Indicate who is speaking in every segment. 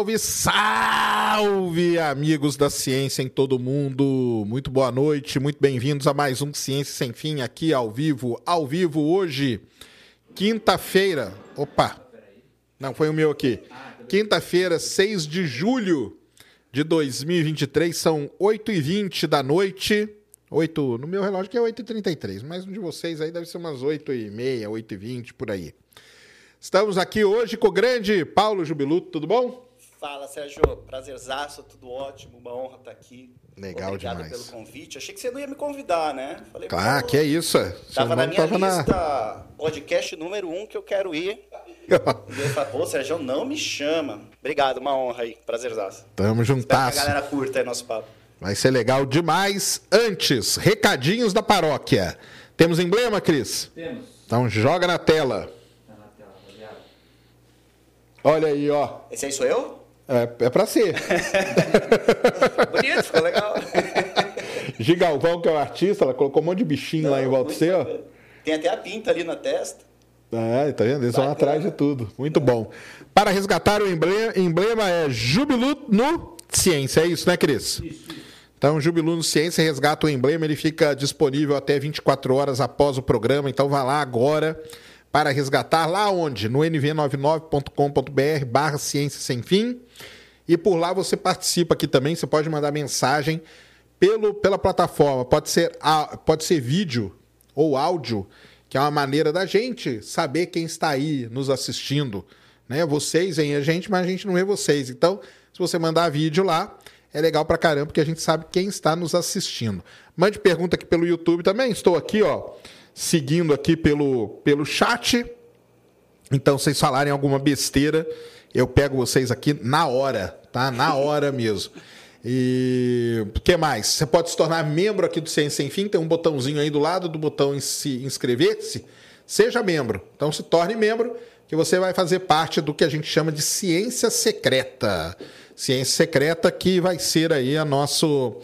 Speaker 1: salve, salve, amigos da ciência em todo mundo. Muito boa noite, muito bem-vindos a mais um Ciência Sem Fim aqui ao vivo. Ao vivo hoje, quinta-feira. Opa, não foi o meu aqui. Quinta-feira, 6 de julho de 2023, são 8h20 da noite. 8, no meu relógio que é 8h33, mas no de vocês aí deve ser umas 8h30, 8h20 por aí. Estamos aqui hoje com o grande Paulo Jubiluto, tudo bom?
Speaker 2: Fala, Sérgio. Prazerzaço, tudo ótimo, uma honra estar aqui.
Speaker 1: Legal
Speaker 2: Obrigado
Speaker 1: demais.
Speaker 2: pelo convite. Achei que você não ia me convidar, né? Falei,
Speaker 1: Ah, que é isso. é. Seu
Speaker 2: Tava na minha
Speaker 1: tava
Speaker 2: lista podcast número um que eu quero ir. E eu falei, pô, Sérgio, não me chama. Obrigado, uma honra aí. Prazerzaço.
Speaker 1: Tamo
Speaker 2: que a galera curta aí nosso papo.
Speaker 1: Vai ser legal demais. Antes, recadinhos da paróquia. Temos emblema, Cris?
Speaker 3: Temos.
Speaker 1: Então joga na tela.
Speaker 3: Tá na tela, rapaziada.
Speaker 1: Olha aí, ó.
Speaker 2: Esse aí sou eu?
Speaker 1: É, é pra ser.
Speaker 2: Bonito, ficou legal.
Speaker 1: Gigalvão, que é o artista, ela colocou um monte de bichinho lá em volta de você, ó.
Speaker 2: Tem até a pinta ali na testa.
Speaker 1: É, tá vendo? Eles vão atrás de tudo. Muito bom. Para resgatar o emblema, emblema é Jubilu no Ciência. É isso, né, Cris?
Speaker 3: Isso, isso.
Speaker 1: Então, Jubilu no Ciência resgata o emblema, ele fica disponível até 24 horas após o programa. Então, vá lá agora para resgatar lá onde? No nv99.com.br barra Ciência Sem Fim. E por lá você participa aqui também. Você pode mandar mensagem pelo, pela plataforma. Pode ser, pode ser vídeo ou áudio, que é uma maneira da gente saber quem está aí nos assistindo. Né? Vocês veem a gente, mas a gente não vê vocês. Então, se você mandar vídeo lá, é legal pra caramba, porque a gente sabe quem está nos assistindo. Mande pergunta aqui pelo YouTube também. Estou aqui, ó, seguindo aqui pelo, pelo chat. Então, se vocês falarem alguma besteira, eu pego vocês aqui na hora, tá? Na hora mesmo. E o que mais? Você pode se tornar membro aqui do Ciência Sem Fim, tem um botãozinho aí do lado do botão em se inscrever-se. Seja membro. Então se torne membro, que você vai fazer parte do que a gente chama de ciência secreta. Ciência secreta que vai ser aí a nosso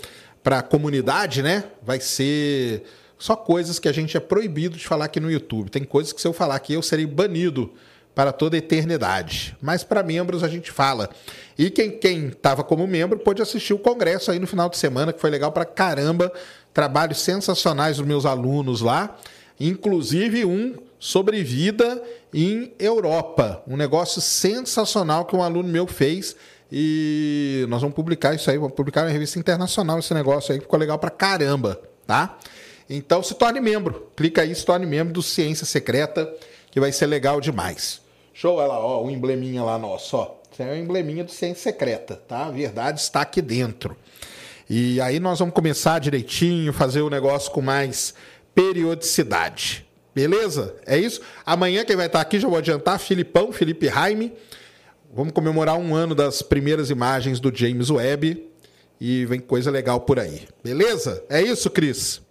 Speaker 1: para a comunidade, né? Vai ser só coisas que a gente é proibido de falar aqui no YouTube. Tem coisas que se eu falar aqui eu serei banido para toda a eternidade. Mas para membros a gente fala. E quem quem estava como membro pôde assistir o congresso aí no final de semana, que foi legal para caramba. Trabalhos sensacionais dos meus alunos lá, inclusive um sobre vida em Europa. Um negócio sensacional que um aluno meu fez. E nós vamos publicar isso aí, vamos publicar na revista internacional esse negócio aí, ficou legal pra caramba, tá? Então se torne membro. Clica aí, se torne membro do Ciência Secreta, que vai ser legal demais. Show, olha lá, ó, o embleminha lá nosso, ó. É o embleminha do Ciência Secreta, tá? A verdade está aqui dentro. E aí nós vamos começar direitinho, fazer o negócio com mais periodicidade. Beleza? É isso? Amanhã quem vai estar aqui, já vou adiantar, Filipão, Felipe Raime. Vamos comemorar um ano das primeiras imagens do James Webb. E vem coisa legal por aí. Beleza? É isso, Cris?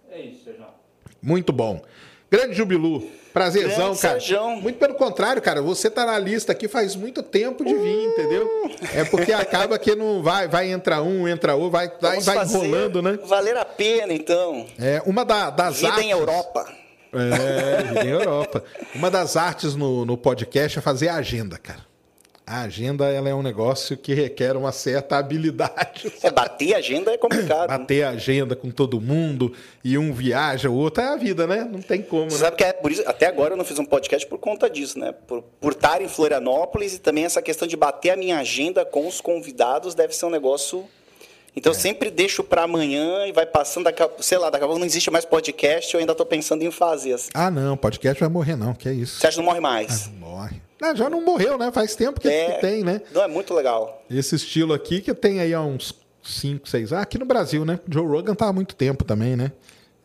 Speaker 1: Muito bom. Grande Jubilu. Prazerzão,
Speaker 2: Grande
Speaker 1: cara.
Speaker 2: Serjão.
Speaker 1: Muito pelo contrário, cara. Você tá na lista aqui faz muito tempo de vir, entendeu? É porque acaba que não vai, vai entrar um, entra outro, vai, vai,
Speaker 2: Vamos
Speaker 1: vai enrolando, né?
Speaker 2: Valer a pena, então.
Speaker 1: É, uma da- das
Speaker 2: Vida
Speaker 1: artes...
Speaker 2: em Europa.
Speaker 1: É, vida em Europa. Uma das artes no, no podcast é fazer a agenda, cara. A agenda ela é um negócio que requer uma certa habilidade.
Speaker 2: É, bater agenda é complicado.
Speaker 1: Bater a agenda com todo mundo e um viaja, o outro é a vida, né? Não tem como,
Speaker 2: Você
Speaker 1: né?
Speaker 2: sabe que é por isso, até agora eu não fiz um podcast por conta disso, né? Por, por estar em Florianópolis e também essa questão de bater a minha agenda com os convidados deve ser um negócio. Então
Speaker 1: É.
Speaker 2: eu sempre deixo para amanhã e vai passando, daqui a, sei lá, daqui a pouco não existe mais podcast, eu ainda tô pensando em fazer. assim.
Speaker 1: Ah, não, podcast vai morrer, não, que é isso.
Speaker 2: Você acha que não morre mais?
Speaker 1: Morre. Ah, já não morreu, né? Faz tempo que, que tem, né?
Speaker 2: Não, é muito legal.
Speaker 1: Esse estilo aqui que tem aí há uns 5, 6 ah, aqui no Brasil, né? Joe Rogan tá há muito tempo também, né?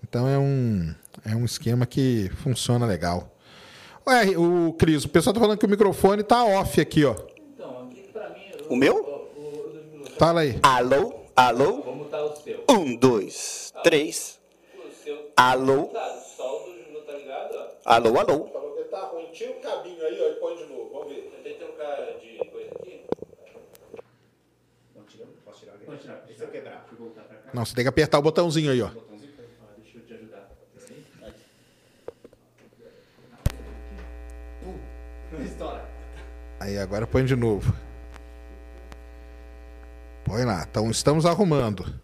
Speaker 1: Então é um, é um esquema que funciona legal. Ué, o Cris, o pessoal tá falando que o microfone tá off aqui, ó.
Speaker 3: Então, aqui pra mim.
Speaker 2: O meu?
Speaker 3: O, o, o.
Speaker 1: Fala aí.
Speaker 2: Alô? Alô?
Speaker 3: Vou mutar o seu.
Speaker 2: Um, dois, três.
Speaker 3: O seu
Speaker 2: Alô?
Speaker 3: tá, só o do tá ligado, ó.
Speaker 2: Alô, alô?
Speaker 1: Falou que tá ruim. Tira o cabinho aí, ó, e põe de novo. Vamos ver.
Speaker 3: Tentei trocar de coisa aqui.
Speaker 4: Não tiramos? Posso tirar aqui?
Speaker 3: Pode tirar.
Speaker 4: E se eu quebrar?
Speaker 3: Deixa eu voltar pra cá.
Speaker 1: Não, você tem que apertar o botãozinho aí, ó.
Speaker 3: Botãozinho. Deixa eu te ajudar. Peraí. Não estoura.
Speaker 1: Aí agora põe de novo. Põe lá. Então estamos arrumando.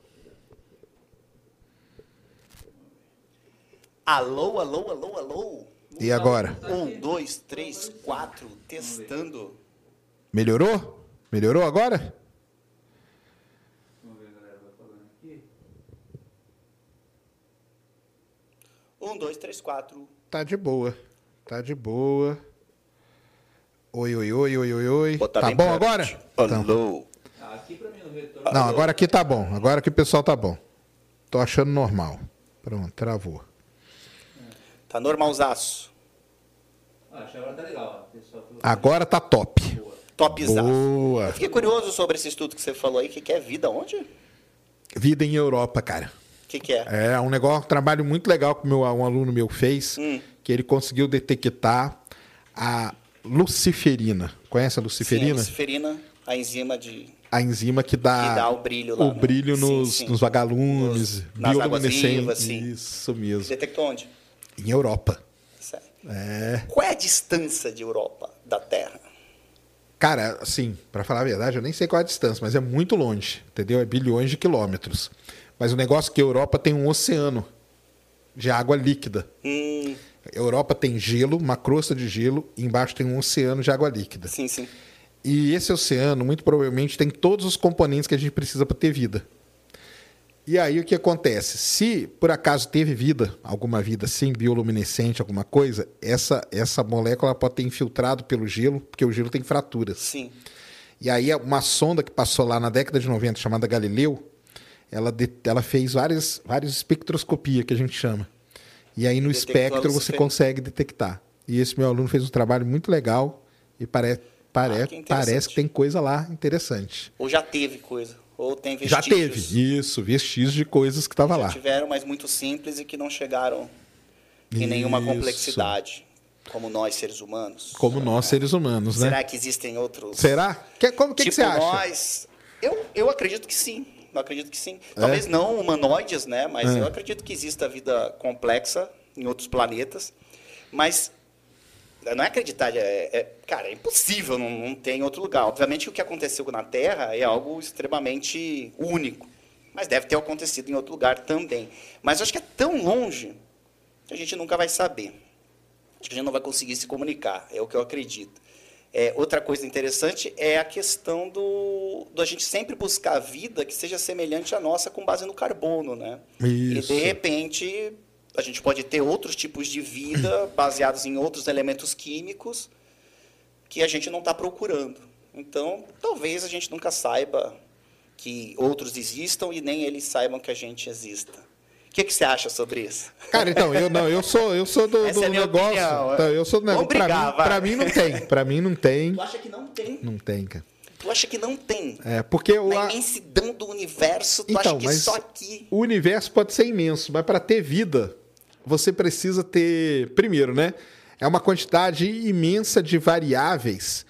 Speaker 4: Alô, alô, alô, alô.
Speaker 1: E agora?
Speaker 4: Um, dois, três, quatro, testando.
Speaker 1: Melhorou? Melhorou agora?
Speaker 3: Vamos ver, galera, vai falando aqui.
Speaker 4: Um, dois, três, quatro.
Speaker 1: Tá de boa. Tá de boa. Oi, oi, oi, oi, oi, oi. Tá
Speaker 4: bem
Speaker 1: bom
Speaker 4: perto.
Speaker 1: agora? Então.
Speaker 4: Alô.
Speaker 3: Ah, aqui pra mim no retorno.
Speaker 1: Não, agora aqui tá bom. Agora que o pessoal tá bom. Tô achando normal. Pronto, travou.
Speaker 4: Tá normalzaço.
Speaker 3: Ah, acho que agora tá legal.
Speaker 1: Agora tá top.
Speaker 4: Topzaço.
Speaker 1: Boa.
Speaker 4: Eu fiquei curioso sobre esse estudo que você falou aí. O que, que é vida? Onde?
Speaker 1: Vida em Europa, cara.
Speaker 4: Que, que é?
Speaker 1: É um negócio, um trabalho muito legal que meu, um aluno meu fez,
Speaker 4: Hum.
Speaker 1: que ele conseguiu detectar a luciferina. Conhece a
Speaker 4: Sim, a
Speaker 1: luciferina?
Speaker 4: luciferina, a enzima de
Speaker 1: A enzima que dá,
Speaker 4: Que dá o brilho lá,
Speaker 1: o
Speaker 4: né?
Speaker 1: brilho nos,
Speaker 4: sim.
Speaker 1: nos vagalumes,
Speaker 4: Nos- nas águas
Speaker 1: bioluminescente.
Speaker 4: vivas, sim.
Speaker 1: Isso mesmo.
Speaker 4: detectou onde?
Speaker 1: Em Europa.
Speaker 4: Sério.
Speaker 1: É.
Speaker 4: Qual é a distância de Europa da Terra?
Speaker 1: Cara, assim, pra falar a verdade, eu nem sei qual é a distância, mas é muito longe, entendeu? É bilhões de quilômetros. Mas o negócio é que a Europa tem um oceano de água líquida.
Speaker 4: Hum,
Speaker 1: A Europa tem gelo, uma crosta de gelo, e embaixo tem um oceano de água líquida.
Speaker 4: sim, sim.
Speaker 1: E esse oceano, muito provavelmente, tem todos os componentes que a gente precisa para ter vida. E aí o que acontece? Se por acaso teve vida, alguma vida assim, bioluminescente, alguma coisa, essa, essa molécula pode ter infiltrado pelo gelo, porque o gelo tem fraturas.
Speaker 4: Sim.
Speaker 1: E aí uma sonda que passou lá na década de 90, chamada Galileu, ela, de- ela fez várias, várias espectroscopia, que a gente chama. E aí no
Speaker 4: Detectou
Speaker 1: espectro você consegue detectar. E esse meu aluno fez um trabalho muito legal e pare, pare,
Speaker 4: Ah, que
Speaker 1: parece que tem coisa lá interessante.
Speaker 4: Ou já teve coisa. Ou tem
Speaker 1: Já
Speaker 4: vestígios.
Speaker 1: teve, isso, vestígios de coisas que estava
Speaker 4: Já
Speaker 1: lá.
Speaker 4: tiveram, mas muito simples e que não chegaram em nenhuma
Speaker 1: Isso.
Speaker 4: complexidade. Como nós, seres humanos.
Speaker 1: Como nós, seres humanos, né?
Speaker 4: Será que existem outros...
Speaker 1: Será? Que, como que, que
Speaker 4: tipo
Speaker 1: você acha?
Speaker 4: nós... Eu, eu acredito que sim. Eu acredito que sim. Talvez não humanoides, né? Mas
Speaker 1: É.
Speaker 4: eu acredito que exista vida complexa em outros planetas. Mas não é acreditar, é, é- cara, é impossível, não, não tem em outro lugar. Obviamente o que aconteceu na Terra é algo extremamente único, mas deve ter acontecido em outro lugar também. Mas eu acho que é tão longe que a gente nunca vai saber. Acho que a gente não vai conseguir se comunicar, é o que eu acredito. É, outra coisa interessante é a questão do, do a gente sempre buscar a vida que seja semelhante à nossa com base no carbono, né?
Speaker 1: Isso.
Speaker 4: E de repente a gente pode ter outros tipos de vida baseados em outros elementos químicos que a gente não está procurando. Então, talvez a gente nunca saiba que outros existam e nem eles saibam que a gente exista. O que, que você acha sobre isso?
Speaker 1: Cara, então, eu não, eu sou, eu sou do, do
Speaker 4: é
Speaker 1: negócio.
Speaker 4: opinião.
Speaker 1: Então, eu sou do negócio. Pra, mim, pra mim não tem. Pra mim não tem.
Speaker 4: Tu acha que não tem?
Speaker 1: Não tem, cara.
Speaker 4: Tu acha que não tem?
Speaker 1: É, porque o,
Speaker 4: Na
Speaker 1: a-
Speaker 4: imensidão do universo, tu
Speaker 1: Então,
Speaker 4: acha que só aqui.
Speaker 1: o universo pode ser imenso, mas para ter vida, você precisa ter. Primeiro, né? É uma quantidade imensa de variáveis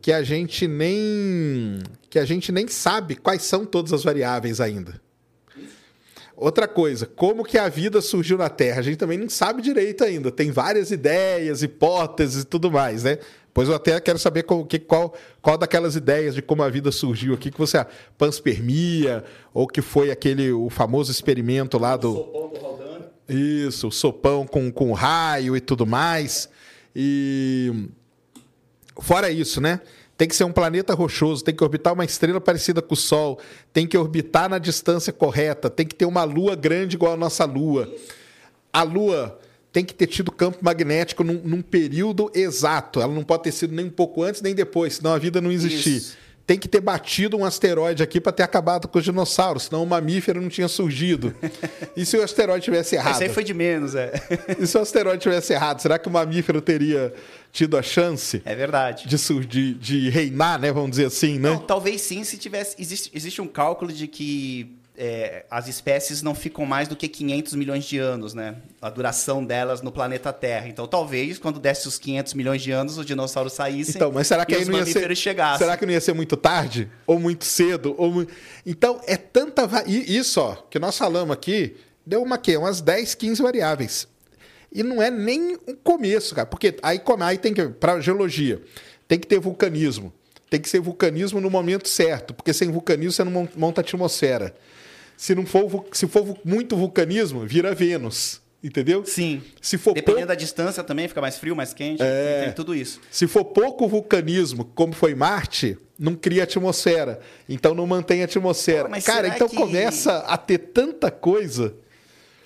Speaker 1: que a gente nem. que a gente nem sabe quais são todas as variáveis ainda. Outra coisa, como que a vida surgiu na Terra? A gente também não sabe direito ainda. Tem várias ideias, hipóteses e tudo mais, né? Pois eu até quero saber qual, que- qual, qual daquelas ideias de como a vida surgiu aqui que você acha? panspermia ou que foi aquele o famoso experimento lá do
Speaker 5: Sopão do
Speaker 1: isso, o sopão com, com raio e tudo mais. E fora isso, né? Tem que ser um planeta rochoso, tem que orbitar uma estrela parecida com o Sol, tem que orbitar na distância correta, tem que ter uma lua grande igual a nossa lua. A lua tem que ter tido campo magnético num, num período exato. Ela não pode ter sido nem um pouco antes nem depois, senão a vida não existir.
Speaker 4: Isso.
Speaker 1: Tem que ter batido um asteroide aqui para ter acabado com os dinossauros, senão o mamífero não tinha surgido. E se o asteroide tivesse errado?
Speaker 5: Esse aí foi de menos, é.
Speaker 1: E se o asteroide tivesse errado, será que o mamífero teria tido a chance
Speaker 5: É verdade.
Speaker 1: de, de, de reinar, né? Vamos dizer assim, né?
Speaker 5: Não, talvez sim, se tivesse. Existe, existe um cálculo de que é, as espécies não ficam mais do que 500 milhões de anos, né? A duração delas no planeta Terra. Então, talvez, quando desse os 500 milhões de anos, os dinossauros saíssem
Speaker 1: Então, mas será que
Speaker 5: e os
Speaker 1: ia ser,
Speaker 5: mamíferos chegassem.
Speaker 1: será que não ia ser muito tarde ou muito cedo ou mu- Então, é tanta e isso, ó, que nós falamos aqui, deu uma quê? Umas 10, 15 variáveis. E não é nem o começo, cara, porque aí como aí tem que para geologia, tem que ter vulcanismo, tem que ser vulcanismo no momento certo, porque sem vulcanismo você não mon- monta atmosfera. Se não for, se for muito vulcanismo, vira Vênus, entendeu?
Speaker 4: Sim.
Speaker 1: Se for
Speaker 4: Dependendo
Speaker 1: pouco-
Speaker 4: da distância também, fica mais frio, mais quente,
Speaker 1: É.
Speaker 4: tem tudo isso.
Speaker 1: Se for pouco vulcanismo, como foi Marte, não cria atmosfera. Então não mantém atmosfera.
Speaker 4: Pô, mas
Speaker 1: Cara, então
Speaker 4: que-
Speaker 1: começa a ter tanta coisa.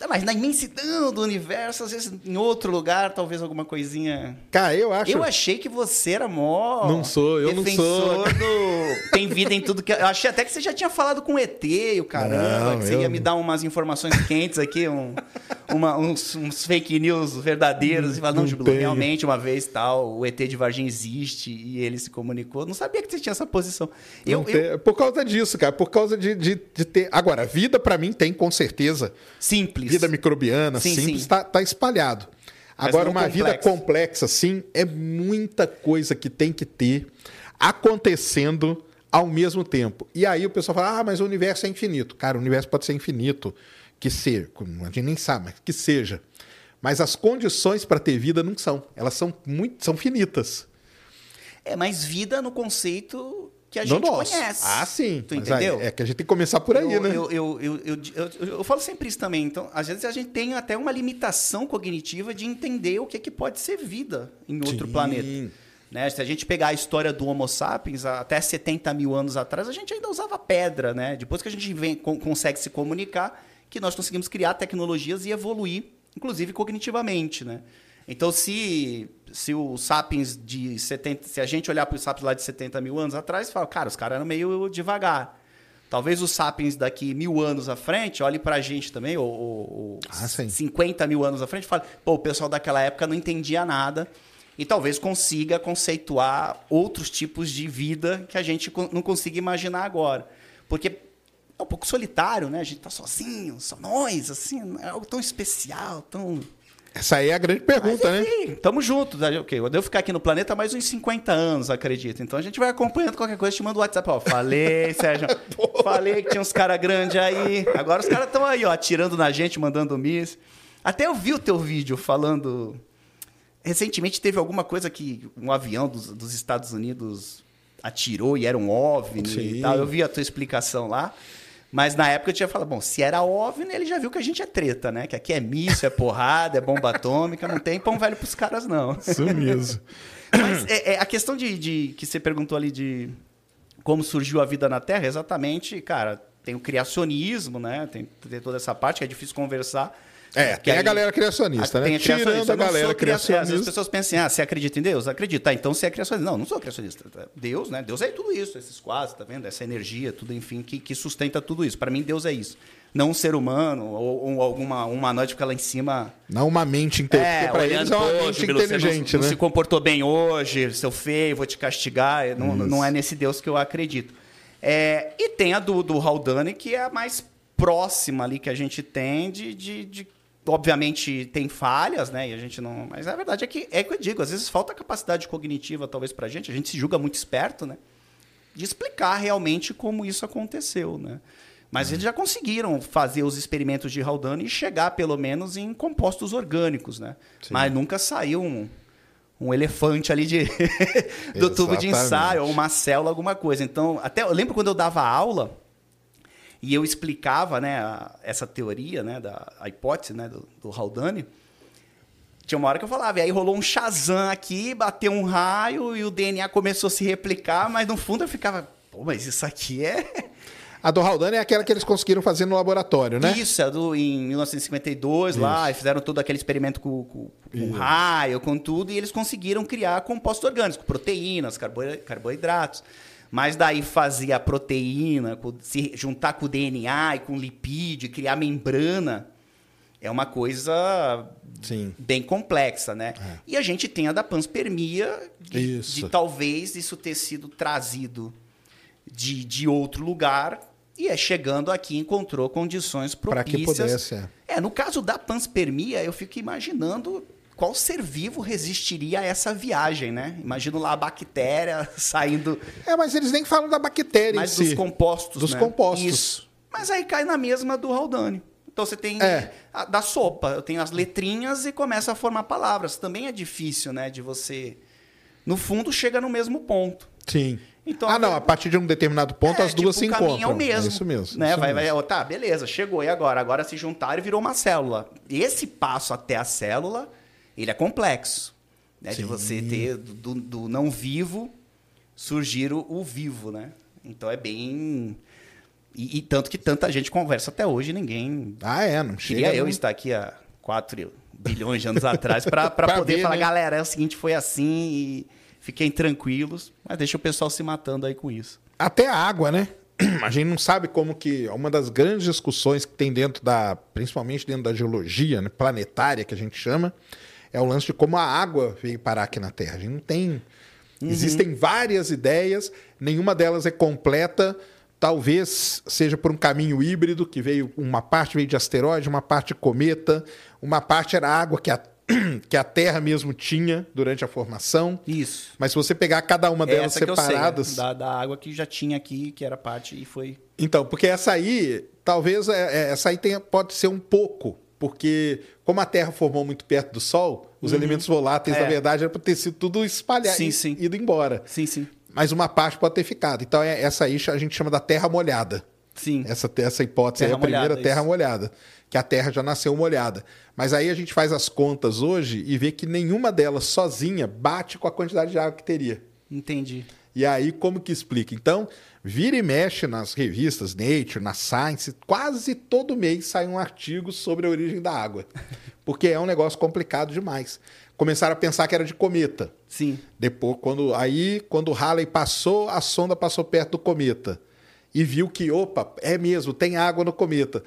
Speaker 4: Tá, Mas na imensidão do universo, às vezes em outro lugar, talvez alguma coisinha.
Speaker 1: Cara, eu acho.
Speaker 4: Eu achei que você era mó.
Speaker 1: Não sou, eu não sou.
Speaker 4: do. Tem vida em tudo que. Eu achei até que você já tinha falado com o ET e o caramba,
Speaker 1: Não,
Speaker 4: que você
Speaker 1: eu
Speaker 4: ia me dar umas informações quentes aqui, um- uma- uns, uns fake news verdadeiros. E falar, não, realmente uma vez tal, o ET de Varginha existe e ele se comunicou. Não sabia que você tinha essa posição. Eu,
Speaker 1: Não
Speaker 4: eu-
Speaker 1: tem- Por causa disso, cara. Por causa de, de, de ter. Agora, vida pra mim tem, com certeza.
Speaker 4: simples.
Speaker 1: Vida microbiana,
Speaker 4: Sim,
Speaker 1: simples,
Speaker 4: sim.
Speaker 1: tá, espalhado.
Speaker 4: Mas
Speaker 1: Agora, uma vida
Speaker 4: complexa.
Speaker 1: sim, é muita coisa que tem que ter acontecendo ao mesmo tempo. E aí o pessoal fala, ah, mas o universo é infinito. Cara, o universo pode ser infinito, que seja, a gente nem sabe, mas que seja. Mas as condições para ter vida não são. Elas são muito, são finitas.
Speaker 4: É mais vida no conceito que a gente conhece.
Speaker 1: Ah, sim.
Speaker 4: Tu entendeu?
Speaker 1: é que a gente tem que começar por aí,
Speaker 4: eu,
Speaker 1: né?
Speaker 4: Eu, eu, eu, eu, falo sempre isso também. Então, às vezes a gente tem até uma limitação cognitiva de entender o que, é que pode ser vida em outro planeta. Né? Se a gente pegar a história do Homo sapiens, até 70 mil anos atrás, a gente ainda usava pedra. Né? Depois que a gente vem, con- consegue se comunicar, que nós conseguimos criar tecnologias e evoluir, inclusive cognitivamente. Né? Então, se, se o Sapiens de 70... Se a gente olhar para os Sapiens lá de 70 mil anos atrás, fala, cara, os caras eram meio devagar. Talvez os Sapiens daqui mil anos à frente olhe pra gente também, ou, ou,
Speaker 1: Ah, sim.
Speaker 4: 50 mil anos à frente, e fale, pô, o pessoal daquela época não entendia nada. E talvez consiga conceituar outros tipos de vida que a gente não consiga imaginar agora. Porque é um pouco solitário, né? A gente tá sozinho, só nós, assim, é algo tão especial, tão.
Speaker 1: Essa aí é a grande pergunta, né?
Speaker 4: Mas, enfim, Tamo junto. tá? Ok, eu devo ficar aqui no planeta mais uns 50 anos, acredito. Então a gente vai acompanhando qualquer coisa, te manda o WhatsApp. Ó, falei, Sérgio. falei que tinha uns caras grandes aí. Agora os caras estão aí, ó, atirando na gente, mandando miss. Até eu vi o teu vídeo falando. Recentemente teve alguma coisa que um avião dos, dos Estados Unidos atirou e era um OVNI
Speaker 1: Sim.
Speaker 4: e tal. Eu vi a tua explicação lá. Mas na época eu tinha falado, bom, se era OVNI, ele já viu que a gente é treta, né? Que aqui é míssil, é porrada, é bomba atômica, não tem pão velho pros caras, não.
Speaker 1: Isso mesmo.
Speaker 4: Mas é, é, a questão de, de- que você perguntou ali de como surgiu a vida na Terra, exatamente, cara, tem o criacionismo, né? Tem, tem toda essa parte que é difícil conversar.
Speaker 1: É,
Speaker 4: Que
Speaker 1: tem a
Speaker 4: aí-
Speaker 1: galera criacionista, né?
Speaker 4: Tem a criacionista.
Speaker 1: Tirando a galera
Speaker 4: criacionista. Às vezes as pessoas pensam assim, ah, você acredita em Deus? Acredita. Tá, então você é criacionista. Não, não sou criacionista. Deus, né? Deus é tudo isso, esses quadros, tá vendo? Essa energia, tudo, enfim, que, que sustenta tudo isso. Para mim, Deus é isso. Não um ser humano ou, ou alguma uma noite fica lá em cima
Speaker 1: Não uma mente inteligente. pra eles é uma
Speaker 4: pô,
Speaker 1: mente inteligente,
Speaker 4: não,
Speaker 1: né?
Speaker 4: não se comportou bem hoje, seu feio, vou te castigar. Não, não é nesse Deus que eu acredito. É, e tem a do, do Haldane, que é a mais próxima ali que a gente tem de, de, de- Obviamente tem falhas, né? E a gente não. Mas a verdade é que é que eu digo, às vezes falta capacidade cognitiva, talvez, pra gente. A gente se julga muito esperto, né? De explicar realmente como isso aconteceu, né? Mas eles já conseguiram fazer os experimentos de Haldane e chegar, pelo menos, em compostos orgânicos, né? Mas nunca saiu um, um elefante ali de do tubo de ensaio, ou uma célula, alguma coisa. Então, até eu lembro quando eu dava aula e eu explicava, né, a- essa teoria, né, da a hipótese, né, do, do Haldane. Tinha uma hora que eu falava, e aí rolou um Shazam aqui, bateu um raio e o DNA começou a se replicar, mas no fundo eu ficava, pô, mas isso aqui é
Speaker 1: A do Haldane é aquela que eles conseguiram fazer no laboratório, né?
Speaker 4: Isso, é do, em 1952 lá, e fizeram todo aquele experimento com, com, com raio, com tudo, e eles conseguiram criar compostos orgânicos, proteínas, carbo- carboidratos. Mas daí fazia a proteína, se juntar com o DNA e com lipídio, criar membrana, é uma coisa
Speaker 1: Sim.
Speaker 4: bem complexa, né? E a gente tem a da panspermia, de, de talvez isso ter sido trazido de, de outro lugar e é chegando aqui encontrou condições
Speaker 1: Pra que
Speaker 4: propícias.
Speaker 1: pudesse, é.
Speaker 4: É, no caso da panspermia, eu fico imaginando qual ser vivo resistiria a essa viagem, né? Imagino lá a bactéria saindo
Speaker 1: É, mas eles nem falam da bactéria
Speaker 4: mais
Speaker 1: em si.
Speaker 4: dos compostos,
Speaker 1: Dos
Speaker 4: né?
Speaker 1: compostos.
Speaker 4: Isso. Mas aí cai na mesma do Haldane. Então você tem
Speaker 1: É.
Speaker 4: a, da sopa, eu tenho as letrinhas e começa a formar palavras. Também é difícil, né, de você no fundo chega no mesmo ponto.
Speaker 1: Sim.
Speaker 4: Então,
Speaker 1: ah, não, a partir de um determinado ponto
Speaker 4: É,
Speaker 1: as duas
Speaker 4: tipo,
Speaker 1: se
Speaker 4: o caminho
Speaker 1: encontram.
Speaker 4: É o mesmo.
Speaker 1: É isso mesmo.
Speaker 4: Né?
Speaker 1: isso
Speaker 4: vai,
Speaker 1: mesmo.
Speaker 4: vai, tá, beleza, chegou. E agora? Agora se juntaram e virou uma célula. Esse passo até a célula, ele é complexo. Né? De você ter do, do não vivo surgir o, o vivo, né? Então é bem... E, e tanto que tanta gente conversa até hoje ninguém...
Speaker 1: Ah, é, não chega.
Speaker 4: Queria eu
Speaker 1: não-
Speaker 4: estar aqui há 4 bilhões de anos atrás para poder
Speaker 1: ver,
Speaker 4: falar,
Speaker 1: né?
Speaker 4: galera, é o seguinte, foi assim e fiquem tranquilos. Mas deixa o pessoal se matando aí com isso.
Speaker 1: Até a água, né? A gente não sabe como que. Uma das grandes discussões que tem dentro da. Principalmente dentro da geologia né, planetária, que a gente chama, é o lance de como a água veio parar aqui na Terra. A gente não tem. Existem várias ideias, nenhuma delas é completa. Talvez seja por um caminho híbrido, que veio. Uma parte veio de asteroide, uma parte de cometa, uma parte era água que a, que a Terra mesmo tinha durante a formação.
Speaker 4: Isso.
Speaker 1: Mas se você pegar cada uma delas
Speaker 4: que eu sei,
Speaker 1: separadas.
Speaker 4: né? da, da água que já tinha aqui, que era parte e foi.
Speaker 1: Então, porque essa aí, talvez é- é- essa aí tenha, pode ser um pouco, porque como a Terra formou muito perto do Sol, os elementos voláteis,
Speaker 4: É.
Speaker 1: na verdade, era para ter sido tudo espalhado,
Speaker 4: Sim,
Speaker 1: e-
Speaker 4: sim.
Speaker 1: ido embora.
Speaker 4: Sim, sim.
Speaker 1: Mas uma parte pode ter ficado. Então, é, essa aí a gente chama da Terra molhada.
Speaker 4: Sim.
Speaker 1: Essa, essa hipótese aí é
Speaker 4: Terra
Speaker 1: a primeira
Speaker 4: molhada,
Speaker 1: Terra
Speaker 4: isso.
Speaker 1: molhada. Que a Terra já nasceu molhada. Mas aí a gente faz as contas hoje e vê que nenhuma delas sozinha bate com a quantidade de água que teria.
Speaker 4: Entendi.
Speaker 1: E aí, como que explica? Então, vira e mexe nas revistas Nature, na Science, quase todo mês sai um artigo sobre a origem da água. Porque é um negócio complicado demais. Começaram a pensar que era de cometa.
Speaker 4: Sim.
Speaker 1: Depois, quando aí, quando o Halley passou, a sonda passou perto do cometa. E viu que, opa, é mesmo, tem água no cometa.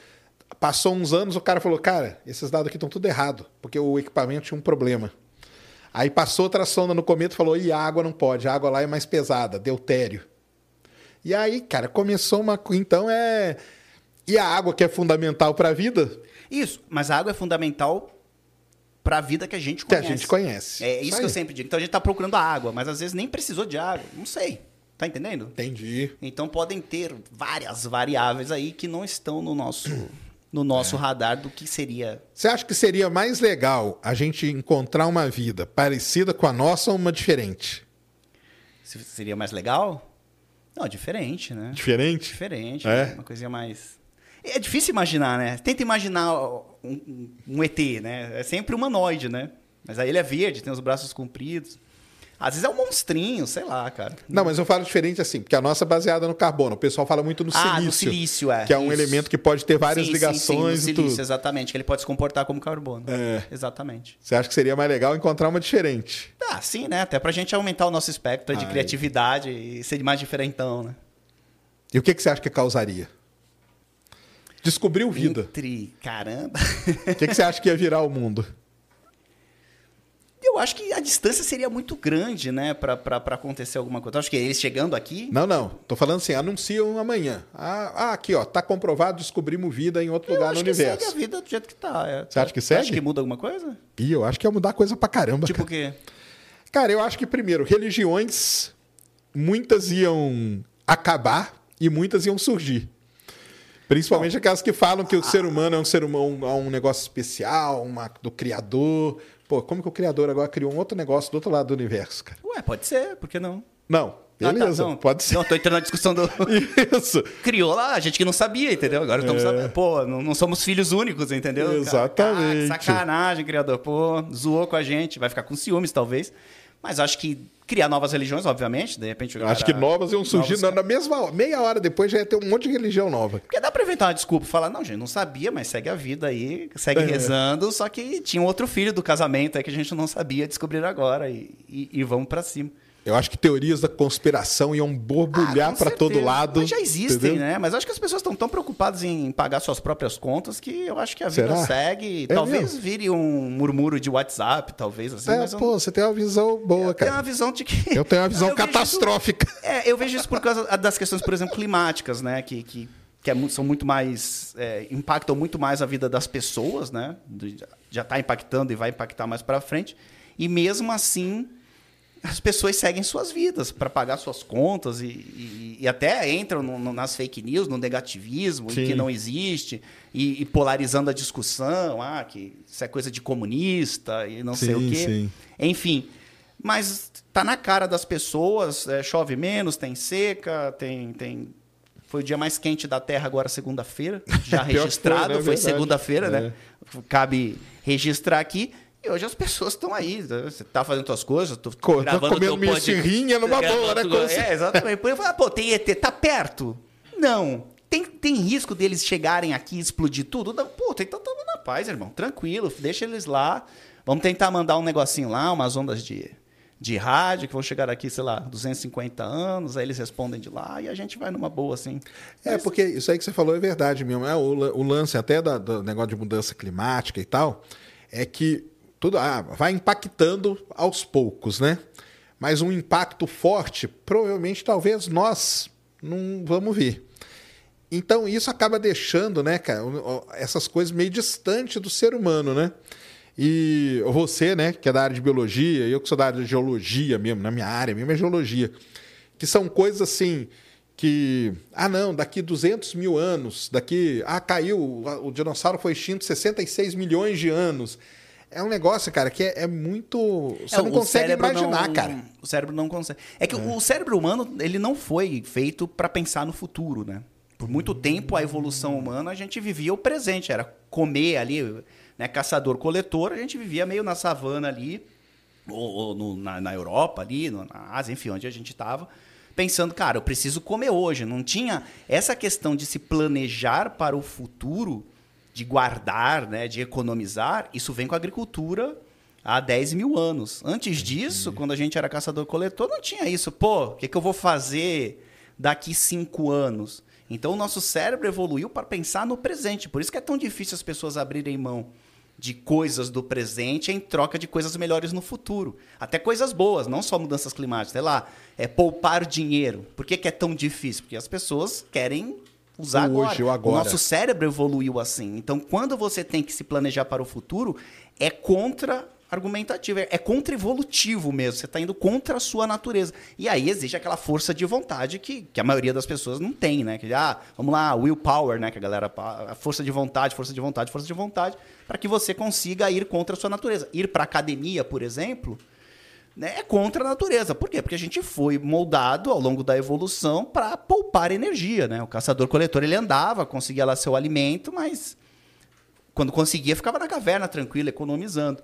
Speaker 1: Passou uns anos, o cara falou, cara, esses dados aqui estão tudo errado, porque o equipamento tinha um problema. Aí passou outra sonda no cometa e falou, e a água não pode, a água lá é mais pesada, deutério. E aí, cara, começou uma... Então é... E a água que é fundamental para a vida,
Speaker 4: Isso, mas a água é fundamental para a vida que a gente
Speaker 1: que a
Speaker 4: conhece.
Speaker 1: gente conhece.
Speaker 4: É isso que
Speaker 1: aí.
Speaker 4: eu sempre digo. Então a gente tá procurando a água, mas às vezes nem precisou de água. Não sei. Tá entendendo?
Speaker 1: Entendi.
Speaker 4: Então podem ter várias variáveis aí que não estão no nosso, no nosso
Speaker 1: É.
Speaker 4: radar do que seria.
Speaker 1: Você acha que seria mais legal a gente encontrar uma vida parecida com a nossa ou uma diferente?
Speaker 4: se- Seria mais legal? Não, diferente, né?
Speaker 1: Diferente?
Speaker 4: Diferente.
Speaker 1: É?
Speaker 4: Uma coisinha mais. É difícil imaginar, né? Tenta imaginar um, um- um ET, né? É sempre humanoide, né? Mas aí ele é verde, tem os braços compridos. Às vezes é um monstrinho, sei lá, cara.
Speaker 1: Não, mas eu falo diferente assim, porque a nossa é baseada no carbono. O pessoal fala muito no
Speaker 4: ah,
Speaker 1: silício.
Speaker 4: no silício, é.
Speaker 1: Que é um
Speaker 4: isso.
Speaker 1: elemento que pode ter várias
Speaker 4: Sim, sim, sim,
Speaker 1: ligações
Speaker 4: no
Speaker 1: e
Speaker 4: silício,
Speaker 1: tudo.
Speaker 4: exatamente. Que ele pode se comportar como carbono.
Speaker 1: É.
Speaker 4: Exatamente.
Speaker 1: Você acha que seria mais legal encontrar uma diferente?
Speaker 4: Ah, sim, né? Até pra gente aumentar o nosso espectro de
Speaker 1: Ai.
Speaker 4: criatividade e ser mais diferentão, né?
Speaker 1: E o que, que você acha que causaria? Descobriu vida.
Speaker 4: Entre. Caramba.
Speaker 1: O que, que você acha que ia virar o mundo?
Speaker 4: Eu acho que a distância seria muito grande, né? Pra acontecer alguma coisa. Eu acho que eles chegando aqui.
Speaker 1: Não, não. Tô falando assim, anunciam amanhã. Ah, ah, aqui, ó. Tá comprovado, descobrimos vida em outro
Speaker 4: Eu
Speaker 1: lugar no
Speaker 4: acho que
Speaker 1: universo.
Speaker 4: segue a vida do jeito que tá. é.
Speaker 1: Você acha que segue?
Speaker 4: que muda alguma coisa?
Speaker 1: Ih, eu acho que ia mudar coisa pra caramba.
Speaker 4: Tipo o quê?
Speaker 1: Cara, eu acho que primeiro, religiões, muitas iam acabar e muitas iam surgir. Principalmente aquelas que falam que o ser humano é um ser humano, é um negócio especial, uma, do Criador. Pô, como que o Criador agora criou um outro negócio do outro lado do universo, cara?
Speaker 4: Ué, pode ser, por que não?
Speaker 1: Não,
Speaker 4: Ah, tá,
Speaker 1: beleza,
Speaker 4: não.
Speaker 1: pode ser.
Speaker 4: Não, tô entrando na discussão do.
Speaker 1: Isso.
Speaker 4: Criou lá, a gente que não sabia, entendeu? Agora estamos
Speaker 1: É.
Speaker 4: sabendo. Pô, não, não somos filhos únicos, entendeu? Cara,
Speaker 1: Exatamente.
Speaker 4: cara, sacanagem, criador. Pô, zoou com a gente, vai ficar com ciúmes, talvez. Mas acho que criar novas religiões, obviamente, de repente.
Speaker 1: Acho que novas iam surgir na, mesma hora. Meia hora depois já ia ter um monte de religião nova.
Speaker 4: Porque dá pra inventar uma desculpa e falar, não, gente, não sabia, mas segue a vida aí, segue
Speaker 1: É.
Speaker 4: rezando, só que tinha um outro filho do casamento aí que a gente não sabia descobrir agora e, e, e vamos pra cima.
Speaker 1: Eu acho que teorias da conspiração iam borbulhar
Speaker 4: Ah,
Speaker 1: pra todo lado.
Speaker 4: Mas já existem,
Speaker 1: entendeu?
Speaker 4: né? Mas acho que as pessoas estão tão preocupadas em pagar suas próprias contas que eu acho que a vida
Speaker 1: Será?
Speaker 4: segue.
Speaker 1: É
Speaker 4: talvez
Speaker 1: mesmo?
Speaker 4: vire um murmúrio de WhatsApp, talvez, assim.
Speaker 1: É,
Speaker 4: eu,
Speaker 1: pô, você tem uma visão boa,
Speaker 4: eu tenho
Speaker 1: cara.
Speaker 4: uma visão de que.
Speaker 1: Eu tenho uma visão
Speaker 4: Eu
Speaker 1: catastrófica.
Speaker 4: isso- é, eu vejo isso por causa das questões, por exemplo, climáticas, né? Que, que, que é são muito mais. é, impactam muito mais a vida das pessoas, né? Já está impactando e vai impactar mais para frente. E mesmo assim, as pessoas seguem suas vidas para pagar suas contas e, e- e até entram no- no- nas fake news, no negativismo, que não existe, e, e polarizando a discussão, ah, que isso é coisa de comunista e não sei
Speaker 1: Sim,
Speaker 4: o quê.
Speaker 1: sim.
Speaker 4: Enfim, Mas tá na cara das pessoas, é, chove menos, tem seca, tem, tem. Foi o dia mais quente da Terra agora, segunda-feira. Já
Speaker 1: que foi,
Speaker 4: registrado,
Speaker 1: né?
Speaker 4: foi, segunda-feira,
Speaker 1: É.
Speaker 4: né? Cabe registrar aqui. E hoje as pessoas estão aí. né? Você tá fazendo suas coisas, tô
Speaker 1: Co- tô
Speaker 4: gravando
Speaker 1: comendo
Speaker 4: pod-
Speaker 1: mexerrinha numa boa, né?
Speaker 4: tu-
Speaker 1: Como se-
Speaker 4: É, exatamente. Por eu falo, pô, tem ET, tá perto? Não. Tem, tem risco deles chegarem aqui e explodir tudo? Não. Pô, então tamo na paz, irmão. Tranquilo, deixa eles lá. Vamos tentar mandar um negocinho lá, umas ondas de, de rádio, que vão chegar aqui, sei lá, 250 anos, aí eles respondem de lá e a gente vai numa boa, assim.
Speaker 1: É, porque isso aí que você falou é verdade mesmo. É, o, o lance até da- do negócio de mudança climática e tal, é que tudo ah, vai impactando aos poucos, né? Mas um impacto forte, provavelmente, talvez nós não vamos ver. Então, isso acaba deixando, né, cara, essas coisas meio distante do ser humano, né? E você, né, que é da área de biologia, eu que sou da área de geologia mesmo, na minha área mesmo é geologia, que são coisas assim que, ah não, daqui 200 mil anos, daqui, ah, caiu, o dinossauro foi extinto 66 milhões de anos. É um negócio, cara, que é, é muito... Você
Speaker 4: É,
Speaker 1: não consegue imaginar,
Speaker 4: não-
Speaker 1: cara.
Speaker 4: O cérebro não consegue. É que o cérebro humano, ele não foi feito para pensar no futuro, né? Por muito tempo, a evolução humana, a gente vivia o presente. Era comer ali, né? Caçador-coletor, a gente vivia meio na savana ali, ou, ou no- na, na Europa ali, no- na Ásia, enfim, onde a gente estava, pensando, cara, eu preciso comer hoje. Não tinha essa questão de se planejar para o futuro, de guardar, né, de economizar, isso vem com a agricultura há 10 mil anos. Antes disso, quando a gente era caçador-coletor, não tinha isso. Pô, o que, que eu vou fazer daqui cinco anos? Então, o nosso cérebro evoluiu para pensar no presente. Por isso que é tão difícil as pessoas abrirem mão de coisas do presente em troca de coisas melhores no futuro. Até coisas boas, não só mudanças climáticas. Sei lá, é poupar dinheiro. Por que, que é tão difícil? Porque as pessoas querem usar
Speaker 1: O hoje,
Speaker 4: agora.
Speaker 1: o agora.
Speaker 4: O nosso cérebro evoluiu assim. Então, quando você tem que se planejar para o futuro, é contra argumentativo, é contra-evolutivo mesmo. Você está indo contra a sua natureza. E aí existe aquela força de vontade que, que a maioria das pessoas não tem, né? Que, ah, vamos lá, willpower, né? Que a galera. A força de vontade, força de vontade, força de vontade, para que você consiga ir contra a sua natureza. Ir para academia, por exemplo, né, é contra a natureza. Por quê? Porque a gente foi moldado ao longo da evolução para poupar energia, né? O caçador-coletor ele andava, conseguia lá seu alimento, mas quando conseguia ficava na caverna tranquilo, economizando.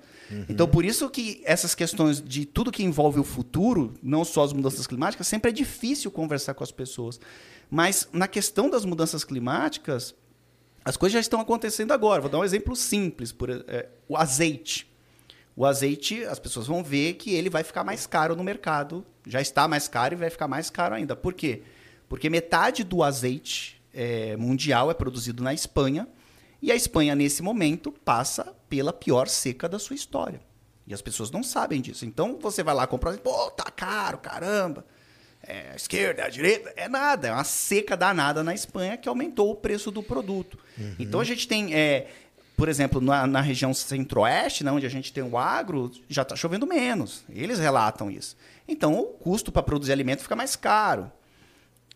Speaker 4: Então por isso que essas questões de tudo que envolve o futuro, não só as mudanças climáticas, sempre é difícil conversar com as pessoas. Mas na questão das mudanças climáticas, as coisas já estão acontecendo agora. Vou dar um exemplo simples, por, é, o azeite. O azeite, as pessoas vão ver que ele vai ficar mais caro no mercado. Já está mais caro e vai ficar mais caro ainda. Por quê? Porque metade do azeite é, mundial é produzido na Espanha. E a Espanha, nesse momento, passa pela pior seca da sua história. E as pessoas não sabem disso. Então, você vai lá comprar, pô, tá caro, caramba. É, a esquerda, a direita, é nada. É uma seca danada na Espanha que aumentou o preço do produto. Então, a gente tem... é, por exemplo, na, na região centro-oeste, né, onde a gente tem o agro, já está chovendo menos. Eles relatam isso. Então, o custo para produzir alimento fica mais caro.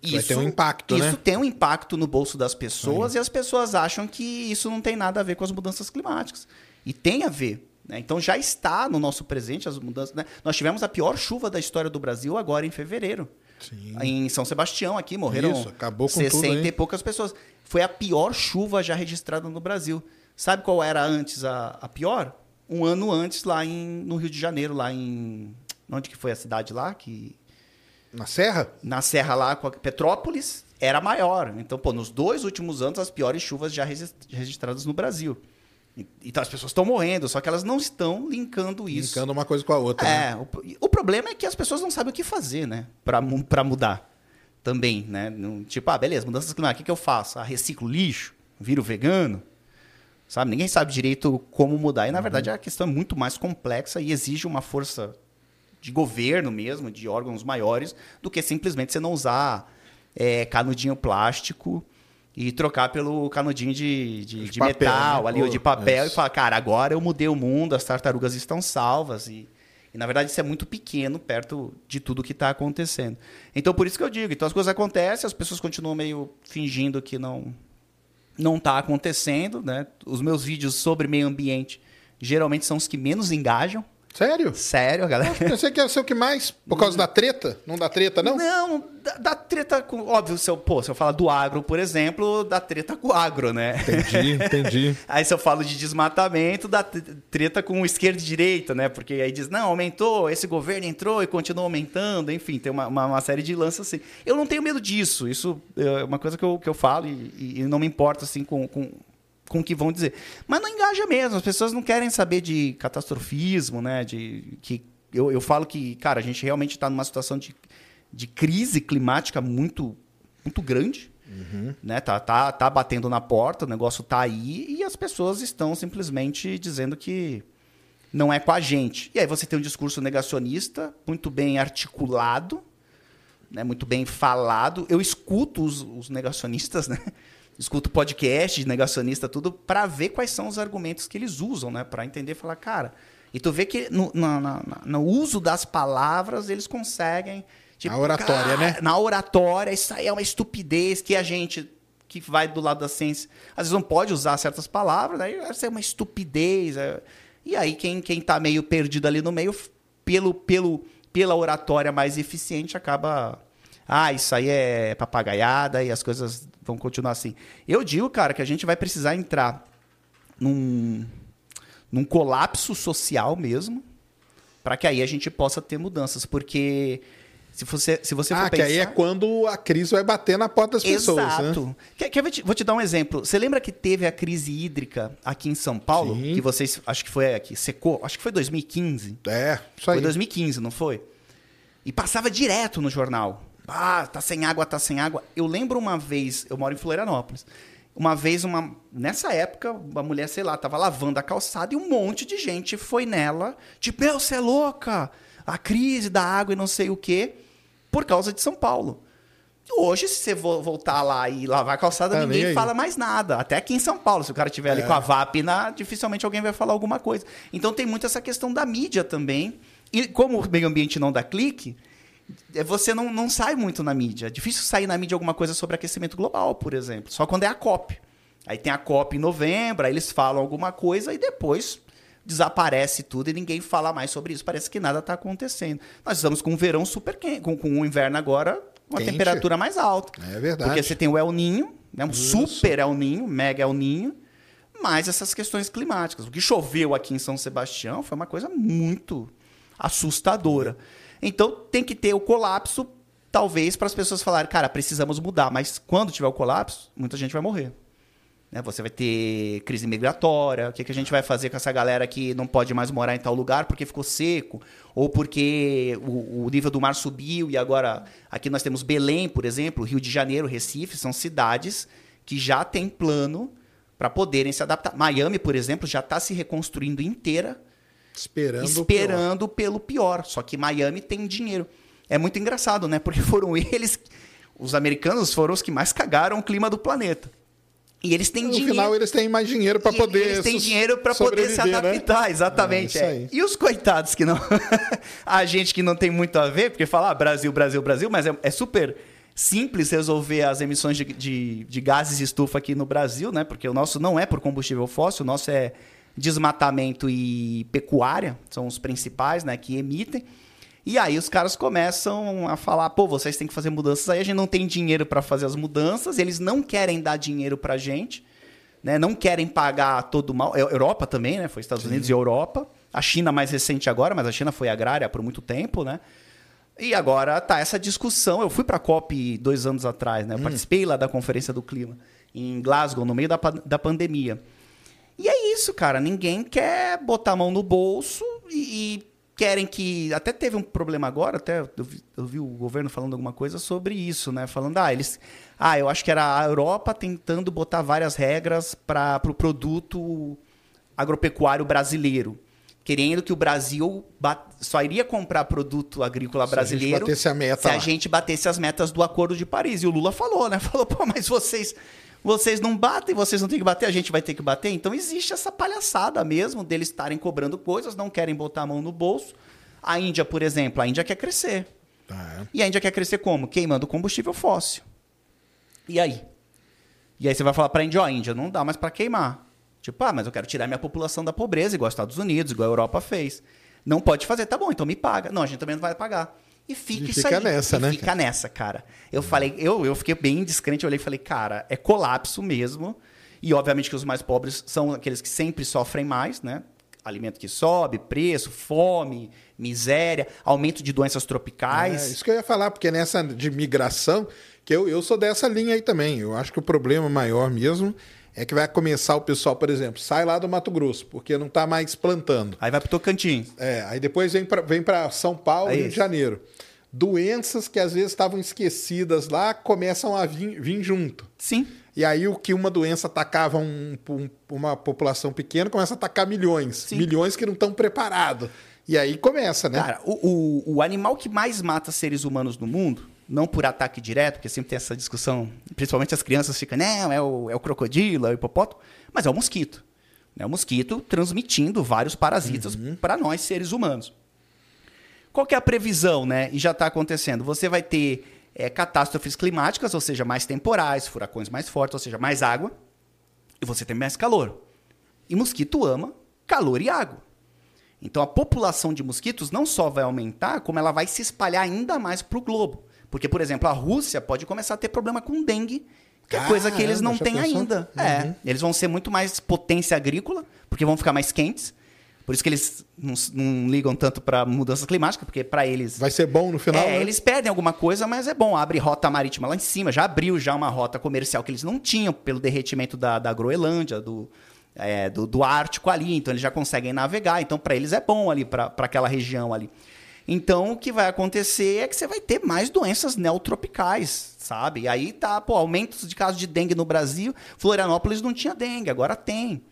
Speaker 1: Vai ter um impacto,
Speaker 4: isso
Speaker 1: né?
Speaker 4: tem um impacto no bolso das pessoas e as pessoas acham que isso não tem nada a ver com as mudanças climáticas. E tem a ver. né? Então já está no nosso presente as mudanças. né? Nós tivemos a pior chuva da história do Brasil agora em fevereiro.
Speaker 1: Sim.
Speaker 4: Em São Sebastião, aqui, morreram
Speaker 1: Isso, acabou com
Speaker 4: 60
Speaker 1: tudo, hein?
Speaker 4: e poucas pessoas. Foi a pior chuva já registrada no Brasil. Sabe qual era antes a, a pior? Um ano antes, lá em, no Rio de Janeiro, lá em. Onde que foi a cidade lá? Que
Speaker 1: Na Serra?
Speaker 4: na serra lá com a Petrópolis era maior. Então, pô, nos dois últimos anos, as piores chuvas já regis- registradas no Brasil. Então, as pessoas estão morrendo, só que elas não estão linkando isso.
Speaker 1: Linkando uma coisa com a outra. né?
Speaker 4: É, o, o problema é que as pessoas não sabem o que fazer, né? Pra mudar também, né? Tipo, ah, beleza, mudanças climáticas, o que, que eu faço? Ah, reciclo lixo? Viro vegano? Sabe? Ninguém sabe direito como mudar. E, na verdade, a questão é muito mais complexa e exige uma força de governo mesmo, de órgãos maiores, do que simplesmente você não usar é, canudinho plástico e trocar pelo canudinho de, de,
Speaker 1: De
Speaker 4: de
Speaker 1: papel,
Speaker 4: metal
Speaker 1: né?
Speaker 4: ali, ou de papel,
Speaker 1: isso.
Speaker 4: e falar, cara, agora eu mudei o mundo, as tartarugas estão salvas. E, e, na verdade, isso é muito pequeno perto de tudo que está acontecendo. Então, por isso que eu digo, então as coisas acontecem, as pessoas continuam meio fingindo que não não está acontecendo, né? Os meus vídeos sobre meio ambiente geralmente são os que menos engajam.
Speaker 1: Sério?
Speaker 4: Sério, galera.
Speaker 1: Pensei que ia ser o que mais? Por causa da treta? Não dá treta, não?
Speaker 4: Não, da treta com. Óbvio, se eu, pô, se eu falar do agro, por exemplo, da treta com o agro, né?
Speaker 1: Entendi, entendi.
Speaker 4: Aí se eu falo de desmatamento, da treta com esquerda e direita, né? Porque aí diz, não, aumentou, esse governo entrou e continua aumentando, enfim, tem uma, uma, uma série de lances assim. Eu não tenho medo disso, isso é uma coisa que eu, que eu falo e, e não me importo assim com, com, com o que vão dizer. Mas não engaja mesmo, as pessoas não querem saber de catastrofismo, né? De, que eu, eu falo que, cara, a gente realmente está numa situação de, de crise climática muito, muito grande. Uhum. Né? Tá, tá, tá batendo na porta, o negócio tá aí e as pessoas estão simplesmente dizendo que não é com a gente. E aí você tem um discurso negacionista muito bem articulado, né? muito bem falado. Eu escuto os, os negacionistas, né? Escuto podcast de negacionista, tudo, para ver quais são os argumentos que eles usam, né? Para entender e falar, cara. E tu vê que no, na, na, no uso das palavras eles conseguem.
Speaker 1: Tipo, na oratória,
Speaker 4: cara,
Speaker 1: né?
Speaker 4: Na oratória, isso aí é uma estupidez que a gente que vai do lado da ciência, às vezes não pode usar certas palavras, aí isso é uma estupidez. É... E aí quem, quem tá meio perdido ali no meio, pelo, pelo, pela oratória mais eficiente, acaba ah, isso aí é papagaiada e as coisas vão continuar assim. Eu digo, cara, que a gente vai precisar entrar num, num colapso social mesmo, para que aí a gente possa ter mudanças, porque se você, se você
Speaker 1: ah,
Speaker 4: for
Speaker 1: que aí é quando a crise vai bater na porta das pessoas, né?
Speaker 4: Exato.
Speaker 1: Né?
Speaker 4: Quer, quer, vou te dar um exemplo. Você lembra que teve a crise hídrica aqui em São Paulo? Sim. Que vocês, acho que foi aqui, secou, acho que foi 2015.
Speaker 1: É, isso aí.
Speaker 4: Foi 2015, não foi? E passava direto no jornal. Ah, tá sem água, tá sem água. Eu lembro uma vez, eu moro em Florianópolis. Uma vez, uma, nessa época, uma mulher, sei lá, tava lavando a calçada e um monte de gente foi nela, tipo, meu, você é louca! A crise da água e não sei o quê, por causa de São Paulo. Hoje, se você voltar lá e lavar a calçada, tá ninguém fala mais nada. Até aqui em São Paulo, se o cara estiver ali é. com a VAP, na, dificilmente alguém vai falar alguma coisa. Então tem muito essa questão da mídia também. E como o meio ambiente não dá clique, é, você não, não sai muito na mídia. É difícil sair na mídia alguma coisa sobre aquecimento global, por exemplo. Só quando é a COP. Aí tem a COP em novembro, aí eles falam alguma coisa e depois desaparece tudo e ninguém fala mais sobre isso. Parece que nada está acontecendo. Nós estamos com um verão super quente, com, com um inverno agora, uma Quente. temperatura mais alta.
Speaker 1: É verdade.
Speaker 4: Porque você tem o El Ninho, né, um isso. super El Ninho, mega El Ninho, mais essas questões climáticas. O que choveu aqui em São Sebastião foi uma coisa muito assustadora. Então tem que ter o colapso, talvez, para as pessoas falarem, cara, precisamos mudar. Mas quando tiver o colapso, muita gente vai morrer. Né? Você vai ter crise migratória. O que, que a gente vai fazer com essa galera que não pode mais morar em tal lugar porque ficou seco? Ou porque o, o nível do mar subiu e agora aqui nós temos Belém, por exemplo, Rio de Janeiro, Recife, são cidades que já têm plano para poderem se adaptar. Miami, por exemplo, já está se reconstruindo inteira
Speaker 1: Esperando,
Speaker 4: esperando pelo pior. Só que Miami tem dinheiro. É muito engraçado, né? Porque foram eles, os americanos foram os que mais cagaram o clima do planeta. E eles têm no dinheiro.
Speaker 1: No final, eles têm mais dinheiro para poder.
Speaker 4: Eles têm dinheiro para poder se né? adaptar, né? exatamente. É, é. E os coitados que não. a gente que não tem muito a ver, porque fala ah, Brasil, Brasil, Brasil, mas é, é super simples resolver as emissões de, de, de, gases de estufa aqui no Brasil, né? Porque o nosso não é por combustível fóssil, o nosso é desmatamento e pecuária, são os principais, né, que emitem. E aí os caras começam a falar, pô, vocês têm que fazer mudanças aí, a gente não tem dinheiro para fazer as mudanças, eles não querem dar dinheiro para a gente, né, não querem pagar todo o mal. Europa também, né, foi Estados Sim. Unidos e Europa. A China mais recente agora, mas a China foi agrária por muito tempo, né? E agora tá essa discussão. Eu fui para a COP dois anos atrás, né? Eu hum. participei lá da Conferência do Clima, em Glasgow, no meio da, da pandemia. E é isso, cara. Ninguém quer botar a mão no bolso e, e querem que. Até teve um problema agora, até eu vi, eu vi, o governo falando alguma coisa sobre isso, né? Falando, ah, eles. Ah, eu acho que era a Europa tentando botar várias regras para o pro produto agropecuário brasileiro. Querendo que o Brasil só iria comprar produto agrícola brasileiro
Speaker 1: se a, meta
Speaker 4: se a gente batesse as metas do Acordo de Paris. E o Lula falou, né? Falou, pô, mas vocês vocês não batem, vocês não têm que bater, a gente vai ter que bater. Então existe essa palhaçada mesmo deles estarem cobrando coisas, não querem botar a mão no bolso. A Índia, por exemplo, a Índia quer crescer. Ah, é. E a Índia quer crescer como? Queimando combustível fóssil. E aí? E aí você vai falar para a Índia, ó, Índia, não dá mais para queimar. Tipo, ah, mas eu quero tirar minha população da pobreza, igual os Estados Unidos, igual a Europa fez. Não pode fazer, tá bom, então me paga. Não, a gente também não vai pagar. E fica
Speaker 1: E
Speaker 4: isso
Speaker 1: fica
Speaker 4: aí.
Speaker 1: nessa,
Speaker 4: e
Speaker 1: né,
Speaker 4: Fica nessa, cara. Eu falei, eu, eu fiquei bem descrente, eu olhei e falei, cara, é colapso mesmo. E obviamente que os mais pobres são aqueles que sempre sofrem mais, né? Alimento que sobe, preço, fome, miséria, aumento de doenças
Speaker 1: É,
Speaker 4: tropicais.
Speaker 1: isso que eu ia falar, porque nessa de migração, que eu, eu sou dessa linha aí também. Eu acho que o problema maior mesmo é que vai começar o pessoal, por exemplo, sai lá do Mato Grosso, porque não está mais plantando.
Speaker 4: Aí vai pro Tocantins.
Speaker 1: É, aí depois vem para vem pra São Paulo,
Speaker 4: É
Speaker 1: Rio de. Janeiro. Doenças que às vezes estavam esquecidas lá começam a vir, vir junto.
Speaker 4: Sim.
Speaker 1: E aí o que uma doença atacava um- um- uma população pequena começa a atacar milhões.
Speaker 4: Sim.
Speaker 1: Milhões que não estão preparados. E aí começa, né?
Speaker 4: Cara, o, o, o animal que mais mata seres humanos no mundo, não por ataque direto, porque sempre tem essa discussão, principalmente as crianças ficam, não, é o, é o crocodilo, é o hipopótamo, mas é o mosquito. É o mosquito transmitindo vários parasitas para nós, seres humanos. Qual que é a previsão, né? E já está acontecendo. Você vai ter é, catástrofes climáticas, ou seja, mais temporais, furacões mais fortes, ou seja, mais água, e você tem mais calor. E mosquito ama calor e água. Então a população de mosquitos não só vai aumentar, como ela vai se espalhar ainda mais para o globo. Porque, por exemplo, a Rússia pode começar a ter problema com dengue, que é coisa que eles não têm ainda.
Speaker 1: Uhum.
Speaker 4: É, eles vão ser muito mais potência agrícola, porque vão ficar mais quentes. Por isso que eles não, não ligam tanto para mudanças climáticas, porque para eles
Speaker 1: Vai ser bom no final,
Speaker 4: é,
Speaker 1: né?
Speaker 4: eles perdem alguma coisa, mas é bom. Abre rota marítima lá em cima. Já abriu já uma rota comercial que eles não tinham pelo derretimento da, da Groenlândia, do, é, do, do Ártico ali. Então eles já conseguem navegar. Então para eles é bom ali, para aquela região ali. Então o que vai acontecer é que você vai ter mais doenças neotropicais, sabe? E aí tá, pô, aumentos de casos de dengue no Brasil. Florianópolis não tinha dengue, agora tem.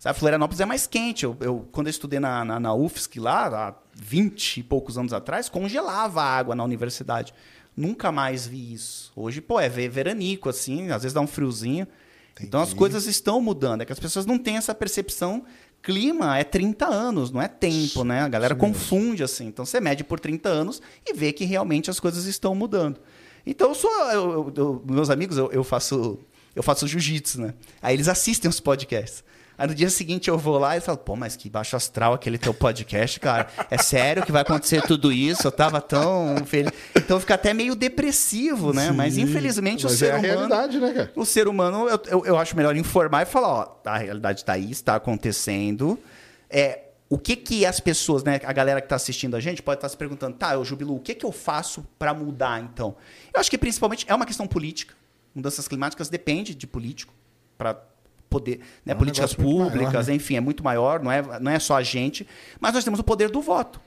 Speaker 4: Sabe, Florianópolis é mais quente. Eu, eu- quando eu estudei na, na, na UFSC lá, há 20 e poucos anos atrás, congelava a água na universidade. Nunca mais vi isso. Hoje, pô, é ver- veranico, assim, às vezes dá um friozinho. Então as coisas estão mudando. É que as pessoas não têm essa percepção. Clima é 30 anos, não é tempo, né? A galera confunde assim. Então você mede por 30 anos e vê que realmente as coisas estão mudando. Então eu sou. eu- eu- meus amigos, eu, eu faço. Eu faço jiu-jitsu, né? Aí eles assistem os podcasts. Aí no dia seguinte eu vou lá e falo, pô, mas que baixo astral aquele teu podcast, cara. É sério que vai acontecer tudo isso? Eu tava tão feliz. Então fica até meio depressivo, né? mas
Speaker 1: Sim,
Speaker 4: infelizmente o
Speaker 1: mas
Speaker 4: ser
Speaker 1: é a
Speaker 4: humano.
Speaker 1: realidade, né, cara?
Speaker 4: O ser humano, eu, eu, eu acho melhor informar e falar, ó, a realidade tá aí, está acontecendo. É, o que que as pessoas, né, a galera que está assistindo a gente pode estar se perguntando, tá, eu Jubilu, o que que eu faço para mudar então? Eu acho que principalmente é uma questão política. Mudanças climáticas depende de político para poder, né,
Speaker 1: É um
Speaker 4: políticas públicas,
Speaker 1: maior, né?
Speaker 4: enfim, é muito maior, não é, não é só a gente, mas nós temos o poder do voto.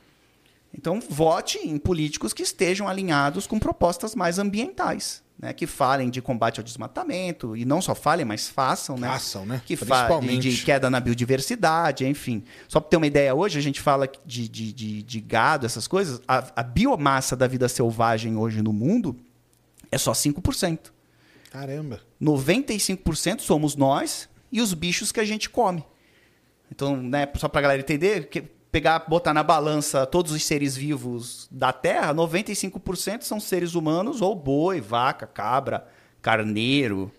Speaker 4: Então, vote em políticos que estejam alinhados com propostas mais ambientais, né? que falem de combate ao desmatamento, e não só falem, mas façam, né?
Speaker 1: Façam, né?
Speaker 4: Que falem
Speaker 1: Principalmente.
Speaker 4: de queda na biodiversidade, enfim. Só para ter uma ideia, hoje a gente fala de, de, de, de gado, essas coisas, a, a biomassa da vida selvagem hoje no mundo é só 5%.
Speaker 1: Caramba.
Speaker 4: 95% somos nós e os bichos que a gente come. Então, né, só pra galera entender, que pegar, botar na balança todos os seres vivos da Terra, 95% são seres humanos ou boi, vaca, cabra, carneiro,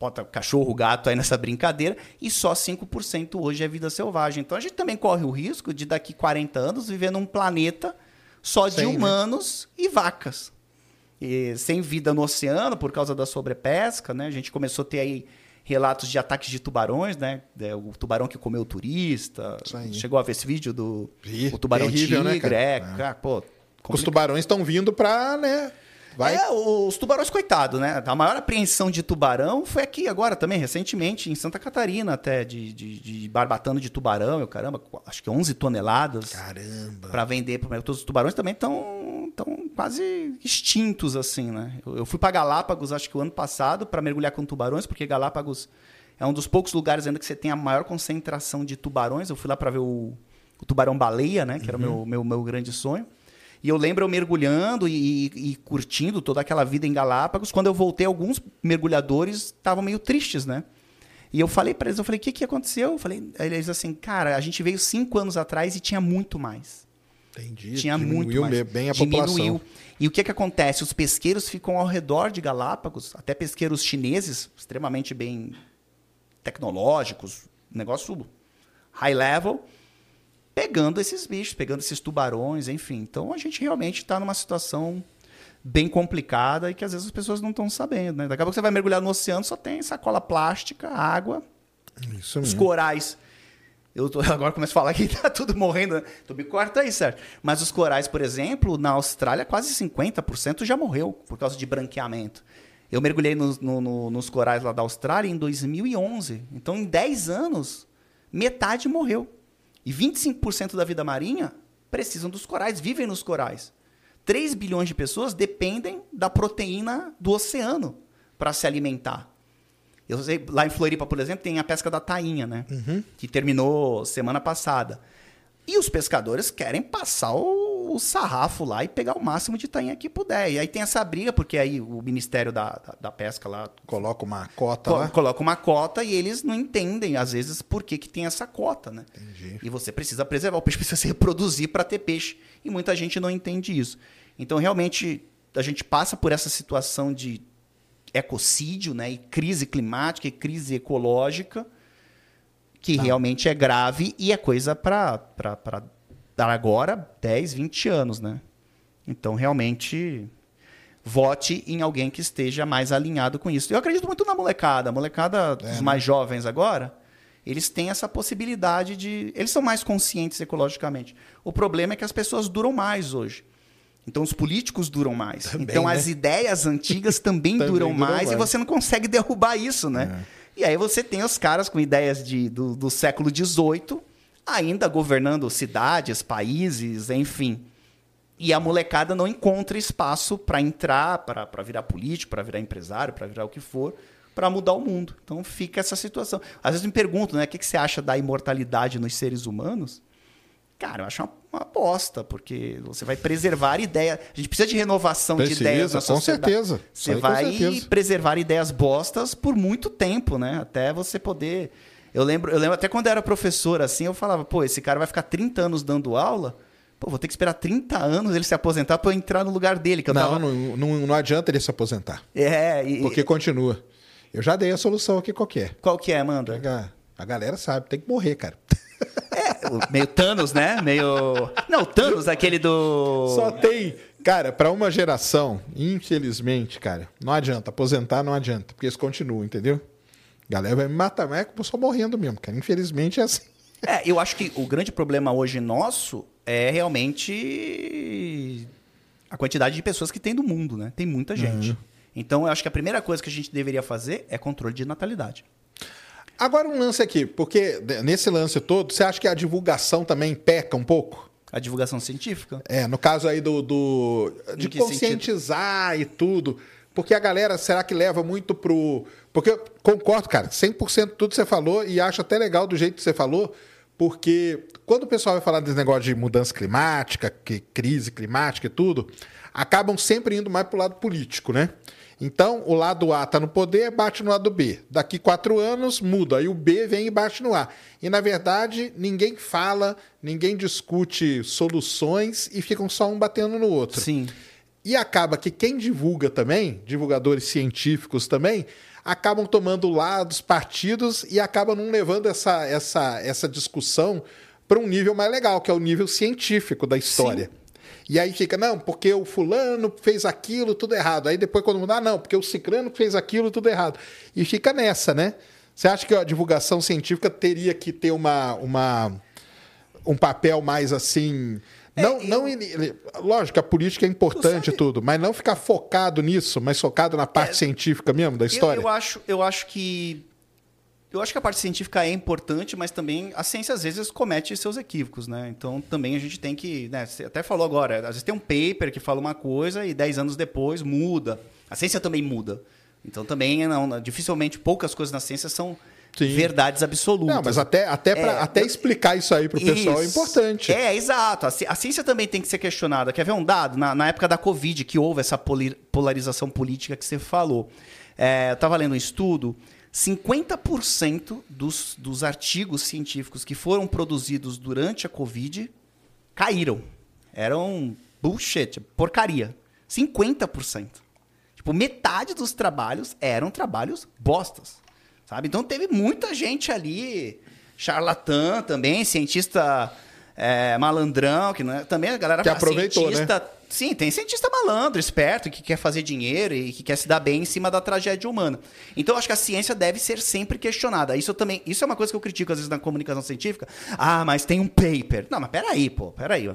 Speaker 4: bota cachorro, gato aí nessa brincadeira, e só 5% hoje é vida selvagem. Então a gente também corre o risco de daqui 40 anos viver num planeta só de
Speaker 1: né?
Speaker 4: humanos e vacas e sem vida no oceano por causa da sobrepesca, né? A gente começou a ter aí relatos de ataques de tubarões, né? É, O tubarão que comeu o turista. Chegou a ver esse vídeo do o tubarão
Speaker 1: Terrível, né,
Speaker 4: tigre,
Speaker 1: cara?
Speaker 4: é,
Speaker 1: É.
Speaker 4: cara, pô.
Speaker 1: Os tubarões estão vindo pra, né? Vai.
Speaker 4: É, os tubarões, coitado, né? A maior apreensão de tubarão foi aqui agora também, recentemente, em Santa Catarina, até, de, de, de barbatano de tubarão, eu caramba, acho que 11 toneladas.
Speaker 1: Caramba.
Speaker 4: Para vender todos os tubarões também estão tão quase extintos assim, né? Eu, eu fui para Galápagos acho que o ano passado para mergulhar com tubarões, porque Galápagos é um dos poucos lugares ainda que você tem a maior concentração de tubarões. Eu fui lá para ver o, o tubarão baleia, né? Que era o meu, meu, meu grande sonho. E eu lembro eu mergulhando e, e curtindo toda aquela vida em Galápagos. Quando eu voltei, alguns mergulhadores estavam meio tristes, né? E eu falei para eles, eu falei, o que, que aconteceu? Eu falei, eles assim, cara, a gente veio cinco anos atrás e tinha muito mais.
Speaker 1: Entendi.
Speaker 4: Tinha
Speaker 1: Diminuiu
Speaker 4: muito mais.
Speaker 1: bem a população.
Speaker 4: E o que, que acontece? Os pesqueiros ficam ao redor de Galápagos, até pesqueiros chineses, extremamente bem tecnológicos, negócio high level, pegando esses bichos, pegando esses tubarões, enfim. Então a gente realmente está numa situação bem complicada e que às vezes as pessoas não estão sabendo. Né? Daqui a pouco você vai mergulhar no oceano, só tem sacola plástica, água,
Speaker 1: Isso
Speaker 4: os
Speaker 1: mesmo.
Speaker 4: corais. Eu tô- agora começo a falar que tá tudo morrendo. Né? Tu me corta aí, certo? Mas os corais, por exemplo, na Austrália, quase 50% já morreu por causa de branqueamento. Eu mergulhei nos- no- no- nos corais lá da Austrália em 2011. Então, em 10 anos, metade morreu. E 25% da vida marinha precisam dos corais, vivem nos corais. 3 bilhões de pessoas dependem da proteína do oceano para se alimentar. Eu sei, lá em Floripa, por exemplo, tem a pesca da tainha, né? Que terminou semana passada. E os pescadores querem passar o, o sarrafo lá e pegar o máximo de tainha que puder. E aí tem essa briga, porque aí o Ministério da, da, da Pesca lá
Speaker 1: Coloca uma cota
Speaker 4: co-
Speaker 1: lá.
Speaker 4: coloca uma cota e eles não entendem, às vezes, por que, que tem essa cota, né?
Speaker 1: Entendi.
Speaker 4: E você precisa preservar, o peixe precisa se reproduzir para ter peixe. E muita gente não entende isso. Então, realmente, a gente passa por essa situação de ecocídio, né? E crise climática e crise ecológica, que realmente é grave e é coisa para dar agora 10, 20 anos, né? Então, realmente, vote em alguém que esteja mais alinhado com isso. Eu acredito muito na molecada. A molecada dos mais jovens agora, eles têm essa possibilidade de. Eles são mais conscientes ecologicamente. O problema é que as pessoas duram mais hoje. Então os políticos duram mais.
Speaker 1: Também,
Speaker 4: então
Speaker 1: né?
Speaker 4: as ideias antigas também,
Speaker 1: Também
Speaker 4: duram,
Speaker 1: duram
Speaker 4: mais, e
Speaker 1: mais.
Speaker 4: você não consegue derrubar isso, né? E aí você tem os caras com ideias de, do, do século XVIII ainda governando cidades, países, enfim. E a molecada não encontra espaço para entrar, para virar político, para virar empresário, para virar o que for, para mudar o mundo. Então fica essa situação. Às vezes me pergunto, né, o que, que você acha da imortalidade nos seres humanos? Cara, eu acho uma, uma bosta, porque você vai preservar ideia. A gente precisa de renovação de
Speaker 1: Precisa,
Speaker 4: ideias na
Speaker 1: com certeza.
Speaker 4: Você
Speaker 1: aí
Speaker 4: vai
Speaker 1: certeza.
Speaker 4: preservar ideias bostas por muito tempo, né? Até você poder. Eu lembro, eu lembro até quando eu era professor, assim, eu falava, pô, esse cara vai ficar 30 anos dando aula. Pô, vou ter que esperar 30 anos ele se aposentar para eu entrar no lugar dele.
Speaker 1: Não,
Speaker 4: tava...
Speaker 1: não, não, não adianta ele se aposentar.
Speaker 4: É, e...
Speaker 1: Porque continua. Eu já dei a solução aqui qualquer.
Speaker 4: qual que é, Amanda?
Speaker 1: A galera sabe, tem que morrer, cara.
Speaker 4: Meio Thanos, né? Meio. Não, Thanos, aquele do.
Speaker 1: Só tem. Cara, pra uma geração, infelizmente, cara, não adianta. Aposentar não adianta, porque eles continuam, entendeu? A galera vai me matar, mas é que morrendo mesmo, cara. Infelizmente é assim.
Speaker 4: É, eu acho que o grande problema hoje nosso é realmente a quantidade de pessoas que tem do mundo, né? Tem muita gente. Então, eu acho que a primeira coisa que a gente deveria fazer é controle de natalidade.
Speaker 1: Agora um lance aqui, porque nesse lance todo, você acha que a divulgação também peca um pouco?
Speaker 4: A divulgação científica.
Speaker 1: É, no caso aí do. do de conscientizar e tudo. Porque a galera, será que leva muito pro. Porque eu concordo, cara, 100% tudo que você falou e acho até legal do jeito que você falou, porque quando o pessoal vai falar desse negócio de mudança climática, que crise climática e tudo, acabam sempre indo mais pro lado político, né? Então, o lado A tá no poder, bate no lado B. Daqui quatro anos, muda. Aí o B vem e bate no A. E, na verdade, ninguém fala, ninguém discute soluções e ficam só um batendo no outro.
Speaker 4: Sim.
Speaker 1: E acaba que quem divulga também, divulgadores científicos também, acabam tomando lá dos partidos e acabam não levando essa, essa, essa discussão para um nível mais legal, que é o nível científico da história. E aí fica, não, porque o fulano fez aquilo, tudo errado. Aí depois quando mudar, não, porque o ciclano fez aquilo, tudo errado. E fica nessa, né? Você acha que a divulgação científica teria que ter uma, uma, um papel mais assim... Não,
Speaker 4: eu-
Speaker 1: não lógico, a política é importante e tudo, mas não ficar focado nisso, mas focado na parte científica mesmo da história.
Speaker 4: Eu, eu acho, eu acho que. Eu acho que a parte científica é importante, mas também a ciência às vezes comete seus equívocos, né? Então também a gente tem que. Né, você até falou agora, às vezes tem um paper que fala uma coisa e 10 anos depois muda. A ciência também muda. Então também não, dificilmente poucas coisas na ciência são
Speaker 1: Sim.
Speaker 4: verdades absolutas.
Speaker 1: Não, mas até, até, pra-
Speaker 4: É,
Speaker 1: até explicar isso aí pro pessoal é importante.
Speaker 4: É, exato. A ci- a ciência também tem que ser questionada. Quer ver um dado? Na, na época da Covid, que houve essa polarização política que você falou. É, eu estava lendo um estudo. 50% dos, dos artigos científicos que foram produzidos durante a Covid caíram. Eram bullshit, porcaria. 50%. Tipo, metade dos trabalhos eram trabalhos bostas. Sabe? Então teve muita gente ali, charlatã também, cientista é, malandrão, que não é, também a galera
Speaker 1: Que aproveitou, né?
Speaker 4: Sim, tem cientista malandro, esperto, que quer fazer dinheiro e que quer se dar bem em cima da tragédia humana. Então, eu acho que a ciência deve ser sempre questionada. Isso eu também, isso é uma coisa que eu critico às vezes na comunicação científica. Ah, mas tem um paper. Não, mas peraí, pô, peraí.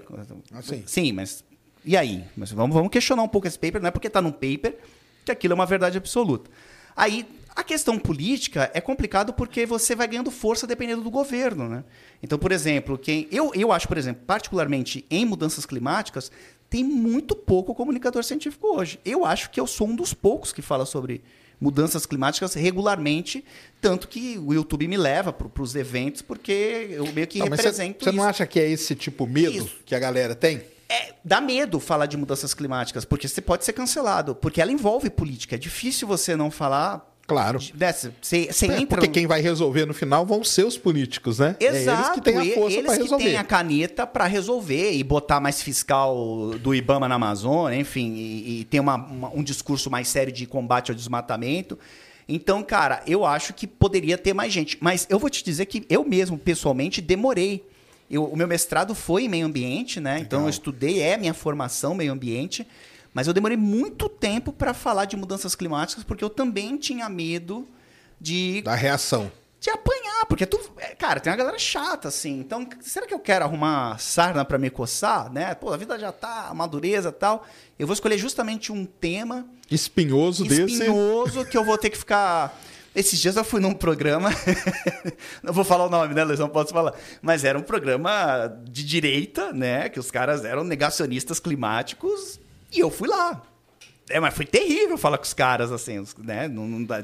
Speaker 1: Assim.
Speaker 4: Sim, mas e aí? Mas vamos, vamos questionar um pouco esse paper. Não é porque está num paper que aquilo é uma verdade absoluta. Aí, a questão política é complicado porque você vai ganhando força dependendo do governo, né? Então, por exemplo, quem eu, eu acho, por exemplo, particularmente em mudanças climáticas, tem muito pouco comunicador científico hoje. Eu acho que eu sou um dos poucos que fala sobre mudanças climáticas regularmente, tanto que o YouTube me leva para os eventos porque eu meio que
Speaker 1: Não, mas
Speaker 4: represento
Speaker 1: Você não acha que é esse tipo medo
Speaker 4: Isso.
Speaker 1: que a galera tem?
Speaker 4: É, dá medo falar de mudanças climáticas, porque você pode ser cancelado, porque ela envolve política. É difícil você não falar.
Speaker 1: Claro.
Speaker 4: de- né, Você, você
Speaker 1: É,
Speaker 4: entra.
Speaker 1: porque quem vai resolver no final vão ser os políticos, né?
Speaker 4: Exato,
Speaker 1: é eles que têm a
Speaker 4: e-
Speaker 1: força
Speaker 4: eles
Speaker 1: para
Speaker 4: que
Speaker 1: resolver.
Speaker 4: têm a caneta para resolver e botar mais fiscal do IBAMA na Amazônia, enfim, e, e ter uma- uma- um discurso mais sério de combate ao desmatamento. Então, cara, eu acho que poderia ter mais gente. Mas eu vou te dizer que eu mesmo, pessoalmente, demorei. Eu- o meu mestrado foi em meio ambiente, né? Então eu estudei, é minha formação meio ambiente. Mas eu demorei muito tempo para falar de mudanças climáticas, porque eu também tinha medo de
Speaker 1: Da reação.
Speaker 4: de apanhar, porque tu, é, cara, tem uma galera chata assim. Então, será que eu quero arrumar sarna pra me coçar, né? Pô, a vida já tá madureza, e tal. Eu vou escolher justamente um tema
Speaker 1: Espinhoso, desse.
Speaker 4: espinhoso que eu vou ter que ficar esses dias eu fui num programa, não vou falar o nome, né, Luiz? Não posso falar. Mas era um programa de direita, né? Que os caras eram negacionistas climáticos e eu fui lá. É, mas foi terrível falar com os caras, assim, né?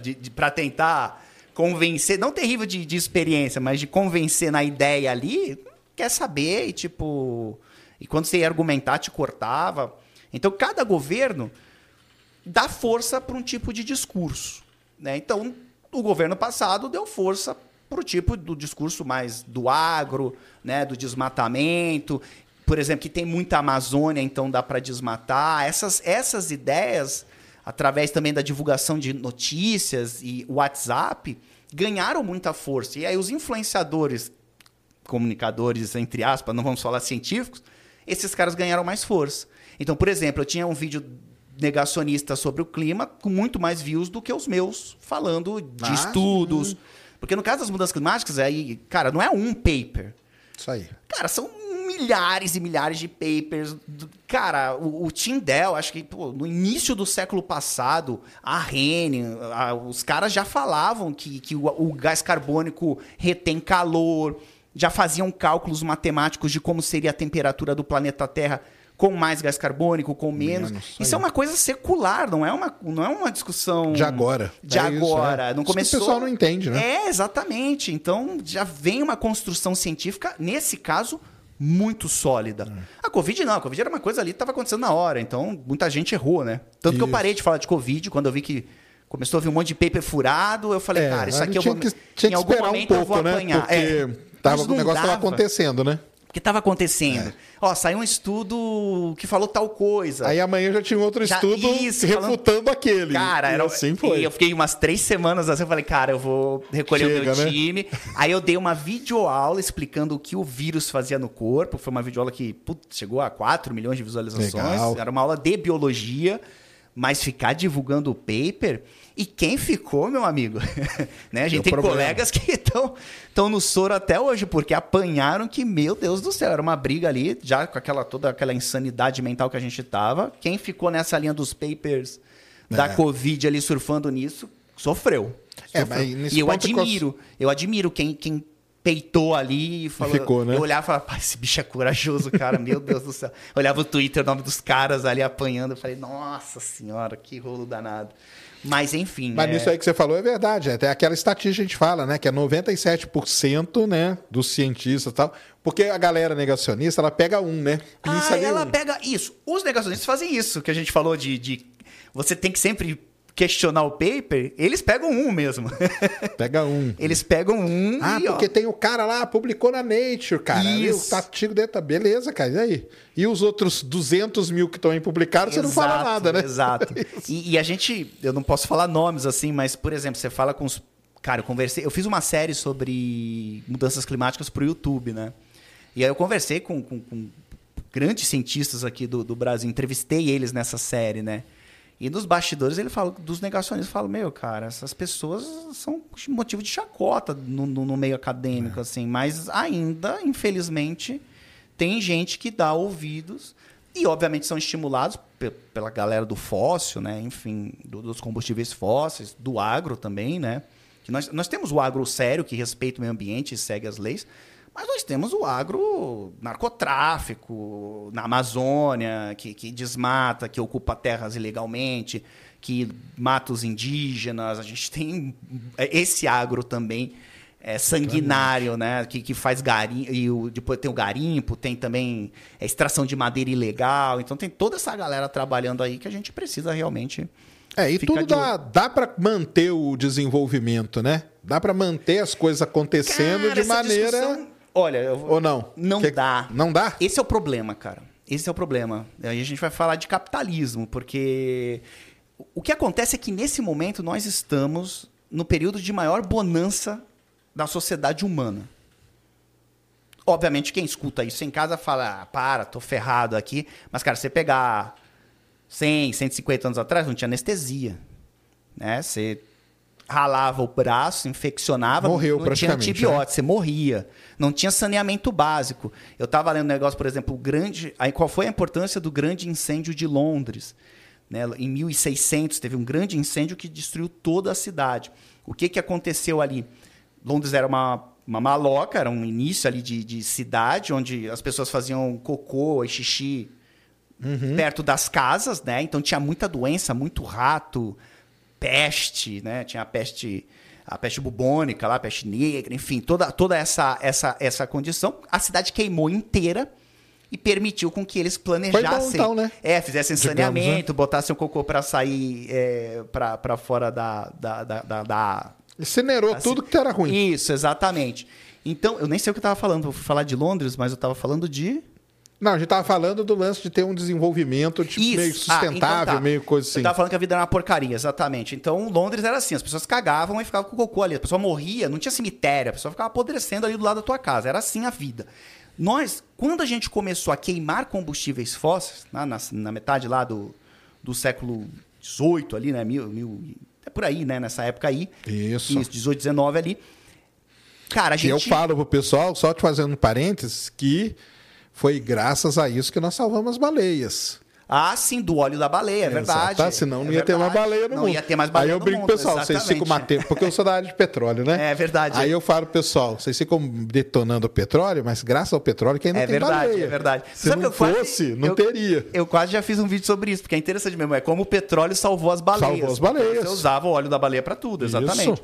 Speaker 4: De, de, pra tentar convencer, não terrível de, de experiência, mas de convencer na ideia ali, quer saber e tipo. E quando você ia argumentar, te cortava. Então, cada governo dá força para um tipo de discurso. Né? Então, o governo passado deu força para o tipo do discurso mais do agro, né? do desmatamento. Por exemplo, que tem muita Amazônia, então dá para desmatar. Essas, essas ideias, através também da divulgação de notícias e WhatsApp, ganharam muita força. E aí os influenciadores, comunicadores, entre aspas, não vamos falar científicos, esses caras ganharam mais força. Então, por exemplo, eu tinha um vídeo negacionista sobre o clima com muito mais views do que os meus falando de
Speaker 1: Ah,
Speaker 4: estudos. Porque no caso das mudanças climáticas, aí, cara, não é um paper.
Speaker 1: Isso aí.
Speaker 4: Cara, são milhares e milhares de papers. Cara, o, o Tyndall, acho que pô, no início do século passado, a Rene, os caras já falavam que, que o, o gás carbônico retém calor, já faziam cálculos matemáticos de como seria a temperatura do planeta Terra com mais gás carbônico, com menos.
Speaker 1: Menos,
Speaker 4: Isso é
Speaker 1: aí.
Speaker 4: uma coisa secular, não é uma, não é uma discussão
Speaker 1: De agora.
Speaker 4: De
Speaker 1: É isso,
Speaker 4: agora.
Speaker 1: é.
Speaker 4: Não
Speaker 1: Isso que o
Speaker 4: começou.
Speaker 1: pessoal não entende, né?
Speaker 4: É, exatamente. Então já vem uma construção científica, nesse caso, muito sólida.
Speaker 1: É.
Speaker 4: A Covid não, a Covid era uma coisa ali que estava acontecendo na hora, então muita gente errou, né? Tanto que eu
Speaker 1: Isso.
Speaker 4: parei de falar de Covid quando eu vi que começou a vir um monte de paper furado, eu falei,
Speaker 1: É,
Speaker 4: cara, isso aqui eu vou.
Speaker 1: que, tinha
Speaker 4: em algum
Speaker 1: esperar um
Speaker 4: momento eu vou
Speaker 1: pouco, né?
Speaker 4: apanhar.
Speaker 1: Porque
Speaker 4: É.
Speaker 1: tava, o negócio estava acontecendo, né?
Speaker 4: O que estava acontecendo? Ó, saiu um estudo que falou tal coisa.
Speaker 1: Aí amanhã já tinha um outro
Speaker 4: Já-
Speaker 1: estudo
Speaker 4: isso,
Speaker 1: refutando aquele.
Speaker 4: Cara,
Speaker 1: E
Speaker 4: era
Speaker 1: assim foi.
Speaker 4: E eu fiquei umas três semanas assim, eu falei, cara, eu vou recolher o
Speaker 1: Chega,
Speaker 4: meu
Speaker 1: né?
Speaker 4: time. Aí eu dei uma videoaula explicando o que o vírus fazia no corpo. Foi uma videoaula que putz, chegou a 4 milhões de visualizações.
Speaker 1: Legal.
Speaker 4: Era uma aula de biologia, mas ficar divulgando o paper. E quem ficou, meu amigo? né? A gente tem
Speaker 1: problema.
Speaker 4: colegas que estão no soro até hoje, porque apanharam que, meu Deus do céu, era uma briga ali, já com aquela toda aquela insanidade mental que a gente tava. Quem ficou nessa linha dos papers da
Speaker 1: É.
Speaker 4: Covid ali surfando nisso, sofreu.
Speaker 1: É,
Speaker 4: Sofreu.
Speaker 1: mas
Speaker 4: e eu admiro, eu admiro quem, quem peitou ali e falou.
Speaker 1: ficou, né?
Speaker 4: Eu olhava e falava, "Pá, esse bicho é corajoso, cara, meu Deus do céu. Eu olhava o Twitter, o nome dos caras ali apanhando, eu falei, nossa senhora, que rolo danado. Mas enfim.
Speaker 1: Mas
Speaker 4: é-
Speaker 1: nisso aí que você falou é verdade. Até aquela estatística que a gente fala, né? Que é 97% né, dos cientistas e tal. Porque a galera negacionista, ela pega um, né? Pinça
Speaker 4: Ah, ela
Speaker 1: um.
Speaker 4: pega isso. Os negacionistas fazem isso, que a gente falou de, de você tem que sempre questionar o paper. Eles pegam um mesmo.
Speaker 1: Pega um.
Speaker 4: Eles pegam um
Speaker 1: Ah,
Speaker 4: e, ó,
Speaker 1: porque tem o cara lá, publicou na Nature, cara. E o
Speaker 4: Isso.
Speaker 1: artigo dele tá beleza, cara. E aí? E os outros 200 mil que estão aí publicados, você não fala
Speaker 4: Exato,
Speaker 1: nada, né?
Speaker 4: Exato. E, e a gente, eu não posso falar nomes assim, mas, por exemplo, você fala com os. Cara, eu conversei. Eu fiz uma série sobre mudanças climáticas pro YouTube, né? E aí eu conversei com, com, com grandes cientistas aqui do, do Brasil, entrevistei eles nessa série, né? E nos bastidores ele fala dos negacionistas, fala, meu, cara, essas pessoas são motivo de chacota no, no, no meio acadêmico, é. assim, mas ainda, infelizmente, tem gente que dá ouvidos e, obviamente, são estimulados pela galera do fóssil, né? Enfim, do, dos combustíveis fósseis, do agro também, né? Que nós, nós temos o agro sério, que respeita o meio ambiente e segue as leis, mas nós temos o agro narcotráfico na Amazônia, que, que desmata, que ocupa terras ilegalmente, que mata os indígenas. A gente tem esse agro também é, sanguinário, né? Que, que faz garimpo. E o, depois tem o garimpo, tem também a extração de madeira ilegal. Então tem toda essa galera trabalhando aí que a gente precisa realmente.
Speaker 1: É, e tudo dá, dá para manter o desenvolvimento, né? Dá para manter as coisas acontecendo Cara, de maneira. Discussão
Speaker 4: Olha, eu...
Speaker 1: ou não?
Speaker 4: Não
Speaker 1: que...
Speaker 4: dá.
Speaker 1: Não dá?
Speaker 4: Esse é o problema, cara. Esse é o problema. Aí a gente vai falar de capitalismo, porque o que acontece é que nesse momento nós estamos no período de maior bonança da sociedade humana. Obviamente, quem escuta isso em casa fala, ah, para, tô ferrado aqui. Mas, cara, você pegar 100, 150 anos atrás, não tinha anestesia. Né? Você ralava o braço, infeccionava,
Speaker 1: Morreu
Speaker 4: não tinha antibiótico, né? você morria. Não tinha saneamento básico. Eu estava lendo um negócio, por exemplo, grande. Aí qual foi a importância do grande incêndio de Londres? Né? Em 1600 teve um grande incêndio que destruiu toda a cidade. O que, que aconteceu ali? Londres era uma, uma maloca, era um início ali de, de cidade, onde as pessoas faziam cocô e xixi uhum. perto das casas, né? Então tinha muita doença, muito rato, peste, né? Tinha a peste, a peste bubônica lá, a peste negra, enfim, toda, toda essa, essa, essa condição. A cidade queimou inteira e permitiu com que eles planejassem. Bom,
Speaker 1: então, né?
Speaker 4: É, fizessem Digamos, saneamento, né? botassem o cocô para sair é, para fora da, da, da, da, da
Speaker 1: Incinerou assim, tudo que era ruim.
Speaker 4: Isso, exatamente. Então, eu nem sei o que eu estava falando, vou falar de Londres, mas eu estava falando de.
Speaker 1: Não, a gente tava falando do lance de ter um desenvolvimento tipo, meio ah, sustentável, ah, então tá. meio coisa assim. Eu
Speaker 4: tava falando que a vida era uma porcaria, exatamente. Então, Londres era assim, as pessoas cagavam e ficavam com o cocô ali. A pessoa morria, não tinha cemitério, a pessoa ficava apodrecendo ali do lado da tua casa. Era assim a vida. Nós, quando a gente começou a queimar combustíveis fósseis, na, na, na metade lá do, do século XVIII ali, né, mil, mil, é por aí, né, nessa época aí.
Speaker 1: Isso.
Speaker 4: Isso, 18, 19 ali. Cara, a gente...
Speaker 1: E eu falo pro pessoal, só te fazendo um parênteses, que foi graças a isso que nós salvamos as baleias.
Speaker 4: Ah, sim, do óleo da baleia, é verdade.
Speaker 1: Tá, senão não é ia verdade. ter mais baleia no
Speaker 4: não
Speaker 1: mundo.
Speaker 4: Não ia ter mais baleia
Speaker 1: Aí eu brinco, pessoal, exatamente. vocês ficam matando, porque eu sou da área de petróleo, né?
Speaker 4: É verdade.
Speaker 1: Aí eu falo, pessoal, vocês ficam detonando o petróleo, mas graças ao petróleo que ainda é tem
Speaker 4: verdade,
Speaker 1: baleia.
Speaker 4: É verdade,
Speaker 1: Se Sabe não fosse, não
Speaker 4: eu,
Speaker 1: teria.
Speaker 4: Eu quase já fiz um vídeo sobre isso, porque é interessante mesmo, é como o petróleo salvou as baleias.
Speaker 1: Salvou as baleias.
Speaker 4: Você usava o óleo da baleia para tudo, exatamente. Isso.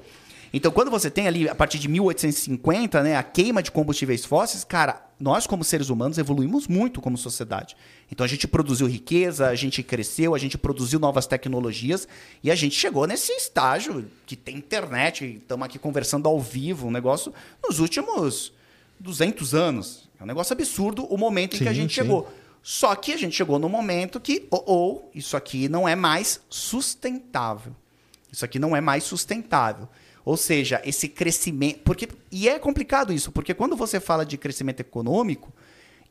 Speaker 4: Então, quando você tem ali, a partir de 1850, né, a queima de combustíveis fósseis, cara, nós como seres humanos evoluímos muito como sociedade. Então, a gente produziu riqueza, a gente cresceu, a gente produziu novas tecnologias e a gente chegou nesse estágio que tem internet, estamos aqui conversando ao vivo, um negócio nos últimos 200 anos. É um negócio absurdo o momento sim, em que a gente sim. chegou. Só que a gente chegou no momento que, ou, oh, oh, isso aqui não é mais sustentável. Isso aqui não é mais sustentável. Ou seja, esse crescimento. Porque, e é complicado isso, porque quando você fala de crescimento econômico,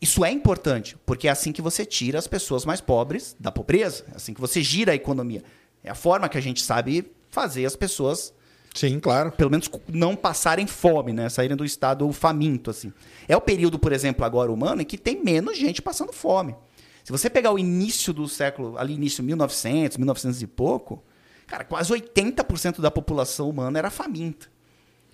Speaker 4: isso é importante, porque é assim que você tira as pessoas mais pobres da pobreza, é assim que você gira a economia. É a forma que a gente sabe fazer as pessoas.
Speaker 1: Sim, claro.
Speaker 4: Pelo menos não passarem fome, né? Saírem do estado faminto, assim. É o período, por exemplo, agora humano, em que tem menos gente passando fome. Se você pegar o início do século, ali início 1900, 1900 e pouco, Cara, quase 80% da população humana era faminta.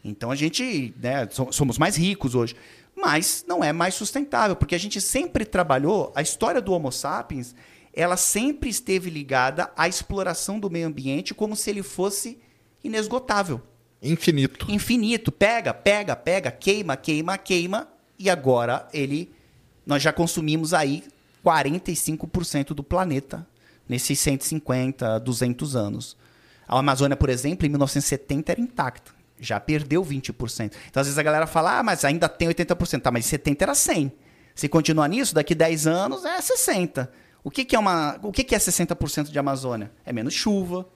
Speaker 4: Então a gente, né, somos mais ricos hoje, mas não é mais sustentável, porque a gente sempre trabalhou, a história do Homo sapiens, ela sempre esteve ligada à exploração do meio ambiente como se ele fosse inesgotável.
Speaker 1: Infinito.
Speaker 4: Infinito. Pega, pega, pega, queima, queima, queima, e agora ele nós já consumimos aí 45% do planeta nesses 150, 200 anos. A Amazônia, por exemplo, em 1970 era intacta. Já perdeu 20%. Então, às vezes a galera fala, ah, mas ainda tem 80%. Tá, mas 70% era 100%. Se continuar nisso, daqui 10 anos é 60%. O que, que é, uma, o que, que é 60% de Amazônia? É menos chuva,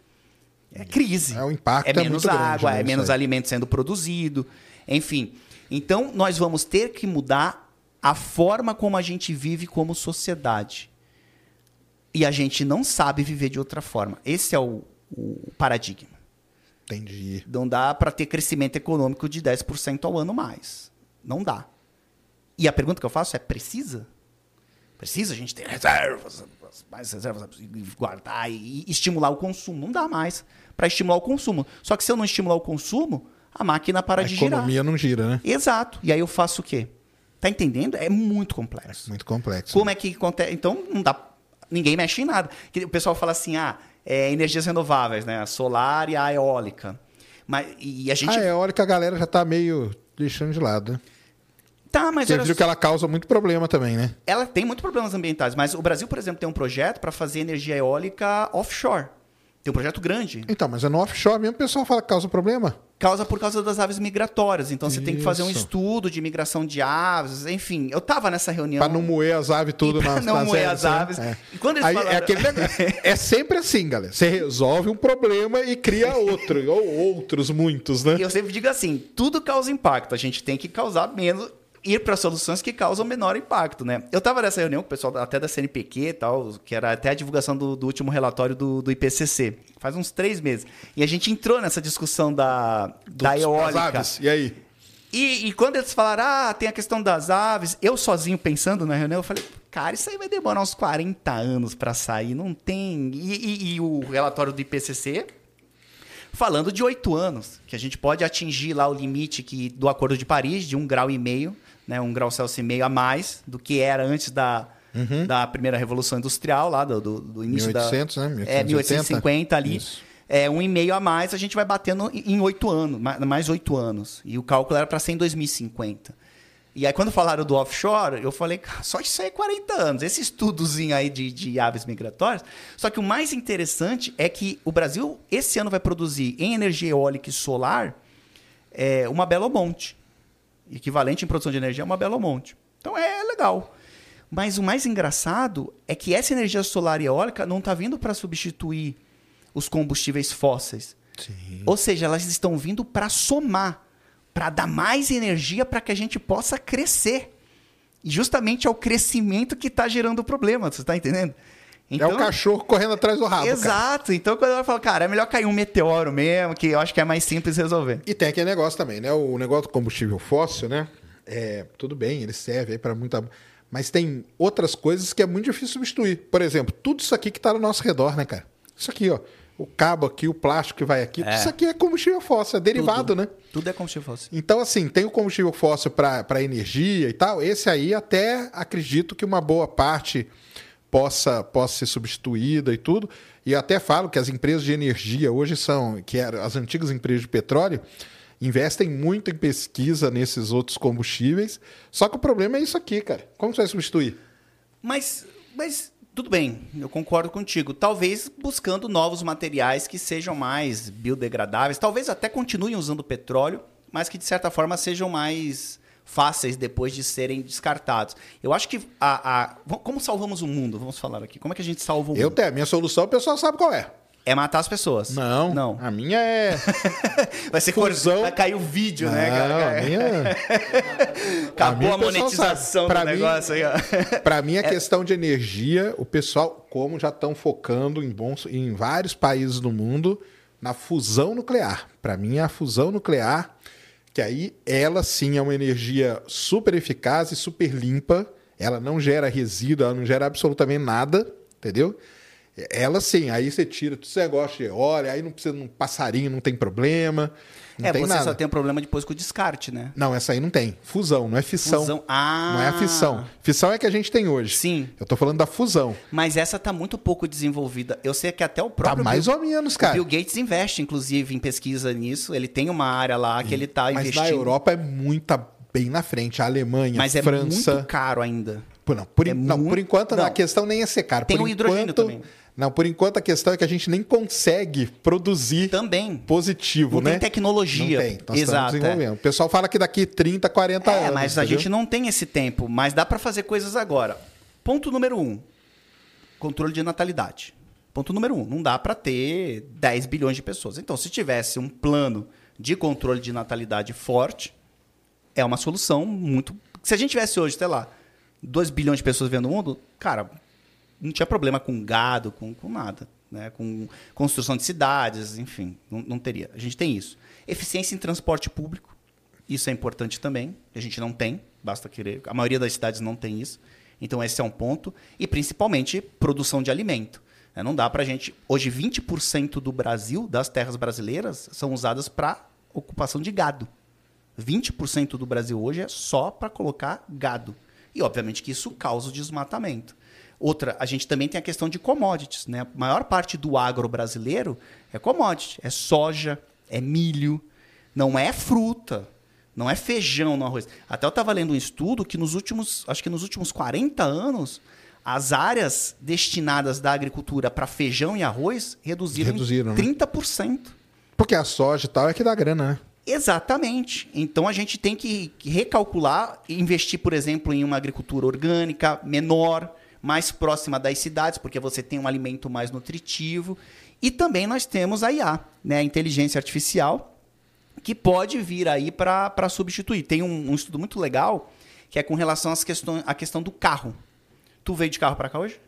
Speaker 4: é crise.
Speaker 1: É o impacto
Speaker 4: é menos
Speaker 1: é
Speaker 4: água,
Speaker 1: grande,
Speaker 4: é menos alimento sendo produzido, enfim. Então nós vamos ter que mudar a forma como a gente vive como sociedade. E a gente não sabe viver de outra forma. Esse é o, o paradigma.
Speaker 1: Entendi.
Speaker 4: Não dá para ter crescimento econômico de 10% ao ano mais. Não dá. E a pergunta que eu faço é: precisa? Precisa a gente ter reservas, mais reservas, guardar e estimular o consumo? Não dá mais para estimular o consumo. Só que se eu não estimular o consumo, a máquina para
Speaker 1: a
Speaker 4: de girar.
Speaker 1: economia não gira, né?
Speaker 4: Exato. E aí eu faço o quê? Tá entendendo? É muito complexo.
Speaker 1: Muito complexo.
Speaker 4: Como é que acontece? Então, não dá. Ninguém mexe em nada. O pessoal fala assim: ah, é, energias renováveis, né? A solar e a eólica. Mas, e a gente.
Speaker 1: A eólica a galera já tá meio deixando de lado, né?
Speaker 4: Tá, mas
Speaker 1: Você viu
Speaker 4: só-
Speaker 1: que ela causa muito problema também, né?
Speaker 4: ela tem muitos problemas ambientais, mas o Brasil, por exemplo, tem um projeto para fazer energia eólica offshore. Tem um projeto grande.
Speaker 1: Então, mas é no offshore mesmo, o pessoal fala que causa problema.
Speaker 4: Causa por causa das aves migratórias. Então você tem que fazer um estudo de migração de aves. Enfim, eu tava nessa reunião.
Speaker 1: Pra não moer as aves tudo nas
Speaker 4: não moer as
Speaker 1: né?
Speaker 4: aves.
Speaker 1: É.
Speaker 4: E quando eles
Speaker 1: Aí,
Speaker 4: falaram-
Speaker 1: é, aquele negócio- é sempre assim, galera. Você resolve um problema e cria outro. ou outros, muitos, né?
Speaker 4: E eu sempre digo assim: tudo causa impacto. A gente tem que causar menos. Ir para soluções que causam menor impacto, né? Eu tava nessa reunião com o pessoal até da CNPq e tal, que era até a divulgação do, do último relatório do, do IPCC, faz uns três meses. E a gente entrou nessa discussão da, da
Speaker 1: Dos-
Speaker 4: eólica.
Speaker 1: aves. E aí?
Speaker 4: E, e quando eles falaram, ah, tem a questão das aves, eu sozinho pensando na reunião, eu falei, cara, isso aí vai demorar uns 40 anos para sair, não tem. E, e- e o relatório do IPCC falando de oito anos, que a gente pode atingir lá o limite que, do Acordo de Paris, de um grau e meio, né, um grau Celsius e meio a mais do que era antes da, da primeira Revolução Industrial, lá do, do, do início
Speaker 1: 1800,
Speaker 4: da...
Speaker 1: né?
Speaker 4: É, 1850 ali.
Speaker 1: Isso.
Speaker 4: É, um e meio a mais, a gente vai batendo em oito anos, ma- mais oito anos. E o cálculo era para ser em 2050. E aí, quando falaram do offshore, eu falei, "Cara, só isso aí é 40 anos. Esse estudozinho aí de, de aves migratórias. Só que o mais interessante é que o Brasil, esse ano, vai produzir em energia eólica e solar é, uma Belo Monte. Equivalente em produção de energia a uma Belo Monte. Então é legal. Mas o mais engraçado é que essa energia solar e eólica não está vindo para substituir os combustíveis fósseis.
Speaker 1: Sim.
Speaker 4: Ou seja, elas estão vindo para somar, para dar mais energia para que a gente possa crescer. E justamente é o crescimento que está gerando o problema, você está entendendo?
Speaker 1: É o cachorro correndo atrás do rabo. cara.
Speaker 4: Exato. Então, quando ela fala, cara, é melhor cair um meteoro mesmo, que eu acho que é mais simples resolver.
Speaker 1: E tem aquele negócio também, né? O negócio do combustível fóssil, né? É, tudo bem, ele serve aí para muita. Mas tem outras coisas que é muito difícil substituir. Por exemplo, tudo isso aqui que está ao nosso redor, né, cara? Isso aqui, ó. O cabo aqui, o plástico que vai aqui.
Speaker 4: É.
Speaker 1: Isso aqui é combustível fóssil, é derivado,
Speaker 4: Tudo.
Speaker 1: né?
Speaker 4: Tudo é combustível fóssil.
Speaker 1: Então, assim, tem o combustível fóssil para energia e tal. Esse aí até acredito que uma boa parte possa, possa ser substituída e tudo. E até falo que as empresas de energia hoje são, que eram as antigas empresas de petróleo, investem muito em pesquisa nesses outros combustíveis. Só que o problema é isso aqui, cara. Como você vai substituir?
Speaker 4: Mas, mas tudo bem, eu concordo contigo. Talvez buscando novos materiais que sejam mais biodegradáveis, talvez até continuem usando petróleo, mas que de certa forma sejam mais fáceis depois de serem descartados. Eu acho que a, a- como salvamos o mundo? Vamos falar aqui. Como é que a gente salva o
Speaker 1: Eu
Speaker 4: mundo?
Speaker 1: tenho. A minha solução, o pessoal sabe qual é.
Speaker 4: É matar as pessoas.
Speaker 1: Não.
Speaker 4: Não.
Speaker 1: A minha é.
Speaker 4: Vai ser
Speaker 1: Fusão.
Speaker 4: Vai cair o vídeo, né,
Speaker 1: Não,
Speaker 4: cara?
Speaker 1: a minha.
Speaker 4: Acabou
Speaker 1: a
Speaker 4: a,
Speaker 1: minha pessoal
Speaker 4: monetização.
Speaker 1: Pra
Speaker 4: do
Speaker 1: mim-
Speaker 4: negócio aí, ó.
Speaker 1: Para mim, a questão de energia, o pessoal, como já estão focando em, bons, em vários países do mundo, na fusão nuclear. Para mim, é a fusão nuclear, que aí ela sim é uma energia super eficaz e super limpa. Ela não gera resíduo, ela não gera absolutamente nada, entendeu? Ela sim, aí você tira todo esse negócio de olha, aí não precisa de um passarinho, não tem problema. Não
Speaker 4: é,
Speaker 1: tem
Speaker 4: você
Speaker 1: nada.
Speaker 4: só tem um problema depois com o descarte, né?
Speaker 1: Não, essa aí não tem. Fusão, não é fissão.
Speaker 4: Fusão. Ah.
Speaker 1: Não é a fissão. Fissão é que a gente tem hoje.
Speaker 4: Sim.
Speaker 1: Eu tô falando da fusão.
Speaker 4: Mas essa tá muito pouco desenvolvida. Eu sei que até o
Speaker 1: Tá
Speaker 4: próprio
Speaker 1: mais
Speaker 4: Bill,
Speaker 1: ou menos, cara.
Speaker 4: Bill Gates investe, inclusive, em pesquisa nisso. Ele tem uma área lá que ele tá
Speaker 1: Mas
Speaker 4: investindo.
Speaker 1: na Europa é muita bem na frente. A Alemanha,
Speaker 4: Mas é
Speaker 1: França.
Speaker 4: muito caro ainda.
Speaker 1: Pô, não, por,
Speaker 4: é
Speaker 1: não,
Speaker 4: muito-
Speaker 1: por enquanto
Speaker 4: não.
Speaker 1: a questão nem é ser caro.
Speaker 4: Tem
Speaker 1: por
Speaker 4: o hidrogênio
Speaker 1: enquanto,
Speaker 4: também.
Speaker 1: Não, por enquanto a questão é que a gente nem consegue produzir
Speaker 4: Também.
Speaker 1: positivo,
Speaker 4: Não
Speaker 1: né?
Speaker 4: tem tecnologia.
Speaker 1: Não tem. Nós
Speaker 4: Exato,
Speaker 1: estamos desenvolvendo. O pessoal fala que daqui 30, 40
Speaker 4: É,
Speaker 1: anos.
Speaker 4: mas a
Speaker 1: entendeu?
Speaker 4: gente não tem esse tempo. Mas dá para fazer coisas agora. Ponto número um: controle de natalidade. Ponto número um: não dá para ter 10 bilhões de pessoas. Então, se tivesse um plano de controle de natalidade forte, é uma solução muito Se a gente tivesse hoje, sei lá, 2 bilhões de pessoas vivendo no mundo, cara, não tinha problema com gado, com, com nada. Né? Com construção de cidades, enfim, não, não teria. A gente tem isso. Eficiência em transporte público, isso é importante também. A gente não tem, basta querer. A maioria das cidades não tem isso. Então, esse é um ponto. E, principalmente, produção de alimento. É, não dá para a gente. Hoje, 20% do Brasil, das terras brasileiras, são usadas para ocupação de gado. 20% do Brasil hoje é só para colocar gado. E, obviamente, que isso causa o desmatamento. Outra, a gente também tem a questão de commodities. Né? A maior parte do agro brasileiro é commodity. É soja, é milho, não é fruta, não é feijão no arroz. Até eu estava lendo um estudo que nos últimos, acho que nos últimos 40 anos, as áreas destinadas da agricultura para feijão e arroz reduziram,
Speaker 1: Reduziram,
Speaker 4: em
Speaker 1: né?
Speaker 4: 30%.
Speaker 1: Porque a soja e tal é que dá grana, né?
Speaker 4: Exatamente. Então a gente tem que recalcular investir, por exemplo, em uma agricultura orgânica menor, mais próxima das cidades, porque você tem um alimento mais nutritivo. E também nós temos a IA, né, a inteligência artificial, que pode vir aí para substituir. Tem um, um estudo muito legal que é com relação às questões, à questão do carro. Tu veio de carro para cá hoje?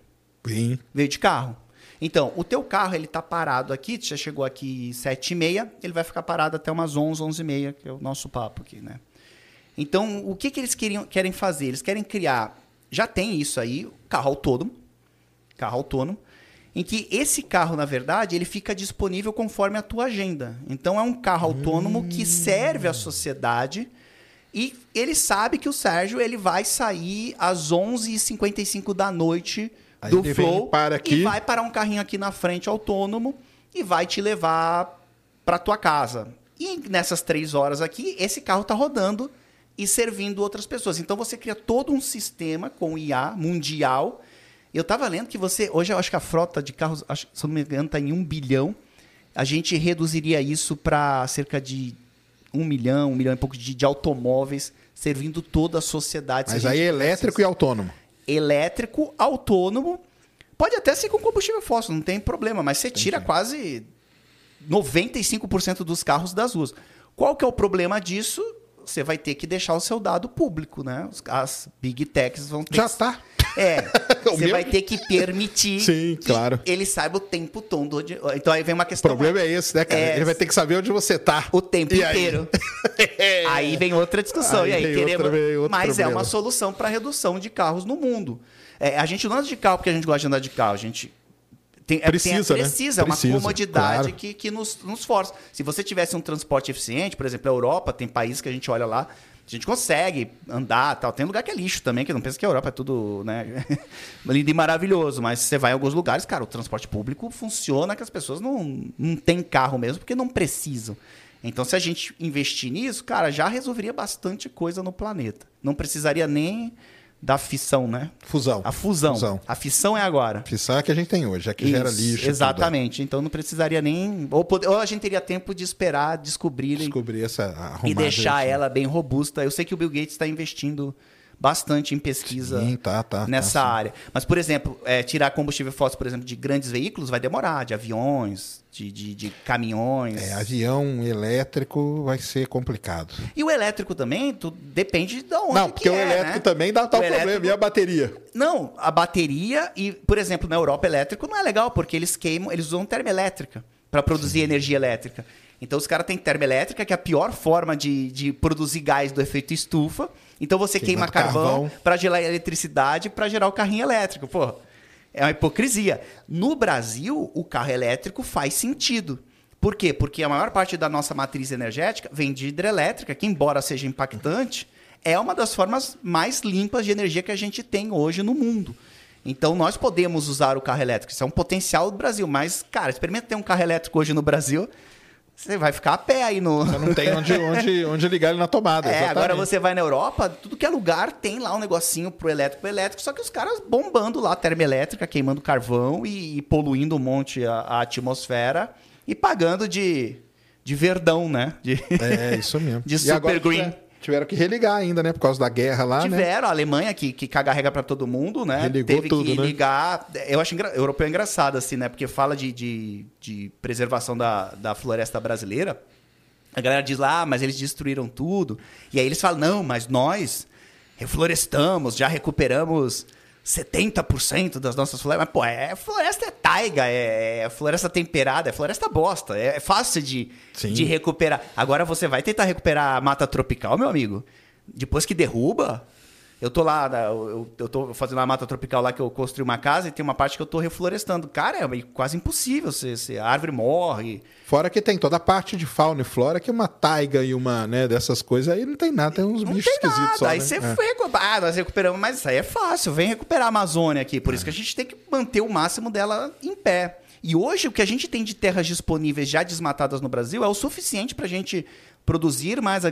Speaker 1: Sim.
Speaker 4: Veio de carro. Então, o teu carro, ele tá parado aqui, já chegou aqui sete e meia, ele vai ficar parado até umas 11, 11 e meia, que é o nosso papo aqui, né? Então, o que, que eles queriam, querem fazer? Eles querem criar, já tem isso aí, carro autônomo, carro autônomo, em que esse carro, na verdade, ele fica disponível conforme a tua agenda. Então, é um carro autônomo que serve à sociedade e ele sabe que o Sérgio ele vai sair às 11h55 da noite
Speaker 1: Aí
Speaker 4: do Flow
Speaker 1: para aqui.
Speaker 4: e vai parar um carrinho aqui na frente autônomo e vai te levar para tua casa. E nessas três horas aqui, esse carro está rodando e servindo outras pessoas. Então você cria todo um sistema com IA mundial. Eu estava lendo que você. Hoje eu acho que a frota de carros, acho, se não me engano, está em um bilhão. A gente reduziria isso para cerca de um milhão, um milhão e pouco de, de automóveis, servindo toda a sociedade.
Speaker 1: Mas
Speaker 4: a
Speaker 1: aí é elétrico e autônomo.
Speaker 4: Elétrico autônomo. Pode até ser com combustível fóssil, não tem problema, mas você tira quase 95% dos carros das ruas. Qual que é o problema disso? Você vai ter que deixar o seu dado público, né? As big techs vão ter
Speaker 1: Já
Speaker 4: que...
Speaker 1: tá.
Speaker 4: É,
Speaker 1: O
Speaker 4: você
Speaker 1: meu?
Speaker 4: vai ter que permitir
Speaker 1: Sim,
Speaker 4: que
Speaker 1: claro.
Speaker 4: ele saiba o tempo todo. onde- Então aí vem uma
Speaker 1: O
Speaker 4: questão.
Speaker 1: problema é esse, né, cara?
Speaker 4: É,
Speaker 1: Ele vai ter que saber onde você tá.
Speaker 4: o tempo
Speaker 1: E aí?
Speaker 4: inteiro. Aí vem outra discussão.
Speaker 1: Aí
Speaker 4: e aí, queremos.
Speaker 1: outra-
Speaker 4: Mas é
Speaker 1: problema.
Speaker 4: uma solução para redução de carros no mundo. É, a gente não anda de carro porque a gente gosta de andar de carro. A gente tem, é-
Speaker 1: Precisa,
Speaker 4: tem,
Speaker 1: né?
Speaker 4: precisa, é uma
Speaker 1: Precisa,
Speaker 4: comodidade
Speaker 1: claro.
Speaker 4: que, que nos, nos força. Se você tivesse um transporte eficiente, por exemplo, a Europa, tem países que a gente olha lá, a gente consegue andar tal. Tem lugar que é lixo também, que não pensa que a Europa é tudo né, lindo e maravilhoso. Mas você vai em alguns lugares, cara, o transporte público funciona que as pessoas não, não têm carro mesmo porque não precisam. Então, se a gente investir nisso, cara, já resolveria bastante coisa no planeta. Não precisaria nem da fissão, né?
Speaker 1: Fusão.
Speaker 4: A fusão.
Speaker 1: Fusão.
Speaker 4: A fissão é agora.
Speaker 1: Fissão é a que a gente tem hoje, é que gera
Speaker 4: Isso,
Speaker 1: lixo.
Speaker 4: Exatamente. Então não precisaria nem. Ou, ou a gente teria tempo de esperar
Speaker 1: tudo.
Speaker 4: descobrirem
Speaker 1: Descobrir essa
Speaker 4: e deixar ela bem robusta. Eu sei que o Bill Gates está investindo bastante em pesquisa
Speaker 1: Sim, tá, tá.
Speaker 4: nessa
Speaker 1: tá, sim.
Speaker 4: área. Mas, por exemplo, é, tirar combustível fóssil, por exemplo, de grandes veículos vai demorar, de aviões, de, de, de caminhões.
Speaker 1: É, avião elétrico vai ser complicado.
Speaker 4: E o elétrico também, tu, depende de onde.
Speaker 1: não,
Speaker 4: que
Speaker 1: porque o
Speaker 4: é,
Speaker 1: elétrico
Speaker 4: né?
Speaker 1: também dá tal
Speaker 4: O
Speaker 1: problema.
Speaker 4: elétrico-
Speaker 1: E a bateria?
Speaker 4: Não, a bateria e, por exemplo, na Europa elétrico não é legal porque eles queimam, eles usam termoelétrica para produzir energia elétrica. Então os caras têm termoelétrica, que é a pior forma de, de produzir gás do efeito estufa. Então você queima carvão
Speaker 1: carvão.
Speaker 4: para gerar eletricidade para gerar o carrinho elétrico. Pô, é uma hipocrisia. No Brasil, o carro elétrico faz sentido. Por quê? Porque a maior parte da nossa matriz energética vem de hidrelétrica, que embora seja impactante, é uma das formas mais limpas de energia que a gente tem hoje no mundo. Então nós podemos usar o carro elétrico. Isso é um potencial do Brasil. Mas, cara, experimenta ter um carro elétrico hoje no Brasil. Você vai ficar a pé aí no.
Speaker 1: Você não tem onde, onde, onde ligar ele na tomada.
Speaker 4: É,
Speaker 1: exatamente.
Speaker 4: agora você vai na Europa, tudo que é lugar tem lá um negocinho pro elétrico pro elétrico, só que os caras bombando lá termoelétrica, queimando carvão e, e poluindo um monte a, a atmosfera e pagando de, de verdão, né? De-
Speaker 1: É, isso mesmo.
Speaker 4: De super green.
Speaker 1: Tiveram que religar ainda, né? Por causa da guerra lá, né?
Speaker 4: Tiveram a Alemanha que, que caga regra pra todo mundo, né?
Speaker 1: Religou
Speaker 4: Teve
Speaker 1: tudo,
Speaker 4: que
Speaker 1: né?
Speaker 4: ligar. Eu acho engra... europeu é engraçado, assim, né? Porque fala de, de, de preservação da, da floresta brasileira. A galera diz lá, ah, mas eles destruíram tudo. E aí eles falam, não, mas nós reflorestamos, já recuperamos 70% das nossas florestas. Mas, pô, é floresta é taiga, é, é floresta temperada, é floresta bosta. É, é fácil de,
Speaker 1: Sim.
Speaker 4: de recuperar. Agora você vai tentar recuperar a mata tropical, meu amigo. Depois que derruba. Eu tô lá, na- eu, eu tô fazendo uma mata tropical lá que eu construí uma casa e tem uma parte que eu tô reflorestando. Cara, é quase impossível. Você, você- a árvore morre.
Speaker 1: Fora que tem toda a parte de fauna e flora, que é uma taiga e uma, né, dessas coisas aí não tem nada, tem uns
Speaker 4: Não
Speaker 1: bichos
Speaker 4: tem
Speaker 1: esquisitos
Speaker 4: nada.
Speaker 1: só.
Speaker 4: Aí
Speaker 1: né?
Speaker 4: você
Speaker 1: É.
Speaker 4: foi. Ah, nós recuperamos, mas isso aí é fácil. Vem recuperar a Amazônia aqui. Por isso que a gente tem que manter o máximo dela em pé. E hoje o que a gente tem de terras disponíveis já desmatadas no Brasil é o suficiente para a gente produzir mais,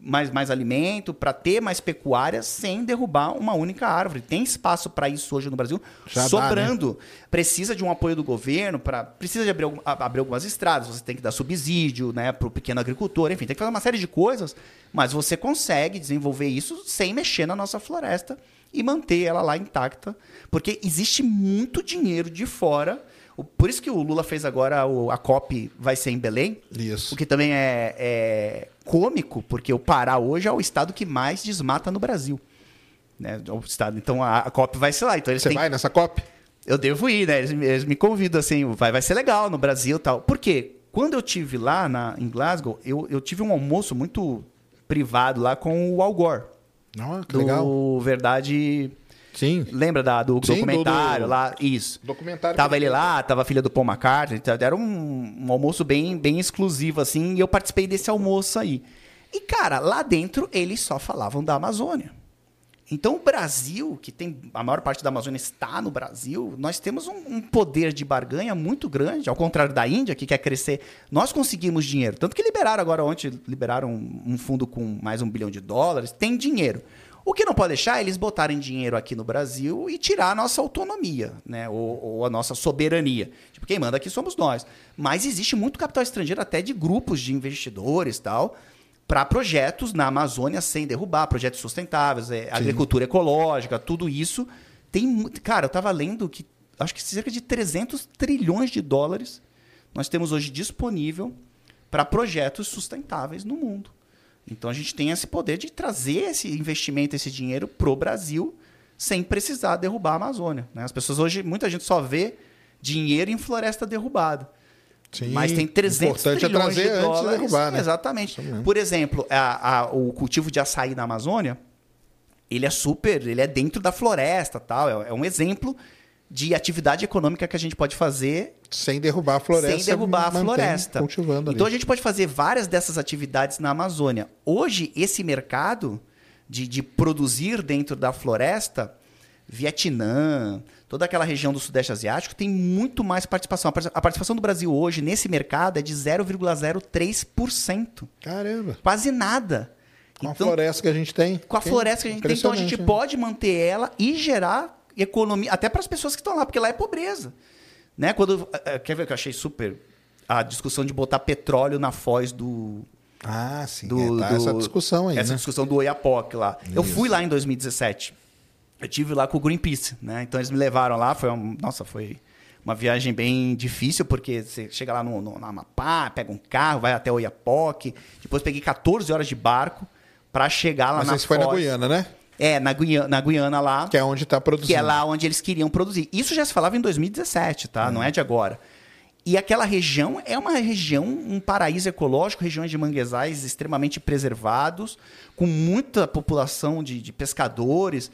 Speaker 4: mais, mais alimento, para ter mais pecuária sem derrubar uma única árvore. Tem espaço para isso hoje no Brasil,
Speaker 1: Já dá, né?
Speaker 4: sobrando. Precisa de um apoio do governo, pra, precisa de abrir, abrir algumas estradas, você tem que dar subsídio né, para o pequeno agricultor, enfim, tem que fazer uma série de coisas, mas você consegue desenvolver isso sem mexer na nossa floresta e manter ela lá intacta, porque existe muito dinheiro de fora. Por isso que o Lula fez agora o- a COP vai ser em Belém,
Speaker 1: Isso.
Speaker 4: o que também é, é cômico, porque o Pará hoje é o estado que mais desmata no Brasil. Né? O estado, então a, a COP vai ser lá. Então eles
Speaker 1: Você
Speaker 4: têm
Speaker 1: vai nessa COP?
Speaker 4: eu devo ir, né? Eles, me- eles me convidam, assim, vai, vai ser legal no Brasil e tal. Por quê? Quando eu tive lá na, em Glasgow, eu, eu tive um almoço muito privado lá com o Al Gore.
Speaker 1: Não, que
Speaker 4: Do
Speaker 1: legal.
Speaker 4: Verdade.
Speaker 1: Sim.
Speaker 4: Lembra da, do
Speaker 1: Sim,
Speaker 4: documentário
Speaker 1: do- do-
Speaker 4: lá? Isso.
Speaker 1: Documentário
Speaker 4: Tava ele lá, tava a filha do Paul McCartney. então Era um, um almoço bem, bem exclusivo, assim, e eu participei desse almoço aí. E, cara, lá dentro eles só falavam da Amazônia. Então, o Brasil, que tem a maior parte da Amazônia está no Brasil, nós temos um, um poder de barganha muito grande, ao contrário da Índia, que quer crescer. Nós conseguimos dinheiro. Tanto que liberaram agora ontem, liberaram um, um fundo com mais um bilhão de dólares, tem dinheiro. O que não pode deixar é eles botarem dinheiro aqui no Brasil e tirar a nossa autonomia, né? Ou, ou a nossa soberania. Tipo, quem manda aqui somos nós. Mas existe muito capital estrangeiro, até de grupos de investidores tal, para projetos na Amazônia sem derrubar, projetos sustentáveis, é, agricultura ecológica, tudo isso. Tem, cara, eu estava lendo que acho que cerca de 300 trilhões de dólares nós temos hoje disponível para projetos sustentáveis no mundo. Então a gente tem esse poder de trazer esse investimento, esse dinheiro para o Brasil sem precisar derrubar a Amazônia. né? As pessoas hoje, muita gente só vê dinheiro em floresta derrubada.
Speaker 1: Sim.
Speaker 4: Mas tem 300
Speaker 1: importante é
Speaker 4: trilhões de
Speaker 1: antes de
Speaker 4: dólares.
Speaker 1: derrubar, né?
Speaker 4: Exatamente. Por exemplo, a- a- o cultivo de açaí na Amazônia, ele é super, ele é dentro da floresta, tal. É, é um exemplo de atividade econômica que a gente pode fazer
Speaker 1: Sem derrubar a floresta.
Speaker 4: sem derrubar a floresta.
Speaker 1: Cultivando ali.
Speaker 4: Então a gente pode fazer várias dessas atividades na Amazônia. Hoje, esse mercado de, de produzir dentro da floresta, Vietnã, toda aquela região do Sudeste Asiático, tem muito mais participação. A parti- A participação do Brasil hoje nesse mercado é de 0,03%.
Speaker 1: Caramba.
Speaker 4: Quase nada.
Speaker 1: Com a
Speaker 4: Então,
Speaker 1: floresta que a gente tem.
Speaker 4: com a floresta que a gente tem, então a gente
Speaker 1: né?
Speaker 4: pode manter ela e gerar economia, até para as pessoas que estão lá, porque lá é pobreza. Né? Quando, eh, quer ver que eu achei super a discussão de botar petróleo na foz do.
Speaker 1: Ah, sim.
Speaker 4: do,
Speaker 1: é, tá
Speaker 4: do-
Speaker 1: essa discussão aí,
Speaker 4: Essa
Speaker 1: né?
Speaker 4: discussão do Oiapoque lá. Eu
Speaker 1: Isso.
Speaker 4: fui lá em 2017. Eu tive lá com o Greenpeace, né? Então eles me levaram lá, foi um, nossa, foi uma viagem bem difícil, porque você chega lá no, no, na Amapá, pega um carro, vai até Oiapoque, depois peguei 14 horas de barco para chegar lá
Speaker 1: Mas
Speaker 4: na
Speaker 1: esse foi na. Guiana, né?
Speaker 4: É, na Guiana, na Guiana lá,
Speaker 1: Que é onde está produzindo.
Speaker 4: que é lá onde eles queriam produzir. Isso já se falava em 2017, tá? Não é de agora. E aquela região é uma região, um paraíso ecológico, regiões de manguezais extremamente preservados, com muita população de, de pescadores.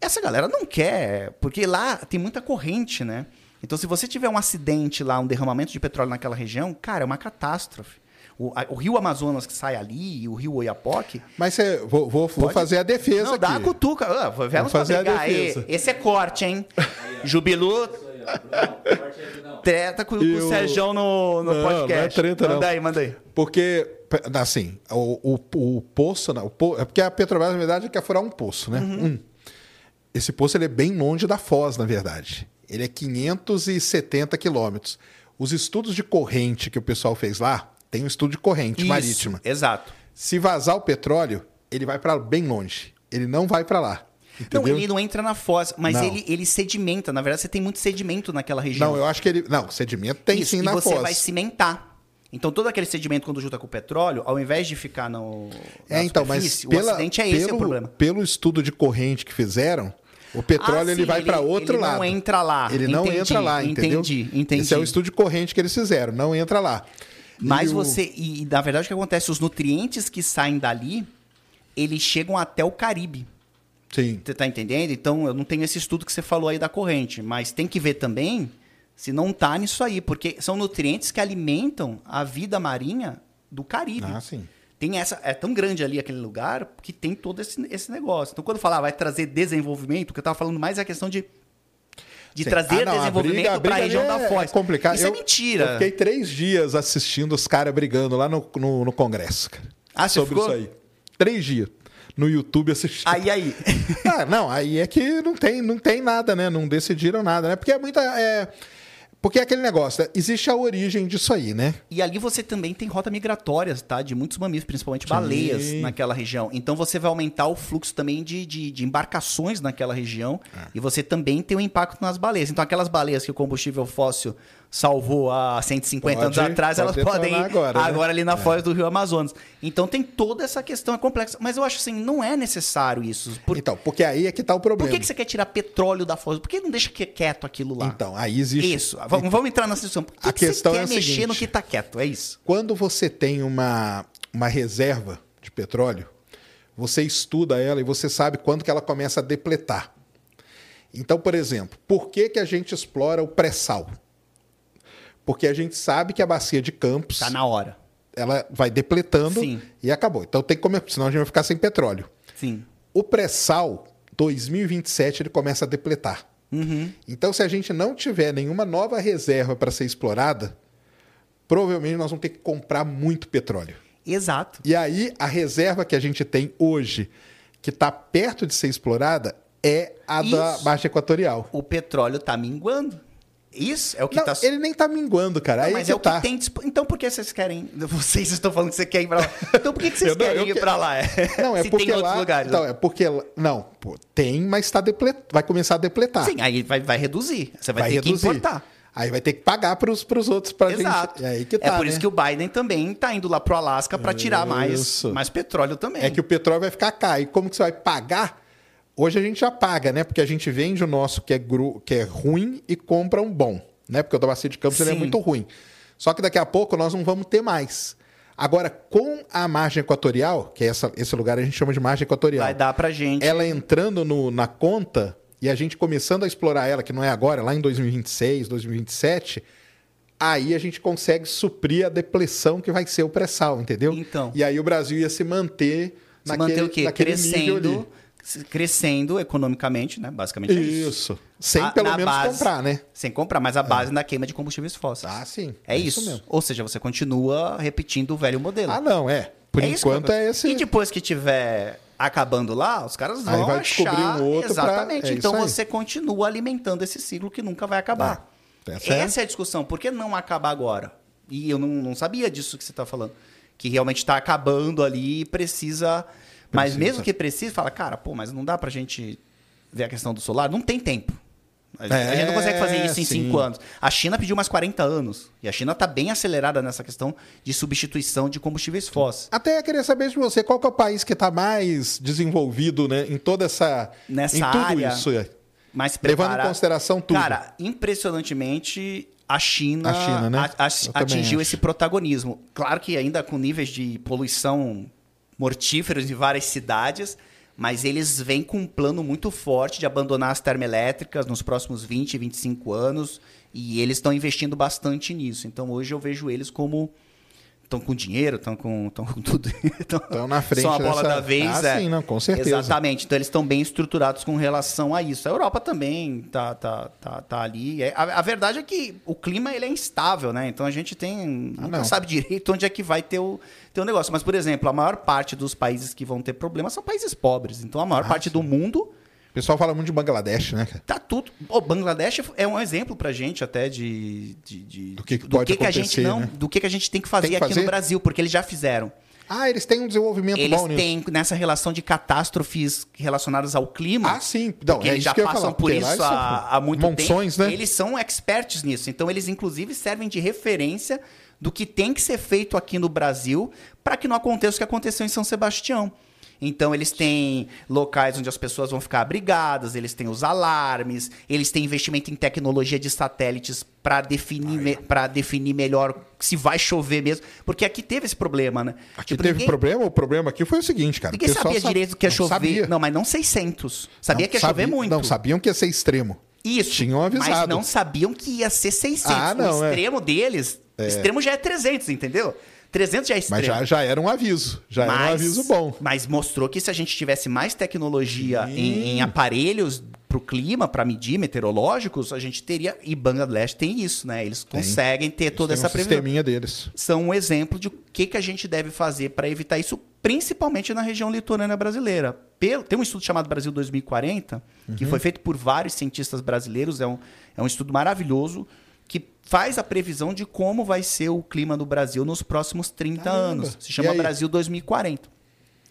Speaker 4: Essa galera não quer, porque lá tem muita corrente, né? Então, se você tiver um acidente lá, um derramamento de petróleo naquela região, cara, é uma catástrofe. O, a- o rio Amazonas que sai ali, e o rio Oiapoque,
Speaker 1: Mas você, vou, vou, vou
Speaker 4: Pode?
Speaker 1: fazer a defesa
Speaker 4: não,
Speaker 1: aqui.
Speaker 4: dá uma cutuca. Ah, vamos
Speaker 1: fazer a defesa.
Speaker 4: Esse é corte, hein? Jubilu treta com,
Speaker 1: E
Speaker 4: o Sérgio no, no
Speaker 1: Não,
Speaker 4: podcast.
Speaker 1: não é treta,
Speaker 4: manda
Speaker 1: não.
Speaker 4: aí, manda aí.
Speaker 1: Porque, assim, o, o, o poço, não, o po- é porque a Petrobras, na verdade, quer furar um poço, né?
Speaker 4: Uhum.
Speaker 1: Um. Esse poço ele é bem longe da Foz, na verdade. Ele é 570 quilômetros. Os estudos de corrente que o pessoal fez lá, tem um estudo de corrente
Speaker 4: Isso,
Speaker 1: marítima.
Speaker 4: Exato.
Speaker 1: Se vazar o petróleo, ele vai para bem longe. Ele não vai para lá.
Speaker 4: Não,
Speaker 1: Entendeu?
Speaker 4: ele não entra na foz, mas
Speaker 1: Não.
Speaker 4: ele, ele sedimenta. Na verdade, você tem muito sedimento naquela região.
Speaker 1: Não, eu acho que ele. Não, sedimento tem
Speaker 4: Isso,
Speaker 1: sim
Speaker 4: e
Speaker 1: na
Speaker 4: você
Speaker 1: Foz.
Speaker 4: vai cimentar. Então todo aquele sedimento quando junta com o petróleo, ao invés de ficar no
Speaker 1: É, então, mas pela,
Speaker 4: o acidente é esse
Speaker 1: pelo,
Speaker 4: o problema.
Speaker 1: pelo estudo de corrente que fizeram, o petróleo
Speaker 4: Ah,
Speaker 1: ele
Speaker 4: sim,
Speaker 1: vai
Speaker 4: ele-
Speaker 1: para outro
Speaker 4: ele
Speaker 1: lado.
Speaker 4: não entra lá.
Speaker 1: Ele não
Speaker 4: Entendi,
Speaker 1: entra lá, entendeu?
Speaker 4: entendi, entendi.
Speaker 1: Esse é o estudo de corrente que eles fizeram, não entra lá.
Speaker 4: Mas
Speaker 1: E o-
Speaker 4: você. E, na verdade, o que acontece? Os nutrientes que saem dali, eles chegam até o Caribe.
Speaker 1: Sim.
Speaker 4: Você tá entendendo? Então, eu não tenho esse estudo que você falou aí da corrente. Mas tem que ver também se não tá nisso aí. Porque são nutrientes que alimentam a vida marinha do Caribe.
Speaker 1: Ah, sim.
Speaker 4: Tem essa, é tão grande ali aquele lugar que tem todo esse, esse negócio. Então, quando falar vai trazer desenvolvimento, o que eu tava falando mais é a questão de, de
Speaker 1: Sim.
Speaker 4: trazer
Speaker 1: Ah, não,
Speaker 4: desenvolvimento para a região
Speaker 1: ali
Speaker 4: da
Speaker 1: é-
Speaker 4: Foz.
Speaker 1: É complicado.
Speaker 4: Isso
Speaker 1: Eu-
Speaker 4: é mentira.
Speaker 1: Eu fiquei três dias assistindo os caras brigando lá no, no, no Congresso, cara.
Speaker 4: Ah, você
Speaker 1: sobre
Speaker 4: ficou?
Speaker 1: isso aí. Três dias. No YouTube assistindo.
Speaker 4: Aí, aí.
Speaker 1: Ah, não, aí é que não tem, não tem nada, né? Não decidiram nada, né? Porque é muita. É... Porque é aquele negócio, né? existe a origem disso aí, né?
Speaker 4: E ali você também tem rota migratória, tá? De muitos mamíferos, principalmente
Speaker 1: Sim.
Speaker 4: baleias, naquela região. Então você vai aumentar o fluxo também de, de, de embarcações naquela região.
Speaker 1: É.
Speaker 4: E você também tem um impacto nas baleias. Então aquelas baleias que o combustível fóssil salvou há 150 anos
Speaker 1: Pode-
Speaker 4: atrás,
Speaker 1: pode
Speaker 4: elas podem ir agora,
Speaker 1: agora, né?
Speaker 4: ali na foz do Rio Amazonas. Então tem toda essa questão, é complexa. Mas eu acho assim, não é necessário isso. Por,
Speaker 1: Então, porque aí é que tá o
Speaker 4: por
Speaker 1: problema.
Speaker 4: que, que você quer tirar petróleo da foz? Por que não deixa que- quieto aquilo lá?
Speaker 1: Então, aí existe.
Speaker 4: Isso. Vamos, vamos entrar nessa discussão. Por que
Speaker 1: A
Speaker 4: que
Speaker 1: questão
Speaker 4: você
Speaker 1: é
Speaker 4: quer
Speaker 1: a
Speaker 4: mexer
Speaker 1: seguinte.
Speaker 4: no que tá quieto? É isso.
Speaker 1: Quando você tem uma, uma reserva de petróleo, você estuda ela e você sabe quando que ela começa a depletar. Então, por exemplo, por que, que a gente explora o pré-sal? Porque a gente sabe que a bacia de Campos
Speaker 4: Tá na hora.
Speaker 1: ela vai depletando
Speaker 4: Sim.
Speaker 1: e acabou. Então tem que comer, senão a gente vai ficar sem petróleo.
Speaker 4: Sim.
Speaker 1: O pré-sal, 2027, ele começa a depletar.
Speaker 4: Uhum.
Speaker 1: Então, se a gente não tiver nenhuma nova reserva para ser explorada, provavelmente nós vamos ter que comprar muito petróleo.
Speaker 4: Exato.
Speaker 1: E aí, a reserva que a gente tem hoje, que está perto de ser explorada, é a da
Speaker 4: Isso.
Speaker 1: Baixa Equatorial.
Speaker 4: O petróleo tá minguando. Isso é o que
Speaker 1: Não,
Speaker 4: tá.
Speaker 1: ele nem está minguando, cara.
Speaker 4: Não,
Speaker 1: aí
Speaker 4: mas
Speaker 1: que
Speaker 4: é o que
Speaker 1: tá.
Speaker 4: tem. disp- Então por que vocês querem. Vocês estão falando que você quer ir pra lá. Então por que, que vocês
Speaker 1: não-
Speaker 4: querem ir
Speaker 1: que-
Speaker 4: pra lá?
Speaker 1: Não, é
Speaker 4: Se
Speaker 1: porque
Speaker 4: tem outros
Speaker 1: lá,
Speaker 4: lugares.
Speaker 1: Então, é porque lá- não, pô, tem, mas está deplet... vai começar a depletar.
Speaker 4: Sim, aí vai, vai reduzir. Você vai,
Speaker 1: vai
Speaker 4: ter
Speaker 1: reduzir.
Speaker 4: que importar.
Speaker 1: Aí vai ter que pagar para os outros para
Speaker 4: Exato.
Speaker 1: gente. É aí que tá,
Speaker 4: é por
Speaker 1: né?
Speaker 4: isso que o Biden também tá indo lá pro Alasca para tirar mais, mais petróleo também.
Speaker 1: É que o petróleo vai ficar caro. E como que você vai pagar? Hoje a gente já paga, né? Porque a gente vende o nosso que é, gru... que é ruim e compra um bom, né? Porque o da Bacia de Campos ele é muito ruim. Só que daqui a pouco nós não vamos ter mais. Agora, com a margem equatorial, que é essa, esse lugar a gente chama de margem equatorial,
Speaker 4: Vai dar pra gente.
Speaker 1: ela entrando no- na conta e a gente começando a explorar ela, que não é agora, lá em 2026, 2027, aí a gente consegue suprir a depressão que vai ser o pré-sal, entendeu?
Speaker 4: Então.
Speaker 1: E aí o Brasil ia se manter
Speaker 4: se
Speaker 1: naquele,
Speaker 4: manter o quê?
Speaker 1: naquele nível ali.
Speaker 4: Crescendo, crescendo economicamente, né? Basicamente é isso.
Speaker 1: Isso. Sem
Speaker 4: A-
Speaker 1: pelo menos
Speaker 4: base-
Speaker 1: comprar, né?
Speaker 4: Sem comprar, mas a base na queima de combustíveis fósseis.
Speaker 1: Ah, sim.
Speaker 4: É, isso.
Speaker 1: mesmo.
Speaker 4: Ou seja, você continua repetindo o velho modelo.
Speaker 1: Ah, não, é. Por
Speaker 4: É isso
Speaker 1: enquanto é esse.
Speaker 4: E depois que tiver acabando lá, os caras
Speaker 1: Aí
Speaker 4: vão
Speaker 1: vai
Speaker 4: achar...
Speaker 1: descobrir um outro pra-
Speaker 4: Exatamente.
Speaker 1: é
Speaker 4: então
Speaker 1: isso aí.
Speaker 4: você continua alimentando esse ciclo que nunca vai acabar.
Speaker 1: Ah, essa é-
Speaker 4: Essa é a discussão. Por que não acabar agora? E eu não, não sabia disso que você está falando. Que realmente está acabando ali e precisa... Mas
Speaker 1: Precisa.
Speaker 4: mesmo que precise, fala, cara, pô, mas não dá pra gente ver a questão do solar? Não tem tempo. A gente- a gente não consegue fazer isso em
Speaker 1: É,
Speaker 4: cinco anos. A China pediu mais 40 anos. E a China está bem acelerada nessa questão de substituição de combustíveis fósseis.
Speaker 1: Até queria saber de você, qual que é o país que está mais desenvolvido né, em toda essa.
Speaker 4: Nessa
Speaker 1: em tudo
Speaker 4: área,
Speaker 1: isso?
Speaker 4: Mas
Speaker 1: Levando em consideração tudo.
Speaker 4: Cara, impressionantemente, a China,
Speaker 1: A China, né?
Speaker 4: a- a- atingiu
Speaker 1: acho.
Speaker 4: esse protagonismo. Claro que ainda com níveis de poluição mortíferos em várias cidades, mas eles vêm com um plano muito forte de abandonar as termoelétricas nos próximos 20, 25 anos, e eles estão investindo bastante nisso. Então hoje eu vejo eles como estão com dinheiro, estão com, estão com tudo.
Speaker 1: Estão na frente
Speaker 4: São a bola
Speaker 1: dessa-
Speaker 4: da vez.
Speaker 1: Ah,
Speaker 4: é.
Speaker 1: sim, não, com certeza.
Speaker 4: Exatamente. Então eles estão bem estruturados com relação a isso. A Europa também tá, tá, tá, tá ali. É, A, a verdade é que o clima ele é instável, né? Então a gente tem.
Speaker 1: Ah, não.
Speaker 4: sabe direito onde é que vai ter o, ter o negócio. Mas, por exemplo, a maior parte dos países que vão ter problemas são países pobres. Então a maior
Speaker 1: Ah,
Speaker 4: parte
Speaker 1: sim.
Speaker 4: do mundo
Speaker 1: O pessoal fala muito de Bangladesh, né, cara?
Speaker 4: Tá tudo. O Bangladesh é um exemplo pra gente até de. de, de-
Speaker 1: Do que que pode
Speaker 4: que a gente não.
Speaker 1: né?
Speaker 4: Do que, que a gente tem que fazer
Speaker 1: Tem que
Speaker 4: aqui
Speaker 1: fazer?
Speaker 4: no Brasil, porque eles já fizeram.
Speaker 1: Ah, eles têm um desenvolvimento
Speaker 4: Eles
Speaker 1: bom nisso.
Speaker 4: têm nessa relação de catástrofes relacionadas ao clima.
Speaker 1: Ah, sim. Não, é
Speaker 4: eles já
Speaker 1: que
Speaker 4: passam por
Speaker 1: porque
Speaker 4: isso
Speaker 1: eles
Speaker 4: há, há muito
Speaker 1: monções,
Speaker 4: tempo.
Speaker 1: né?
Speaker 4: Eles são experts nisso. Então, eles, inclusive, servem de referência do que tem que ser feito aqui no Brasil para que não aconteça o que aconteceu em São Sebastião. Então, eles têm locais onde as pessoas vão ficar abrigadas, eles têm os alarmes, eles têm investimento em tecnologia de satélites para definir, me- definir melhor se vai chover mesmo. Porque aqui teve esse problema, né?
Speaker 1: Aqui
Speaker 4: Tipo,
Speaker 1: teve
Speaker 4: ninguém-
Speaker 1: problema, o problema aqui foi o seguinte, cara.
Speaker 4: Ninguém sabia
Speaker 1: sa-
Speaker 4: direito que ia
Speaker 1: Não,
Speaker 4: chover.
Speaker 1: sabia.
Speaker 4: Não, mas não 600. Sabia
Speaker 1: Não,
Speaker 4: que ia chover muito.
Speaker 1: Não, sabiam que ia ser extremo.
Speaker 4: Isso.
Speaker 1: Tinham
Speaker 4: Mas
Speaker 1: avisado.
Speaker 4: não sabiam que ia ser 600.
Speaker 1: Ah, não,
Speaker 4: o
Speaker 1: é.
Speaker 4: extremo deles, o extremo já é 300, entendeu? 300 já é extremo.
Speaker 1: Mas já, já era um aviso. Já era um
Speaker 4: Mas-
Speaker 1: aviso bom.
Speaker 4: Mas mostrou que se a gente tivesse mais tecnologia em, em aparelhos para o clima, para medir meteorológicos, a gente teria. E Bangladesh tem isso, né? Eles conseguem ter toda
Speaker 1: Tem
Speaker 4: essa
Speaker 1: um
Speaker 4: previsão.
Speaker 1: sisteminha deles.
Speaker 4: São um exemplo de o que, que a gente deve fazer para evitar isso, principalmente na região litorânea brasileira. Pelo- tem um estudo chamado Brasil 2040, que
Speaker 1: Uhum.
Speaker 4: foi feito por vários cientistas brasileiros. É um, é um estudo maravilhoso que faz a previsão de como vai ser o clima do Brasil nos próximos 30
Speaker 1: Caramba.
Speaker 4: anos. Se chama? Brasil 2040.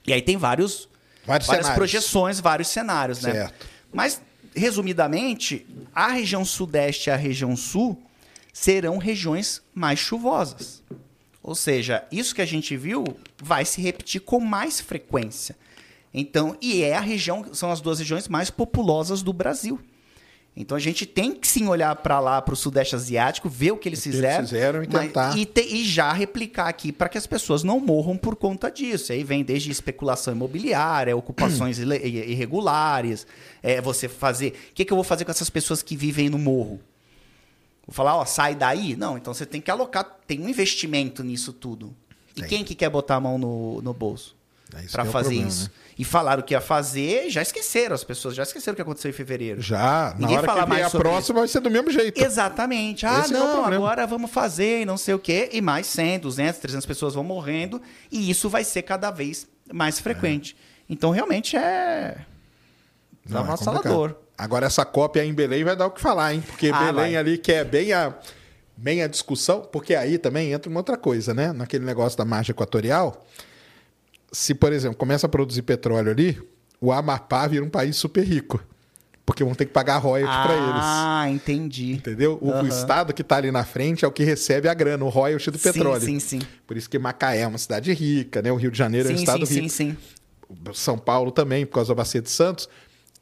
Speaker 4: E aí tem vários,
Speaker 1: Vários
Speaker 4: várias
Speaker 1: cenários.
Speaker 4: projeções, vários cenários, né?
Speaker 1: Certo.
Speaker 4: Mas, resumidamente, a região sudeste e a região sul serão regiões mais chuvosas. Ou seja, isso que a gente viu vai se repetir com mais frequência. Então, e é a região, são as duas regiões mais populosas do Brasil. Então a gente tem que sim olhar para lá, para o Sudeste Asiático, ver o que eles
Speaker 1: que eles
Speaker 4: fizeram,
Speaker 1: fizeram e
Speaker 4: mas-
Speaker 1: tentar.
Speaker 4: e, te- e já replicar aqui para que as pessoas não morram por conta disso. Aí vem desde especulação imobiliária, ocupações irregulares, é, você fazer. O que, que eu vou fazer com essas pessoas que vivem no morro? Vou falar, ó, sai daí? Não, então você tem que alocar, tem um investimento nisso tudo. E
Speaker 1: Tem.
Speaker 4: quem que quer botar a mão no, no bolso?
Speaker 1: É
Speaker 4: para
Speaker 1: é o
Speaker 4: fazer
Speaker 1: problema,
Speaker 4: isso.
Speaker 1: né?
Speaker 4: E falaram que ia fazer, já esqueceram, as pessoas já esqueceram o que aconteceu em fevereiro.
Speaker 1: Já, na
Speaker 4: Ninguém
Speaker 1: hora
Speaker 4: fala
Speaker 1: que
Speaker 4: mais
Speaker 1: a próxima vai ser do mesmo jeito.
Speaker 4: Exatamente. Ah,
Speaker 1: Esse é o
Speaker 4: não,
Speaker 1: problema.
Speaker 4: agora vamos fazer e não sei o quê. E mais 100, 200, 300 pessoas vão morrendo. E isso vai ser cada vez mais frequente. Então, realmente é...
Speaker 1: Não, é complicado. Agora essa cópia em Belém vai dar o que falar, hein? Porque
Speaker 4: Ah,
Speaker 1: Belém
Speaker 4: vai.
Speaker 1: ali que é bem a, bem a discussão, porque aí também entra uma outra coisa, né? Naquele negócio da margem equatorial, se, por exemplo, começa a produzir petróleo ali, o Amapá vira um país super rico. Porque vão ter que pagar royalties para eles.
Speaker 4: Ah, entendi.
Speaker 1: Entendeu? O, o
Speaker 4: Aham.
Speaker 1: estado que está ali na frente é o que recebe a grana, o royalty do
Speaker 4: Sim,
Speaker 1: petróleo.
Speaker 4: sim, sim.
Speaker 1: Por isso que Macaé é uma cidade rica, né? O Rio de Janeiro é um
Speaker 4: Sim,
Speaker 1: estado
Speaker 4: sim,
Speaker 1: rico.
Speaker 4: sim, sim.
Speaker 1: São Paulo também, por causa da Bacia de Santos.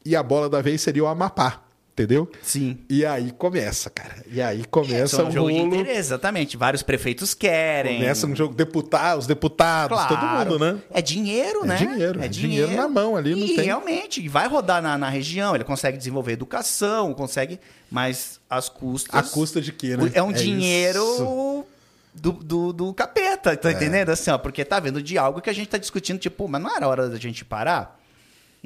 Speaker 1: E a bola da vez seria o Amapá, entendeu?
Speaker 4: Sim.
Speaker 1: E aí começa, cara. E aí começa
Speaker 4: São
Speaker 1: um
Speaker 4: um jogo de
Speaker 1: rolo.
Speaker 4: interesse, exatamente. Vários prefeitos querem.
Speaker 1: Começa um jogo deputado, os deputados, todo
Speaker 4: Claro.
Speaker 1: mundo, né?
Speaker 4: É dinheiro,
Speaker 1: É
Speaker 4: né?
Speaker 1: dinheiro, é dinheiro na mão ali, não
Speaker 4: e
Speaker 1: tem-
Speaker 4: realmente, vai rodar na, na região, ele consegue desenvolver educação, consegue, mas as custas...
Speaker 1: A custa de quê, né?
Speaker 4: É um
Speaker 1: É isso.
Speaker 4: dinheiro do, do, do capeta,
Speaker 1: É.
Speaker 4: tá entendendo? Assim, ó, porque tá vendo de algo que a gente tá discutindo, tipo, mas não era hora da gente parar?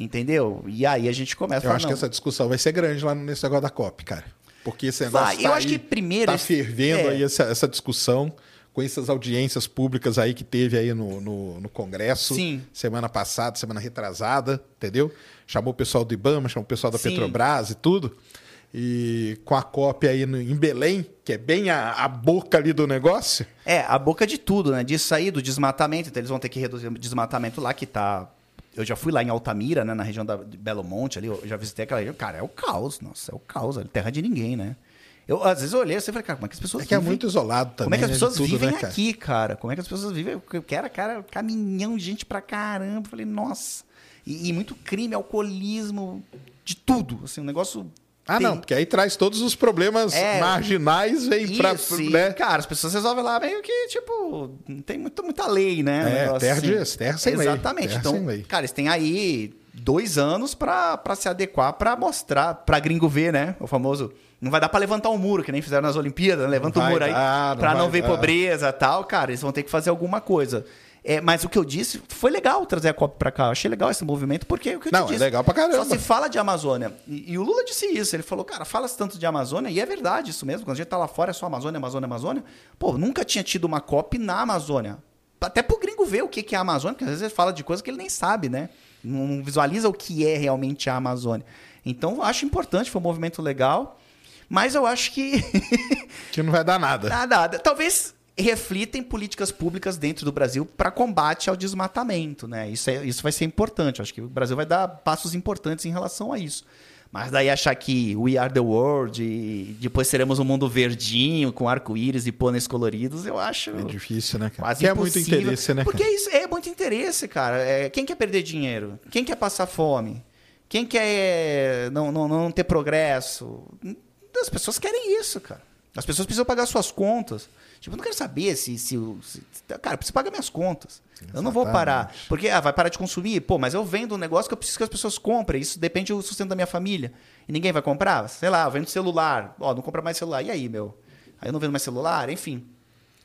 Speaker 4: Entendeu? E aí a gente começa a
Speaker 1: Eu acho que essa discussão vai ser grande lá nesse negócio da COP, cara. Porque esse negócio
Speaker 4: Vai,
Speaker 1: tá
Speaker 4: eu acho
Speaker 1: aí,
Speaker 4: que primeiro
Speaker 1: Tá
Speaker 4: esse-
Speaker 1: fervendo
Speaker 4: é.
Speaker 1: aí essa, essa discussão com essas audiências públicas aí que teve aí no, no, no Congresso.
Speaker 4: Sim.
Speaker 1: Semana passada, semana retrasada, entendeu? Chamou o pessoal do IBAMA, chamou o pessoal da
Speaker 4: Sim.
Speaker 1: Petrobras e tudo. E com a COP aí no- em Belém, que é bem a, a boca ali do negócio.
Speaker 4: É, a boca de tudo, né? Disso aí, do desmatamento. Então eles vão ter que reduzir o desmatamento lá, que tá. Eu já fui lá em Altamira, né? Na região da, de Belo Monte ali. Eu já visitei aquela região. Cara, é o caos. Nossa, é o caos. ali, Terra de ninguém, né? Eu, às vezes eu olhei e falei, cara, como é que as pessoas
Speaker 1: É que é
Speaker 4: vivem?
Speaker 1: muito isolado também.
Speaker 4: Como é que as
Speaker 1: né,
Speaker 4: pessoas
Speaker 1: tudo,
Speaker 4: vivem
Speaker 1: né, cara?
Speaker 4: aqui, cara? Como é que as pessoas vivem? Eu quero, cara, caminhão de gente pra caramba. Eu falei, nossa. E, e muito crime, alcoolismo, de tudo. Assim, um negócio.
Speaker 1: Ah, não, porque aí traz todos os problemas
Speaker 4: É.
Speaker 1: marginais, vem pra.
Speaker 4: Isso, e,
Speaker 1: né?
Speaker 4: cara, as pessoas resolvem lá meio que, tipo, não tem muito, muita lei, né? Um
Speaker 1: É, terra de- terra sem lei.
Speaker 4: Exatamente. Então,
Speaker 1: lei.
Speaker 4: cara, eles têm aí dois anos pra, pra se adequar, pra mostrar, pra gringo ver, né? O famoso. Não vai dar pra levantar um muro, que nem fizeram nas Olimpíadas, né? Levanta
Speaker 1: Não
Speaker 4: o
Speaker 1: vai
Speaker 4: muro aí
Speaker 1: dar, não
Speaker 4: pra não
Speaker 1: vai
Speaker 4: ver
Speaker 1: dar.
Speaker 4: pobreza e tal. Cara, eles vão ter que fazer alguma coisa. É, mas o que eu disse, foi legal trazer a COP pra cá. Eu achei legal esse movimento, porque o que eu
Speaker 1: Não, é
Speaker 4: disse.
Speaker 1: legal pra caramba.
Speaker 4: Só se fala de Amazônia. E, e o Lula disse isso. Ele falou, cara, fala-se tanto de Amazônia, e é verdade isso mesmo. Quando a gente tá lá fora, é só Amazônia, Amazônia, Amazônia. Pô, nunca tinha tido uma COP na Amazônia. Até pro gringo ver o que é a Amazônia, porque às vezes ele fala de coisa que ele nem sabe, né? Não visualiza o que é realmente a Amazônia. Então, eu acho importante, foi um movimento legal. Mas eu acho que
Speaker 1: Que não vai dar nada.
Speaker 4: Nada, nada. Talvez reflitem políticas públicas dentro do Brasil para combate ao desmatamento, né? Isso, é, isso vai ser importante. Eu acho que o Brasil vai dar passos importantes em relação a isso. Mas daí achar que we are the world e depois seremos um mundo verdinho com arco-íris e pôneis coloridos, eu acho.
Speaker 1: É difícil, né, cara?
Speaker 4: Quase
Speaker 1: Que é muito interesse, né?
Speaker 4: Porque
Speaker 1: cara?
Speaker 4: isso é muito interesse, cara. É, quem quer perder dinheiro? Quem quer passar fome? Quem quer não, não, não ter progresso? As pessoas querem isso, cara. As pessoas precisam pagar suas contas. Tipo, eu não quero saber se. se, se cara, eu preciso pagar minhas contas. Eu não vou parar.
Speaker 1: Exatamente.
Speaker 4: Porque, ah, vai parar de consumir? Pô, mas eu vendo um negócio que eu preciso que as pessoas comprem. Isso depende do sustento da minha família. E ninguém vai comprar? Sei lá, eu vendo celular. Ó, não compra mais celular. E aí, meu? Aí eu não vendo mais celular? Enfim.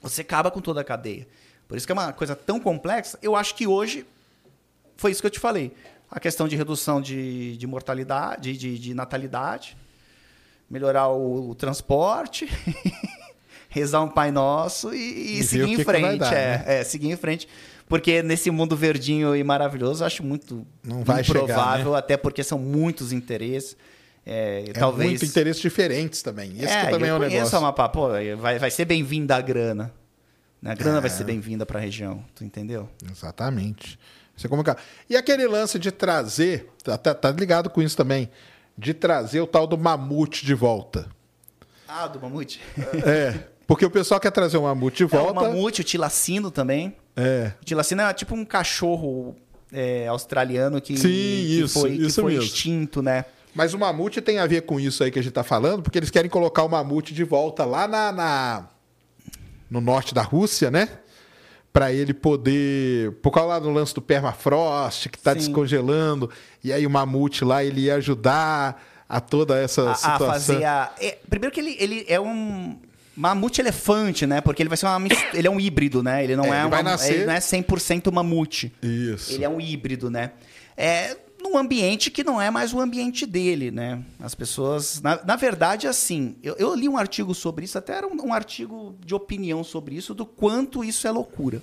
Speaker 4: Você acaba com toda a cadeia. Por isso que é uma coisa tão complexa. Eu acho que hoje foi isso que eu te falei. A questão de redução de, de mortalidade, de, de natalidade, melhorar o, o transporte, rezar um Pai Nosso e, e seguir
Speaker 1: que
Speaker 4: em frente.
Speaker 1: dar,
Speaker 4: é,
Speaker 1: né?
Speaker 4: é, seguir em frente. Porque nesse mundo verdinho e maravilhoso, eu acho muito
Speaker 1: Não vai chegar,
Speaker 4: improvável,
Speaker 1: né?
Speaker 4: até porque são muitos interesses. É,
Speaker 1: É
Speaker 4: talvez.
Speaker 1: muito interesses diferentes também. Esse que
Speaker 4: é,
Speaker 1: também
Speaker 4: eu
Speaker 1: é um negócio.
Speaker 4: a Amapá, pô, vai, vai ser bem-vinda a grana. A grana
Speaker 1: É.
Speaker 4: vai ser bem-vinda para a região, tu entendeu?
Speaker 1: Exatamente. Você como... E aquele lance de trazer, tá, tá- tá ligado com isso também, de trazer o tal do mamute de volta.
Speaker 4: Ah, do mamute?
Speaker 1: É, porque o pessoal quer trazer o mamute de
Speaker 4: É, o
Speaker 1: volta.
Speaker 4: mamute, o tilacino também.
Speaker 1: É,
Speaker 4: O tilacino é tipo um cachorro é, australiano que,
Speaker 1: Sim,
Speaker 4: que
Speaker 1: isso,
Speaker 4: foi, que
Speaker 1: isso
Speaker 4: foi
Speaker 1: mesmo.
Speaker 4: extinto, né?
Speaker 1: Mas o mamute tem a ver com isso aí que a gente tá falando, porque eles querem colocar o mamute de volta lá na, na- no norte da Rússia, né? Pra ele poder. Por causa lá do lance do permafrost, que tá
Speaker 4: Sim.
Speaker 1: descongelando, e aí o mamute lá ele ia ajudar a toda essa
Speaker 4: A, a
Speaker 1: situação.
Speaker 4: fazer a. é, primeiro que ele, ele é um. Mamute elefante, né? Porque ele vai ser uma. Ele é um híbrido, né? Ele não
Speaker 1: É,
Speaker 4: é,
Speaker 1: ele
Speaker 4: um
Speaker 1: vai
Speaker 4: mamu-
Speaker 1: nascer-
Speaker 4: ele não é 100% mamute.
Speaker 1: Isso.
Speaker 4: Ele é um híbrido, né? É num ambiente que não é mais o ambiente dele, né? As pessoas. Na, na verdade, assim, eu, eu li um artigo sobre isso, até era um, um artigo de opinião sobre isso, do quanto isso é loucura.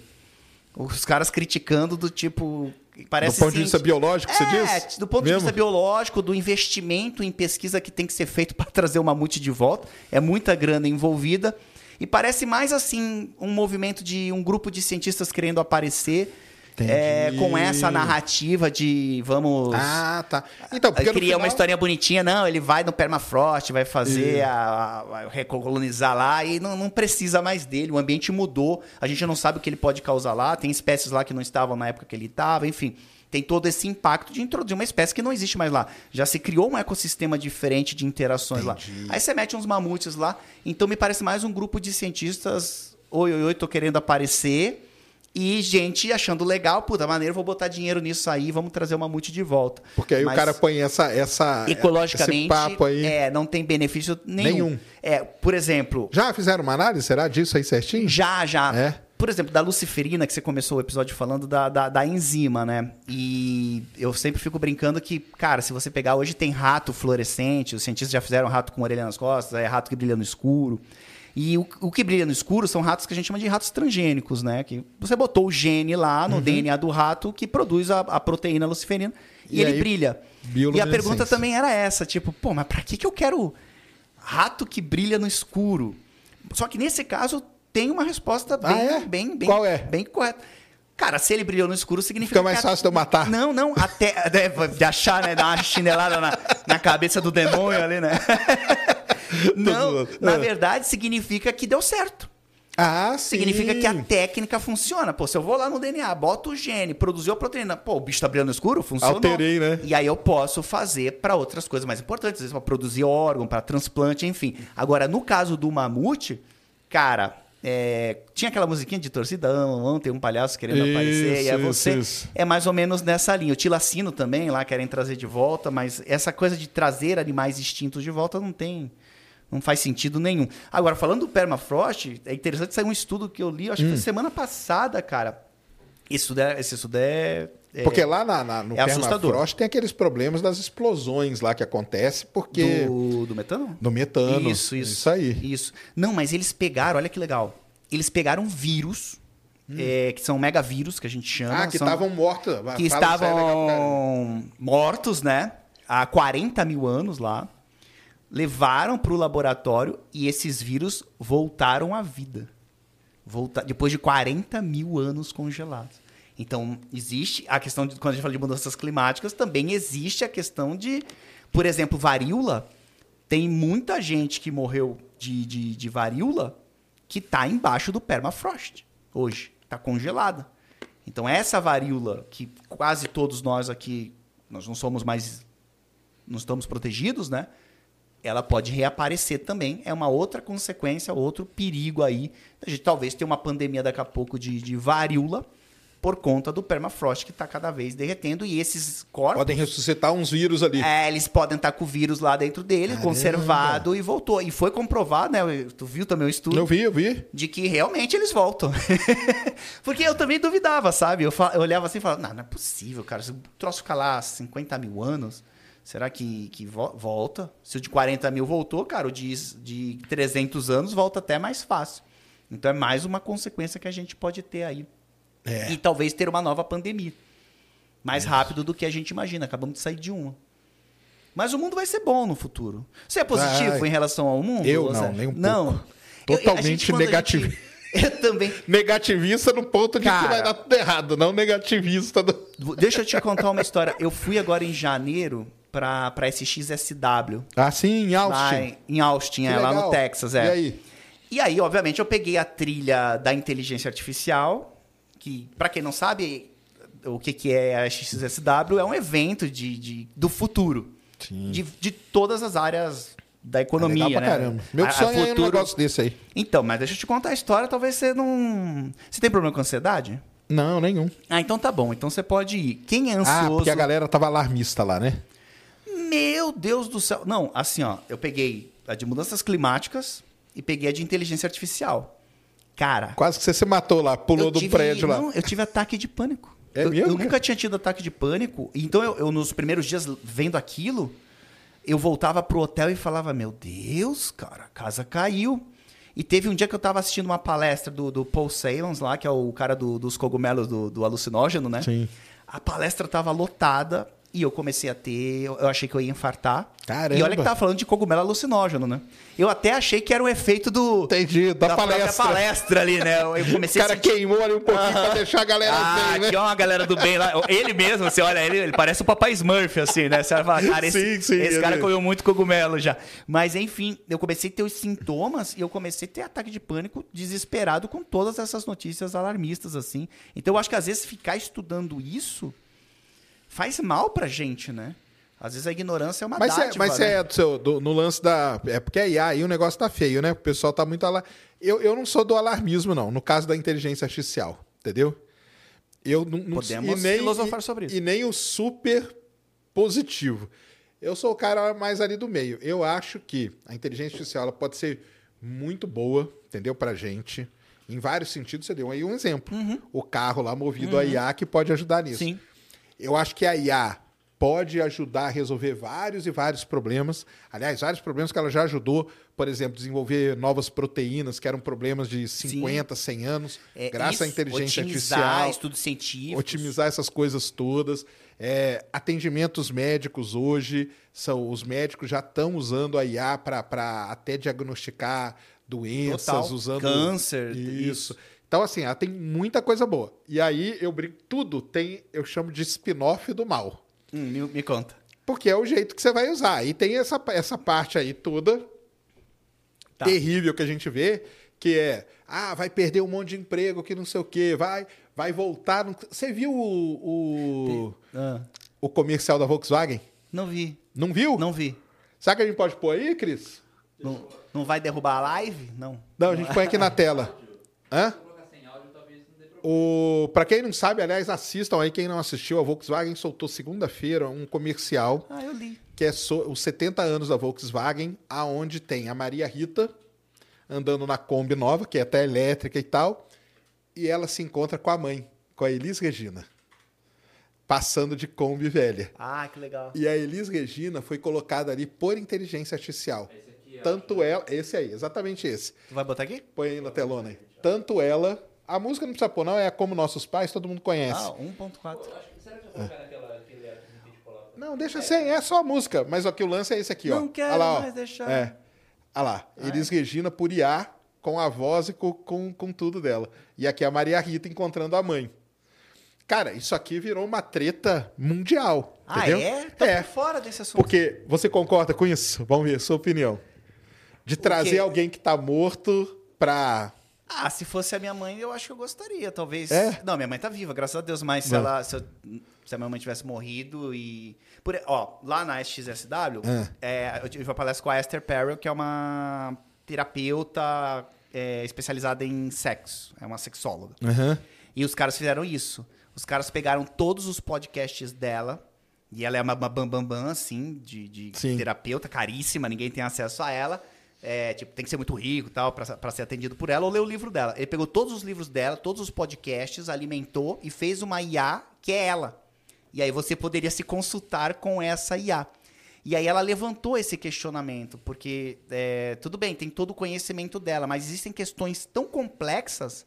Speaker 4: Os caras criticando do tipo. Parece
Speaker 1: do ponto de vista biológico, você
Speaker 4: é,
Speaker 1: diz?
Speaker 4: do ponto de
Speaker 1: Mesmo?
Speaker 4: vista biológico, do investimento em pesquisa que tem que ser feito para trazer o mamute de volta. É muita grana envolvida. E parece mais assim um movimento de um grupo de cientistas querendo aparecer. É, com essa narrativa de vamos.
Speaker 1: Ah, tá. Então, porque
Speaker 4: Cria uma
Speaker 1: final-
Speaker 4: historinha bonitinha, não, ele vai no permafrost, vai fazer
Speaker 1: É.
Speaker 4: a, a- a- recolonizar lá e não, não precisa mais dele. O ambiente mudou, a gente não sabe o que ele pode causar lá. Tem espécies lá que não estavam na época que ele estava, enfim. Tem todo esse impacto de introduzir uma espécie que não existe mais lá. Já se criou um ecossistema diferente de interações
Speaker 1: Entendi.
Speaker 4: lá. Aí você mete uns mamutes lá, então me parece mais um grupo de cientistas. Oi, oi, oi, tô querendo aparecer. E gente achando legal, puta maneiro, vou botar dinheiro nisso aí, vamos trazer o mamute de volta.
Speaker 1: Porque aí
Speaker 4: Mas-
Speaker 1: o cara põe essa, essa
Speaker 4: ecologicamente
Speaker 1: esse papo aí.
Speaker 4: é, não tem benefício nenhum.
Speaker 1: Nenhum.
Speaker 4: É, por exemplo,
Speaker 1: Já fizeram uma análise, será disso aí certinho?
Speaker 4: já, já.
Speaker 1: É?
Speaker 4: Por exemplo, da luciferina, que você começou o episódio falando da, da, da enzima, né? E eu sempre fico brincando que, cara, se você pegar hoje tem rato fluorescente, os cientistas já fizeram rato com orelha nas costas, é rato que brilha no escuro. E o, o que brilha no escuro são ratos que a gente chama de ratos transgênicos, né? Que você botou o gene lá
Speaker 1: Uhum.
Speaker 4: no DNA do rato que produz a, a proteína luciferina e,
Speaker 1: E
Speaker 4: ele brilha. E a pergunta também era essa, tipo, pô, mas pra que, que eu quero rato que brilha no escuro? Só que nesse caso tem uma resposta bem,
Speaker 1: Ah, é?
Speaker 4: bem, bem,
Speaker 1: Qual é?
Speaker 4: bem correta. Cara, se ele brilhou no escuro, significa
Speaker 1: Fica mais fácil de eu matar.
Speaker 4: Não, não, até é, de achar, né, dar uma chinelada na, na cabeça do demônio ali, né? não, na
Speaker 1: Ah.
Speaker 4: verdade significa que deu certo.
Speaker 1: Ah, sim.
Speaker 4: Significa que a técnica funciona. Pô, se eu vou lá no DNA, boto o gene, produziu a proteína, pô, o bicho tá brilhando no escuro, funcionou.
Speaker 1: Alterei, né?
Speaker 4: E aí eu posso fazer para outras coisas mais importantes, às vezes para produzir órgão, para transplante, enfim. Agora, no caso do mamute, cara, é, tinha aquela musiquinha de torcidão, tem um palhaço querendo
Speaker 1: Isso,
Speaker 4: aparecer, e é você.
Speaker 1: isso.
Speaker 4: É mais ou menos nessa linha. O tilacino também, lá querem trazer de volta, mas essa coisa de trazer animais extintos de volta não tem. Não faz sentido nenhum. Agora, falando do permafrost, é interessante sair um estudo que eu li, acho que
Speaker 1: Hum.
Speaker 4: foi semana passada, cara. Esse estudo é. Esse estudo é, é
Speaker 1: Porque lá na, na- no
Speaker 4: É assustador.
Speaker 1: permafrost tem aqueles problemas das explosões lá que acontece, porque...
Speaker 4: do, do metano?
Speaker 1: Do metano.
Speaker 4: Isso, isso.
Speaker 1: Isso aí.
Speaker 4: Isso. Não, mas eles pegaram, olha que legal. Eles pegaram vírus, é, que são megavírus, que a gente chama.
Speaker 1: Hum. Ah, que
Speaker 4: são-
Speaker 1: estavam mortos.
Speaker 4: que
Speaker 1: é cara.
Speaker 4: estavam mortos, né? Há 40 mil anos lá. Levaram para o laboratório e esses vírus voltaram à vida. voltar depois de 40 mil anos congelados. Então, existe a questão de, quando a gente fala de mudanças climáticas, também existe a questão de, por exemplo, varíola. Tem muita gente que morreu de, de, de varíola que está embaixo do permafrost hoje, está congelada. Então, essa varíola que quase todos nós aqui, nós não somos mais, não estamos protegidos, né? Ela pode reaparecer também. É uma outra consequência, outro perigo aí. A gente talvez tenha uma pandemia daqui a pouco de, de varíola por conta do permafrost que está cada vez derretendo e esses corpos
Speaker 1: Podem ressuscitar uns vírus ali.
Speaker 4: é, eles podem estar com o vírus lá dentro dele,
Speaker 1: Caramba.
Speaker 4: conservado e voltou. E foi comprovado, né? Tu viu também o estudo?
Speaker 1: Eu vi, eu vi.
Speaker 4: de que realmente eles voltam. Porque eu também duvidava, sabe? Eu, fa- eu olhava assim e falava, não, não é possível, cara. Se o troço ficar lá 50 mil anos, será que, que vo- volta? Se o de 40 mil voltou, cara, o de, de 300 anos volta até mais fácil. Então é mais uma consequência que a gente pode ter aí.
Speaker 1: É.
Speaker 4: E talvez ter uma nova pandemia. Mais rápido do que a gente imagina. Acabamos de sair de uma. Mas o mundo vai ser bom no futuro. Você é positivo em relação ao mundo?
Speaker 1: Eu não, nem um
Speaker 4: Não.
Speaker 1: pouco. Totalmente
Speaker 4: gente,
Speaker 1: negativo.
Speaker 4: gente- Eu também.
Speaker 1: Negativista no ponto de que
Speaker 4: Cara.
Speaker 1: vai dar tudo errado, não negativista. Do...
Speaker 4: Deixa eu te contar uma história. Eu fui agora em janeiro pra, pra SXSW.
Speaker 1: Ah, sim, em
Speaker 4: Lá
Speaker 1: Austin.
Speaker 4: em, em Austin,
Speaker 1: Que
Speaker 4: é, lá
Speaker 1: legal.
Speaker 4: no Texas. É.
Speaker 1: E aí?
Speaker 4: E aí, obviamente, eu peguei a trilha da inteligência artificial, que, pra quem não sabe, o que, que é a XSW, é um evento de, de- do futuro.
Speaker 1: Sim.
Speaker 4: De, de todas as áreas da economia,
Speaker 1: É legal pra
Speaker 4: né?
Speaker 1: caramba. Meu
Speaker 4: A- a
Speaker 1: sonho é um
Speaker 4: futuro-
Speaker 1: negócio desse aí.
Speaker 4: Então, mas deixa eu te contar a história, talvez você não... Você tem problema com ansiedade?
Speaker 1: Não, nenhum.
Speaker 4: Ah, então tá bom. Então você pode ir. Quem é
Speaker 1: Ah,
Speaker 4: ansioso...
Speaker 1: porque a galera tava alarmista lá, né?
Speaker 4: Meu Deus do céu. Não, assim, ó, eu peguei a de mudanças climáticas e peguei a de inteligência artificial. Cara,
Speaker 1: Quase que você se matou lá, pulou do
Speaker 4: tive-
Speaker 1: prédio lá.
Speaker 4: Não, eu tive ataque de pânico.
Speaker 1: É
Speaker 4: eu,
Speaker 1: mesmo,
Speaker 4: eu nunca tinha tido ataque de pânico. Então, eu, eu, nos primeiros dias vendo aquilo, eu voltava pro hotel e falava: Meu Deus, cara, a casa caiu. E teve um dia que eu tava assistindo uma palestra do, do Paul Salons lá, que é o cara do- dos cogumelos do, do alucinógeno, né?
Speaker 1: Sim.
Speaker 4: A palestra tava lotada e eu comecei a ter. Eu achei que eu ia infartar.
Speaker 1: Caramba.
Speaker 4: E olha que tava falando de cogumelo alucinógeno, né? Eu até achei que era um efeito do.
Speaker 1: Entendi, da,
Speaker 4: própria
Speaker 1: palestra.
Speaker 4: palestra ali, né? Eu
Speaker 1: O
Speaker 4: comecei
Speaker 1: cara
Speaker 4: a sentir...
Speaker 1: queimou ali um pouquinho pra deixar a galera
Speaker 4: Ah,
Speaker 1: bem, né?
Speaker 4: aqui é uma galera do bem lá. Ele mesmo, você olha ele, ele parece o Papai Smurf, assim, né? Você fala, cara, esse,
Speaker 1: Sim, sim,
Speaker 4: esse cara
Speaker 1: ele-
Speaker 4: comeu muito cogumelo já. Mas, enfim, eu comecei a ter os sintomas e eu comecei a ter ataque de pânico desesperado com todas essas notícias alarmistas, assim. Então, eu acho que às vezes ficar estudando isso faz mal pra gente, né? Às vezes a ignorância é uma
Speaker 1: Mas, é,
Speaker 4: dádiva,
Speaker 1: mas
Speaker 4: né?
Speaker 1: é do seu, do- no lance da. É porque a IA aí o negócio tá feio, né? O pessoal tá muito alar... eu, eu não sou do alarmismo, não, no caso da inteligência artificial, entendeu? Eu não, não
Speaker 4: Podemos
Speaker 1: nem,
Speaker 4: filosofar sobre isso.
Speaker 1: E nem o super positivo. Eu sou o cara mais ali do meio. Eu acho que a inteligência artificial ela pode ser muito boa, entendeu? Pra gente. Em vários sentidos, você deu aí um exemplo. O carro lá movido a IA que pode ajudar nisso.
Speaker 4: Uhum. Sim.
Speaker 1: Eu acho que a IA pode ajudar a resolver vários e vários problemas. Aliás, vários problemas que ela já ajudou, por exemplo, desenvolver novas proteínas, que eram problemas de 50, 100 anos,
Speaker 4: É,
Speaker 1: graças à
Speaker 4: isso,
Speaker 1: inteligência
Speaker 4: otimizar
Speaker 1: artificial.
Speaker 4: estudos científicos.
Speaker 1: Otimizar essas coisas todas. É, atendimentos médicos hoje, são os médicos já estão usando a IA para até diagnosticar doenças,
Speaker 4: Total.
Speaker 1: usando
Speaker 4: Câncer,
Speaker 1: Isso. Então, assim, ela tem muita coisa boa. E aí eu brinco, tudo tem, eu chamo de spin-off do mal.
Speaker 4: Hum, me, me conta.
Speaker 1: Porque é o jeito que você vai usar. E tem essa, essa parte aí toda
Speaker 4: Tá.
Speaker 1: terrível que a gente vê, que é, ah, vai perder um monte de emprego, que não sei o quê, vai, vai voltar. no- Você viu o, o,
Speaker 4: Ah,
Speaker 1: o comercial da Volkswagen?
Speaker 4: não vi.
Speaker 1: Não viu?
Speaker 4: Não vi.
Speaker 1: O que a gente pode pôr aí, Cris?
Speaker 4: Não, não vai derrubar a live? Não.
Speaker 1: Não, a gente põe aqui na tela. Hã? O, para quem não sabe, aliás, assistam aí, quem não assistiu, a Volkswagen soltou segunda-feira um comercial
Speaker 4: Ah, eu li.
Speaker 1: que é so- os 70 anos da Volkswagen, aonde tem a Maria Rita andando na Kombi nova, que é até elétrica e tal, e ela se encontra com a mãe, com a Elis Regina, passando de Kombi velha.
Speaker 4: Ah, que legal.
Speaker 1: E a Elis Regina foi colocada ali por inteligência artificial.
Speaker 3: Esse aqui, ó.
Speaker 1: Tanto ela, esse aí, exatamente esse.
Speaker 4: Tu vai botar aqui?
Speaker 1: Põe aí na telona aí. Tanto ela, a música não precisa pôr não, é como nossos pais, todo mundo conhece.
Speaker 4: Ah, 1.4.
Speaker 3: Acho que- Será que eu vou colocar naquela?
Speaker 1: Não, deixa sem, é só a música. Mas aqui o lance é esse aqui, ó.
Speaker 4: Não quero
Speaker 1: Olha lá, ó.
Speaker 4: mais deixar.
Speaker 1: É. Olha lá, Elis Regina por IA com a voz e com, com, com tudo dela. E aqui é a Maria Rita encontrando a mãe. Cara, isso aqui virou uma treta mundial.
Speaker 4: Ah,
Speaker 1: entendeu?
Speaker 4: é? Tá
Speaker 1: é.
Speaker 4: por fora desse assunto.
Speaker 1: Porque você concorda com isso? Vamos ver, sua opinião. De trazer alguém que tá morto pra.
Speaker 4: Ah, se fosse a minha mãe, eu acho que eu gostaria, talvez.
Speaker 1: É?
Speaker 4: Não, minha mãe tá viva, graças a Deus, mas se, ela, se, eu- se a minha mãe tivesse morrido e. Por, ó, lá na SXSW, é, eu tive uma palestra com a Esther Perel, que é uma terapeuta é, especializada em sexo, é uma sexóloga.
Speaker 1: Aham.
Speaker 4: E os caras fizeram isso. Os caras pegaram todos os podcasts dela. E ela é uma bambambam, bam, bam, assim, de, de terapeuta, caríssima, ninguém tem acesso a ela. É, tipo, tem que ser muito rico tal, pra ser atendido por ela, ou ler o livro dela. Ele pegou todos os livros dela, todos os podcasts, alimentou e fez uma IA que é ela. E aí você poderia se consultar com essa IA. E aí ela levantou esse questionamento, porque é, tudo bem, tem todo o conhecimento dela, mas existem questões tão complexas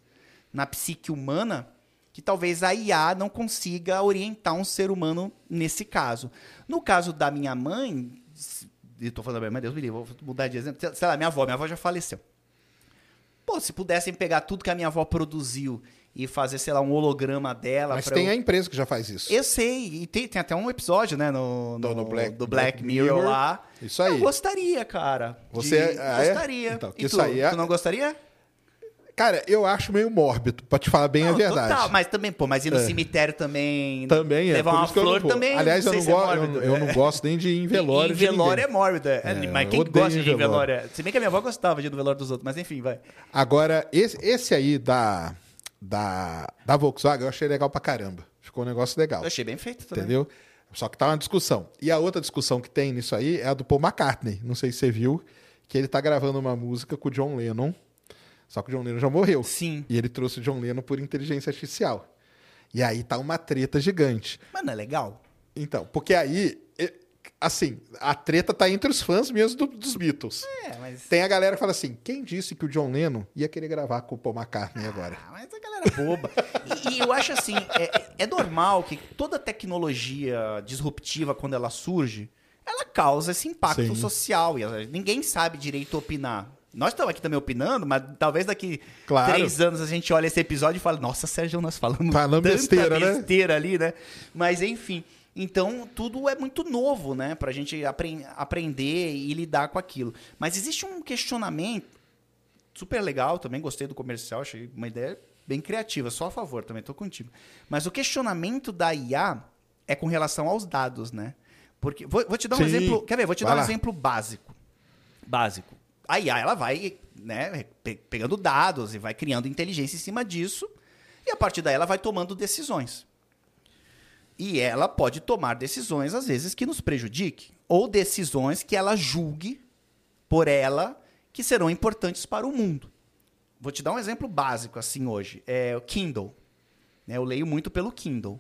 Speaker 4: na psique humana que talvez a IA não consiga orientar um ser humano nesse caso. No caso da minha mãe, eu tô falando da minha mãe, Deus me livre, vou mudar de exemplo. Sei lá, minha avó, minha avó já faleceu. Pô, se pudessem pegar tudo que a minha avó produziu e fazer, sei lá, um holograma dela.
Speaker 1: Mas tem
Speaker 4: eu...
Speaker 1: a empresa que já faz isso.
Speaker 4: Eu sei, e tem, tem até um episódio, né, no,
Speaker 1: Do-
Speaker 4: no,
Speaker 1: no Black-
Speaker 4: do
Speaker 1: Black
Speaker 4: Black, Mirror,
Speaker 1: Mirror.
Speaker 4: lá.
Speaker 1: Isso aí.
Speaker 4: Eu gostaria, cara.
Speaker 1: Você-
Speaker 4: de-
Speaker 1: ah, é?
Speaker 4: gostaria.
Speaker 1: Então,
Speaker 4: e
Speaker 1: isso
Speaker 4: tu,
Speaker 1: aí é-
Speaker 4: tu não gostaria?
Speaker 1: Cara, eu acho meio mórbido, pra te falar bem
Speaker 4: não,
Speaker 1: a verdade.
Speaker 4: Total, mas também, pô, mas ir no
Speaker 1: É.
Speaker 4: cemitério também.
Speaker 1: Também é.
Speaker 4: Levar uma flor também.
Speaker 1: Aliás, eu não,
Speaker 4: é
Speaker 1: go- eu, eu não gosto nem de ir em velório.
Speaker 4: Em
Speaker 1: de
Speaker 4: velório é mórbido. É.
Speaker 1: É,
Speaker 4: mas quem gosta de ir em
Speaker 1: velório.
Speaker 4: velório? é- Se bem que a minha avó gostava de ir no velório dos outros, mas enfim, vai.
Speaker 1: Agora, esse, esse aí da, da, da Volkswagen eu achei legal pra caramba. Ficou um negócio legal.
Speaker 4: Eu achei bem feito também.
Speaker 1: Entendeu? Só que tá uma discussão. E a outra discussão que tem nisso aí é a do Paul McCartney. Não sei se você viu, que ele tá gravando uma música com o John Lennon. Só que o John Lennon já morreu.
Speaker 4: Sim.
Speaker 1: E ele trouxe o John Lennon por inteligência artificial. E aí tá uma treta gigante.
Speaker 4: Mas não é legal?
Speaker 1: Então, porque aí, assim, a treta tá entre os fãs mesmo do- dos Beatles.
Speaker 4: É, mas.
Speaker 1: Tem a galera que fala assim: quem disse que o John Lennon ia querer gravar com o Paul McCartney agora?
Speaker 4: Ah, mas a galera é boba. e, e eu acho assim, é, é normal que toda tecnologia disruptiva, quando ela surge, ela causa esse impacto
Speaker 1: Sim.
Speaker 4: social. E ninguém sabe direito opinar. Nós estamos aqui também opinando, mas talvez daqui
Speaker 1: Claro.
Speaker 4: três anos a gente olhe esse episódio e fale, nossa, Sérgio, nós falamos
Speaker 1: Falamos
Speaker 4: tanta
Speaker 1: besteira, né?"
Speaker 4: besteira ali, né? Mas enfim. Então, tudo é muito novo, né? Pra gente apren- aprender e lidar com aquilo. Mas existe um questionamento super legal, também gostei do comercial, achei uma ideia bem criativa, só a favor, também tô contigo. Mas o questionamento da IA é com relação aos dados, né? Porque vou, vou te dar um
Speaker 1: Sim.
Speaker 4: exemplo, quer ver? Vou te
Speaker 1: Vai
Speaker 4: dar um
Speaker 1: lá.
Speaker 4: exemplo básico. Básico. A IA ela vai, né, pe- pegando dados e vai criando inteligência em cima disso, e a partir daí ela vai tomando decisões. E ela pode tomar decisões às vezes que nos prejudique, ou decisões que ela julgue por ela que serão importantes para o mundo. Vou te dar um exemplo básico assim hoje. É o Kindle. né? Eu leio muito pelo Kindle.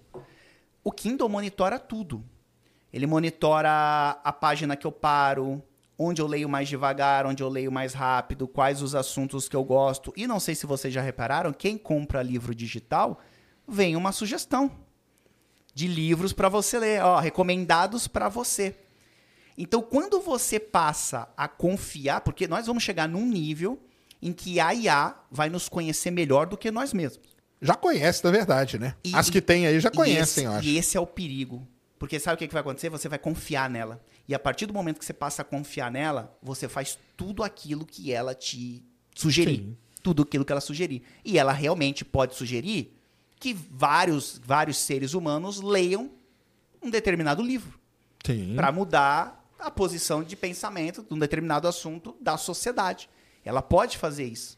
Speaker 4: O Kindle monitora tudo. Ele monitora a página que eu paro, onde eu leio mais devagar, onde eu leio mais rápido, quais os assuntos que eu gosto. E não sei se vocês já repararam, quem compra livro digital, vem uma sugestão de livros para você ler, ó, recomendados para você. Então, quando você passa a confiar, porque nós vamos chegar num nível em que a IA vai nos conhecer melhor do que nós mesmos.
Speaker 1: Já conhece, na verdade, né?
Speaker 4: E-
Speaker 1: As que tem aí já conhecem,
Speaker 4: esse,
Speaker 1: eu acho.
Speaker 4: E esse é o perigo. Porque sabe o que, que vai acontecer? Você vai confiar nela. E a partir do momento que você passa a confiar nela, você faz tudo aquilo que ela te sugerir.
Speaker 1: Sim.
Speaker 4: Tudo aquilo que ela sugerir. E ela realmente pode sugerir que vários, vários seres humanos leiam um determinado livro
Speaker 1: Sim.
Speaker 4: para mudar a posição de pensamento de um determinado assunto da sociedade. Ela pode fazer isso.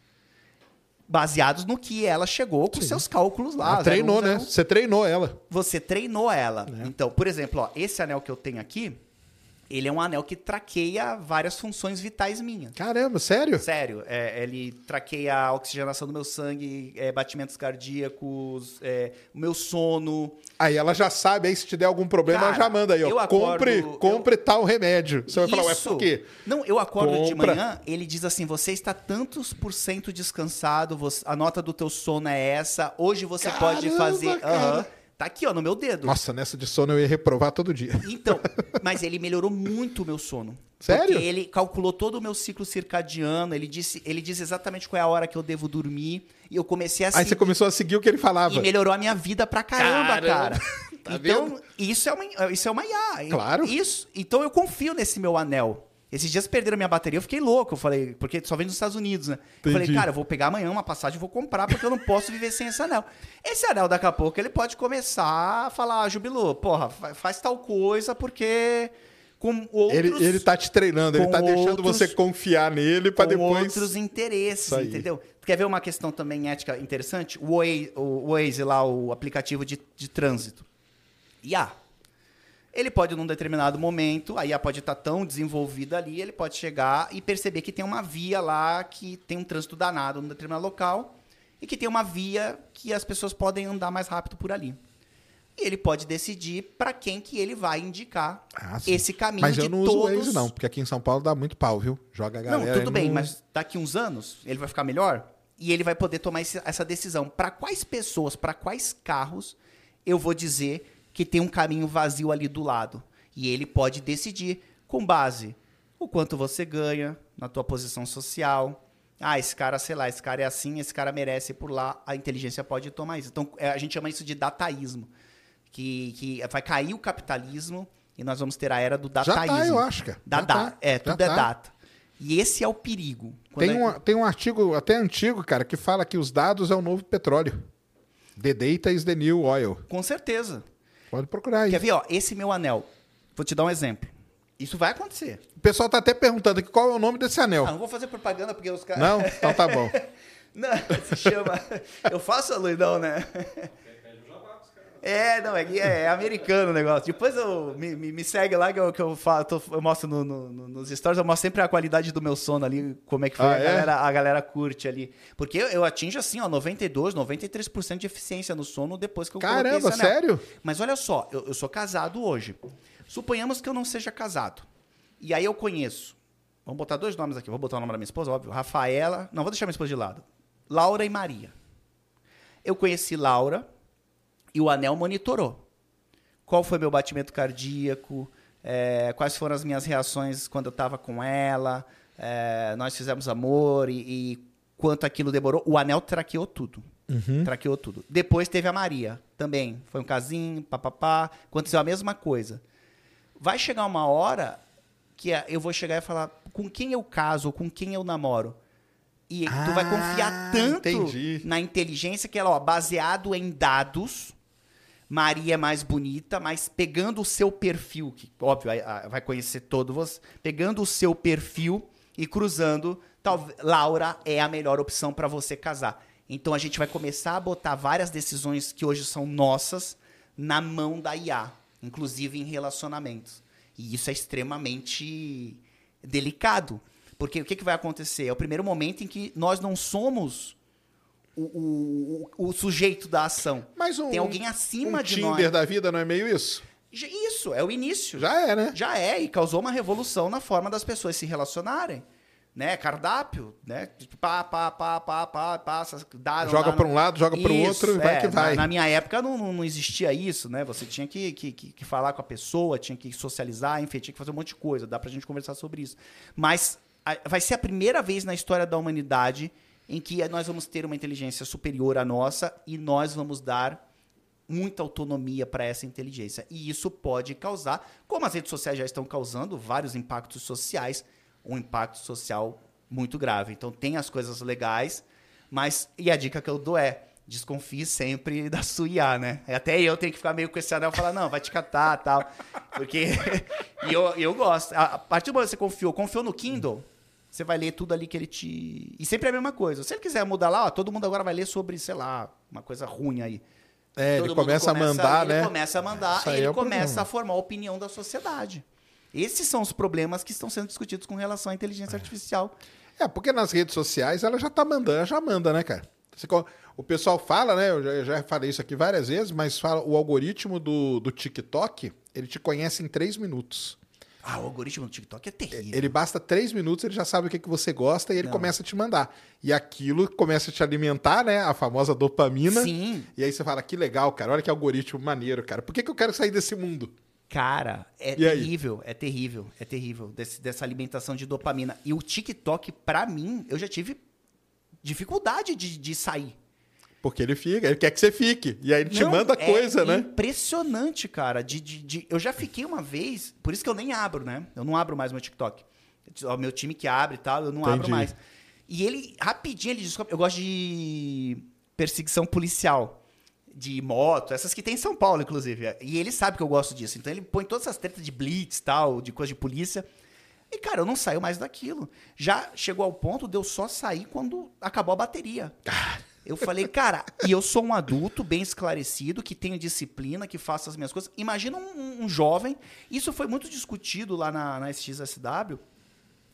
Speaker 4: Baseados no que ela chegou com seus cálculos lá.
Speaker 1: Ela treinou,
Speaker 4: 01,
Speaker 1: né? Você treinou ela.
Speaker 4: Você treinou ela.
Speaker 1: É.
Speaker 4: Então, por exemplo, ó, esse anel que eu tenho aqui, ele é um anel que traqueia várias funções vitais minhas.
Speaker 1: Caramba, sério?
Speaker 4: Sério, é, ele traqueia a oxigenação do meu sangue, é, batimentos cardíacos, é, o meu sono.
Speaker 1: Aí ela já sabe, aí se te der algum problema,
Speaker 4: Cara,
Speaker 1: ela já manda aí, ó.
Speaker 4: eu acordo-
Speaker 1: compre,
Speaker 4: eu-
Speaker 1: compre tal remédio. Você vai falar, ué,
Speaker 4: Isso.
Speaker 1: por quê?
Speaker 4: Não, eu acordo de
Speaker 1: Compra.
Speaker 4: manhã, ele diz assim: você está tantos por cento descansado, você- a nota do teu sono é essa, hoje você pode
Speaker 1: Caramba,
Speaker 4: fazer.
Speaker 1: cara.
Speaker 4: Tá aqui, ó, no meu dedo.
Speaker 1: Nossa, nessa de sono eu ia reprovar todo dia.
Speaker 4: Então, mas ele melhorou muito o meu sono.
Speaker 1: Sério?
Speaker 4: Porque ele calculou todo o meu ciclo circadiano, ele disse, ele diz exatamente qual é a hora que eu devo dormir, e eu comecei a
Speaker 1: Aí você começou a seguir o que ele falava.
Speaker 4: e melhorou a minha vida pra caramba,
Speaker 1: Caramba.
Speaker 4: cara.
Speaker 1: Tá
Speaker 4: então,
Speaker 1: vendo?
Speaker 4: isso é uma isso é uma IA.
Speaker 1: Claro.
Speaker 4: Isso, então eu confio nesse meu anel. Esses dias perderam minha bateria, eu fiquei louco. Eu falei, porque só vem dos Estados Unidos, né? Eu falei,
Speaker 1: Entendi.
Speaker 4: cara, eu vou pegar amanhã uma passagem e vou comprar, porque eu não posso viver sem esse anel. Esse anel, daqui a pouco, ele pode começar a falar, ah, Jubilô, porra, fa- faz tal coisa, porque com outros...
Speaker 1: Ele, ele tá te treinando, ele
Speaker 4: com
Speaker 1: tá deixando
Speaker 4: outros-
Speaker 1: você confiar nele pra
Speaker 4: com
Speaker 1: depois.
Speaker 4: outros interesses, entendeu? Quer ver uma questão também ética interessante? O Waze, o Waze lá, o aplicativo de, de trânsito. IA. Ele pode, num determinado momento, a IA pode estar tão desenvolvida ali, ele pode chegar e perceber que tem uma via lá que tem um trânsito danado num determinado local e que tem uma via que as pessoas podem andar mais rápido por ali. E ele pode decidir para quem que ele vai indicar
Speaker 1: Ah,
Speaker 4: esse caminho
Speaker 1: Mas
Speaker 4: de
Speaker 1: eu não uso o
Speaker 4: todos.
Speaker 1: Waze, não, porque aqui em São Paulo dá muito pau, viu? Joga a galera.
Speaker 4: Não, tudo
Speaker 1: aí
Speaker 4: bem,
Speaker 1: no-
Speaker 4: mas daqui uns anos ele vai ficar melhor e ele vai poder tomar esse- essa decisão. Para quais pessoas, para quais carros eu vou dizer que tem um caminho vazio ali do lado? E ele pode decidir com base o quanto você ganha na tua posição social. Ah, esse cara, sei lá, esse cara é assim, esse cara merece ir por lá. A inteligência pode tomar isso. Então, é, a gente chama isso de dataísmo. Que, que vai cair o capitalismo e nós vamos ter a era do
Speaker 1: Já
Speaker 4: dataísmo.
Speaker 1: tá, eu acho, cara.
Speaker 4: Da
Speaker 1: Já
Speaker 4: data.
Speaker 1: tá,
Speaker 4: É,
Speaker 1: já
Speaker 4: tudo é
Speaker 1: tá.
Speaker 4: data. E esse é o perigo.
Speaker 1: Tem
Speaker 4: é-
Speaker 1: um, tem um artigo até antigo, cara, que fala que os dados é o novo petróleo. The data is the new oil.
Speaker 4: Com certeza.
Speaker 1: Pode procurar aí.
Speaker 4: Quer ver, ó, esse meu anel. Vou te dar um exemplo. Isso vai acontecer.
Speaker 1: O pessoal tá até perguntando aqui qual é o nome desse anel.
Speaker 4: Ah, não vou fazer propaganda porque os caras.
Speaker 1: Não? Então tá bom.
Speaker 4: Não, se chama. Eu faço a Luidão, né? É, não, é, é, é americano o negócio. Depois eu, me, me, segue lá que eu, que eu, falo, tô- eu mostro no- no- no- nos stories, eu mostro sempre a qualidade do meu sono ali, como é que foi,
Speaker 1: Ah,
Speaker 4: a,
Speaker 1: é?
Speaker 4: galera, a galera curte ali. Porque eu, eu atinjo assim, ó, 92, 93% de eficiência no sono depois que eu
Speaker 1: Caramba, sério?
Speaker 4: Mas olha só, eu, eu sou casado hoje. Suponhamos que eu não seja casado. E aí eu conheço. Vamos botar dois nomes aqui. Vou botar o nome da minha esposa, óbvio. Rafaela. Não, vou deixar minha esposa de lado. Laura e Maria. Eu conheci Laura e o anel monitorou. Qual foi meu batimento cardíaco? é, quais foram as minhas reações quando eu estava com ela? é, nós fizemos amor e, e quanto aquilo demorou. O anel traqueou tudo. Traqueou tudo. Depois teve a Maria também. Foi um casinho, papapá. Aconteceu a mesma coisa. Vai chegar uma hora que eu vou chegar e falar com quem eu caso, com quem eu namoro. E tu vai confiar
Speaker 1: Ah,
Speaker 4: tanto
Speaker 1: entendi.
Speaker 4: na inteligência que ela, ó, baseado em dados, Maria é mais bonita, mas pegando o seu perfil, que óbvio vai- ah, vai conhecer todo você, pegando o seu perfil e cruzando, talvez Laura é a melhor opção para você casar. Então a gente vai começar a botar várias decisões que hoje são nossas na mão da IA, inclusive em relacionamentos. E isso é extremamente delicado. Porque o que, que vai acontecer? É o primeiro momento em que nós não somos o, o, o- o sujeito da ação.
Speaker 1: Mas um,
Speaker 4: Tem alguém acima
Speaker 1: um
Speaker 4: de
Speaker 1: Tinder
Speaker 4: nós.
Speaker 1: da vida não é meio isso?
Speaker 4: Isso, é o início.
Speaker 1: Já é, né?
Speaker 4: Já é, e causou uma revolução na forma das pessoas se relacionarem. Né? Cardápio, né? Pá, pá, pá, pá, pá, passa, dá,
Speaker 1: Joga
Speaker 4: não-
Speaker 1: um lado, joga pro
Speaker 4: Isso,
Speaker 1: outro e vai
Speaker 4: é,
Speaker 1: que vai.
Speaker 4: Na, na minha época não, não, existia isso, né? Você tinha que, que, que, que falar com a pessoa, tinha que socializar, enfim, tinha que fazer um monte de coisa. Dá pra gente conversar sobre isso. Mas a- vai ser a primeira vez na história da humanidade em que nós vamos ter uma inteligência superior à nossa e nós vamos dar muita autonomia para essa inteligência. E isso pode causar, como as redes sociais já estão causando, vários impactos sociais, um impacto social muito grave. Então tem as coisas legais, mas e a dica que eu dou é desconfie sempre da sua IA, né? Até eu tenho que ficar meio com esse anel e falar, não, vai te catar tal. Porque. e eu, eu gosto. A, partir do momento que você confiou, confiou no Kindle, você vai ler tudo ali que ele te. E sempre é a mesma coisa. Se ele quiser mudar lá, ó, todo mundo agora vai ler sobre, sei lá, uma coisa ruim aí.
Speaker 1: É,
Speaker 4: Todo
Speaker 1: ele
Speaker 4: mundo
Speaker 1: começa a mandar,
Speaker 4: ele
Speaker 1: né?
Speaker 4: começa a mandar e ele
Speaker 1: é
Speaker 4: começa
Speaker 1: problema.
Speaker 4: a formar a opinião da sociedade. Esses são os problemas que estão sendo discutidos com relação à inteligência artificial.
Speaker 1: É, porque nas redes sociais ela já tá mandando, ela já manda, né, cara? O pessoal fala, né? Eu já, eu já falei isso aqui várias vezes, mas fala, o algoritmo do, do TikTok, ele te conhece em três minutos.
Speaker 4: Ah, o algoritmo do TikTok é terrível.
Speaker 1: Ele basta três minutos, ele já sabe o que, que você gosta e ele
Speaker 4: Não.
Speaker 1: começa a te mandar. E aquilo começa a te alimentar, né? A famosa dopamina.
Speaker 4: Sim.
Speaker 1: E aí você fala, que legal, cara. Olha que algoritmo maneiro, cara. Por que, que eu quero sair desse mundo?
Speaker 4: Cara, é
Speaker 1: E aí?
Speaker 4: terrível, é terrível, é terrível desse- dessa alimentação de dopamina. E o TikTok, pra mim, eu já tive dificuldade de, de sair.
Speaker 1: Porque ele fica, ele quer que você fique. E aí ele te
Speaker 4: Não,
Speaker 1: manda
Speaker 4: é
Speaker 1: coisa, né?
Speaker 4: Impressionante, cara. De, de, de- eu já fiquei uma vez, por isso que eu nem abro, né? Eu não abro mais meu TikTok. O meu time que abre e tal, eu não abro
Speaker 1: Entendi.
Speaker 4: mais. E ele, rapidinho, ele descobre. Eu gosto de perseguição policial. De moto, essas que tem em São Paulo, inclusive. E ele sabe que eu gosto disso. Então ele põe todas essas tretas de blitz tal, de coisa de polícia. E, cara, eu não saio mais daquilo. Já chegou ao ponto de eu só sair quando acabou a bateria. Eu falei, cara, e eu sou um adulto bem esclarecido, que tenho disciplina, que faço as minhas coisas. Imagina um, um jovem. Isso foi muito discutido lá na, na SXSW.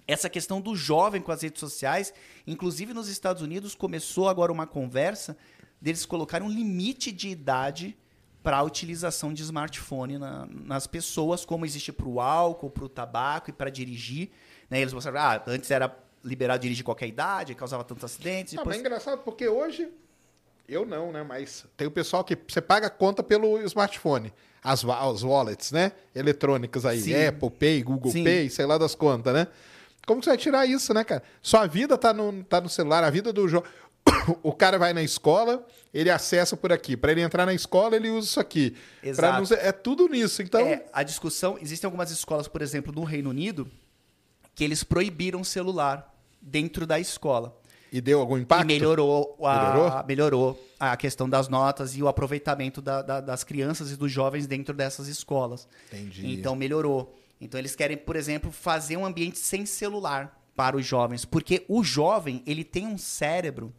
Speaker 4: Essa questão do jovem com as redes sociais. Inclusive nos Estados Unidos começou agora uma conversa deles colocarem um limite de idade para a utilização de smartphone na- nas pessoas, como existe para o álcool, para o tabaco e para dirigir. Né? Eles mostraram, ah, antes era liberado dirigir qualquer idade, causava tantos acidentes.
Speaker 1: Ah,
Speaker 4: Depois...
Speaker 1: mas é engraçado porque hoje, eu não, né? Mas tem o pessoal que você paga a conta pelo smartphone. As, as wallets, né? Eletrônicas aí.
Speaker 4: Sim.
Speaker 1: Apple Pay, Google
Speaker 4: Sim.
Speaker 1: Pay, sei lá das contas, né? Como que você vai tirar isso, né, cara? Sua vida tá no, tá no celular, a vida do jovem. O cara vai na escola, ele acessa por aqui. Para ele entrar na escola, ele usa isso aqui.
Speaker 4: Exato.
Speaker 1: não ser- é tudo nisso. Então,
Speaker 4: É, a discussão. Existem algumas escolas, por exemplo, no Reino Unido, que eles proibiram o celular dentro da escola.
Speaker 1: e deu algum impacto?
Speaker 4: E melhorou a,
Speaker 1: Melhorou?
Speaker 4: melhorou? a questão das notas e o aproveitamento da- da- das crianças e dos jovens dentro dessas escolas.
Speaker 1: Entendi.
Speaker 4: Então melhorou. Então eles querem, por exemplo, fazer um ambiente sem celular para os jovens, porque o jovem ele tem um cérebro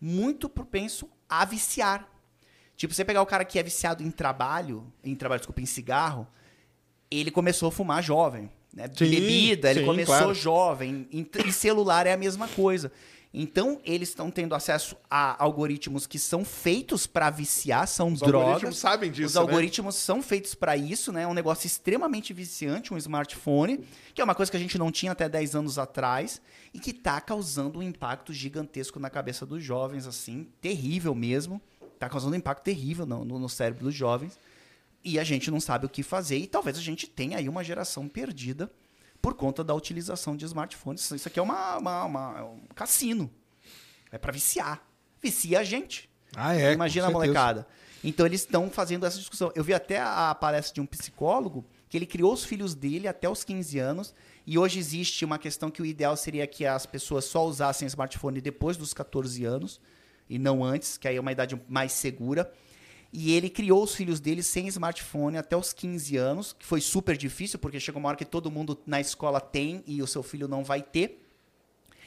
Speaker 4: muito propenso a viciar. Tipo, você pegar o cara que é viciado em trabalho, em trabalho, desculpa, em cigarro, ele começou a fumar jovem. Né?
Speaker 1: Sim,
Speaker 4: Bebida, ele
Speaker 1: sim,
Speaker 4: começou
Speaker 1: claro.
Speaker 4: jovem. Em, em celular é a mesma coisa. Então, eles estão tendo acesso a algoritmos que são feitos para viciar, são
Speaker 1: Os
Speaker 4: drogas.
Speaker 1: algoritmos sabem disso,
Speaker 4: Os
Speaker 1: né?
Speaker 4: algoritmos são feitos para isso, né? É um negócio extremamente viciante, um smartphone, que é uma coisa que a gente não tinha até 10 anos atrás e que está causando um impacto gigantesco na cabeça dos jovens, assim, terrível mesmo. Está causando um impacto terrível no, no- no cérebro dos jovens. E a gente não sabe o que fazer. E talvez a gente tenha aí uma geração perdida por conta da utilização de smartphones. Isso aqui é uma, uma- uma- é um cassino. É para viciar. Vicia a gente.
Speaker 1: Ah, é.
Speaker 4: Imagina a molecada. Então eles estão fazendo essa discussão. Eu vi até a palestra de um psicólogo que ele criou os filhos dele até os 15 anos e hoje existe uma questão que o ideal seria que as pessoas só usassem smartphone depois dos 14 anos e não antes, que aí é uma idade mais segura. E ele criou os filhos dele sem smartphone até os 15 anos, que foi super difícil, porque chegou uma hora que todo mundo na escola tem e o seu filho não vai ter.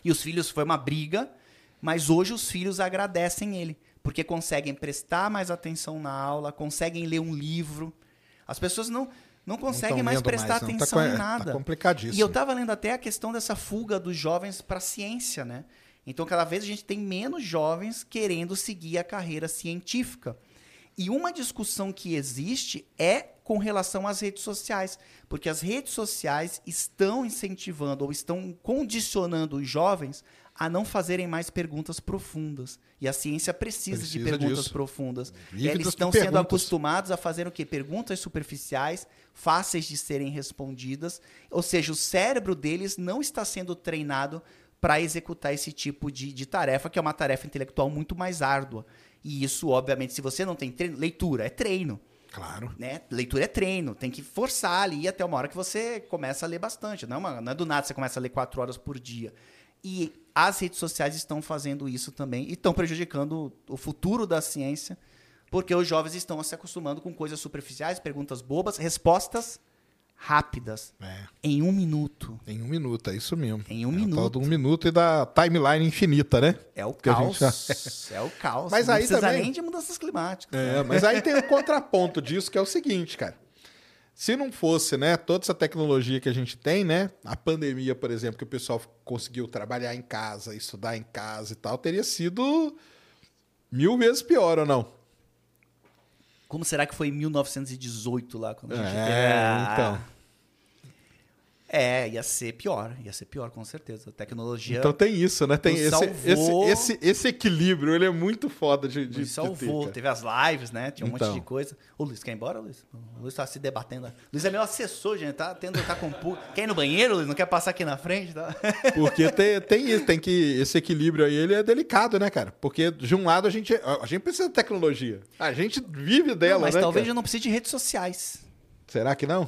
Speaker 4: E os filhos foi uma briga, mas hoje os filhos agradecem ele, porque conseguem prestar mais atenção na aula, conseguem ler um livro. As pessoas não não conseguem
Speaker 1: tão
Speaker 4: mais prestar
Speaker 1: mais, não. Tá
Speaker 4: atenção em
Speaker 1: tá
Speaker 4: nada.
Speaker 1: complicadíssimo.
Speaker 4: E eu tava lendo até a questão dessa fuga dos jovens para a ciência, né? Então, cada vez a gente tem menos jovens querendo seguir a carreira científica. E uma discussão que existe é com relação às redes sociais, porque as redes sociais estão incentivando ou estão condicionando os jovens a não fazerem mais perguntas profundas. E a ciência precisa, de
Speaker 1: Precisa
Speaker 4: perguntas
Speaker 1: disso.
Speaker 4: profundas.
Speaker 1: Vive
Speaker 4: Eles estão sendo
Speaker 1: perguntas.
Speaker 4: acostumados a fazer o quê? Perguntas superficiais, fáceis de serem respondidas. Ou seja, o cérebro deles não está sendo treinado para executar esse tipo de, de tarefa, que é uma tarefa intelectual muito mais árdua. E isso, obviamente, se você não tem treino, leitura é treino.
Speaker 1: Claro.
Speaker 4: Né? Leitura é treino, tem que forçar ali até uma hora que você começa a ler bastante. Não é, uma- não é do nada você começa a ler quatro horas por dia. E as redes sociais estão fazendo isso também e estão prejudicando o futuro da ciência, porque os jovens estão se acostumando com coisas superficiais, perguntas bobas, respostas rápidas,
Speaker 1: É.
Speaker 4: em um minuto.
Speaker 1: Em um minuto, é isso mesmo.
Speaker 4: Em um
Speaker 1: é
Speaker 4: minuto.
Speaker 1: um minuto e da timeline infinita, né?
Speaker 4: É o
Speaker 1: Que gente
Speaker 4: caos. É o caos.
Speaker 1: Mas
Speaker 4: não
Speaker 1: aí
Speaker 4: precisa
Speaker 1: também-
Speaker 4: nem de mudanças climáticas.
Speaker 1: É, mas aí tem o contraponto disso, que é o seguinte, cara. Se não fosse, né, toda essa tecnologia que a gente tem, né, a pandemia, por exemplo, que o pessoal conseguiu trabalhar em casa, estudar em casa e tal, teria sido mil vezes pior ou não?
Speaker 4: Como será que foi em 1918 lá, quando a gente
Speaker 1: É,
Speaker 4: teve
Speaker 1: então.
Speaker 4: É, ia ser pior, ia ser pior, com certeza. A tecnologia
Speaker 1: Então tem isso, né? Tem esse,
Speaker 4: salvou.
Speaker 1: esse, esse, esse equilíbrio, ele é muito foda de, de, de
Speaker 4: salvou.
Speaker 1: cara.
Speaker 4: Teve as lives, né? Tinha um
Speaker 1: Então.
Speaker 4: monte de coisa. O Luiz quer ir embora, Luiz? O Luiz tá se debatendo. O Luiz é meu assessor, gente. Tá tendo, tá com pu- Quer ir no banheiro, Luiz? Não quer passar aqui na frente? Tá?
Speaker 1: Porque tem, tem isso, tem que. Esse equilíbrio aí, ele é delicado, né, cara? Porque de um lado a gente. A gente precisa de tecnologia. A gente vive dela,
Speaker 4: Não, mas
Speaker 1: né?
Speaker 4: talvez
Speaker 1: cara?
Speaker 4: eu não precise de redes sociais.
Speaker 1: Será que não?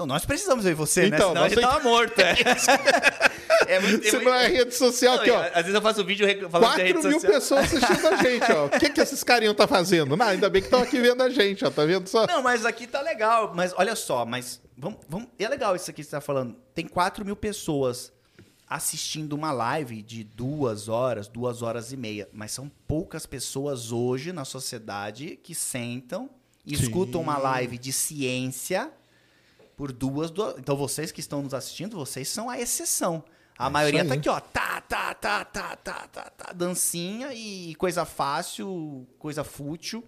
Speaker 4: Não, nós precisamos e você,
Speaker 1: Então,
Speaker 4: né? Senão a
Speaker 1: nós
Speaker 4: gente
Speaker 1: tem-
Speaker 4: tava morto. É. É muito-
Speaker 1: Se
Speaker 4: muito-
Speaker 1: não é rede social
Speaker 4: Não,
Speaker 1: aqui, ó.
Speaker 4: Às vezes eu faço vídeo rec- falando de
Speaker 1: 4
Speaker 4: rede
Speaker 1: mil
Speaker 4: social.
Speaker 1: pessoas assistindo a gente, ó. O que, que esses carinhos tá fazendo? Não, ainda bem que estão aqui vendo a gente, ó. Tá vendo só?
Speaker 4: Não, mas aqui tá legal. Mas olha só, mas vamos, vamos, é legal isso aqui que você tá falando. Tem 4 mil pessoas assistindo uma live de duas horas, duas horas e meia. Mas são poucas pessoas hoje na sociedade que sentam e escutam uma live de ciência por duas, duas. Então vocês que estão nos assistindo, vocês são a exceção. A
Speaker 1: É
Speaker 4: maioria tá aqui, ó. Tá, tá, tá, tá, tá, tá, tá. Dancinha e coisa fácil, coisa fútil.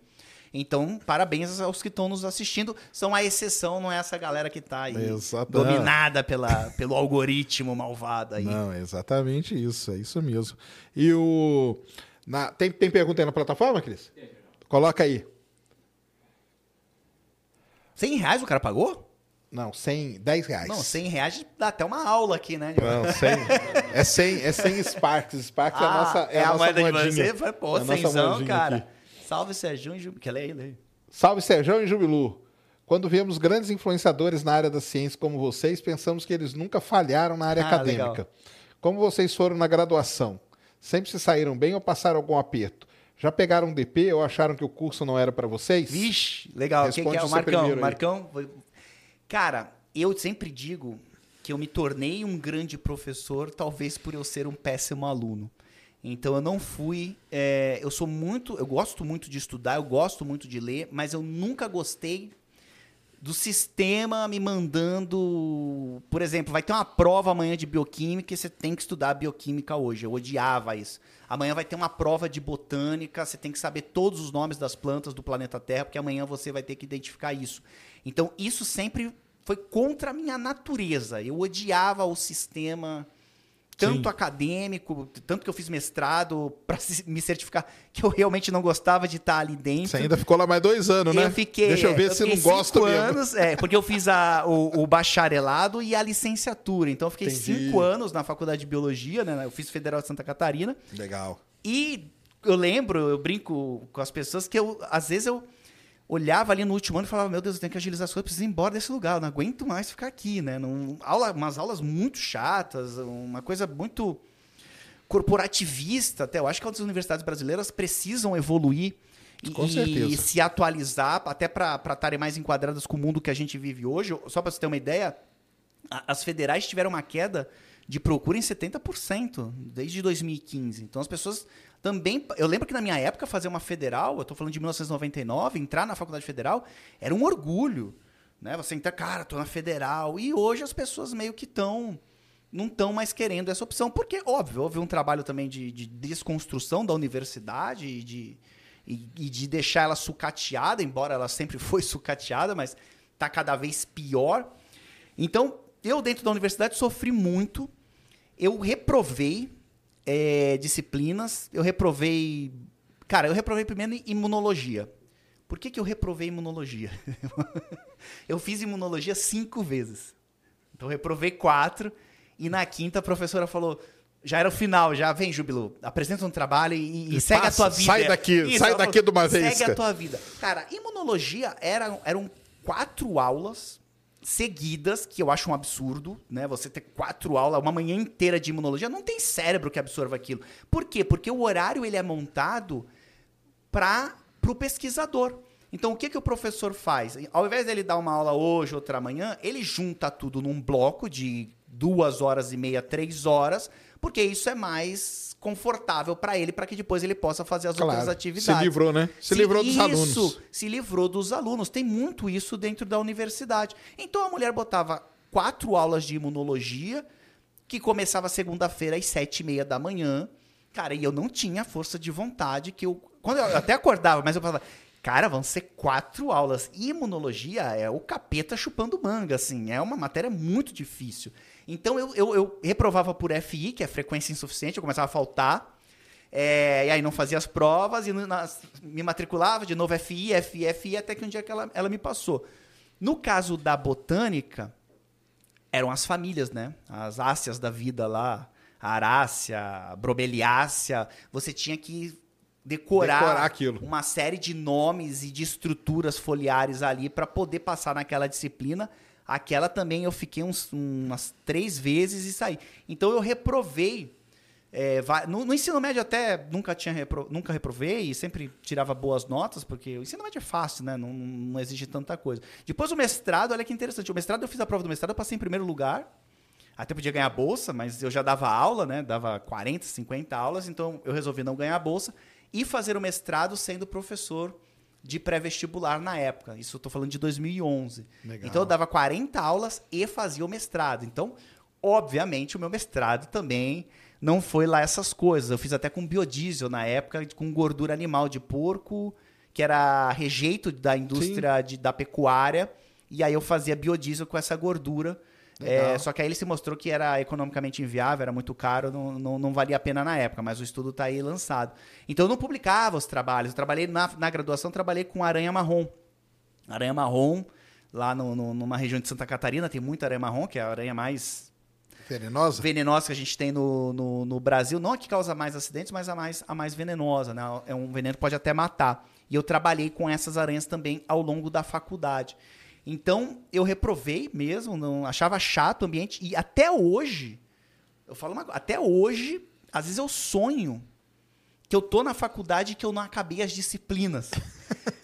Speaker 4: Então, parabéns aos que estão nos assistindo. São a exceção, não é essa galera que tá aí
Speaker 1: Exato.
Speaker 4: dominada pela, pelo algoritmo malvado aí.
Speaker 1: Não, é exatamente isso, é isso mesmo. E o. na- tem, tem pergunta aí na plataforma, Cris? Coloca aí.
Speaker 4: 100 reais o cara pagou?
Speaker 1: Não, 100, 10 reais.
Speaker 4: Não, 100 reais dá até uma aula aqui, né?
Speaker 1: Não, 100. É 100, é 100 Sparks. Sparks é a nossa, é a nossa
Speaker 4: moeda de
Speaker 1: moedinha.
Speaker 4: você. Foi, pô,
Speaker 1: É a
Speaker 4: cenzão, cara.
Speaker 1: aqui.
Speaker 4: Salve, Sérgio. Ju- Que lei, lei.
Speaker 1: Salve Sérgio e Jubilu. Quando vemos grandes influenciadores na área da ciência como vocês, pensamos que eles nunca falharam na área
Speaker 4: Ah,
Speaker 1: acadêmica.
Speaker 4: legal.
Speaker 1: Como vocês foram na graduação? Sempre se saíram bem ou passaram algum aperto? Já pegaram um DP ou acharam que o curso não era para vocês?
Speaker 4: Vixe, legal. Quem que
Speaker 1: Responde
Speaker 4: é o Marcão?
Speaker 1: aí.
Speaker 4: Marcão, cara, eu sempre digo que eu me tornei um grande professor, talvez por eu ser um péssimo aluno. Então eu não fui. é, eu sou muito. Eu gosto muito de estudar, eu gosto muito de ler, mas eu nunca gostei do sistema me mandando. Por exemplo, vai ter uma prova amanhã de bioquímica e você tem que estudar bioquímica hoje. Eu odiava isso. Amanhã vai ter uma prova de botânica, você tem que saber todos os nomes das plantas do planeta Terra, porque amanhã você vai ter que identificar isso. Então, isso sempre foi contra a minha natureza. Eu odiava o sistema tanto
Speaker 1: Sim.
Speaker 4: acadêmico, tanto que eu fiz mestrado para me certificar que eu realmente não gostava de estar ali dentro.
Speaker 1: Você ainda ficou lá mais dois anos, né?
Speaker 4: Eu fiquei.
Speaker 1: Deixa eu ver se
Speaker 4: fiquei
Speaker 1: não gosta
Speaker 4: cinco
Speaker 1: mesmo.
Speaker 4: anos, é, porque eu fiz a, o, o bacharelado e a licenciatura. Então eu fiquei
Speaker 1: Entendi.
Speaker 4: cinco anos na faculdade de biologia, né? Eu fiz Federal de Santa Catarina.
Speaker 1: Legal.
Speaker 4: E eu lembro, eu brinco com as pessoas que eu, às vezes eu olhava ali no último ano e falava, meu Deus, eu tenho que agilizar as coisas, eu preciso ir embora desse lugar, eu não aguento mais ficar aqui, né? Num, aula, umas aulas muito chatas, uma coisa muito corporativista até. Eu acho que as universidades brasileiras precisam evoluir e,
Speaker 1: Com certeza.
Speaker 4: e se atualizar até para estarem mais enquadradas com o mundo que a gente vive hoje. Só para você ter uma ideia, as federais tiveram uma queda de procura em 70% desde 2015. Então as pessoas também. Eu lembro que na minha época fazer uma federal, eu estou falando de 1999, entrar na faculdade federal era um orgulho. Né? Você entra, cara, tô na federal. E hoje as pessoas meio que estão. Não estão mais querendo essa opção, porque, óbvio, houve um trabalho também de, de desconstrução da universidade e de, e, e de deixar ela sucateada, embora ela sempre foi sucateada, mas está cada vez pior. Então, eu dentro da universidade sofri muito. Eu reprovei é, disciplinas. Eu reprovei. Cara, eu reprovei primeiro em imunologia. Por que, que eu reprovei imunologia? eu fiz imunologia cinco vezes. Então, eu reprovei quatro. E na quinta, a professora falou. Já era o final, já vem, Jubilu. Apresenta um trabalho e, e
Speaker 1: E
Speaker 4: segue
Speaker 1: passa,
Speaker 4: a tua vida.
Speaker 1: sai daqui, sai
Speaker 4: ela
Speaker 1: daqui de uma vez,
Speaker 4: Segue a tua vida. Cara, imunologia era, eram quatro aulas seguidas, que eu acho um absurdo, né? Você ter quatro aulas, uma manhã inteira de imunologia, não tem cérebro que absorva aquilo. Por quê? Porque o horário ele é montado para o pesquisador. Então, o que, que o professor faz? Ao invés dele dar uma aula hoje, outra amanhã, ele junta tudo num bloco de duas horas e meia, três horas, porque isso é mais confortável para ele, para que depois ele possa fazer as outras
Speaker 1: Claro.
Speaker 4: atividades.
Speaker 1: Se livrou, né? Se livrou dos
Speaker 4: isso,
Speaker 1: alunos.
Speaker 4: se livrou dos alunos. Tem muito isso dentro da universidade. Então a mulher botava quatro aulas de imunologia, que começava segunda-feira às sete e meia da manhã. Cara, e eu não tinha força de vontade que eu. Quando eu até acordava, mas eu falava. Cara, vão ser quatro aulas. Imunologia é o capeta chupando manga, assim. É uma matéria muito difícil. Então eu, eu, eu reprovava por FI, que é frequência insuficiente, eu começava a faltar. É, e aí não fazia as provas e nas- me matriculava de novo FI, FI, FI, até que um dia que ela, ela me passou. No caso da botânica, eram as famílias, né? As ácias da vida lá, a arácea, a bromeliácea. Você tinha que decorar,
Speaker 1: Decorar aquilo.
Speaker 4: uma série de nomes e de estruturas foliares ali para poder passar naquela disciplina. Aquela também eu fiquei uns- umas três vezes e saí. Então eu reprovei. é, no, no ensino médio até nunca tinha repro- nunca reprovei e sempre tirava boas notas, porque o ensino médio é fácil, né? Não, não exige tanta coisa. Depois o mestrado, olha que interessante. O mestrado eu fiz a prova do mestrado, eu passei em primeiro lugar. Até podia ganhar bolsa, mas eu já dava aula, né? Dava 40, 50 aulas, então eu resolvi não ganhar a bolsa e fazer o mestrado sendo professor de pré-vestibular na época. Isso eu tô falando de 2011.
Speaker 1: Legal.
Speaker 4: Então eu dava 40 aulas e fazia o mestrado. Então, obviamente, o meu mestrado também não foi lá essas coisas. Eu fiz até com biodiesel na época, com gordura animal de porco, que era rejeito da indústria de- da pecuária. E aí eu fazia biodiesel com essa gordura. É, só que aí ele se mostrou que era economicamente inviável, era muito caro, não, não, não valia a pena na época, mas o estudo está aí lançado. Então eu não publicava os trabalhos. Eu trabalhei na, na graduação, trabalhei com aranha marrom. Aranha marrom, lá no, no- numa região de Santa Catarina, tem muita aranha marrom, que é a aranha mais
Speaker 1: Venenosa?
Speaker 4: venenosa que a gente tem no, no, no Brasil. Não a que causa mais acidentes, mas a mais, a mais venenosa. Né? É um veneno que pode até matar. E eu trabalhei com essas aranhas também ao longo da faculdade. Então, eu reprovei mesmo, não achava chato o ambiente. E até hoje, eu falo uma coisa, até hoje, às vezes eu sonho que eu tô na faculdade e que eu não acabei as disciplinas.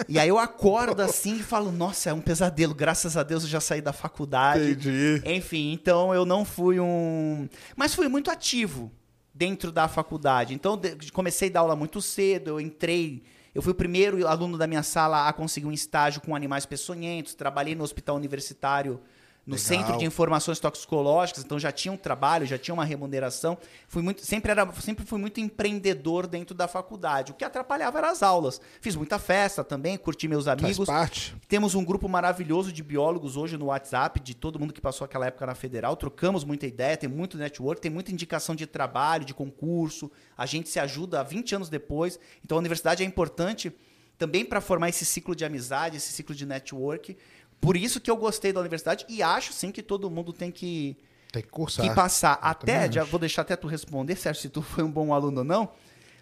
Speaker 4: e aí eu acordo assim e falo, nossa, é um pesadelo, graças a Deus eu já saí da faculdade.
Speaker 1: Entendi.
Speaker 4: Enfim, então eu não fui um. Mas fui muito ativo dentro da faculdade. Então, comecei a dar aula muito cedo, eu entrei. Eu fui o primeiro aluno da minha sala a conseguir um estágio com animais peçonhentos. Trabalhei no hospital universitário, no
Speaker 1: Legal.
Speaker 4: Centro de Informações Toxicológicas, então já tinha um trabalho, já tinha uma remuneração. Fui muito, sempre, era, sempre fui muito empreendedor dentro da faculdade. O que atrapalhava eram as aulas. Fiz muita festa também, curti meus
Speaker 1: Faz
Speaker 4: amigos.
Speaker 1: parte.
Speaker 4: Temos um grupo maravilhoso de biólogos hoje no WhatsApp, de todo mundo que passou aquela época na federal. Trocamos muita ideia, tem muito network, tem muita indicação de trabalho, de concurso. A gente se ajuda há 20 anos depois. Então a universidade é importante também para formar esse ciclo de amizade, esse ciclo de network. Por isso que eu gostei da universidade e acho sim que todo mundo tem que,
Speaker 1: Tem que cursar.
Speaker 4: que passar.
Speaker 1: Eu
Speaker 4: Até, já
Speaker 1: acho.
Speaker 4: vou deixar até tu responder, Sérgio, se tu foi um bom aluno ou não.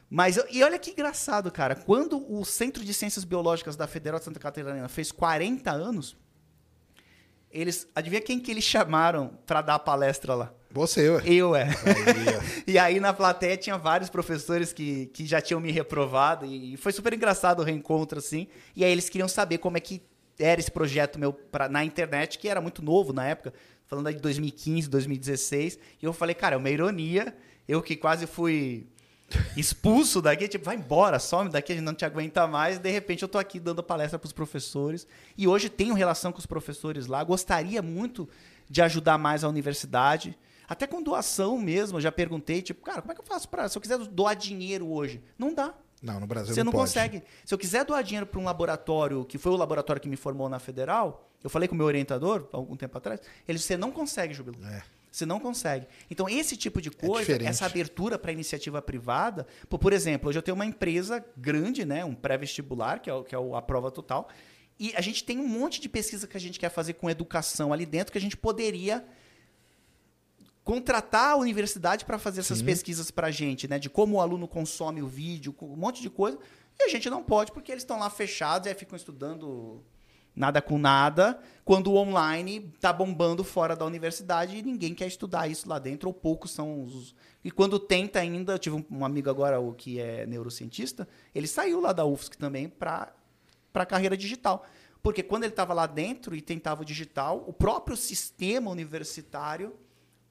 Speaker 4: Mas, e olha que engraçado, cara. Quando o Centro de Ciências Biológicas da Federal de Santa Catarina fez 40 anos, eles. Adivinha quem que eles chamaram para dar a palestra lá?
Speaker 1: Você, ué.
Speaker 4: Eu, é. E aí na plateia tinha vários professores que, que já tinham me reprovado e foi super engraçado o reencontro, assim. E aí eles queriam saber como é que era esse projeto meu pra, na internet, que era muito novo na época, falando de 2015, 2016. E eu falei, cara, é uma ironia. Eu que quase fui expulso daqui, tipo, vai embora, some daqui, a gente não te aguenta mais. De repente eu tô aqui dando palestra para os professores. E hoje tenho relação com os professores lá. Gostaria muito de ajudar mais a universidade. Até com doação mesmo, eu já perguntei, tipo, cara, como é que eu faço para. Se eu quiser doar dinheiro hoje, não dá.
Speaker 1: Não, no Brasil
Speaker 4: Você não,
Speaker 1: pode.
Speaker 4: consegue. Se eu quiser doar dinheiro para um laboratório, que foi o laboratório que me formou na federal, eu falei com o meu orientador, algum tempo atrás, ele disse: você não consegue, Jubilo.
Speaker 1: É.
Speaker 4: Você não consegue. Então, esse tipo de coisa,
Speaker 1: diferente.
Speaker 4: essa abertura para iniciativa privada. Por exemplo, hoje eu tenho uma empresa grande, né, um pré-vestibular, que é, o- que é a prova total, e a gente tem um monte de pesquisa que a gente quer fazer com educação ali dentro que a gente poderia contratar a universidade para fazer essas pesquisas para a gente, né? De como o aluno consome o vídeo, um monte de coisa. E a gente não pode porque eles estão lá fechados e aí ficam estudando nada com nada, quando o online está bombando fora da universidade e ninguém quer estudar isso lá dentro, ou poucos são os. E quando tenta ainda, eu tive um, um amigo agora, o que é neurocientista, ele saiu lá da UFSC também para a carreira digital. Porque quando ele estava lá dentro e tentava o digital, o próprio sistema universitário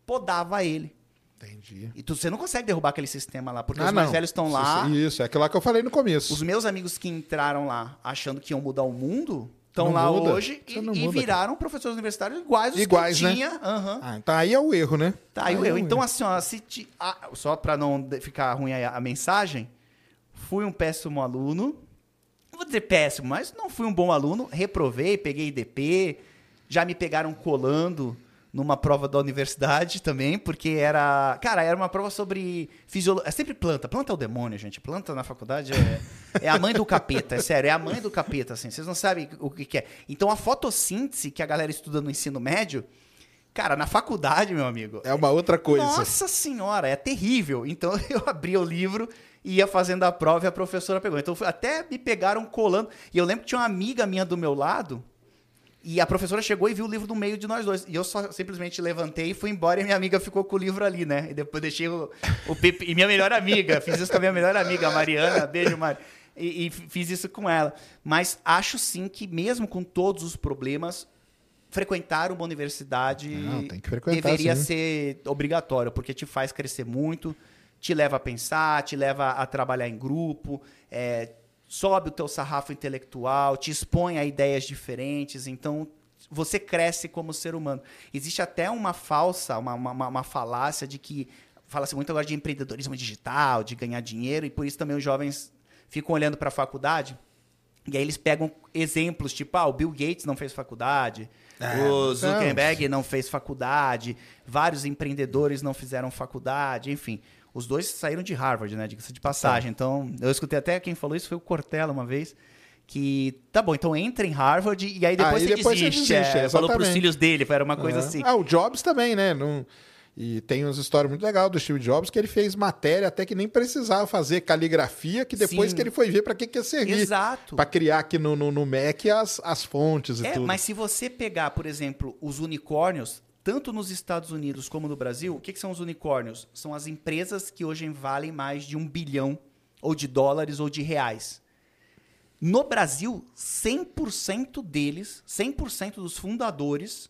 Speaker 4: podava ele.
Speaker 1: Entendi.
Speaker 4: E tu, você não consegue derrubar aquele sistema lá, porque
Speaker 1: Ah,
Speaker 4: os mais
Speaker 1: não.
Speaker 4: velhos estão lá.
Speaker 1: Isso, é aquilo lá que eu falei no começo.
Speaker 4: Os meus amigos que entraram lá achando que iam mudar o mundo, estão lá
Speaker 1: muda.
Speaker 4: hoje e, e viraram professores universitários iguais os
Speaker 1: Iguais,
Speaker 4: que
Speaker 1: né?
Speaker 4: eu tinha. Aham.
Speaker 1: Ah, então aí é o erro, né?
Speaker 4: Tá, aí
Speaker 1: é
Speaker 4: eu.
Speaker 1: o
Speaker 4: Então,
Speaker 1: erro.
Speaker 4: assim, ó, ah, só para não ficar ruim a, a mensagem, fui um péssimo aluno. Não vou dizer péssimo, mas não fui um bom aluno. Reprovei, peguei IDP, já me pegaram colando numa prova da universidade também, porque era. Cara, era uma prova sobre fisiologia. É sempre planta. Planta é o demônio, gente. Planta na faculdade é, é a mãe do capeta, é sério. É a mãe do capeta, assim. Vocês não sabem o que, que é. Então a fotossíntese que a galera estuda no ensino médio. Cara, na faculdade, meu amigo.
Speaker 1: É uma outra coisa.
Speaker 4: Nossa senhora, é terrível. Então eu abri o livro, ia fazendo a prova e a professora pegou. Então até me pegaram colando. E eu lembro que tinha uma amiga minha do meu lado. E a professora chegou e viu o livro no meio de nós dois. E eu só simplesmente levantei e fui embora e minha amiga ficou com o livro ali, né? E depois deixei o, o Pepe. E minha melhor amiga, fiz isso com a minha melhor amiga, a Mariana. Beijo, Mari. E, e fiz isso com ela. Mas acho sim que, mesmo com todos os problemas, frequentar uma universidade
Speaker 1: Não,
Speaker 4: deveria
Speaker 1: sim.
Speaker 4: ser obrigatório, porque te faz crescer muito, te leva a pensar, te leva a trabalhar em grupo, é, sobe o teu sarrafo intelectual, te expõe a ideias diferentes, então você cresce como ser humano. Existe até uma falsa, uma, uma, uma- falácia de que fala-se muito agora de empreendedorismo digital, de ganhar dinheiro, e por isso também os jovens ficam olhando para a faculdade e aí eles pegam exemplos, tipo, ah, o Bill Gates não fez faculdade,
Speaker 1: É,
Speaker 4: o. Zuckerberg não fez faculdade, vários empreendedores não fizeram faculdade, enfim. Os dois saíram de Harvard, né? Diga-se de passagem. Então, eu escutei até quem falou isso foi o Cortella uma vez. Que tá bom, então entra em Harvard e aí depois,
Speaker 1: Aí
Speaker 4: você,
Speaker 1: depois você
Speaker 4: desiste.
Speaker 1: desiste,
Speaker 4: é, falou pros filhos dele, era uma coisa
Speaker 1: É.
Speaker 4: assim.
Speaker 1: Ah, o Jobs também, né? Não... E tem umas histórias muito legais do Steve Jobs que ele fez matéria até que nem precisava fazer caligrafia, que depois
Speaker 4: Sim.
Speaker 1: que ele foi ver para que, que ia servir.
Speaker 4: Exato.
Speaker 1: Para criar aqui no, no, no Mac as, as fontes e
Speaker 4: É,
Speaker 1: tudo.
Speaker 4: mas se você pegar, por exemplo, os unicórnios, tanto nos Estados Unidos como no Brasil, o que, que são os unicórnios? São as empresas que hoje valem mais de um bilhão ou de dólares ou de reais. No Brasil, 100% deles, 100% dos fundadores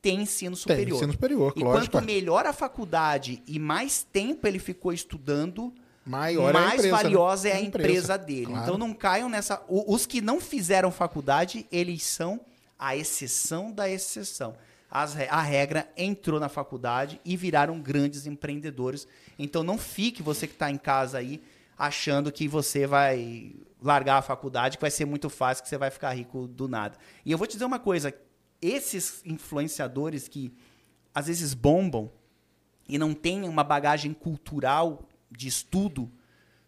Speaker 4: têm ensino superior.
Speaker 1: ensino superior,
Speaker 4: e
Speaker 1: lógico,
Speaker 4: quanto
Speaker 1: é.
Speaker 4: melhor a faculdade e mais tempo ele ficou estudando,
Speaker 1: Maior é
Speaker 4: mais
Speaker 1: empresa, né?
Speaker 4: valiosa é a
Speaker 1: A
Speaker 4: empresa, dele.
Speaker 1: claro.
Speaker 4: Então não caiam nessa. Os que não fizeram faculdade, eles são a exceção da exceção. As a regra entrou na faculdade e viraram grandes empreendedores. Então não fique você que está em casa aí achando que você vai largar a faculdade, que vai ser muito fácil, que você vai ficar rico do nada. E eu vou te dizer uma coisa: esses influenciadores que às vezes bombam e não têm uma bagagem cultural de estudo,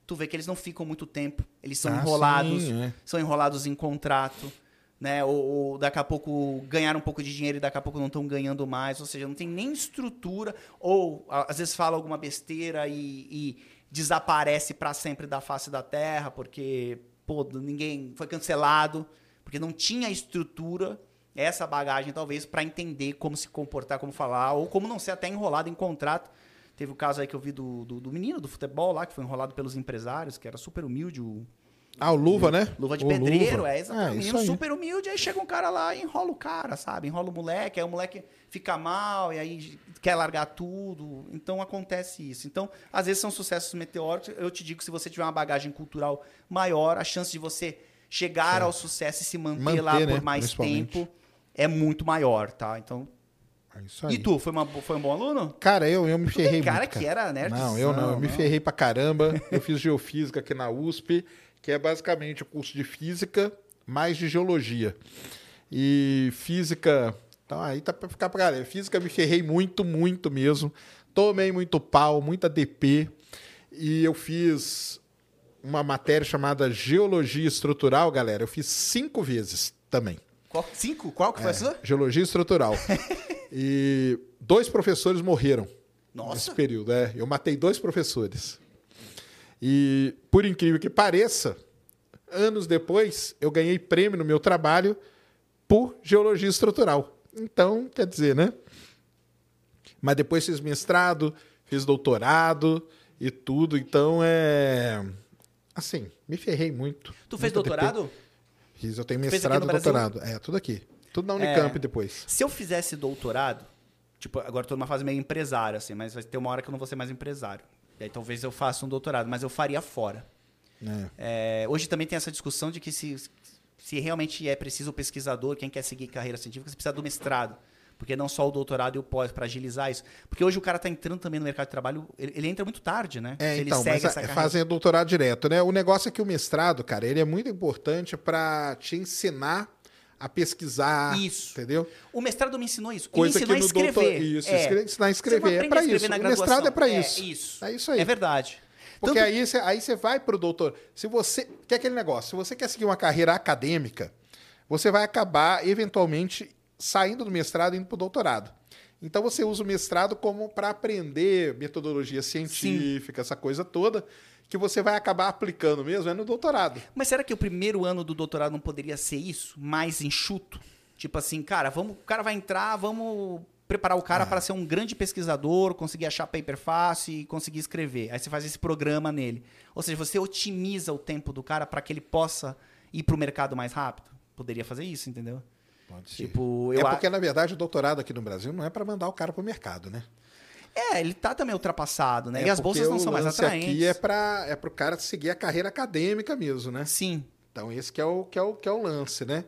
Speaker 4: tu vê que eles não ficam muito tempo. Eles são
Speaker 1: Ah,
Speaker 4: enrolados,
Speaker 1: sim, é.
Speaker 4: são enrolados em contrato, né? Ou, ou daqui a pouco ganharam um pouco de dinheiro e daqui a pouco não estão ganhando mais. Ou seja, não tem nem estrutura. Ou às vezes fala alguma besteira e, e desaparece para sempre da face da terra porque pô, ninguém foi cancelado porque não tinha estrutura essa bagagem talvez para entender como se comportar, como falar ou como não ser até enrolado em contrato. Teve o caso aí que eu vi do, do, do menino do futebol lá, que foi enrolado pelos empresários, que era super humilde, o,
Speaker 1: Ah, o Luva, né?
Speaker 4: Luva de
Speaker 1: O
Speaker 4: pedreiro,
Speaker 1: Luva.
Speaker 4: é exatamente.
Speaker 1: É,
Speaker 4: um super humilde, aí chega um cara lá e enrola o cara, sabe? Enrola o moleque, aí o moleque fica mal, e aí quer largar tudo. Então acontece isso. Então, às vezes são sucessos meteóricos. Eu te digo, se você tiver uma bagagem cultural maior, a chance de você chegar ao sucesso e se manter,
Speaker 1: Manter,
Speaker 4: lá
Speaker 1: né?
Speaker 4: por mais
Speaker 1: Principalmente.
Speaker 4: tempo é muito maior, tá? Então.
Speaker 1: É.
Speaker 4: E tu, foi, uma, foi um bom aluno?
Speaker 1: Cara, eu, eu me ferrei
Speaker 4: cara
Speaker 1: muito,
Speaker 4: que era nerdzão,
Speaker 1: Não, eu não. Eu me
Speaker 4: não.
Speaker 1: ferrei pra caramba. Eu fiz geofísica aqui na USP, que é basicamente o curso de física mais de geologia. E física... Então aí tá pra ficar pra galera. Física me ferrei muito, muito mesmo. Tomei muito pau, muita DP. E eu fiz uma matéria chamada Geologia Estrutural, galera. Eu fiz cinco vezes também.
Speaker 4: Qual, cinco? Qual que foi a sua?
Speaker 1: Geologia Estrutural. e dois professores morreram
Speaker 4: Nossa.
Speaker 1: nesse período. É, eu matei dois professores. E, por incrível que pareça, anos depois, eu ganhei prêmio no meu trabalho por geologia estrutural. Então, quer dizer, né? Mas depois fiz mestrado, fiz doutorado e tudo. Então, é. Assim, me ferrei muito.
Speaker 4: Tu fez doutorado?
Speaker 1: Fiz, eu tenho mestrado e doutorado. É, tudo aqui. Tudo na Unicamp
Speaker 4: É.
Speaker 1: depois.
Speaker 4: Se eu fizesse doutorado, tipo, agora tô numa fase meio empresário, assim, mas vai ter uma hora que eu não vou ser mais empresário. E aí talvez eu faça um doutorado, mas eu faria fora.
Speaker 1: É.
Speaker 4: É, hoje também tem essa discussão de que se, se realmente é preciso o pesquisador, quem quer seguir carreira científica, você precisa do mestrado. Porque não só o doutorado e o pós, para agilizar isso. Porque hoje o cara está entrando também no mercado de trabalho, ele, ele entra muito tarde, né?
Speaker 1: É, então,
Speaker 4: segue
Speaker 1: mas
Speaker 4: essa
Speaker 1: é,
Speaker 4: carreira.
Speaker 1: fazem doutorado direto, né? O negócio é que o mestrado, cara, ele é muito importante para te ensinar a pesquisar.
Speaker 4: Isso.
Speaker 1: Entendeu?
Speaker 4: O mestrado me ensinou isso.
Speaker 1: Coisa
Speaker 4: me ensinou
Speaker 1: que
Speaker 4: a escrever.
Speaker 1: doutor- isso,
Speaker 4: É.
Speaker 1: ensinar a escrever. É
Speaker 4: aprende
Speaker 1: pra
Speaker 4: a escrever
Speaker 1: isso.
Speaker 4: na
Speaker 1: O mestrado é pra
Speaker 4: É,
Speaker 1: isso.
Speaker 4: isso.
Speaker 1: É isso aí.
Speaker 4: É verdade.
Speaker 1: Porque
Speaker 4: Tanto-
Speaker 1: aí você aí você vai pro doutor. Se você quer aquele negócio, se você quer seguir uma carreira acadêmica, você vai acabar eventualmente saindo do mestrado e indo pro doutorado. Então você usa o mestrado como para aprender metodologia científica, essa coisa toda, que você vai acabar aplicando mesmo é no doutorado.
Speaker 4: Mas será que o primeiro ano do doutorado não poderia ser isso? Mais enxuto? Tipo assim, cara, vamos, o cara vai entrar, vamos preparar o
Speaker 1: Ah.
Speaker 4: cara para ser um grande pesquisador, conseguir achar paper fácil e conseguir escrever. Aí você faz esse programa nele. Ou seja, você otimiza o tempo do cara para que ele possa ir pro mercado mais rápido. Poderia fazer isso, entendeu?
Speaker 1: Pode
Speaker 4: Tipo,
Speaker 1: é
Speaker 4: eu a-
Speaker 1: porque, na verdade, o doutorado aqui no Brasil não é para mandar o cara pro mercado, né?
Speaker 4: É, ele tá também ultrapassado, né?
Speaker 1: É
Speaker 4: e as bolsas não são mais atraentes.
Speaker 1: aqui é para é pro cara seguir a carreira acadêmica mesmo, né?
Speaker 4: Sim.
Speaker 1: Então esse que é o que é o que é o lance, né?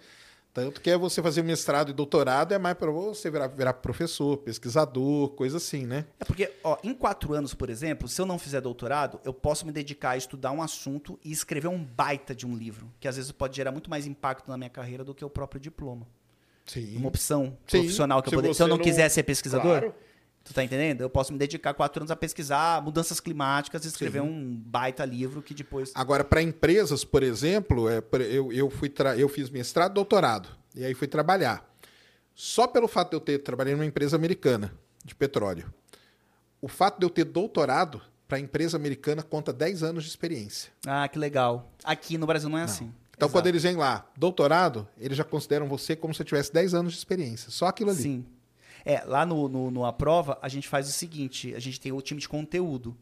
Speaker 1: Tanto que é você fazer mestrado e doutorado é mais para você virar, virar professor, pesquisador, coisa assim, né?
Speaker 4: É porque, ó, em quatro anos, por exemplo, se eu não fizer doutorado, eu posso me dedicar a estudar um assunto e escrever um baita de um livro, que às vezes pode gerar muito mais impacto na minha carreira do que o próprio diploma.
Speaker 1: Sim.
Speaker 4: Uma opção
Speaker 1: Sim,
Speaker 4: profissional que eu poderia. Se eu não,
Speaker 1: não-
Speaker 4: quiser ser pesquisador,
Speaker 1: Claro.
Speaker 4: Tu tá entendendo? Eu posso me dedicar quatro anos a pesquisar mudanças climáticas e escrever
Speaker 1: Sim.
Speaker 4: um baita livro que depois.
Speaker 1: Agora, para empresas, por exemplo, é, eu, eu, fui tra- eu fiz mestrado e doutorado. E aí fui trabalhar. Só pelo fato de eu ter trabalhei numa empresa americana de petróleo. O fato de eu ter doutorado para a empresa americana conta 10 anos de experiência.
Speaker 4: Ah, que legal. Aqui no Brasil não é assim.
Speaker 1: Então,
Speaker 4: Exato.
Speaker 1: quando eles vêm lá, doutorado, eles já consideram você como se tivesse 10 anos de experiência. Só aquilo ali.
Speaker 4: Sim. É, lá no, no, Aprova, a gente faz o seguinte: a gente tem o time de conteúdo.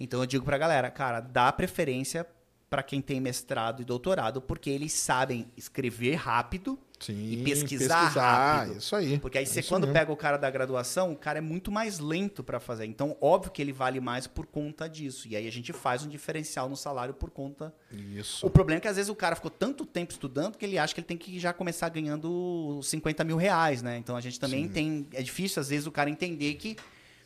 Speaker 4: Então eu digo pra galera, cara, dá preferência pra quem tem mestrado e doutorado, porque eles sabem escrever rápido
Speaker 1: Sim,
Speaker 4: e pesquisar, rápido.
Speaker 1: Isso aí.
Speaker 4: Porque aí
Speaker 1: É
Speaker 4: você, quando
Speaker 1: mesmo.
Speaker 4: pega o cara da graduação, o cara é muito mais lento pra fazer. Então, óbvio que ele vale mais por conta disso. E aí a gente faz um diferencial no salário por conta.
Speaker 1: Isso.
Speaker 4: O problema é que às vezes o cara ficou tanto tempo estudando que ele acha que ele tem que já começar ganhando 50 mil reais, né? Então a gente também tem. É difícil, às vezes, o cara entender que.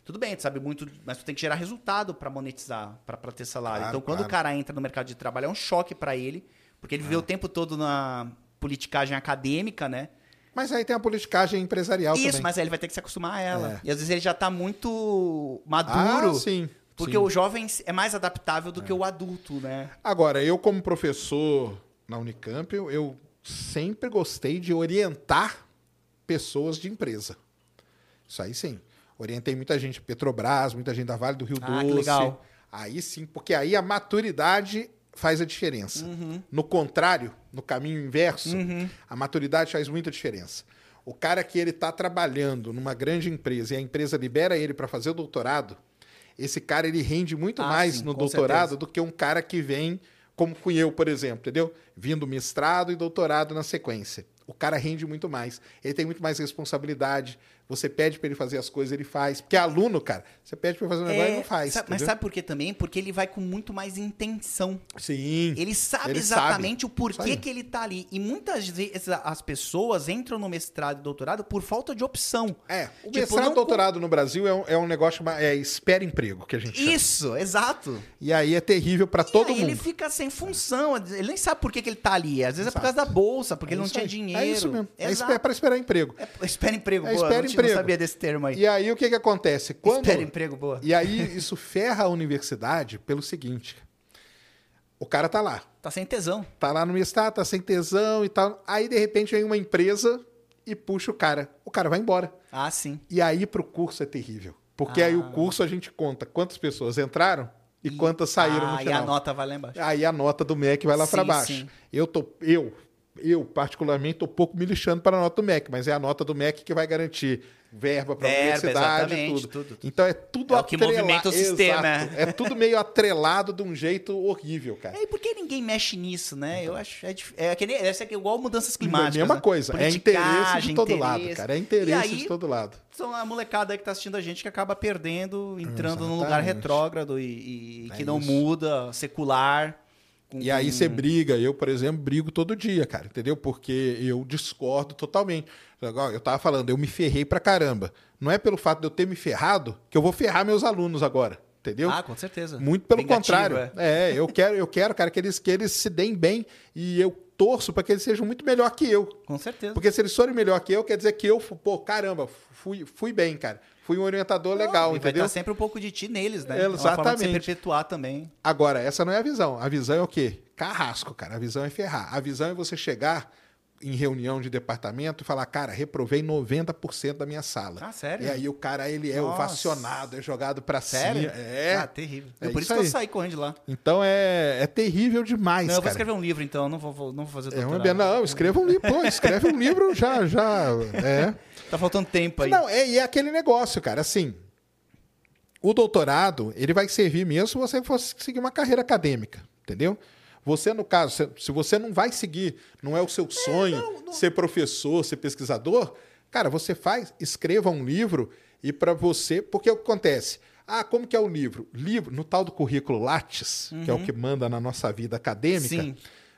Speaker 4: Tudo bem, tu sabe muito, mas tu tem que gerar resultado pra monetizar, pra pra ter salário.
Speaker 1: Claro,
Speaker 4: então, quando
Speaker 1: claro.
Speaker 4: o cara entra no mercado de trabalho, é um choque pra ele, porque ele viveu o tempo todo na politicagem acadêmica, né?
Speaker 1: Mas aí tem a politicagem empresarial
Speaker 4: Isso,
Speaker 1: também.
Speaker 4: mas aí ele vai ter que se acostumar a ela.
Speaker 1: É.
Speaker 4: E às vezes ele já tá muito maduro.
Speaker 1: Ah, sim.
Speaker 4: Porque
Speaker 1: sim.
Speaker 4: o jovem é mais adaptável do que o adulto, né?
Speaker 1: Agora, eu como professor na Unicamp, eu, eu sempre gostei de orientar pessoas de empresa. Isso aí sim. Orientei muita gente Petrobras, muita gente da Vale do Rio
Speaker 4: Ah, que
Speaker 1: Doce.
Speaker 4: legal.
Speaker 1: Aí sim, porque aí a maturidade faz a diferença.
Speaker 4: Uhum.
Speaker 1: No contrário, no caminho inverso, a maturidade faz muita diferença. O cara que ele está trabalhando numa grande empresa e a empresa libera ele para fazer o doutorado, esse cara ele rende muito
Speaker 4: Ah,
Speaker 1: mais
Speaker 4: sim,
Speaker 1: no doutorado
Speaker 4: certeza.
Speaker 1: do que um cara que vem, como fui eu, por exemplo, entendeu? Vindo mestrado e doutorado na sequência. O cara rende muito mais. Ele tem muito mais responsabilidade. Você pede para ele fazer as coisas, ele faz. Porque aluno, cara, você pede para ele fazer um negócio, ele não faz.
Speaker 4: É, sabe- mas sabe por quê também? Porque ele vai com muito mais intenção.
Speaker 1: Sim.
Speaker 4: Ele sabe
Speaker 1: Ele
Speaker 4: exatamente
Speaker 1: sabe.
Speaker 4: o porquê que ele tá ali. E muitas vezes as pessoas entram no mestrado e doutorado por falta de opção.
Speaker 1: É, o
Speaker 4: Tipo,
Speaker 1: mestrado e doutorado no Brasil é um, é um negócio é espera emprego que a gente chama.
Speaker 4: Isso, exato.
Speaker 1: E aí é terrível para todo
Speaker 4: aí
Speaker 1: mundo.
Speaker 4: ele fica sem função. Ele nem sabe por que, que ele tá ali. Às vezes é por
Speaker 1: Exato.
Speaker 4: causa da bolsa, porque
Speaker 1: É
Speaker 4: ele não tinha
Speaker 1: aí.
Speaker 4: dinheiro.
Speaker 1: É isso mesmo. É,
Speaker 4: Exato.
Speaker 1: espe- é para esperar emprego.
Speaker 4: É, espera emprego,
Speaker 1: É
Speaker 4: boa.
Speaker 1: espera
Speaker 4: tinha-
Speaker 1: emprego.
Speaker 4: não sabia desse termo aí.
Speaker 1: E aí o que que acontece? Quando
Speaker 4: Espera emprego, boa.
Speaker 1: E aí isso ferra a universidade pelo seguinte: o cara tá lá,
Speaker 4: Tá sem tesão.
Speaker 1: tá lá no mestrado, tá sem tesão e tal. Aí de repente vem uma empresa e puxa o cara. O cara vai embora.
Speaker 4: Ah, sim.
Speaker 1: E aí pro curso é terrível. Porque aí o curso a gente conta quantas pessoas entraram e, quantas saíram
Speaker 4: ah,
Speaker 1: no
Speaker 4: E
Speaker 1: final.
Speaker 4: a nota vai lá embaixo.
Speaker 1: Aí a nota do MEC vai lá para baixo.
Speaker 4: sim.
Speaker 1: Eu tô eu eu particularmente tô pouco me lixando para a nota do MEC, mas é a nota do MEC que vai garantir verba para a universidade
Speaker 4: exatamente,
Speaker 1: tudo.
Speaker 4: tudo.
Speaker 1: Então é tudo
Speaker 4: É o que movimenta o sistema,
Speaker 1: Exato.
Speaker 4: é.
Speaker 1: É tudo meio atrelado de um jeito horrível, cara.
Speaker 4: É, e por que ninguém mexe nisso, né? Eu acho. É, é, deve ser igual mudanças climáticas.
Speaker 1: mesma
Speaker 4: né?
Speaker 1: coisa, é interesse de todo lado, cara. É
Speaker 4: E
Speaker 1: interesse
Speaker 4: aí,
Speaker 1: de todo lado.
Speaker 4: São a molecada aí que tá assistindo a gente que acaba perdendo, entrando num lugar
Speaker 1: Exatamente.
Speaker 4: retrógrado e, e
Speaker 1: É
Speaker 4: que não
Speaker 1: isso.
Speaker 4: muda, secular.
Speaker 1: E aí você briga, eu, por exemplo, brigo todo dia, cara, entendeu? Porque eu discordo totalmente. Agora, Eu tava falando, eu me ferrei pra caramba. Não é pelo fato de eu ter me ferrado que eu vou ferrar meus alunos agora. entendeu?
Speaker 4: Ah, com certeza.
Speaker 1: Muito pelo
Speaker 4: Vingativo,
Speaker 1: contrário.
Speaker 4: é.
Speaker 1: É. eu quero, eu quero, cara, que eles, que eles se deem bem e eu torço para que eles sejam muito melhor que eu.
Speaker 4: Com certeza.
Speaker 1: Porque se eles forem melhor que eu, quer dizer que eu, pô, caramba, fui, fui bem, cara. Fui um orientador legal,
Speaker 4: e vai
Speaker 1: entendeu?
Speaker 4: estar sempre um pouco de ti neles, né? É uma forma de você
Speaker 1: Exatamente.
Speaker 4: perpetuar também.
Speaker 1: Agora, essa não é a visão. A visão é o quê? Carrasco, cara. A visão é ferrar. A visão é você chegar em reunião de departamento e falar, cara, reprovei 90% da minha sala.
Speaker 4: Ah, sério?
Speaker 1: E aí o cara, ele é
Speaker 4: Nossa.
Speaker 1: ovacionado, é jogado pra
Speaker 4: Sério?
Speaker 1: cima. É.
Speaker 4: Ah, terrível.
Speaker 1: É
Speaker 4: É por
Speaker 1: isso
Speaker 4: isso que eu
Speaker 1: aí.
Speaker 4: saí correndo de lá.
Speaker 1: Então é, é terrível demais,
Speaker 4: não, eu vou
Speaker 1: cara.
Speaker 4: escrever um livro, então. Não vou, não vou fazer
Speaker 1: É uma
Speaker 4: doutorado.
Speaker 1: be- Não, escreva um livro. Pô, escreve um livro já, já. É.
Speaker 4: Tá faltando tempo aí.
Speaker 1: Não, é, e é aquele negócio, cara. Assim, o doutorado, ele vai servir mesmo se você for seguir uma carreira acadêmica, entendeu? Você, no caso, se, você não vai seguir, não é o seu sonho ser professor, ser pesquisador, cara, você faz, escreva um livro e para você, porque o que acontece? Ah, como que é o livro? Livro, no tal do currículo Lattes, que é o que manda na nossa vida acadêmica,
Speaker 4: Sim.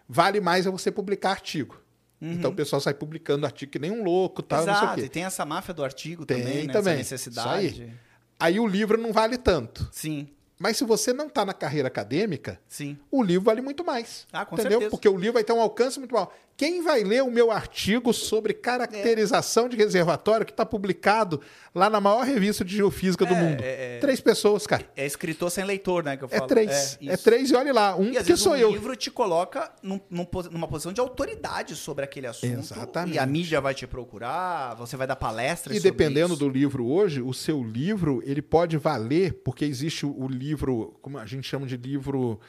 Speaker 1: vale mais é você publicar artigo. Então o pessoal sai publicando artigo que nem um louco, o
Speaker 4: Exato. E tem essa máfia do artigo
Speaker 1: Tem
Speaker 4: também, né?
Speaker 1: também.
Speaker 4: Essa necessidade.
Speaker 1: Isso Aí o livro não vale tanto.
Speaker 4: Sim,
Speaker 1: Mas se você não está na carreira acadêmica,
Speaker 4: sim.
Speaker 1: o livro vale muito mais.
Speaker 4: Ah, com
Speaker 1: entendeu?
Speaker 4: certeza.
Speaker 1: Porque o livro vai ter um alcance muito maior. Quem vai ler o meu artigo sobre caracterização de reservatório que está publicado lá na maior revista de geofísica do
Speaker 4: É,
Speaker 1: mundo?
Speaker 4: é, é.
Speaker 1: Três pessoas, cara.
Speaker 4: É escritor sem leitor, né? Que eu
Speaker 1: É
Speaker 4: falo.
Speaker 1: três. É,
Speaker 4: isso.
Speaker 1: três e olhe lá. Um
Speaker 4: E às
Speaker 1: que
Speaker 4: vezes
Speaker 1: sou
Speaker 4: um
Speaker 1: eu.
Speaker 4: livro te coloca num- numa posição de autoridade sobre aquele assunto.
Speaker 1: Exatamente.
Speaker 4: E a mídia vai te procurar, você vai dar palestras
Speaker 1: E
Speaker 4: sobre
Speaker 1: dependendo
Speaker 4: isso.
Speaker 1: do livro hoje, o seu livro, ele pode valer, porque existe o, o livro, como a gente chama de livro,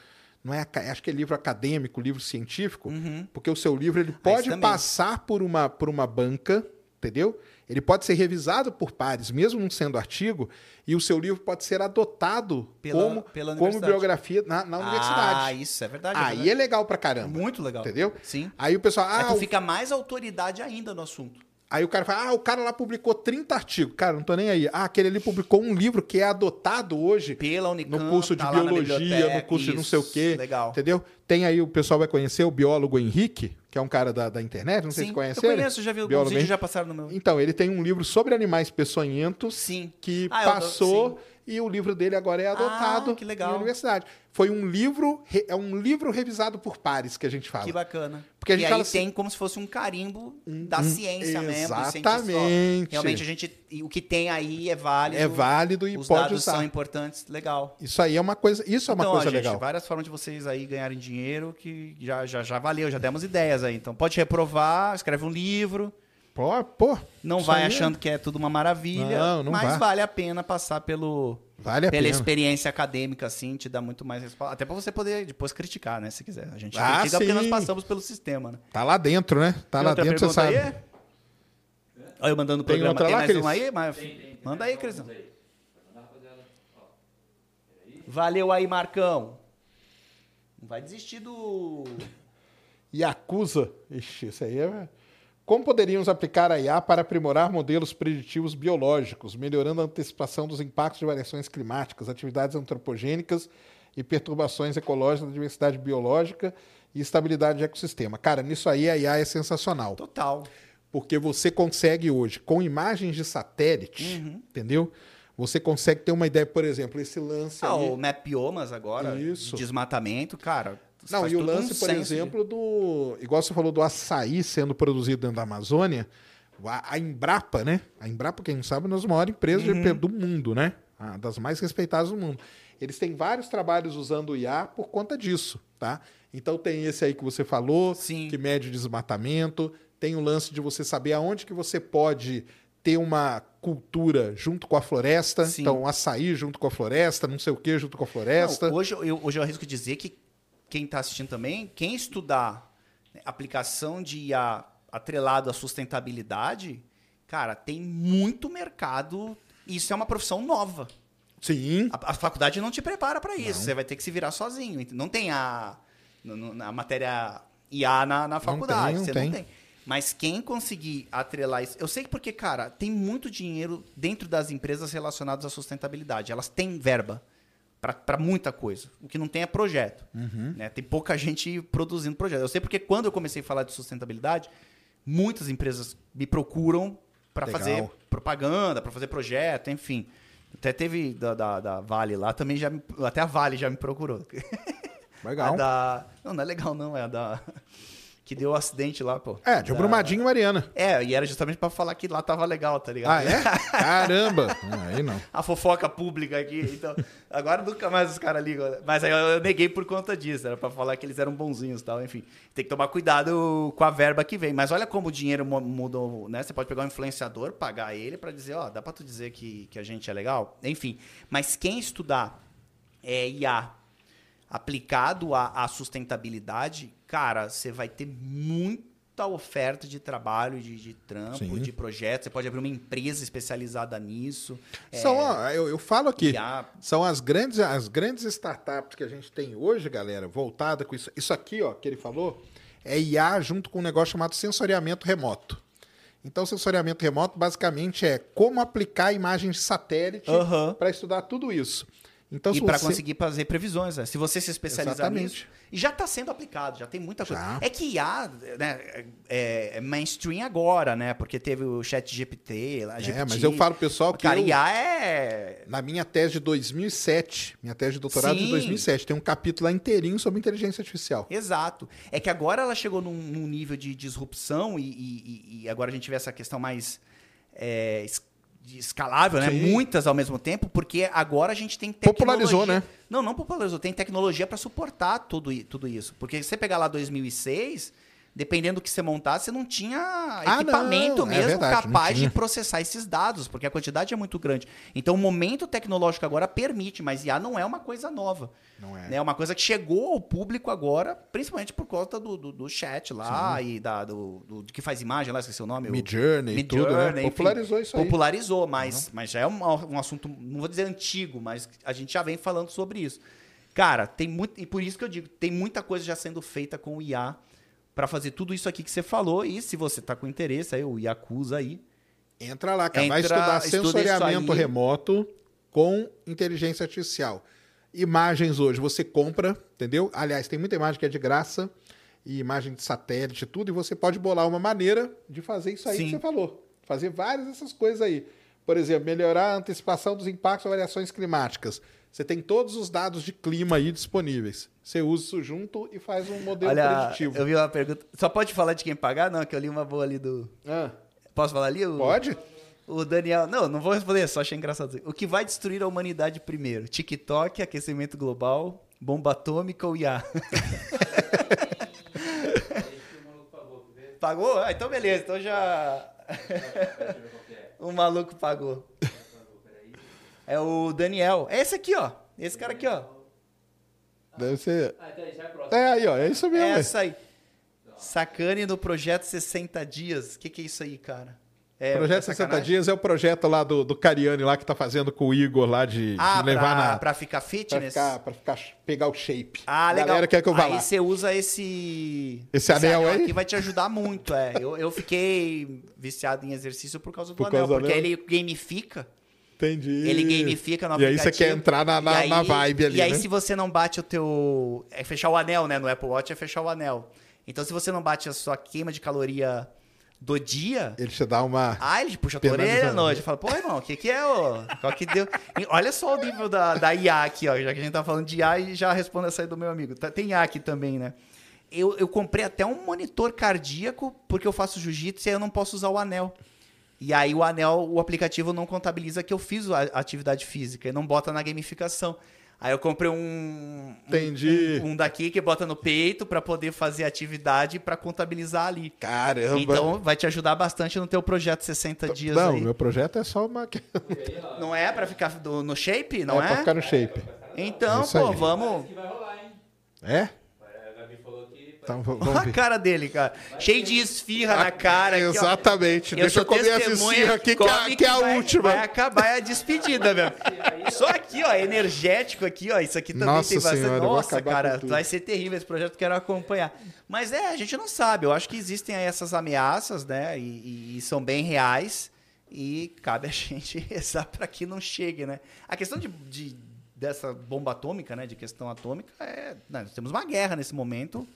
Speaker 1: não é, acho que é livro acadêmico, livro científico, porque o seu livro ele pode
Speaker 4: Uhum. também.
Speaker 1: passar por uma, por uma banca, entendeu? Ele pode ser revisado por pares, mesmo não sendo artigo, e o seu livro pode ser adotado
Speaker 4: Pela-
Speaker 1: como,
Speaker 4: pela
Speaker 1: como biografia na, na
Speaker 4: Ah,
Speaker 1: universidade.
Speaker 4: isso é verdade.
Speaker 1: Aí
Speaker 4: verdade.
Speaker 1: é legal pra caramba.
Speaker 4: muito legal.
Speaker 1: Entendeu?
Speaker 4: Sim.
Speaker 1: Aí o pessoal, ah,
Speaker 4: Aí tu
Speaker 1: o
Speaker 4: fica mais autoridade ainda no assunto.
Speaker 1: Aí o cara fala, ah, o cara lá publicou 30 artigos. Cara, não tô nem aí. Ah, aquele ali publicou um livro que é adotado hoje
Speaker 4: Pela Unicamp,
Speaker 1: no curso de
Speaker 4: tá
Speaker 1: biologia, no curso de não sei o
Speaker 4: isso,
Speaker 1: quê.
Speaker 4: Legal.
Speaker 1: Entendeu? Tem aí, o pessoal vai conhecer o biólogo Henrique, que é um cara da, da internet, não sei
Speaker 4: Sim,
Speaker 1: se conhece
Speaker 4: eu
Speaker 1: ele.
Speaker 4: conheço, já vi alguns vídeos, já passaram no meu...
Speaker 1: Então, ele tem um livro sobre animais peçonhentos
Speaker 4: Sim.
Speaker 1: que
Speaker 4: Ah,
Speaker 1: passou
Speaker 4: sim.
Speaker 1: E o livro dele agora é adotado
Speaker 4: Ah, que legal.
Speaker 1: na universidade. Foi um livro, é um livro revisado por pares que a gente fala.
Speaker 4: Que bacana.
Speaker 1: Porque a gente
Speaker 4: e
Speaker 1: fala
Speaker 4: aí
Speaker 1: assim-
Speaker 4: tem como se fosse um carimbo da
Speaker 1: um-
Speaker 4: ciência mesmo.
Speaker 1: exatamente.
Speaker 4: Realmente a gente. O que tem aí é válido.
Speaker 1: É válido e
Speaker 4: Os
Speaker 1: pode
Speaker 4: dados
Speaker 1: usar.
Speaker 4: são importantes. Legal.
Speaker 1: Isso aí é uma coisa, isso é uma
Speaker 4: então,
Speaker 1: coisa
Speaker 4: ó, gente,
Speaker 1: legal.
Speaker 4: várias formas de vocês aí ganharem dinheiro que já, já, já valeu, já demos ideias aí. Então pode reprovar, escreve um livro.
Speaker 1: Pô, pô,
Speaker 4: Não vai
Speaker 1: aí é-
Speaker 4: achando que é tudo uma maravilha,
Speaker 1: Não, não
Speaker 4: mas
Speaker 1: vai.
Speaker 4: vale a pena passar pelo
Speaker 1: Vale a
Speaker 4: pela
Speaker 1: pena.
Speaker 4: experiência acadêmica assim, te dá muito mais respaldo, até pra você poder depois criticar, né, se quiser. A gente
Speaker 1: Ah,
Speaker 4: critica porque nós
Speaker 1: sim.
Speaker 4: passamos pelo sistema, né?
Speaker 1: Tá lá dentro, né? Tá
Speaker 4: Tem
Speaker 1: lá
Speaker 4: outra
Speaker 1: dentro, você sabe.
Speaker 4: aí? Olha eu mandando o
Speaker 1: Tem
Speaker 4: programa.
Speaker 1: outra
Speaker 4: Tem
Speaker 1: lá,
Speaker 4: mais
Speaker 1: Cris?
Speaker 4: uma aí? Mas... Manda aí, Crisão. Valeu aí, Marcão. Não vai desistir do...
Speaker 1: Yakuza. Ixi, isso aí é. Como poderíamos aplicar a IA para aprimorar modelos preditivos biológicos, melhorando a antecipação dos impactos de variações climáticas, atividades antropogênicas e perturbações ecológicas da diversidade biológica e estabilidade de ecossistema? Cara, nisso aí a IA é sensacional.
Speaker 4: Total.
Speaker 1: Porque você consegue hoje, com imagens de satélite,
Speaker 4: Uhum.
Speaker 1: entendeu? Você consegue ter uma ideia, por exemplo, esse lance
Speaker 4: Ah, o Map Biomas agora,
Speaker 1: Isso.
Speaker 4: desmatamento, cara.
Speaker 1: Não, e o
Speaker 4: todo um
Speaker 1: lance, por
Speaker 4: senso de-
Speaker 1: exemplo, do. Igual você falou do açaí sendo produzido dentro da Amazônia, a, Embrapa, né? A Embrapa, quem não sabe, é uma das maiores empresas
Speaker 4: Uhum.
Speaker 1: do mundo, né? A das mais respeitadas do mundo. Eles têm vários trabalhos usando o IA por conta disso, tá? Então tem esse aí que você falou,
Speaker 4: Sim.
Speaker 1: que mede o desmatamento, tem o lance de você saber aonde que você pode ter uma cultura junto com a floresta,
Speaker 4: Sim.
Speaker 1: então açaí junto com a floresta, não sei o que junto com a floresta.
Speaker 4: Não, hoje, eu, hoje eu arrisco dizer que quem está assistindo também, quem estudar né, aplicação de IA atrelado à sustentabilidade, cara, tem muito mercado. Isso é uma profissão nova.
Speaker 1: Sim.
Speaker 4: A, a faculdade não te prepara para isso. Você vai ter que se virar sozinho. Não tem a, a matéria IA na, na faculdade.
Speaker 1: tem, não
Speaker 4: você
Speaker 1: tem.
Speaker 4: não tem. Mas quem conseguir atrelar isso. Eu sei que porque, cara, tem muito dinheiro dentro das empresas relacionadas à sustentabilidade. Elas têm verba para muita coisa. O que não tem é projeto.
Speaker 1: Uhum.
Speaker 4: né? Tem pouca gente produzindo projeto. Eu sei porque quando eu comecei a falar de sustentabilidade, muitas empresas me procuram para fazer propaganda, para fazer projeto, enfim. Até teve da, da, da Vale lá, também já me- até a Vale já me procurou.
Speaker 1: Legal.
Speaker 4: Da, não, não é legal não, é a da que deu o acidente lá, pô.
Speaker 1: É, de
Speaker 4: Da-
Speaker 1: Brumadinho e Mariana.
Speaker 4: É, e era justamente pra falar que lá tava legal, tá ligado?
Speaker 1: Ah, é? Caramba! Ah, Aí não.
Speaker 4: a fofoca pública aqui. Então, agora nunca mais os caras ligam. Mas aí eu neguei por conta disso. Era pra falar que eles eram bonzinhos e tal. Enfim, tem que tomar cuidado com a verba que vem. Mas olha como o dinheiro mu- mudou, né? Você pode pegar um influenciador, pagar ele pra dizer, ó, dá pra tu dizer que, que a gente é legal? Enfim, mas quem estudar é, IA aplicado à, à sustentabilidade, cara, você vai ter muita oferta de trabalho, de, de trampo,
Speaker 1: Sim.
Speaker 4: de projetos. Você pode abrir uma empresa especializada nisso.
Speaker 1: São, ó, eu, eu falo aqui,
Speaker 4: IA
Speaker 1: são as grandes, as grandes startups que a gente tem hoje, galera, voltada com isso. Isso aqui, ó, que ele falou, é IA junto com um negócio chamado sensoriamento remoto. Então, sensoriamento remoto basicamente é como aplicar imagens de satélite
Speaker 4: Aham.
Speaker 1: para estudar tudo isso. Então,
Speaker 4: e para
Speaker 1: você-
Speaker 4: conseguir fazer previsões, né? Se você se especializar
Speaker 1: Exatamente.
Speaker 4: nisso. E já está sendo aplicado, já tem muita coisa.
Speaker 1: Já.
Speaker 4: É que IA né, é, é mainstream agora, né? Porque teve o chat GPT, lá,
Speaker 1: É,
Speaker 4: GPT.
Speaker 1: mas eu falo pessoal que
Speaker 4: Cara,
Speaker 1: eu-
Speaker 4: IA é...
Speaker 1: Na minha tese de 2007, minha tese de doutorado de
Speaker 4: Sim.
Speaker 1: 2007, tem um capítulo lá inteirinho sobre inteligência artificial.
Speaker 4: Exato. É que agora ela chegou num, num nível de disrupção e, e- e agora a gente vê essa questão mais é, de escalável, né?
Speaker 1: Sim.
Speaker 4: Muitas ao mesmo tempo, porque agora a gente tem tecnologia.
Speaker 1: Popularizou, né?
Speaker 4: Não, não popularizou. Tem tecnologia para suportar tudo, tudo isso. Porque se você pegar lá 2006, dependendo do que você montasse, você não tinha
Speaker 1: Ah,
Speaker 4: equipamento
Speaker 1: não, é
Speaker 4: mesmo
Speaker 1: verdade, não
Speaker 4: capaz de processar esses dados, porque a quantidade é muito grande. Então o momento tecnológico agora permite, mas IA não é uma coisa nova.
Speaker 1: Não é?
Speaker 4: É uma coisa que chegou ao público agora, principalmente por conta do, do, do chat lá e da, do, do, que faz imagem lá, esqueci o nome. o-
Speaker 1: Midjourney e tudo, né?
Speaker 4: enfim.
Speaker 1: Popularizou isso aí.
Speaker 4: Popularizou, mas, mas já é um, um assunto, não vou dizer antigo, mas a gente já vem falando sobre isso. Cara, tem muito. E por isso que eu digo, tem muita coisa já sendo feita com o IA para fazer tudo isso aqui que você falou. E se você tá com interesse, aí o Yakuza aí.
Speaker 1: Entra lá, cara. Vai
Speaker 4: Entra,
Speaker 1: estudar
Speaker 4: estuda
Speaker 1: sensoriamento remoto com inteligência artificial. Imagens hoje você compra, entendeu? Aliás, tem muita imagem que é de graça, e imagem de satélite, tudo, e você pode bolar uma maneira de fazer isso aí
Speaker 4: Sim.
Speaker 1: que você falou. Fazer várias dessas coisas aí. Por exemplo, melhorar a antecipação dos impactos e variações climáticas. Você tem todos os dados de clima aí disponíveis. Você usa isso junto e faz um modelo
Speaker 4: Olha,
Speaker 1: preditivo.
Speaker 4: eu vi uma pergunta. Só pode falar de quem pagar? Não, que eu li uma boa ali do.
Speaker 1: Ah,
Speaker 4: Posso falar ali? O-
Speaker 1: pode?
Speaker 4: O Daniel. Não, não vou responder, só achei engraçado. O que vai destruir a humanidade primeiro? TikTok, aquecimento global, bomba atômica ou IA?
Speaker 3: pagou?
Speaker 4: Ah, então beleza, então já. O maluco pagou. É o Daniel. É esse aqui, ó. Esse cara aqui, ó.
Speaker 1: Deve ser.
Speaker 3: Ah, então já é próximo.
Speaker 1: É aí, ó. É isso
Speaker 4: É
Speaker 1: mesmo.
Speaker 4: essa aí. Sacane no projeto 60 dias. O que, que é isso aí, cara? É,
Speaker 1: projeto
Speaker 4: é
Speaker 1: 60
Speaker 4: sacanagem?
Speaker 1: Dias é o projeto lá do, do Cariani lá que tá fazendo com o Igor lá de,
Speaker 4: Ah,
Speaker 1: de levar
Speaker 4: pra,
Speaker 1: na.
Speaker 4: pra ficar
Speaker 1: Pra
Speaker 4: fitness?
Speaker 1: ficar, pra ficar, pegar o shape.
Speaker 4: Ah,
Speaker 1: A
Speaker 4: legal.
Speaker 1: galera quer que eu vá
Speaker 4: aí
Speaker 1: lá.
Speaker 4: você usa esse...
Speaker 1: Esse anel aí?
Speaker 4: aqui vai te ajudar muito, é. Eu, eu fiquei viciado em exercício por causa do
Speaker 1: Por
Speaker 4: anel,
Speaker 1: causa
Speaker 4: porque
Speaker 1: anel?
Speaker 4: ele gamifica.
Speaker 1: Entendi.
Speaker 4: Ele gamifica no
Speaker 1: E aí
Speaker 4: aplicativo.
Speaker 1: você quer entrar na, na,
Speaker 4: E
Speaker 1: na
Speaker 4: aí-
Speaker 1: vibe ali,
Speaker 4: E aí
Speaker 1: né?
Speaker 4: se você não bate o teu... É fechar o anel, né? No Apple Watch é fechar o anel. Então se você não bate a sua queima de caloria do dia...
Speaker 1: Ele te dá uma...
Speaker 4: Ah, ele puxa a tua orelha à noite. Fala, pô, irmão, o que que é, ô? Qual que deu? E olha só o nível da, da IA aqui, ó. Já que a gente tá falando de IA e já respondo essa aí do meu amigo. Tá- Tem IA aqui também, né? Eu, eu comprei até um monitor cardíaco porque eu faço jiu-jitsu e aí eu não posso usar o anel. E aí o anel, o aplicativo não contabiliza que eu fiz a atividade física e não bota na gamificação. Aí eu comprei um, um-
Speaker 1: Entendi.
Speaker 4: um, um daqui que bota no peito pra poder fazer atividade pra contabilizar ali.
Speaker 1: Caramba.
Speaker 4: Então vai te ajudar bastante no teu projeto 60 dias
Speaker 1: não,
Speaker 4: aí.
Speaker 1: meu projeto é só uma...
Speaker 4: Não é pra ficar do- no shape, não
Speaker 1: é
Speaker 4: é?
Speaker 1: pra ficar no shape.
Speaker 4: Então,
Speaker 1: Isso
Speaker 4: pô,
Speaker 1: aí.
Speaker 4: vamos.
Speaker 3: que vai rolar, hein?
Speaker 1: É?
Speaker 3: A que...
Speaker 1: V-
Speaker 4: Olha a cara dele, cara. Cheio de esfirra na cara. aqui.
Speaker 1: Exatamente.
Speaker 4: Eu
Speaker 1: Deixa eu comer essa esfirra aqui que é, a-
Speaker 4: come
Speaker 1: que é a
Speaker 4: vai-
Speaker 1: última.
Speaker 4: Vai acabar é a despedida, meu. Só aqui, ó, energético aqui, ó. Isso aqui também
Speaker 1: Nossa
Speaker 4: tem bastante.
Speaker 1: Senhora,
Speaker 4: Nossa, cara, vai ser terrível esse projeto, quero acompanhar. Mas é, a gente não sabe. Eu acho que existem aí essas ameaças, né? E, e- e são bem reais. E cabe a gente rezar para que não chegue, né? A questão de, de- dessa bomba atômica, né? De questão atômica, é. né, nós temos uma guerra nesse momento.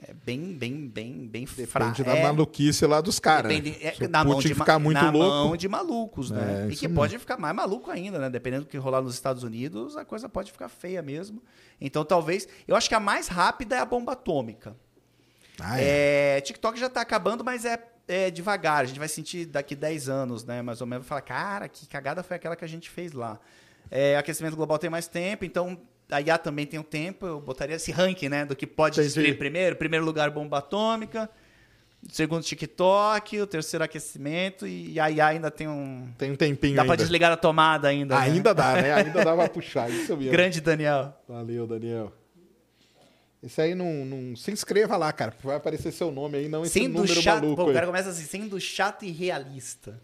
Speaker 4: É bem, bem, bem, bem
Speaker 1: Depende da
Speaker 4: É,
Speaker 1: maluquice lá dos caras. né?
Speaker 4: depende- é,
Speaker 1: Se
Speaker 4: na mão de,
Speaker 1: ficar muito
Speaker 4: na
Speaker 1: louco.
Speaker 4: mão de malucos, né?
Speaker 1: É,
Speaker 4: e que
Speaker 1: mesmo.
Speaker 4: pode ficar mais maluco ainda, né? Dependendo do que rolar nos Estados Unidos, a coisa pode ficar feia mesmo. Então, talvez. Eu acho que a mais rápida é a bomba atômica.
Speaker 1: Ah, é.
Speaker 4: É, TikTok já tá acabando, mas é, é devagar. A gente vai sentir daqui 10 anos, né? Mais ou menos. Falar, cara, que cagada foi aquela que a gente fez lá. É, aquecimento global tem mais tempo, então a IA também tem um tempo. Eu botaria esse ranking, né? Do que pode destruir primeiro. Primeiro lugar, bomba atômica. Segundo, TikTok. O terceiro, aquecimento. E a IA ainda tem um...
Speaker 1: Tem um tempinho
Speaker 4: Dá pra
Speaker 1: ainda.
Speaker 4: desligar a tomada ainda. né?
Speaker 1: Ainda dá, né? Ainda dá pra puxar. Isso mesmo.
Speaker 4: Grande Daniel.
Speaker 1: Valeu, Daniel. Esse aí não, não. Se inscreva lá, cara. Vai aparecer seu nome aí, não esse
Speaker 4: Sendo
Speaker 1: número
Speaker 4: chato.
Speaker 1: maluco
Speaker 4: Pô, o cara começa assim, sendo chato e realista.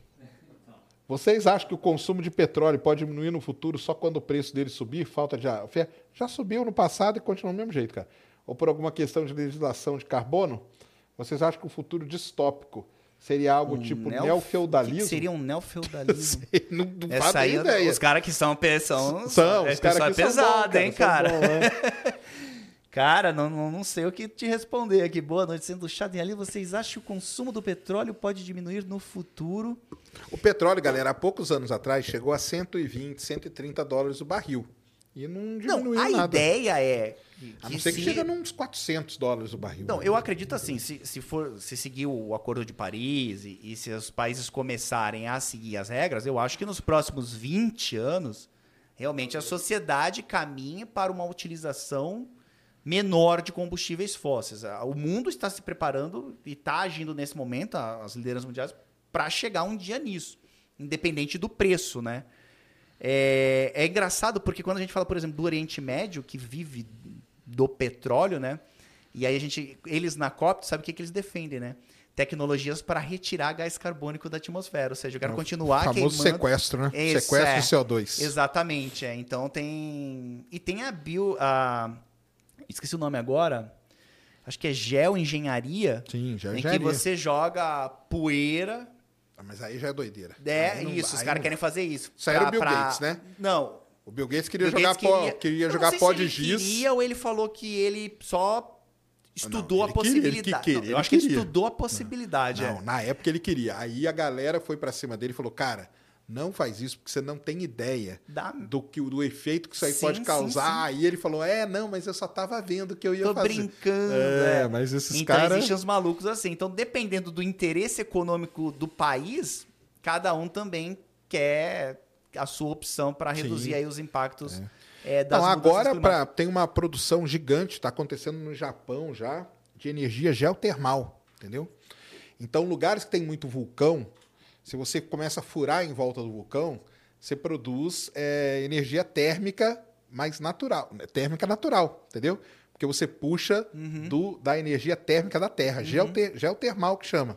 Speaker 1: Vocês acham que o consumo de petróleo pode diminuir no futuro só quando o preço dele subir? Falta de. fé? Já subiu no passado e continua do mesmo jeito, cara. Ou por alguma questão de legislação de carbono? Vocês acham que o futuro distópico seria algo tipo
Speaker 4: neo-
Speaker 1: neofeudalismo?
Speaker 4: Que seria um neofeudalismo?
Speaker 1: não, não
Speaker 4: Essa aí,
Speaker 1: ideia.
Speaker 4: os caras que são, são,
Speaker 1: São,
Speaker 4: é,
Speaker 1: os
Speaker 4: pessoal
Speaker 1: que são
Speaker 4: pesado, hein,
Speaker 1: são
Speaker 4: cara?
Speaker 1: bons, né?
Speaker 4: Cara, não, não, sei o que te responder aqui. Boa noite, sendo chato. E ali, vocês acham que o consumo do petróleo pode diminuir no futuro?
Speaker 1: O petróleo, galera, há poucos anos atrás chegou a 120, 130 dólares o barril. E não diminuiu
Speaker 4: Não, a
Speaker 1: nada.
Speaker 4: ideia é.
Speaker 1: a não ser que
Speaker 4: se-
Speaker 1: chega nos 400 dólares o barril.
Speaker 4: Não, eu acredito assim, se, se for se seguir o Acordo de Paris e, e se os países começarem a seguir as regras, eu acho que nos próximos 20 anos, realmente a sociedade caminha para uma utilização menor de combustíveis fósseis. O mundo está se preparando e está agindo nesse momento, as lideranças mundiais, para chegar um dia nisso, independente do preço, né? É, é engraçado porque quando a gente fala, por exemplo, do Oriente Médio, que vive do petróleo, né? E aí a gente, eles na COP, sabe o que, que eles defendem, né? Tecnologias para retirar gás carbônico da atmosfera, ou seja, eu quero
Speaker 1: É o
Speaker 4: continuar
Speaker 1: famoso
Speaker 4: queimando.
Speaker 1: sequestro, né? Sequestro
Speaker 4: é.
Speaker 1: de CO2.
Speaker 4: Exatamente, é. Então tem. E tem a bio. A... Esqueci o nome agora. Acho que é geoengenharia.
Speaker 1: Sim, já
Speaker 4: em que você joga poeira.
Speaker 1: Ah, Mas aí já é doideira.
Speaker 4: É
Speaker 1: não-
Speaker 4: isso, os caras
Speaker 1: não-
Speaker 4: querem fazer isso.
Speaker 1: Isso aí era o Bill
Speaker 4: pra-
Speaker 1: Gates, né?
Speaker 4: Não.
Speaker 1: O Bill Gates queria
Speaker 4: Bill
Speaker 1: jogar
Speaker 4: Gates
Speaker 1: pó, queria
Speaker 4: Eu não
Speaker 1: jogar pó de
Speaker 4: ele
Speaker 1: giz.
Speaker 4: queria ou ele falou que ele só estudou
Speaker 1: Não,
Speaker 4: a
Speaker 1: ele queria, ele que
Speaker 4: possibilidade.
Speaker 1: queria, ele
Speaker 4: eu acho que ele
Speaker 1: queria.
Speaker 4: estudou a possibilidade.
Speaker 1: Não,
Speaker 4: é.
Speaker 1: na época ele queria. Aí a galera foi pra cima dele e falou: "Cara, não faz isso porque você não tem ideia
Speaker 4: Dá-
Speaker 1: do que do efeito que isso aí
Speaker 4: Sim,
Speaker 1: pode
Speaker 4: sim,
Speaker 1: causar".
Speaker 4: sim.
Speaker 1: Aí ele falou: "É, não, mas eu só tava vendo que eu ia
Speaker 4: Tô
Speaker 1: fazer".
Speaker 4: brincando.
Speaker 1: É,
Speaker 4: é.
Speaker 1: mas esses
Speaker 4: então
Speaker 1: caras
Speaker 4: existem os malucos assim. Então, dependendo do interesse econômico do país, cada um também quer a sua opção para
Speaker 1: Sim.
Speaker 4: reduzir aí os impactos é. das
Speaker 1: Então, agora pra, tem uma produção gigante, está acontecendo no Japão já, de energia geotermal, entendeu? Então, lugares que tem muito vulcão, se você começa a furar em volta do vulcão, você produz é, energia térmica mais natural, né? térmica natural, entendeu? Porque você puxa
Speaker 4: Uhum.
Speaker 1: do, da energia térmica da Terra, geoter- geotermal que chama.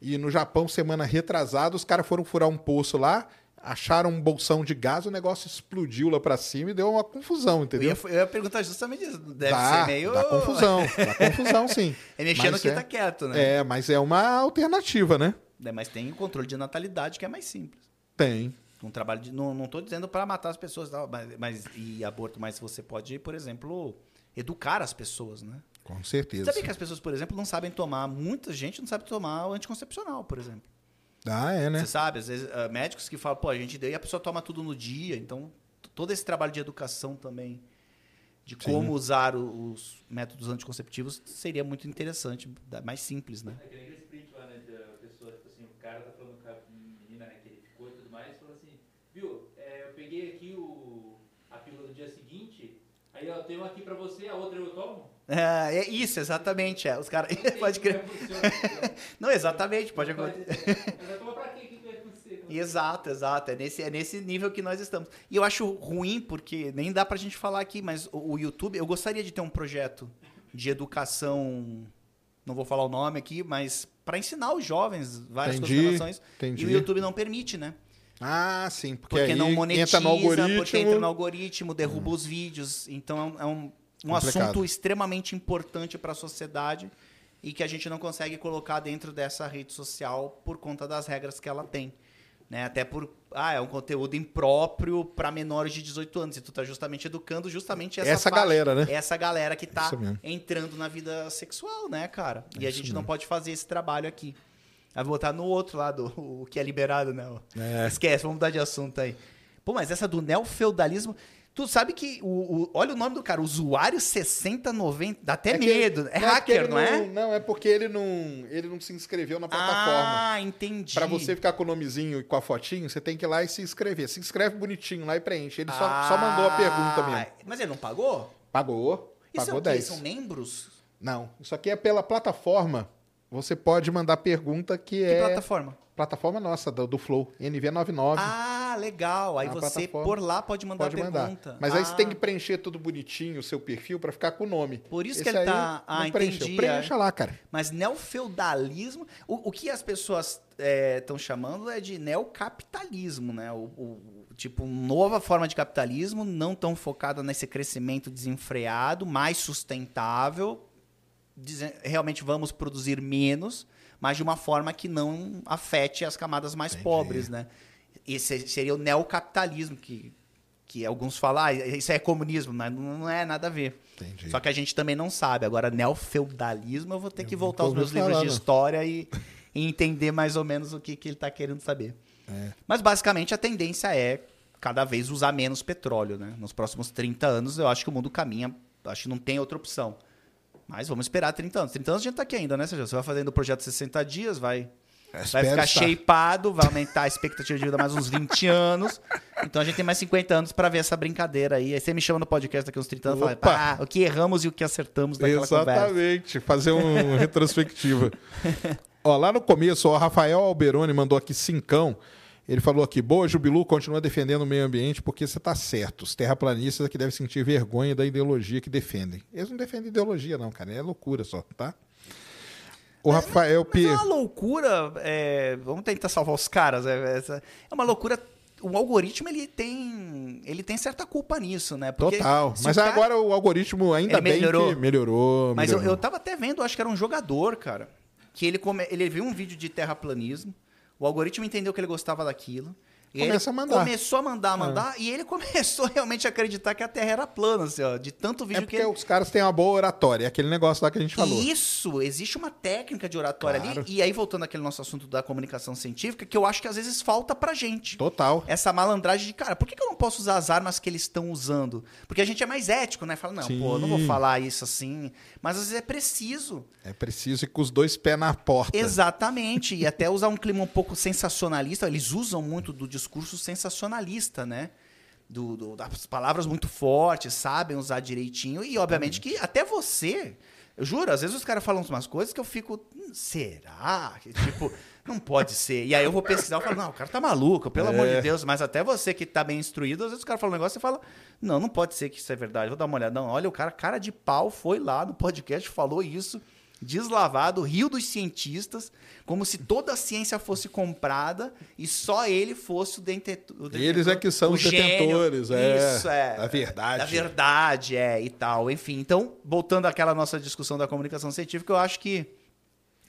Speaker 1: E no Japão, semana retrasada, os caras foram furar um poço lá, acharam um bolsão de gás, o negócio explodiu lá pra cima e deu uma confusão,
Speaker 4: Eu
Speaker 1: entendeu?
Speaker 4: ia, eu ia perguntar justamente isso. Deve
Speaker 1: dá,
Speaker 4: ser meio.
Speaker 1: dá confusão, dá confusão sim.
Speaker 4: É mexendo
Speaker 1: Mas
Speaker 4: que
Speaker 1: é,
Speaker 4: tá quieto, né?
Speaker 1: É, mas é uma alternativa, né?
Speaker 4: É, Mas tem o controle de natalidade que é mais simples.
Speaker 1: Tem.
Speaker 4: Um trabalho de. Não, não tô dizendo para matar as pessoas, mas, mas, e aborto, mas você pode, por exemplo, educar as pessoas, né?
Speaker 1: Com certeza.
Speaker 4: Sabia que as pessoas, por exemplo, não sabem tomar. Muita gente não sabe tomar o anticoncepcional, por exemplo.
Speaker 1: Ah, é, né?
Speaker 4: Você sabe, às vezes, ah, médicos que falam, pô, a gente daí a pessoa toma tudo no dia. Então, todo esse trabalho de educação também, de
Speaker 1: Sim.
Speaker 4: como usar o- os métodos anticonceptivos, seria muito interessante, mais simples, né?
Speaker 3: É que nem aquele sprint lá, né? De a pessoa, tipo assim, o cara tá falando com a menina, né? Que ele ficou e tudo mais, falou assim, viu, é, eu peguei aqui o, a pílula do dia seguinte, tem uma aqui pra você, a outra eu tomo.
Speaker 4: É, é isso, exatamente. É. Os caras.
Speaker 3: Não sei
Speaker 4: pode
Speaker 3: é
Speaker 4: crer.
Speaker 3: que funciona.
Speaker 4: Não, exatamente, pode acontecer.
Speaker 3: Mas tomar pra quê? O que que vai acontecer?
Speaker 4: Exato, exato. É nesse, é nesse nível que nós estamos. E eu acho ruim, porque nem dá pra gente falar aqui, mas o, o YouTube, eu gostaria de ter um projeto de educação, não vou falar o nome aqui, mas para ensinar os jovens várias
Speaker 1: Entendi,
Speaker 4: considerações.
Speaker 1: entendi.
Speaker 4: E o YouTube não permite, né?
Speaker 1: Ah, sim, porque,
Speaker 4: Porque
Speaker 1: aí
Speaker 4: não monetiza,
Speaker 1: entra no algoritmo.
Speaker 4: porque entra no algoritmo, derruba os vídeos. Então é um, é um, assunto extremamente importante para a sociedade e que a gente não consegue colocar dentro dessa rede social por conta das regras que ela tem. né? Até por ah, é um conteúdo impróprio para menores de 18 anos. E tu tá justamente educando justamente essa,
Speaker 1: Essa galera, né?
Speaker 4: Essa galera que tá
Speaker 1: mesmo.
Speaker 4: entrando na vida sexual, né, cara? E a
Speaker 1: Isso
Speaker 4: gente
Speaker 1: mesmo.
Speaker 4: não pode fazer esse trabalho aqui. Vai botar no outro lado, o que é liberado, né?
Speaker 1: É.
Speaker 4: Esquece, vamos mudar de assunto aí. Pô, mas essa do neofeudalismo. Tu sabe que. O, o- olha o nome do cara, usuário 6090. Dá até
Speaker 1: É
Speaker 4: medo. É
Speaker 1: porque
Speaker 4: hacker,
Speaker 1: ele
Speaker 4: não é?
Speaker 1: Não, é porque ele não, ele não se inscreveu na plataforma.
Speaker 4: Ah, entendi.
Speaker 1: Pra você ficar com o nomezinho e com a fotinho, você tem que ir lá e se inscrever. Se inscreve bonitinho lá e preenche. Ele só,
Speaker 4: Ah,
Speaker 1: só mandou a pergunta mesmo.
Speaker 4: Mas ele não pagou?
Speaker 1: Pagou.
Speaker 4: Isso
Speaker 1: Pagou
Speaker 4: é o quê?
Speaker 1: 10.
Speaker 4: São membros?
Speaker 1: Não, isso aqui é pela plataforma. Você pode mandar pergunta que,
Speaker 4: Que
Speaker 1: é
Speaker 4: plataforma?
Speaker 1: plataforma nossa, do, do Flow, NV99.
Speaker 4: Ah, legal. Aí você, por lá, pode mandar
Speaker 1: pode
Speaker 4: a
Speaker 1: mandar.
Speaker 4: pergunta.
Speaker 1: Mas aí você tem que
Speaker 4: Ah,
Speaker 1: preencher tudo bonitinho, o seu perfil, pra ficar com o nome.
Speaker 4: Por isso
Speaker 1: Esse
Speaker 4: que ele tá- ah, entendi,
Speaker 1: Preencha lá, cara.
Speaker 4: Mas neofeudalismo... O, o que as pessoas estão chamando é de neocapitalismo, né? O, o- tipo, nova forma de capitalismo, não tão focada nesse crescimento desenfreado, mais sustentável. Realmente vamos produzir menos, mas de uma forma que não afete as camadas mais
Speaker 1: Entendi.
Speaker 4: pobres, né? Esse seria o neocapitalismo, que, que alguns falam, ah, isso é comunismo, mas não é nada a ver.
Speaker 1: Entendi.
Speaker 4: Só que a gente também não sabe. Agora, neofeudalismo, eu vou ter que voltar aos meus
Speaker 1: ouvi
Speaker 4: livros de história e, e entender mais ou menos o que, que ele está querendo saber.
Speaker 1: É.
Speaker 4: Mas, basicamente, a tendência é cada vez usar menos petróleo, né? Nos próximos 30 anos, eu acho que o mundo caminha... Acho que não tem outra opção. Mas vamos esperar 30 anos. 30 anos a gente tá aqui ainda, né, Sérgio? Você vai fazendo o projeto 60 dias, vai... Vai
Speaker 1: Espero
Speaker 4: ficar
Speaker 1: estar.
Speaker 4: shapeado, vai aumentar a expectativa de vida mais uns 20 anos. Então a gente tem mais 50 anos pra ver essa brincadeira aí. Aí você me chama no podcast daqui uns 30 anos e fala, pá, o que erramos e o que acertamos daquela conversa.
Speaker 1: Exatamente, fazer um retrospectiva. Ó, lá no começo, o Rafael Alberoni mandou aqui cincão. Ele falou aqui, boa, Jubilu, continua defendendo o meio ambiente porque você está certo. Os terraplanistas aqui devem sentir vergonha da ideologia que defendem. Eles não defendem ideologia, não, cara. É loucura só, tá? O Rafael
Speaker 4: Mas
Speaker 1: P.
Speaker 4: é uma loucura. é, vamos tentar salvar os caras. É, é uma loucura. O algoritmo ele tem, ele tem certa culpa nisso, né? Porque
Speaker 1: Total. Mas
Speaker 4: o cara-
Speaker 1: agora o algoritmo ainda
Speaker 4: Ele
Speaker 1: bem
Speaker 4: melhorou.
Speaker 1: que melhorou.
Speaker 4: Mas eu,
Speaker 1: melhorou.
Speaker 4: eu tava até vendo, acho que era um jogador, cara. Que ele, come, ele viu um vídeo de terraplanismo. O algoritmo entendeu que ele gostava daquilo. E
Speaker 1: Começa
Speaker 4: ele
Speaker 1: a mandar. É.
Speaker 4: Começou a mandar, mandar. E ele começou realmente a acreditar que a Terra era plana, assim, ó. De tanto
Speaker 1: É
Speaker 4: vídeo que
Speaker 1: porque
Speaker 4: ele...
Speaker 1: os caras têm uma boa oratória. É aquele negócio lá que a gente falou.
Speaker 4: Isso, existe uma técnica de oratória
Speaker 1: Claro.
Speaker 4: ali. E aí, voltando àquele nosso assunto da comunicação científica, que eu acho que às vezes falta pra gente.
Speaker 1: Total.
Speaker 4: Essa malandragem de, cara, por que, que eu não posso usar as armas que eles estão usando? Porque a gente é mais ético, né? Fala, não,
Speaker 1: Sim.
Speaker 4: pô, eu não vou falar isso assim. Mas às vezes é preciso.
Speaker 1: É preciso ir com os dois pés na porta.
Speaker 4: Exatamente. E até usar um clima um pouco sensacionalista. Eles usam muito do discurso sensacionalista, né? Do, do- das palavras muito fortes, sabem usar direitinho. E, obviamente, que até você. Eu juro, às vezes os caras falam umas coisas que eu fico. "Hum, Será? Que, tipo, não pode ser. E aí eu vou pesquisar e falo, não, o cara tá maluco, pelo amor
Speaker 1: É.
Speaker 4: de Deus. Mas até você que tá bem instruído, às vezes o cara fala um negócio e fala, não, não pode ser que isso é verdade. Vou dar uma olhada. Não, olha, o cara, cara de pau, foi lá no podcast, falou isso deslavado, riu dos cientistas, como se toda a ciência fosse comprada e só ele fosse o, dente, o detentor.
Speaker 1: Eles é que são os detentores, é,
Speaker 4: Isso, é.
Speaker 1: da verdade.
Speaker 4: Da verdade, é, e tal. Enfim, então, voltando àquela nossa discussão da comunicação científica, eu acho que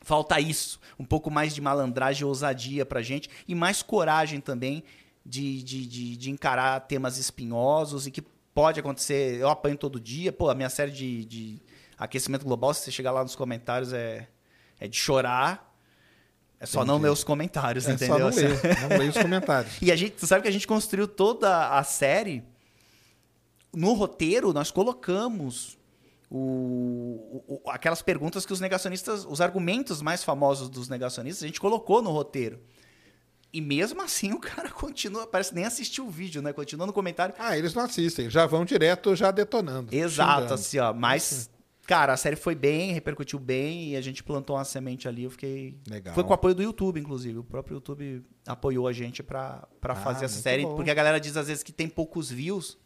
Speaker 4: falta isso. Um pouco mais de malandragem e ousadia pra gente e mais coragem também de, de, de, de encarar temas espinhosos e que pode acontecer. Eu apanho todo dia. Pô, a minha série de, de aquecimento global, se você chegar lá nos comentários, é, é de chorar. É só não
Speaker 1: Entendi.
Speaker 4: ler os comentários,
Speaker 1: É
Speaker 4: entendeu?
Speaker 1: só não ler, não ler os comentários.
Speaker 4: E a gente, tu sabe que a gente construiu toda a série. No roteiro, nós colocamos o- o- aquelas perguntas que os negacionistas, os argumentos mais famosos dos negacionistas, a gente colocou no roteiro. E mesmo assim o cara continua, parece que nem assistiu o vídeo, né? Continua no comentário.
Speaker 1: Ah, eles não assistem, já vão direto já detonando.
Speaker 4: Exato,
Speaker 1: xingando.
Speaker 4: assim, ó. Mas, cara, a série foi bem, repercutiu bem e a gente plantou uma semente ali. Eu fiquei.
Speaker 1: Legal.
Speaker 4: Foi com o apoio do YouTube, inclusive. O próprio YouTube apoiou a gente pra
Speaker 1: Ah,
Speaker 4: fazer essa série.
Speaker 1: bom.
Speaker 4: Porque a galera diz às vezes que tem poucos views.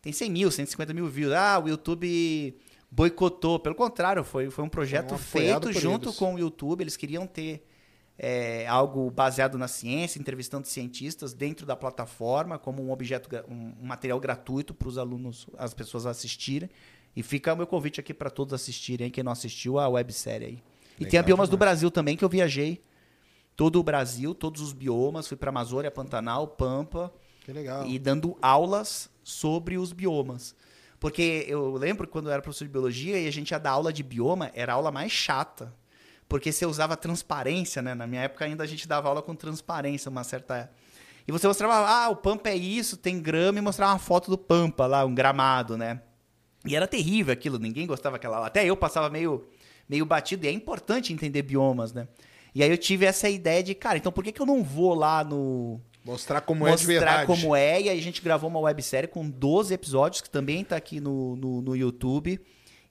Speaker 4: Tem 100 mil, 150 mil views. Ah, o YouTube boicotou. Pelo contrário, foi, foi um projeto
Speaker 1: apoiado
Speaker 4: feito junto
Speaker 1: eles.
Speaker 4: com o YouTube. Eles queriam ter é, algo baseado na ciência, entrevistando cientistas dentro da plataforma, como um objeto, um, um material gratuito para os alunos, as pessoas assistirem. E fica o meu convite aqui para todos assistirem, quem não assistiu a websérie aí. E tem a Biomas do
Speaker 1: demais.
Speaker 4: Brasil também, que eu viajei todo o Brasil, todos os biomas. Fui para Amazônia, Pantanal, Pampa.
Speaker 1: Que legal.
Speaker 4: E dando aulas sobre os biomas. Porque eu lembro quando eu era professor de biologia e a gente ia dar aula de bioma, era a aula mais chata. Porque você usava transparência, né? Na minha época ainda a gente dava aula com transparência, uma certa. E você mostrava, ah, o Pampa é isso, tem grama, e mostrava uma foto do Pampa lá, um gramado, né? E era terrível aquilo, ninguém gostava daquela aula. Até eu passava meio, meio batido, e é importante entender biomas, né? E aí eu tive essa ideia de, cara, então por que, que eu não vou lá no,
Speaker 1: Mostrar como é de
Speaker 4: mostrar
Speaker 1: verdade.
Speaker 4: como é. E aí a gente gravou uma websérie com 12 episódios, que também tá aqui no, no, no YouTube,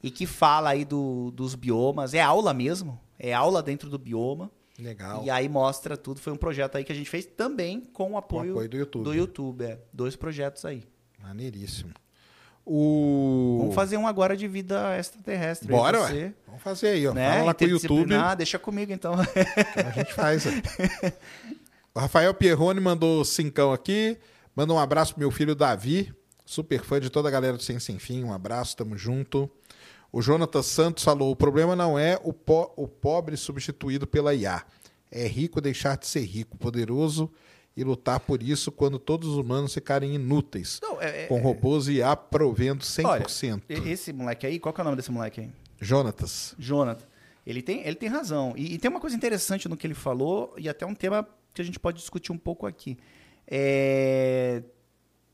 Speaker 4: e que fala aí do, dos biomas. É aula mesmo, é aula dentro do bioma.
Speaker 1: Legal.
Speaker 4: E aí mostra tudo. Foi um projeto aí que a gente fez também com o apoio,
Speaker 1: apoio do YouTube.
Speaker 4: Do YouTube, é. Dois projetos aí.
Speaker 1: Maneiríssimo. O...
Speaker 4: Vamos fazer um agora de vida extraterrestre.
Speaker 1: Bora,
Speaker 4: você,
Speaker 1: ué. Vamos fazer aí, ó.
Speaker 4: Né?
Speaker 1: Fala lá com o YouTube.
Speaker 4: Interdisciplinar, Deixa comigo então.
Speaker 1: A gente faz. o Rafael Pierrone mandou cincão aqui. Manda um abraço pro meu filho Davi, super fã de toda a galera do Sem Sem Fim. Um abraço, tamo junto. O Jonathan Santos falou: o problema não é o, po- o pobre substituído pela IA. É rico deixar de ser rico, poderoso e lutar por isso quando todos os humanos ficarem inúteis.
Speaker 4: Não, é- é-
Speaker 1: com robôs e IA provendo
Speaker 4: Olha,
Speaker 1: 100%.
Speaker 4: e- esse moleque aí, qual que é o nome desse moleque aí?
Speaker 1: Jonatas.
Speaker 4: Jonathan. Ele tem, ele tem razão. E, e tem uma coisa interessante no que ele falou, e até um tema que a gente pode discutir um pouco aqui. É,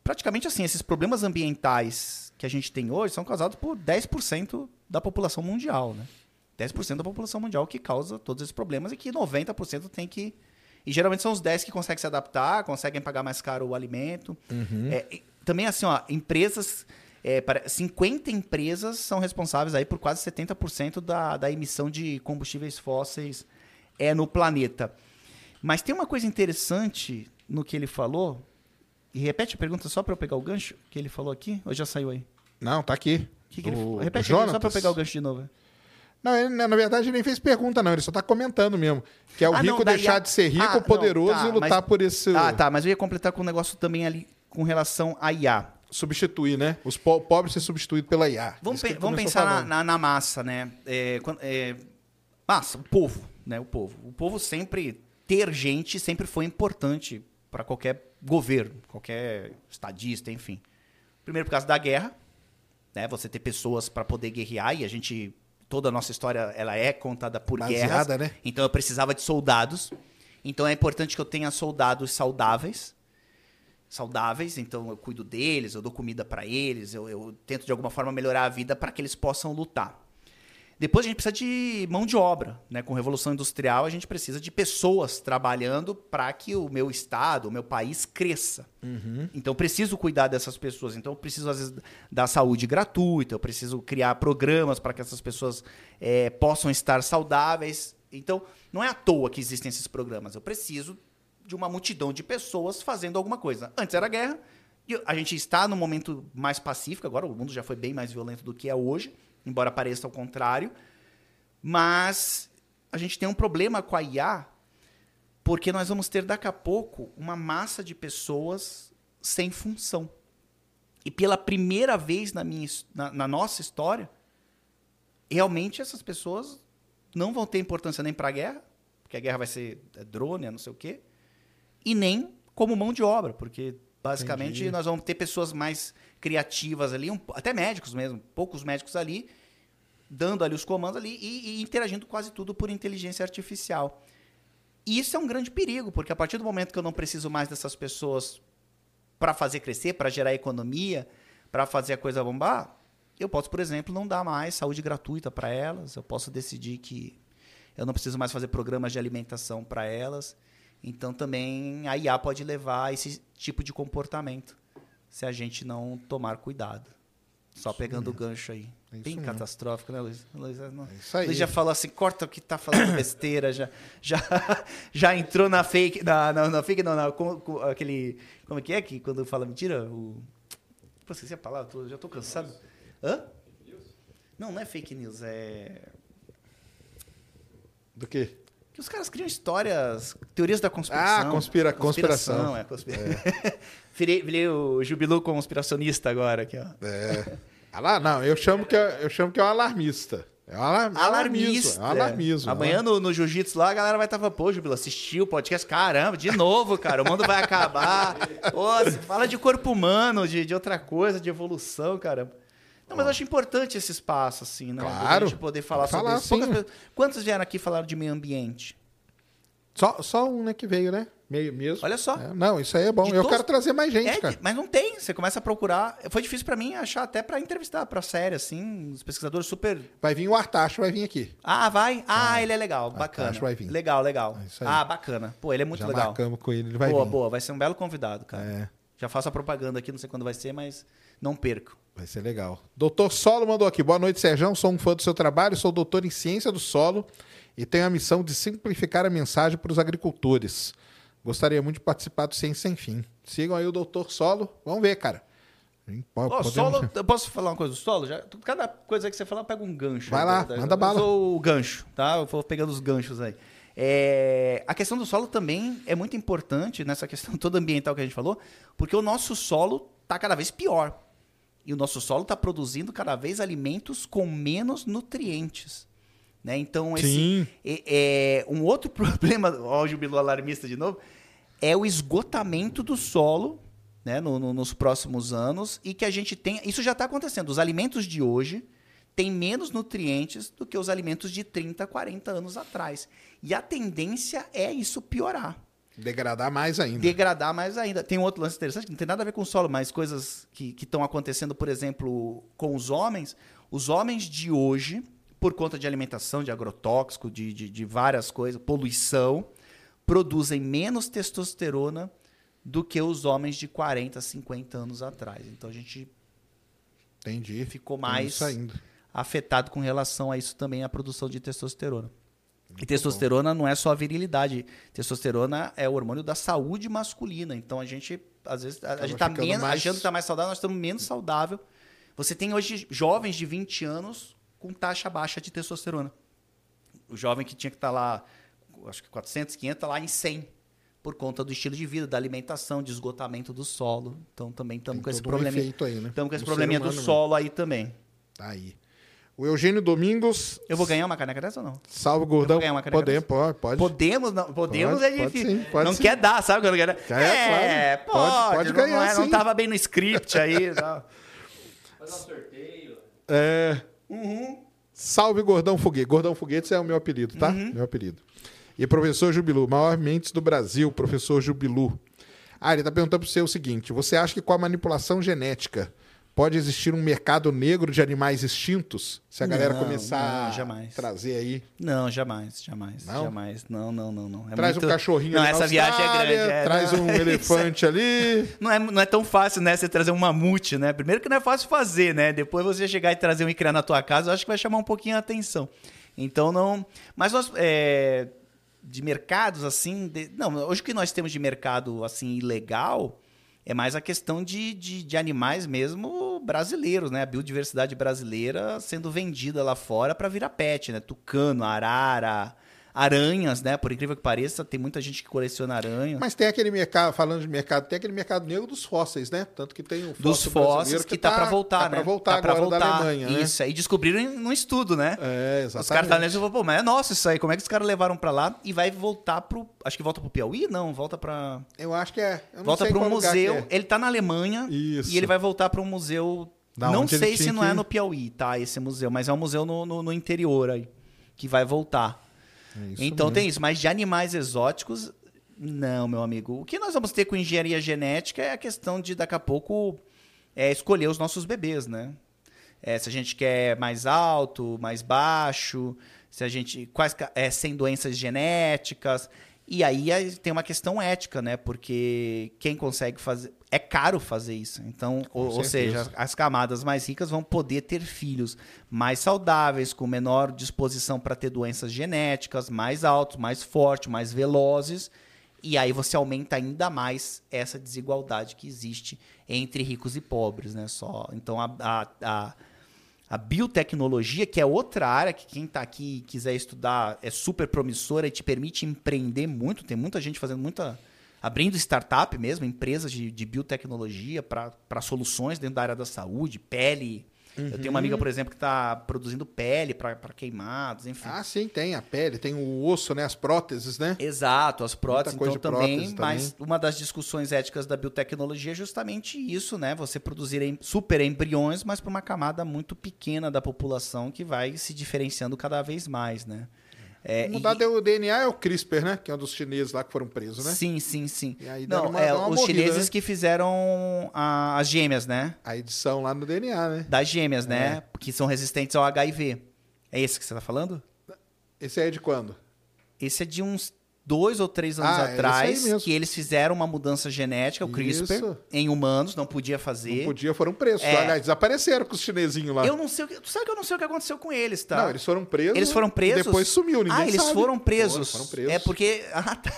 Speaker 4: Praticamente assim, esses problemas ambientais que a gente tem hoje são causados por 10% da população mundial, né? 10% da população mundial que causa todos esses problemas e que 90% tem que. E geralmente são os 10 que conseguem se adaptar, conseguem pagar mais caro o alimento. É, e também, assim, ó, empresas. é, para- 50 empresas são responsáveis aí por quase 70% da, da emissão de combustíveis fósseis é, no planeta. Mas tem uma coisa interessante no que ele falou. E repete a pergunta só para eu pegar o gancho que ele falou aqui, ou já saiu aí?
Speaker 1: Não, tá aqui.
Speaker 4: O que que ele falou?
Speaker 1: do
Speaker 4: Repete só para eu pegar o gancho de novo.
Speaker 1: Não, ele, na verdade, ele nem fez pergunta, não. Ele só tá comentando mesmo. Que é o
Speaker 4: Ah,
Speaker 1: rico
Speaker 4: daí
Speaker 1: deixar
Speaker 4: a-
Speaker 1: de ser rico,
Speaker 4: Ah, não,
Speaker 1: poderoso
Speaker 4: tá,
Speaker 1: e lutar
Speaker 4: mas-
Speaker 1: por esse.
Speaker 4: Ah, tá, mas eu ia completar com um negócio também ali com relação a IA.
Speaker 1: Substituir, né? Os po pobres ser substituídos pela IA.
Speaker 4: Vamos,
Speaker 1: Isso que
Speaker 4: pe-
Speaker 1: ele
Speaker 4: vamos
Speaker 1: começou
Speaker 4: pensar na,
Speaker 1: falando.
Speaker 4: na- na massa, né? É, quan- é, massa, o povo, né? O povo. O povo sempre ter gente sempre foi importante para qualquer governo, qualquer estadista, enfim. Primeiro por causa da guerra, né? Você ter pessoas para poder guerrear e a gente toda a nossa história ela é contada por
Speaker 1: Baseada,
Speaker 4: guerras.
Speaker 1: né?
Speaker 4: Então eu precisava de soldados. Então é importante que eu tenha soldados saudáveis saudáveis, então eu cuido deles, eu dou comida para eles, eu, eu tento de alguma forma melhorar a vida para que eles possam lutar. Depois a gente precisa de mão de obra, né? Com revolução industrial a gente precisa de pessoas trabalhando para que o meu estado, o meu país cresça. Então eu preciso cuidar dessas pessoas. Então eu preciso às vezes dar saúde gratuita, eu preciso criar programas para que essas pessoas eh, possam estar saudáveis. Então não é à toa que existem esses programas. Eu preciso de uma multidão de pessoas fazendo alguma coisa. Antes era guerra, e a gente está num momento mais pacífico, agora o mundo já foi bem mais violento do que é hoje, embora pareça ao contrário. Mas a gente tem um problema com a IA, porque nós vamos ter daqui a pouco uma massa de pessoas sem função. E pela primeira vez na, minha, na, na nossa história, realmente essas pessoas não vão ter importância nem para a guerra, porque a guerra vai ser é, drone, é não sei o quê, e nem como mão de obra, porque basicamente
Speaker 1: Entendi.
Speaker 4: nós vamos ter pessoas mais criativas ali, um- até médicos mesmo, poucos médicos ali, dando ali os comandos ali e, e interagindo quase tudo por inteligência artificial. E isso é um grande perigo, porque a partir do momento que eu não preciso mais dessas pessoas para fazer crescer, para gerar economia, para fazer a coisa bombar, eu posso, por exemplo, não dar mais saúde gratuita para elas, eu posso decidir que eu não preciso mais fazer programas de alimentação para elas. Então também a IA pode levar a esse tipo de comportamento se a gente não tomar cuidado. Só pegando o gancho aí.
Speaker 1: É isso
Speaker 4: Bem
Speaker 1: mesmo.
Speaker 4: catastrófico, né, Luiz? Luiz, não-
Speaker 1: É isso aí.
Speaker 4: Luiz já falou assim, corta o que tá falando besteira, já, já, já entrou na fake, na, na, na fake não, na, com, com aquele, como é que é que quando fala mentira? O, pô, esqueci a palavra, tô- já tô cansado. Hã? Não, não é fake news, é...
Speaker 1: Do quê?
Speaker 4: Que os caras criam histórias, teorias da conspiração.
Speaker 1: Ah, conspira- conspiração.
Speaker 4: é, conspira... virei, virei o Jubilu conspiracionista agora aqui, ó.
Speaker 1: É. Ah lá, não, eu chamo que é, eu chamo que é um alarmista. É alar-
Speaker 4: Alarmista.
Speaker 1: É alarmismo.
Speaker 4: Amanhã no, no Jiu-Jitsu lá, a galera vai estar falando, pô, Jubilo, assistiu o podcast. Caramba, de novo, cara, o mundo vai acabar. Pô, fala de corpo humano, de, de outra coisa, de evolução, cara. Não, mas eu acho importante esse espaço, assim, né?
Speaker 1: Claro.
Speaker 4: A gente poder falar
Speaker 1: Falar,
Speaker 4: sobre isso. Poucas Quantos vieram aqui falar de meio ambiente?
Speaker 1: Só, só um, né, que veio, né? Meio mesmo.
Speaker 4: Olha só.
Speaker 1: É, não, isso aí é bom.
Speaker 4: De
Speaker 1: Eu
Speaker 4: todos-
Speaker 1: quero trazer mais gente,
Speaker 4: É,
Speaker 1: cara.
Speaker 4: mas não tem. Você começa a procurar. Foi difícil pra mim achar até pra entrevistar, pra série, assim, os pesquisadores super
Speaker 1: Vai vir o Artacho, vai vir aqui.
Speaker 4: Ah, vai? Ah, ele é legal, bacana.
Speaker 1: acho que vai vir.
Speaker 4: Legal, legal.
Speaker 1: É isso aí.
Speaker 4: Ah, bacana. Pô, ele é muito
Speaker 1: Já
Speaker 4: legal.
Speaker 1: marcamos com ele, ele vai
Speaker 4: boa,
Speaker 1: vir.
Speaker 4: boa. Vai ser um belo convidado, cara.
Speaker 1: É.
Speaker 4: Já faço a propaganda aqui, não sei quando vai ser, mas não perco.
Speaker 1: Vai ser legal. Doutor Solo mandou aqui. Boa noite, Serjão. Sou um fã do seu trabalho, sou doutor em ciência do solo e tenho a missão de simplificar a mensagem para os agricultores. Gostaria muito de participar do Ciência Sem Fim. Sigam aí o doutor Solo. Vamos ver, cara. Podemos-
Speaker 4: solo, eu posso falar uma coisa do solo? Já, cada coisa que você falar, pega um gancho.
Speaker 1: Vai lá,
Speaker 4: né?
Speaker 1: manda
Speaker 4: eu
Speaker 1: bala.
Speaker 4: sou o gancho, tá? Eu vou pegando os ganchos aí. É, a questão do solo também é muito importante nessa questão toda ambiental que a gente falou, porque o nosso solo está cada vez pior. E o nosso solo está produzindo cada vez alimentos com menos nutrientes. Né? Então, esse,
Speaker 1: Sim.
Speaker 4: é, é, um outro problema, ó, o jubilo alarmista de novo, é o esgotamento do solo né, no- no- nos próximos anos e que a gente tem. Isso já está acontecendo. Os alimentos de hoje têm menos nutrientes do que os alimentos de 30, 40 anos atrás. E a tendência é isso piorar
Speaker 1: Degradar mais ainda.
Speaker 4: degradar mais ainda. Tem um outro lance interessante, que não tem nada a ver com o solo, mas coisas que estão acontecendo, por exemplo, com os homens. Os homens de hoje, por conta de alimentação, de agrotóxico, de, de, de várias coisas, poluição, produzem menos testosterona do que os homens de 40, 50 anos atrás. Então a gente
Speaker 1: Entendi.
Speaker 4: ficou mais afetado com relação a isso também, a produção de testosterona. E testosterona não é só a virilidade. Testosterona é o hormônio da saúde masculina. Então a gente, às vezes, a, a gente tá menos,
Speaker 1: mais-
Speaker 4: achando que tá mais saudável, nós estamos menos saudável. Você tem hoje jovens de 20 anos com taxa baixa de testosterona. O jovem que tinha que estar lá, acho que 400, 500, tá lá em 100. Por conta do estilo de vida, da alimentação, de esgotamento do solo. Então também estamos com esse
Speaker 1: um aí, né?
Speaker 4: Estamos com esse probleminha do solo aí também.
Speaker 1: Tá aí. O Eugênio Domingos.
Speaker 4: Eu vou ganhar uma caneca dessa ou não?
Speaker 1: Salve, gordão.
Speaker 4: Eu vou ganhar uma caneca
Speaker 1: Podemos, pode, pode.
Speaker 4: Podemos, não, podemos
Speaker 1: Pode,
Speaker 4: é
Speaker 1: pode
Speaker 4: difícil.
Speaker 1: sim, pode
Speaker 4: não
Speaker 1: sim.
Speaker 4: quer dar, sabe quando quer dar?
Speaker 1: Quer, claro.
Speaker 4: pode,
Speaker 1: Pode- pode
Speaker 4: não,
Speaker 1: ganhar,
Speaker 4: não, é- não tava bem no script aí.
Speaker 3: Fazer um sorteio.
Speaker 1: É. Salve, Gordão Foguete. Gordão Foguetes é o meu apelido, tá?
Speaker 4: Uhum.
Speaker 1: Meu apelido. E professor Jubilu, maior mentes do Brasil, professor Jubilu. Ah, ele tá perguntando para você o seguinte: você acha que com a manipulação genética pode existir um mercado negro de animais extintos? Se a galera
Speaker 4: Não,
Speaker 1: começar
Speaker 4: não,
Speaker 1: a trazer aí.
Speaker 4: Não, jamais, jamais,
Speaker 1: Não?
Speaker 4: jamais. Não, não, não, não. É
Speaker 1: traz
Speaker 4: muito-
Speaker 1: um cachorrinho
Speaker 4: Não, essa viagem é grande. é,
Speaker 1: traz um elefante ali.
Speaker 4: Não é, não é tão fácil, né? Você trazer um mamute, né? Primeiro que não é fácil fazer, né? Depois você chegar e trazer um e criar na tua casa, eu acho que vai chamar um pouquinho a atenção. Então não. Mas nós. é, de mercados, assim. de- Não, hoje o que nós temos de mercado assim, ilegal é mais a questão de, de, de animais mesmo brasileiros, né? A biodiversidade brasileira sendo vendida lá fora para virar pet, né? Tucano, arara. Aranhas, né? Por incrível que pareça, tem muita gente que coleciona aranha.
Speaker 1: Mas tem aquele mercado, falando de mercado, tem aquele mercado negro dos fósseis, né? Tanto que tem o
Speaker 4: dos
Speaker 1: fóssil
Speaker 4: fósseis
Speaker 1: brasileiro
Speaker 4: que, tá, para voltar,
Speaker 1: tá
Speaker 4: né?
Speaker 1: Pra voltar
Speaker 4: tá pra
Speaker 1: agora da
Speaker 4: voltar.
Speaker 1: Alemanha, né?
Speaker 4: Isso, aí descobriram em- num estudo, né?
Speaker 1: É,
Speaker 4: Os caras
Speaker 1: exatamente.
Speaker 4: estavam lendo e falaram, pô, mas é nosso isso aí, como é que os caras levaram pra lá e vai voltar pro. Acho que volta pro Piauí? Não, volta pra.
Speaker 1: Eu acho que é.
Speaker 4: Volta pra um museu.
Speaker 1: que é.
Speaker 4: Ele tá na Alemanha
Speaker 1: Isso.
Speaker 4: e ele vai voltar pra um museu.
Speaker 1: Da
Speaker 4: não sei se não
Speaker 1: que
Speaker 4: é no Piauí, tá? Esse museu, mas é um museu no, no, no interior aí. Que vai voltar.
Speaker 1: É
Speaker 4: então
Speaker 1: mesmo.
Speaker 4: tem isso, mas de animais exóticos, não, meu amigo. O que nós vamos ter com engenharia genética é a questão de, daqui a pouco, é, escolher os nossos bebês, né? É, se a gente quer mais alto, mais baixo, se a gente. Quais, é, sem doenças genéticas. E aí aí tem uma questão ética, né? Porque quem consegue fazer. É caro fazer isso. Então, ou, ou seja, as camadas mais ricas vão poder ter filhos mais saudáveis, com menor disposição para ter doenças genéticas, mais altos, mais fortes, mais velozes. E aí você aumenta ainda mais essa desigualdade que existe entre ricos e pobres, né? Só. Então a, a, a, a biotecnologia, que é outra área que quem está aqui e quiser estudar é super promissora e te permite empreender muito. Tem muita gente fazendo muita. abrindo startup mesmo, empresas de, de biotecnologia para soluções dentro da área da saúde, pele, Eu tenho uma amiga, por exemplo, que está produzindo pele para queimados, enfim.
Speaker 1: Ah, sim, tem a pele, tem o osso, né? As próteses, né?
Speaker 4: Exato, as próteses,
Speaker 1: coisa
Speaker 4: então também,
Speaker 1: prótese
Speaker 4: mas uma das discussões éticas da biotecnologia é justamente isso, né? Você produzir super embriões, mas para uma camada muito pequena da população que vai se diferenciando cada vez mais, né? É,
Speaker 1: Mudar
Speaker 4: e-
Speaker 1: o DNA é o CRISPR, né? Que é um dos chineses lá que foram presos, né?
Speaker 4: Sim, sim, sim. Não,
Speaker 1: uma-
Speaker 4: é, os
Speaker 1: morrida,
Speaker 4: chineses
Speaker 1: né?
Speaker 4: que fizeram a- as gêmeas, né?
Speaker 1: A edição lá no DNA, né?
Speaker 4: Das gêmeas,
Speaker 1: É.
Speaker 4: né? Que são resistentes ao HIV. É esse que você tá falando?
Speaker 1: Esse aí é de quando?
Speaker 4: Esse é de uns dois ou três anos
Speaker 1: Ah, é
Speaker 4: atrás,
Speaker 1: mesmo.
Speaker 4: que eles fizeram uma mudança genética, o CRISPR,
Speaker 1: Isso.
Speaker 4: em humanos, não podia fazer.
Speaker 1: Não podia, foram presos.
Speaker 4: É.
Speaker 1: Aliás, desapareceram com os chinesinhos lá.
Speaker 4: Eu não sei o que. Tu sabe que eu não sei o que aconteceu com eles, tá?
Speaker 1: Não, eles foram presos.
Speaker 4: Eles foram presos.
Speaker 1: Depois sumiu, ninguém
Speaker 4: Ah, eles
Speaker 1: sabe.
Speaker 4: foram presos.
Speaker 1: Foram, foram presos.
Speaker 4: É porque. Ah, tá.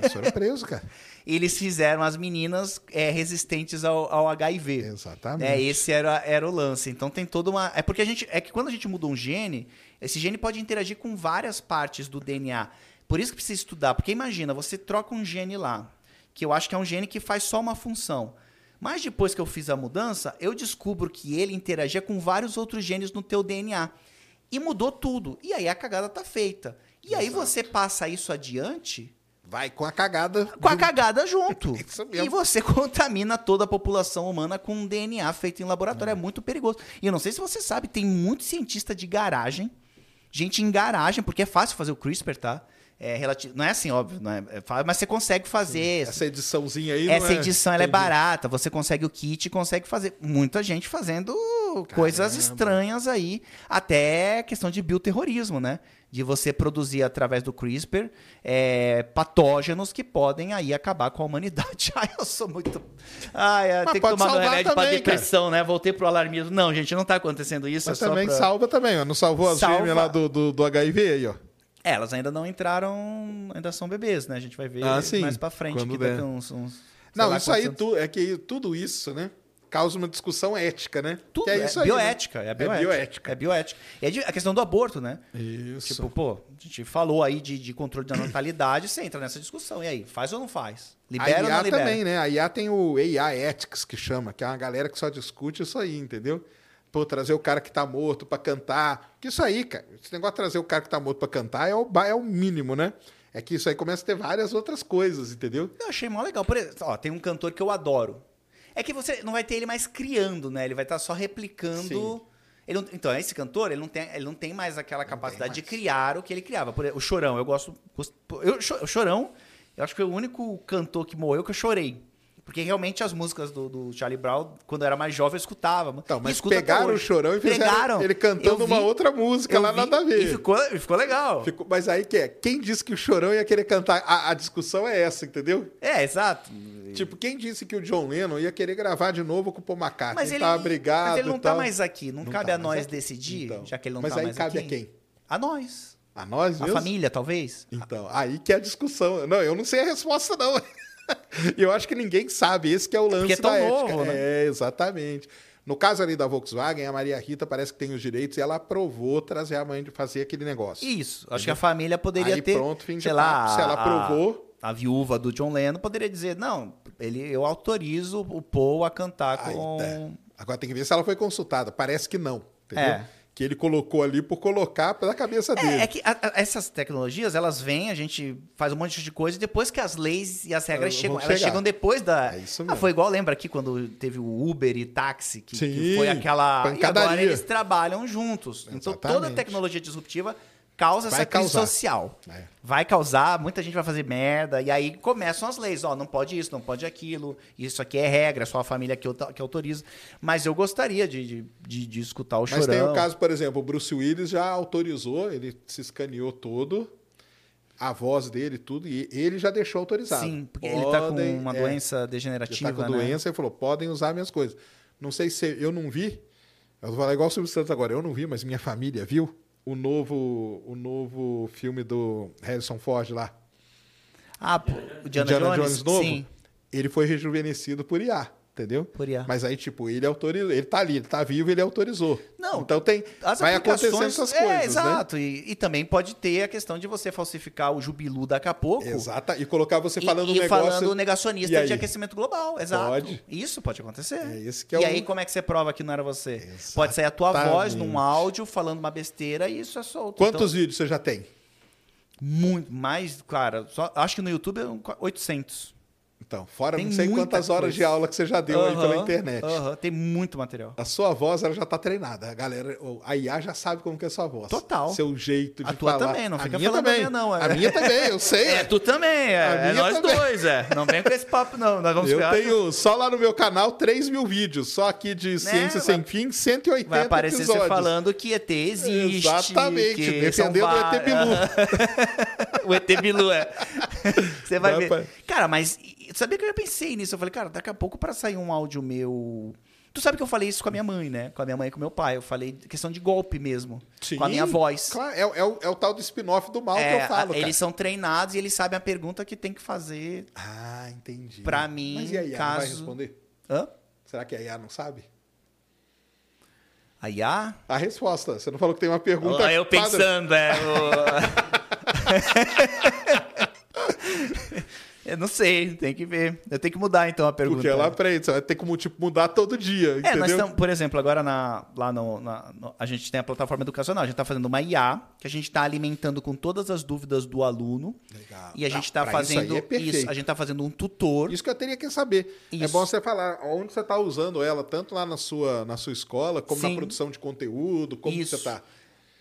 Speaker 1: Eles foram presos, cara.
Speaker 4: Eles fizeram as meninas é, resistentes ao, ao HIV.
Speaker 1: Exatamente.
Speaker 4: É, esse era, era o lance. Então tem toda uma. É porque a gente. É que quando a gente muda um gene, esse gene pode interagir com várias partes do DNA. Por isso que precisa estudar. Porque imagina, você troca um gene lá, que eu acho que é um gene que faz só uma função. Mas depois que eu fiz a mudança, eu descubro que ele interagia com vários outros genes no teu DNA. E mudou tudo. E aí a cagada tá feita. E aí você passa isso adiante
Speaker 1: Vai com a cagada.
Speaker 4: com a cagada junto.
Speaker 1: Isso mesmo.
Speaker 4: E você contamina toda a população humana com um DNA feito em laboratório. É. muito perigoso. E eu não sei se você sabe, tem muito cientista de garagem, gente em garagem, porque é fácil fazer o CRISPR, tá? É relativo, não é assim, óbvio, não é, é mas você consegue fazer.
Speaker 1: Essa ediçãozinha aí.
Speaker 4: Essa
Speaker 1: não é...
Speaker 4: edição ela é barata, você consegue o kit e consegue fazer. Muita gente fazendo coisas estranhas aí, até questão de bioterrorismo, né? De você produzir através do CRISPR é, patógenos que podem aí acabar com a humanidade. Ai, eu sou muito. Ai, tenho que tomar
Speaker 1: salvar
Speaker 4: remédio pra
Speaker 1: também,
Speaker 4: depressão, né? Voltei pro alarmismo. Não, gente, não tá acontecendo isso.
Speaker 1: Mas
Speaker 4: é
Speaker 1: também
Speaker 4: pra-
Speaker 1: salva também, ó. Não salvou as
Speaker 4: Salva.
Speaker 1: lá do, do, do HIV aí, ó.
Speaker 4: É, Elas ainda não entraram, ainda são bebês, né? A gente vai ver
Speaker 1: Ah,
Speaker 4: mais pra frente
Speaker 1: Quando
Speaker 4: que daqui uns, uns
Speaker 1: Não,
Speaker 4: lá
Speaker 1: isso aí tu, é que tudo isso, né? Causa uma discussão ética, né?
Speaker 4: Tudo, é,
Speaker 1: é isso aí, né?
Speaker 4: bioética, é bioética.
Speaker 1: bioética.
Speaker 4: É bioética. E é a questão do aborto, né?
Speaker 1: Isso.
Speaker 4: Tipo, pô, a gente falou aí de, de controle da natalidade, você entra nessa discussão. E aí, faz ou não faz? Libera
Speaker 1: a
Speaker 4: ou
Speaker 1: IA
Speaker 4: não libera?
Speaker 1: também, né? A IA tem o AI Ethics, que chama, que é uma galera que só discute isso aí, entendeu? Pô, trazer o cara que tá morto pra cantar. Que isso aí, cara, esse negócio de trazer o cara que tá morto pra cantar é o, ba- é o mínimo, né? É que isso aí começa a ter várias outras coisas, entendeu?
Speaker 4: Eu achei mó legal. Por exemplo, ó, tem um cantor que eu adoro. É que você não vai ter ele mais criando, né? Ele vai estar só replicando. Ele não- então, esse cantor, ele não, tem, ele não tem mais aquela capacidade de
Speaker 1: mais.
Speaker 4: criar o que ele criava. Por exemplo, o Chorão, eu gosto. gosto- eu, o Chorão, eu acho que foi o único cantor que morreu que eu chorei. Porque realmente as músicas do, do Charlie Brown, quando eu era mais jovem, eu escutava.
Speaker 1: Então, mas pegaram o chorão e fizeram
Speaker 4: Pegaram.
Speaker 1: ele cantando
Speaker 4: Eu
Speaker 1: uma
Speaker 4: vi-
Speaker 1: outra música lá
Speaker 4: vi,
Speaker 1: nada a ver.
Speaker 4: E ficou, ficou legal.
Speaker 1: Ficou- mas aí que é? Quem disse que o chorão ia querer cantar? A, a discussão é essa, entendeu?
Speaker 4: É, exato.
Speaker 1: Tipo, quem disse que o John Lennon ia querer gravar de novo com o Paul McCartney?
Speaker 4: Mas ele,
Speaker 1: tava brigado
Speaker 4: mas ele não tá
Speaker 1: tal.
Speaker 4: mais aqui. Não,
Speaker 1: Não
Speaker 4: cabe
Speaker 1: tá
Speaker 4: a nós
Speaker 1: aqui.
Speaker 4: decidir,
Speaker 1: Então,
Speaker 4: já que ele não
Speaker 1: mas
Speaker 4: tá
Speaker 1: aí
Speaker 4: mais
Speaker 1: cabe
Speaker 4: aqui.
Speaker 1: a quem?
Speaker 4: A nós.
Speaker 1: A nós
Speaker 4: A
Speaker 1: mesmo?
Speaker 4: família, talvez.
Speaker 1: Então, aí que é a discussão. Não, eu não sei a resposta, não. E eu acho que ninguém sabe. Esse que é o lance
Speaker 4: Porque é tão
Speaker 1: da
Speaker 4: novo,
Speaker 1: ética.
Speaker 4: né?
Speaker 1: É, exatamente. No caso ali da Volkswagen, a Maria Rita parece que tem os direitos e ela aprovou trazer a mãe de fazer aquele negócio.
Speaker 4: Isso. Acho que a família poderia
Speaker 1: Aí
Speaker 4: ter.
Speaker 1: pronto, fim de
Speaker 4: sei lá,
Speaker 1: papo. Se ela
Speaker 4: a-
Speaker 1: aprovou-
Speaker 4: A, viúva do John Lennon poderia dizer: não, ele, eu autorizo o Paul a cantar
Speaker 1: Aí,
Speaker 4: com.
Speaker 1: é. Agora tem que ver se ela foi consultada. Parece que não, entendeu?
Speaker 4: É.
Speaker 1: Que ele colocou ali por colocar pela cabeça dele.
Speaker 4: É, é que a- a- essas tecnologias, elas vêm, a gente faz um monte de coisa, e depois que as leis e as regras
Speaker 1: Elas
Speaker 4: chegam, elas chegam depois da.
Speaker 1: É isso
Speaker 4: Ah,
Speaker 1: mesmo.
Speaker 4: foi igual, lembra aqui quando teve o Uber e táxi, que, que
Speaker 1: Sim,
Speaker 4: foi aquela. E agora eles trabalham juntos. Então toda
Speaker 1: Exatamente.
Speaker 4: tecnologia disruptiva causa
Speaker 1: Vai
Speaker 4: essa crise
Speaker 1: causar.
Speaker 4: social.
Speaker 1: É.
Speaker 4: Vai causar, muita gente vai fazer merda, e aí começam as leis, ó, não pode isso, não pode aquilo, isso aqui é regra, é só a família que, que autoriza. Mas eu gostaria de, de, de- de escutar o
Speaker 1: Mas
Speaker 4: chorão.
Speaker 1: tem o caso, por exemplo, o Bruce Willis já autorizou, ele se escaneou todo, a voz dele, tudo, e ele já deixou autorizado.
Speaker 4: Sim, porque ele tá com
Speaker 1: Podem,
Speaker 4: uma
Speaker 1: é,
Speaker 4: doença
Speaker 1: Ele
Speaker 4: degenerativa,
Speaker 1: tá com
Speaker 4: né?
Speaker 1: doença e falou: podem usar minhas coisas. Não sei se eu não vi, eu vou falar igual o Silvio Santos agora, eu não vi, mas minha família viu o novo, o novo filme do Harrison Ford lá.
Speaker 4: Ah, o Diana, Jones,
Speaker 1: Jones novo.
Speaker 4: Sim.
Speaker 1: Ele foi rejuvenescido por IA. Entendeu? Mas aí, tipo, ele autorizou, ele tá ali, ele tá vivo, ele autorizou.
Speaker 4: Não,
Speaker 1: então tem, vai acontecendo essas
Speaker 4: é,
Speaker 1: coisas, né?
Speaker 4: exato. E, e também pode ter a questão de você falsificar o Jubilu daqui a pouco.
Speaker 1: Exato. E colocar você
Speaker 4: E,
Speaker 1: falando um
Speaker 4: e
Speaker 1: negócio...
Speaker 4: falando
Speaker 1: E
Speaker 4: negacionista de aquecimento global, exato.
Speaker 1: Pode.
Speaker 4: Isso pode acontecer.
Speaker 1: É esse que é
Speaker 4: e
Speaker 1: o-
Speaker 4: aí, como é que você prova que não era você? Pode sair a tua voz
Speaker 1: Exatamente.
Speaker 4: num áudio falando uma besteira e isso é solto.
Speaker 1: Quantos vídeos você já tem?
Speaker 4: Então, muito mais, cara. Só, acho que no YouTube é um 800.
Speaker 1: Então, fora
Speaker 4: Tem
Speaker 1: não sei quantas horas
Speaker 4: coisa.
Speaker 1: de aula que você já deu aí pela internet.
Speaker 4: aham, tem muito material.
Speaker 1: A sua voz ela já tá treinada. A galera, a IA já sabe como que é a sua voz.
Speaker 4: Total.
Speaker 1: Seu jeito de
Speaker 4: A tua
Speaker 1: falar.
Speaker 4: também, não
Speaker 1: a
Speaker 4: fica
Speaker 1: minha
Speaker 4: falando
Speaker 1: também.
Speaker 4: a minha, não, é.
Speaker 1: A minha também, eu sei.
Speaker 4: É, tu também,
Speaker 1: A
Speaker 4: é, é nós
Speaker 1: também.
Speaker 4: dois, é. Não vem com esse papo, não. Nós vamos
Speaker 1: Eu
Speaker 4: ficar-
Speaker 1: tenho só lá no meu canal 3 mil vídeos. Só aqui de Ciência
Speaker 4: Né, vai-
Speaker 1: Sem Fim, 180
Speaker 4: Vai aparecer
Speaker 1: episódios.
Speaker 4: você falando que ET existe.
Speaker 1: Exatamente,
Speaker 4: que são
Speaker 1: defendendo o ET Bilu.
Speaker 4: o ET Bilu, é. Você vai
Speaker 1: Vai,
Speaker 4: ver. Cara, mas sabia que eu já pensei nisso? Eu falei, cara, daqui a pouco para sair um áudio meu. Tu sabe que eu falei isso com a minha mãe, né? Com a minha mãe e com meu pai. Eu falei questão de golpe mesmo.
Speaker 1: Sim,
Speaker 4: com a minha voz.
Speaker 1: Claro, é, é o, é o tal do spin-off do mal
Speaker 4: É,
Speaker 1: que eu falo,
Speaker 4: a-
Speaker 1: cara.
Speaker 4: eles são treinados e eles sabem a pergunta que tem que fazer.
Speaker 1: Ah, entendi.
Speaker 4: Pra mim,
Speaker 1: Mas e a IA não vai
Speaker 4: caso-
Speaker 1: responder?
Speaker 4: Hã?
Speaker 1: Será que a IA não sabe?
Speaker 4: A IA?
Speaker 1: A resposta. Você não falou que tem uma pergunta.
Speaker 4: Olha eu
Speaker 1: padrão.
Speaker 4: pensando, é. o- eu não sei, tem que ver. Eu tenho que mudar então a pergunta.
Speaker 1: Porque ela aprende, você vai ter como tipo, mudar todo dia.
Speaker 4: É,
Speaker 1: entendeu?
Speaker 4: nós estamos, por exemplo, agora na, lá no, na- no- a gente tem a plataforma educacional, a gente está fazendo uma IA, que a gente está alimentando com todas as dúvidas do aluno.
Speaker 1: Legal.
Speaker 4: E a gente está fazendo
Speaker 1: isso é perfeito.
Speaker 4: a gente está fazendo um tutor.
Speaker 1: Isso que eu teria que saber. É
Speaker 4: Isso.
Speaker 1: bom você falar onde você está usando ela, tanto lá na sua, na sua escola, como na
Speaker 4: Sim.
Speaker 1: produção de conteúdo, como
Speaker 4: Isso.
Speaker 1: você está.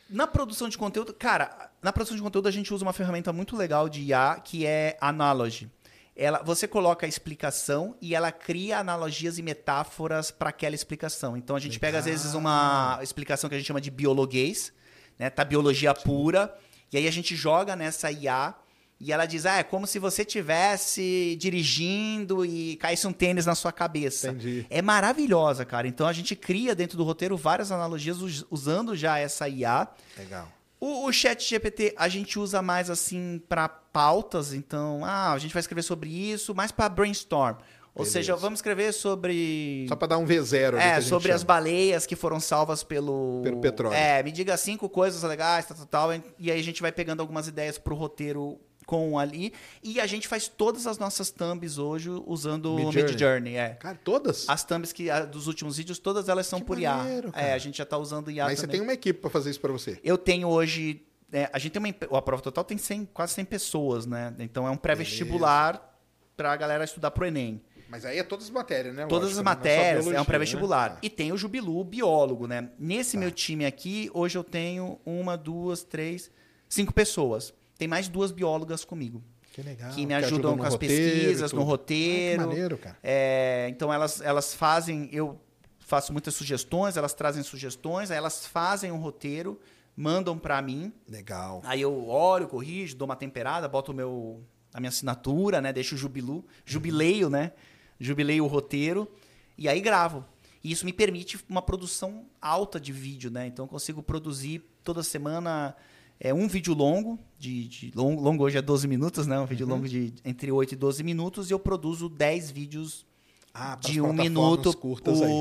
Speaker 4: Na produção de conteúdo, cara, na produção de conteúdo a gente usa uma ferramenta muito legal de IA que é Analogy. Ela, você coloca a explicação e ela cria analogias e metáforas para aquela explicação. Então a gente pega às vezes uma explicação que a gente chama de biologuês, né? Tá biologia pura, e aí a gente joga nessa IA e ela diz: "Ah, é como se você tivesse dirigindo e caísse um tênis na sua cabeça".
Speaker 1: Entendi.
Speaker 4: É maravilhosa, cara. Então a gente cria dentro do roteiro várias analogias us- usando já essa IA.
Speaker 1: Legal.
Speaker 4: O, o chat GPT a gente usa mais assim para pautas, então, ah, a gente vai escrever sobre isso, mais para brainstorm. Ou
Speaker 1: Beleza.
Speaker 4: seja, vamos escrever sobre
Speaker 1: Só para dar um V0 ali. que
Speaker 4: é, sobre as
Speaker 1: chama.
Speaker 4: baleias que foram salvas pelo
Speaker 1: Pelo petróleo.
Speaker 4: É, me diga cinco coisas legais, tal, tal, tal, e aí a gente vai pegando algumas ideias pro roteiro com ali e a gente faz todas as nossas thumbs hoje usando o
Speaker 1: Midjourney.
Speaker 4: Mid Journey, é.
Speaker 1: Cara, todas?
Speaker 4: As thumbs que, a- dos últimos vídeos, todas elas são
Speaker 1: Que
Speaker 4: por IA.
Speaker 1: maneiro,
Speaker 4: É,
Speaker 1: cara.
Speaker 4: a gente já tá usando IA
Speaker 1: Mas você
Speaker 4: também.
Speaker 1: tem uma equipe para fazer isso para você.
Speaker 4: Eu tenho hoje. é, a gente tem uma. A prova total tem 100, quase 100 pessoas, né? Então é um pré-vestibular pra galera estudar pro Enem.
Speaker 1: Mas aí é todas as matérias, né?
Speaker 4: Todas
Speaker 1: Lógico,
Speaker 4: as
Speaker 1: né? É
Speaker 4: matérias, é
Speaker 1: biologia,
Speaker 4: um pré-vestibular.
Speaker 1: né?
Speaker 4: E tem o Jubilu, biólogo, né? Nesse meu time aqui, hoje eu tenho uma, duas, três, cinco pessoas. Tem mais duas biólogas comigo.
Speaker 1: Que legal.
Speaker 4: que me ajudam com as
Speaker 1: roteiro
Speaker 4: pesquisas, no roteiro.
Speaker 1: Ah, que maneiro, cara.
Speaker 4: É, então elas, elas fazem, eu faço muitas sugestões, elas trazem sugestões, aí elas fazem um roteiro, mandam pra mim,
Speaker 1: Legal.
Speaker 4: aí eu olho, corrijo, dou uma temperada, boto o meu, a minha assinatura, né, deixo o jubilu, jubileio, né, jubileio o roteiro e aí gravo. E isso me permite uma produção alta de vídeo, né? Então eu consigo produzir toda semana é, um vídeo longo, de, de longo, longo hoje é 12 minutos, né? Um
Speaker 1: Uhum.
Speaker 4: vídeo longo de entre 8 e 12 minutos e eu produzo 10 vídeos
Speaker 1: Ah,
Speaker 4: de um minuto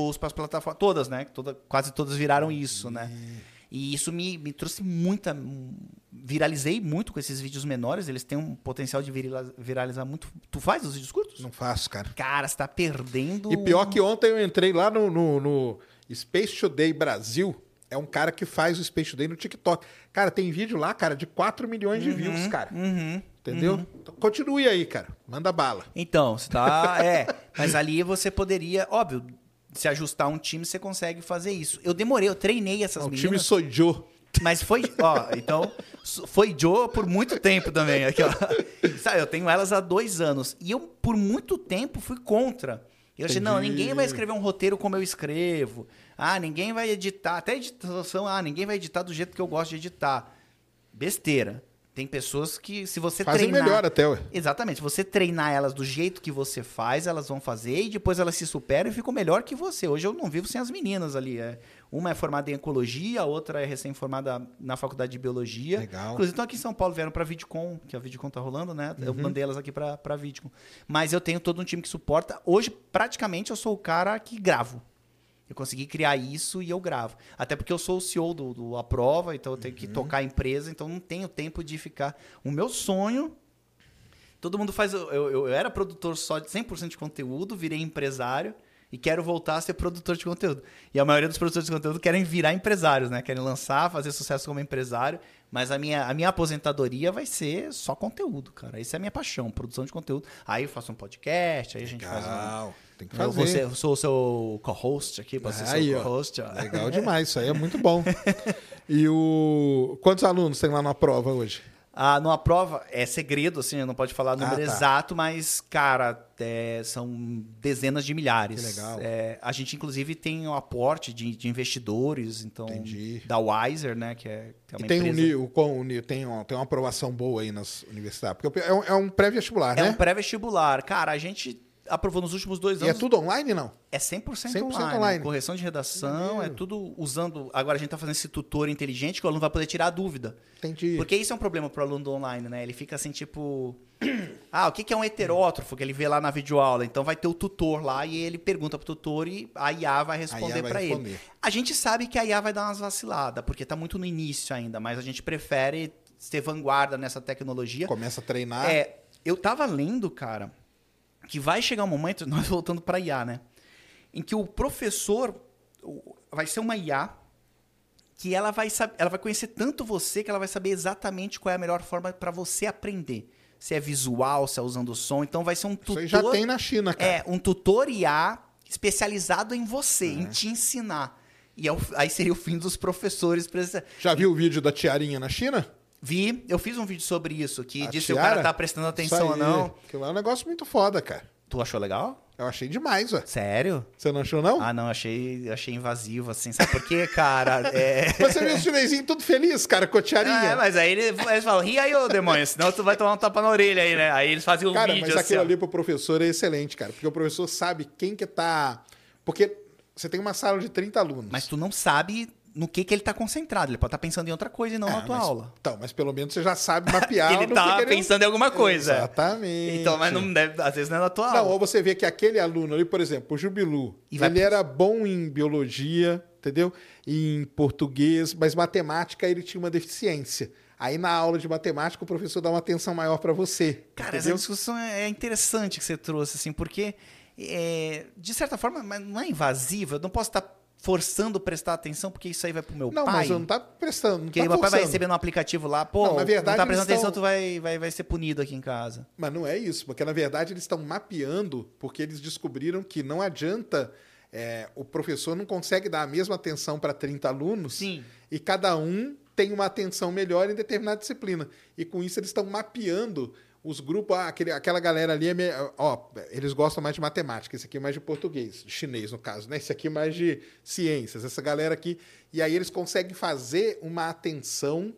Speaker 4: os para as plataformas todas, né? Toda, quase todas viraram isso, né? E isso me, me trouxe muita viralizei muito com esses vídeos menores, eles têm um potencial de virila- viralizar muito. Tu faz os vídeos curtos?
Speaker 1: Não faço, cara.
Speaker 4: Cara, você tá perdendo.
Speaker 1: E pior que ontem eu entrei lá no, no, no Space Today Brasil. É um cara que faz o Space Today no TikTok. Cara, tem vídeo lá, cara, de 4 milhões de views, cara.
Speaker 4: Uhum.
Speaker 1: Entendeu? Então, continue aí, cara. Manda bala.
Speaker 4: Então, você tá. É. Mas ali você poderia, óbvio, se ajustar um time, você consegue fazer isso. Eu demorei, eu treinei essas
Speaker 1: o
Speaker 4: meninas.
Speaker 1: time sou Joe.
Speaker 4: Mas foi, ó, então, foi Joe por muito tempo também. Aqui, ó. Sabe, eu tenho elas há dois anos. E eu, por muito tempo, fui contra. Eu achei, não, ninguém vai escrever um roteiro como eu escrevo. Ah, ninguém vai editar. Até editação, ah, ninguém vai editar do jeito que eu gosto de editar. Besteira. Tem pessoas que, se você
Speaker 1: Fazem
Speaker 4: treinar...
Speaker 1: melhor até, ué.
Speaker 4: Exatamente. Se você treinar elas do jeito que você faz, elas vão fazer e depois elas se superam e ficam melhor que você. Hoje eu não vivo sem as meninas ali. É. Uma é formada em ecologia, a outra é recém-formada na faculdade de biologia.
Speaker 1: Legal.
Speaker 4: Inclusive, estão aqui em São Paulo, vieram para a VidCon, que a VidCon tá rolando, né? Eu
Speaker 1: Uhum.
Speaker 4: mandei elas aqui para a VidCon. Mas eu tenho todo um time que suporta. Hoje, praticamente, eu sou o cara que gravo. Eu consegui criar isso e eu gravo. Até porque eu sou o CEO do, do Aprova, então eu tenho
Speaker 1: Uhum.
Speaker 4: que tocar a empresa, então não tenho tempo de ficar. O meu sonho. Todo mundo faz. Eu, eu, eu era produtor só de 100% de conteúdo, virei empresário e quero voltar a ser produtor de conteúdo. E a maioria dos produtores de conteúdo querem virar empresários, né? Querem lançar, fazer sucesso como empresário. Mas a minha, a minha aposentadoria vai ser só conteúdo, cara. Isso é a minha paixão, produção de conteúdo. Aí eu faço um podcast, aí a gente faz um.
Speaker 1: Tem que fazer.
Speaker 4: eu sou o seu co-host aqui, posso ser
Speaker 1: Aí,
Speaker 4: seu co-host.
Speaker 1: Legal demais, isso aí é muito bom. E o. Quantos alunos tem lá na prova hoje?
Speaker 4: Ah, numa prova, é segredo, assim, não pode falar o número
Speaker 1: Ah, tá.
Speaker 4: exato, mas, cara, é, são dezenas de milhares.
Speaker 1: Que legal.
Speaker 4: É, a gente, inclusive, tem o aporte de, de investidores, então,
Speaker 1: Entendi.
Speaker 4: da Wiser, né, que é, que é
Speaker 1: E
Speaker 4: uma
Speaker 1: tem um,
Speaker 4: empresa...
Speaker 1: ni- o, o tem, uma, tem uma aprovação boa aí nas universidades. Porque é um, é um pré-vestibular,
Speaker 4: É
Speaker 1: né?
Speaker 4: um pré-vestibular. Cara, a gente aprovou nos últimos dois
Speaker 1: E é
Speaker 4: anos.
Speaker 1: tudo online, não?
Speaker 4: É 100%,
Speaker 1: 100%
Speaker 4: online.
Speaker 1: online.
Speaker 4: Correção de redação,
Speaker 1: É
Speaker 4: tudo usando... Agora a gente tá fazendo esse tutor inteligente que o aluno vai poder tirar a dúvida.
Speaker 1: Entendi.
Speaker 4: Porque isso é um problema pro aluno do online, né? Ele fica assim, tipo. Ah, o que é um heterótrofo? Que ele vê lá na videoaula. Então vai ter o tutor lá e ele pergunta pro tutor e a IA vai responder
Speaker 1: vai
Speaker 4: pra ele. A gente sabe que a IA vai dar umas vaciladas, porque tá muito no início ainda, mas a gente prefere ser vanguarda nessa tecnologia.
Speaker 1: Começa a treinar.
Speaker 4: É, eu tava lendo, cara, que vai chegar um momento, nós voltando para IA, né? Em que o professor vai ser uma IA que ela vai saber, ela vai conhecer tanto você que ela vai saber exatamente qual é a melhor forma para você aprender. Se é visual, se é usando som, então vai ser um
Speaker 1: Isso
Speaker 4: tutor.
Speaker 1: aí já tem na China, cara.
Speaker 4: É, um tutor IA especializado em você,
Speaker 1: É.
Speaker 4: em te ensinar. E é aí seria o fim dos professores.
Speaker 1: Já viu o vídeo da tiarinha na China?
Speaker 4: Vi, eu fiz um vídeo sobre isso, que
Speaker 1: A
Speaker 4: disse se o cara tá prestando atenção ou não.
Speaker 1: Aquilo lá é um negócio muito foda, cara.
Speaker 4: Tu achou legal?
Speaker 1: Eu achei demais, ué.
Speaker 4: Sério?
Speaker 1: Você não achou, não?
Speaker 4: Ah, não, achei, achei invasivo, assim. Sabe por quê, cara? É...
Speaker 1: Você viu os chinesinhos tudo feliz, cara, com tiarinha.
Speaker 4: É, mas aí eles, falam, ri aí, ô demônio, senão tu vai tomar um tapa na orelha aí, né? Aí eles fazem um
Speaker 1: Cara,
Speaker 4: vídeo
Speaker 1: mas
Speaker 4: assim.
Speaker 1: aquilo
Speaker 4: ó.
Speaker 1: ali pro professor é excelente, cara. Porque o professor sabe quem que tá... Porque você tem uma sala de 30 alunos.
Speaker 4: Mas tu não sabe no que, que ele tá concentrado. Ele pode estar pensando em outra coisa e não
Speaker 1: Ah,
Speaker 4: na tua
Speaker 1: mas-
Speaker 4: aula.
Speaker 1: Então, mas pelo menos você já sabe mapear
Speaker 4: ele tá
Speaker 1: que
Speaker 4: pensando em alguma coisa.
Speaker 1: Exatamente.
Speaker 4: Então, mas não deve, às vezes não é na tua
Speaker 1: Não,
Speaker 4: aula.
Speaker 1: ou você vê que aquele aluno ali, por exemplo, o Jubilu,
Speaker 4: E
Speaker 1: ele era bom em biologia, entendeu? Em português, mas matemática ele tinha uma deficiência. Aí na aula de matemática o professor dá uma atenção maior para você.
Speaker 4: Cara, essa
Speaker 1: entendeu?
Speaker 4: discussão é interessante que você trouxe, assim, porque, é, de certa forma, mas não é invasiva. Eu não posso estar forçando prestar atenção, porque isso aí vai pro meu
Speaker 1: Não,
Speaker 4: pai.
Speaker 1: mas eu não tá prestando, não
Speaker 4: Porque
Speaker 1: tá
Speaker 4: meu pai vai receber no aplicativo lá, pô,
Speaker 1: Não, na verdade,
Speaker 4: não tá prestando atenção,
Speaker 1: estão-
Speaker 4: tu vai, vai, vai ser punido aqui em casa.
Speaker 1: Mas não é isso, porque na verdade eles estão mapeando, porque eles descobriram que não adianta, é, o professor não consegue dar a mesma atenção para 30 alunos
Speaker 4: Sim.
Speaker 1: e cada um tem uma atenção melhor em determinada disciplina. E com isso eles estão mapeando os grupos, ah, aquele, aquela galera ali, é me- ó, eles gostam mais de matemática, esse aqui é mais de português, de chinês no caso, né? Esse aqui é mais de ciências, essa galera aqui. E aí eles conseguem fazer uma atenção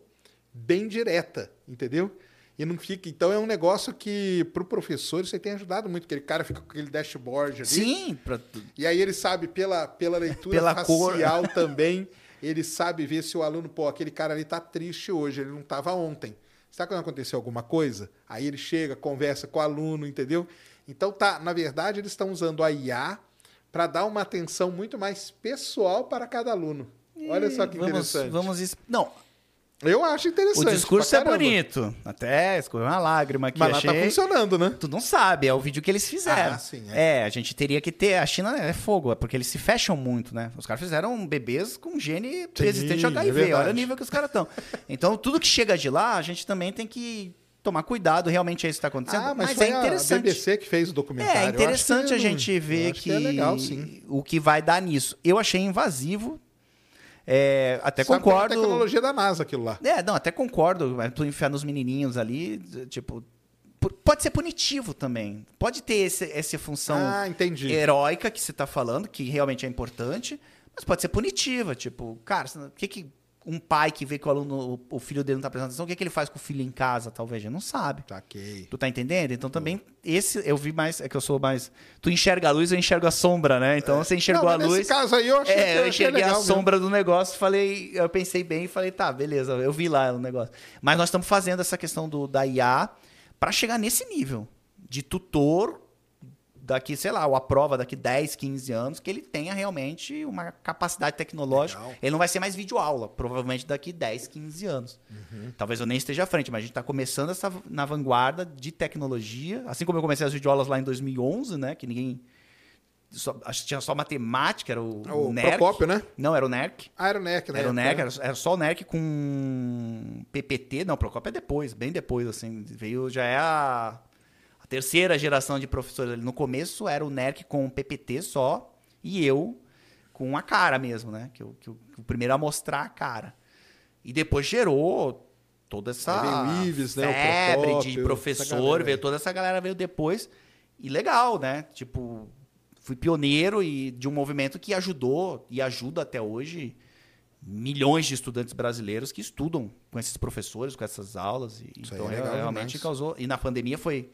Speaker 1: bem direta, entendeu? E não fica. Então é um negócio que, para o professor, isso aí tem ajudado muito. Aquele cara fica com aquele dashboard ali.
Speaker 4: Sim, pra-
Speaker 1: E aí ele sabe, pela, pela leitura
Speaker 4: Pela cor.
Speaker 1: facial também, ele sabe ver se o aluno, pô, aquele cara ali tá triste hoje, ele não estava ontem. Será que não aconteceu alguma coisa? Aí ele chega, conversa com o aluno, entendeu? Então tá, na verdade, eles estão usando a IA para dar uma atenção muito mais pessoal para cada aluno. Olha só que
Speaker 4: vamos,
Speaker 1: interessante.
Speaker 4: Vamos Não,
Speaker 1: Eu acho
Speaker 4: o
Speaker 1: interessante.
Speaker 4: discurso
Speaker 1: pra
Speaker 4: é bonito. Até escorreu uma lágrima aqui,
Speaker 1: Mas lá
Speaker 4: achei.
Speaker 1: tá funcionando, né?
Speaker 4: Tu não sabe, é o vídeo que eles fizeram.
Speaker 1: Ah, sim, é.
Speaker 4: é. a gente teria que ter. A China é fogo, é porque eles se fecham muito, né? Os caras fizeram bebês com gene resistente ao
Speaker 1: é
Speaker 4: HIV.
Speaker 1: verdade.
Speaker 4: olha o nível que os caras estão. Então, tudo que chega de lá, a gente também tem que tomar cuidado. Realmente é isso que está acontecendo.
Speaker 1: Ah, mas,
Speaker 4: mas
Speaker 1: foi
Speaker 4: é interessante.
Speaker 1: a BBC que fez o documentário.
Speaker 4: É, é interessante
Speaker 1: que
Speaker 4: a gente ver
Speaker 1: acho
Speaker 4: que,
Speaker 1: é legal, sim.
Speaker 4: o que vai dar nisso. Eu achei invasivo. É, até
Speaker 1: Sabe que é
Speaker 4: concordo.
Speaker 1: tecnologia da NASA aquilo lá.
Speaker 4: É, não, até concordo. mas Tu enfiar nos menininhos ali, tipo. Pode ser punitivo também. Pode ter esse, essa função
Speaker 1: Ah, entendi.
Speaker 4: heróica que você tá falando, que realmente é importante, mas pode ser punitiva. Tipo, cara, o que que. Um pai que vê que o aluno, o- filho dele não tá prestando atenção, o que, que ele faz com o filho em casa, talvez? Ele não sabe.
Speaker 1: Saquei.
Speaker 4: Tu tá entendendo? Então também, esse eu vi mais, é que eu sou mais. Tu enxerga a luz, eu enxergo a sombra, né? Então você enxergou
Speaker 1: Não,
Speaker 4: a luz.
Speaker 1: Nesse caso aí eu achei
Speaker 4: É, eu
Speaker 1: achei
Speaker 4: enxerguei a
Speaker 1: mesmo.
Speaker 4: sombra do negócio, falei, eu pensei bem e falei, tá, beleza, eu vi lá o negócio. Mas nós estamos fazendo essa questão do, da IA para chegar nesse nível de tutor daqui, sei lá, ou a prova daqui 10, 15 anos, que ele tenha realmente uma capacidade tecnológica.
Speaker 1: Legal.
Speaker 4: Ele não vai ser mais videoaula, provavelmente daqui 10, 15 anos.
Speaker 1: Uhum.
Speaker 4: Talvez eu nem esteja à frente, mas a gente está começando essa, na vanguarda de tecnologia. Assim como eu comecei as videoaulas lá em 2011, né? Que ninguém... Só, acho que tinha só matemática, era o,
Speaker 1: O
Speaker 4: NERC.
Speaker 1: Procópio, né?
Speaker 4: Não, era o NERC.
Speaker 1: Ah, era o NEC, né?
Speaker 4: Era o NERC, era, era só o NERC com PPT. Não, o Procópio é depois, bem depois, assim. Veio, já é a terceira geração de professores. ali. No começo era o NERC com PPT só e eu com a cara mesmo, né? Que, eu- que, eu- que o primeiro a mostrar a cara. E depois gerou toda essa
Speaker 1: o Ives, né, o
Speaker 4: febre
Speaker 1: Procópio,
Speaker 4: de professor, veio toda essa galera veio depois. E legal, né? Tipo, fui pioneiro e de um movimento que ajudou e ajuda até hoje milhões de estudantes brasileiros que estudam com esses professores, com essas aulas. E, então
Speaker 1: é legal
Speaker 4: realmente causou. E na pandemia foi.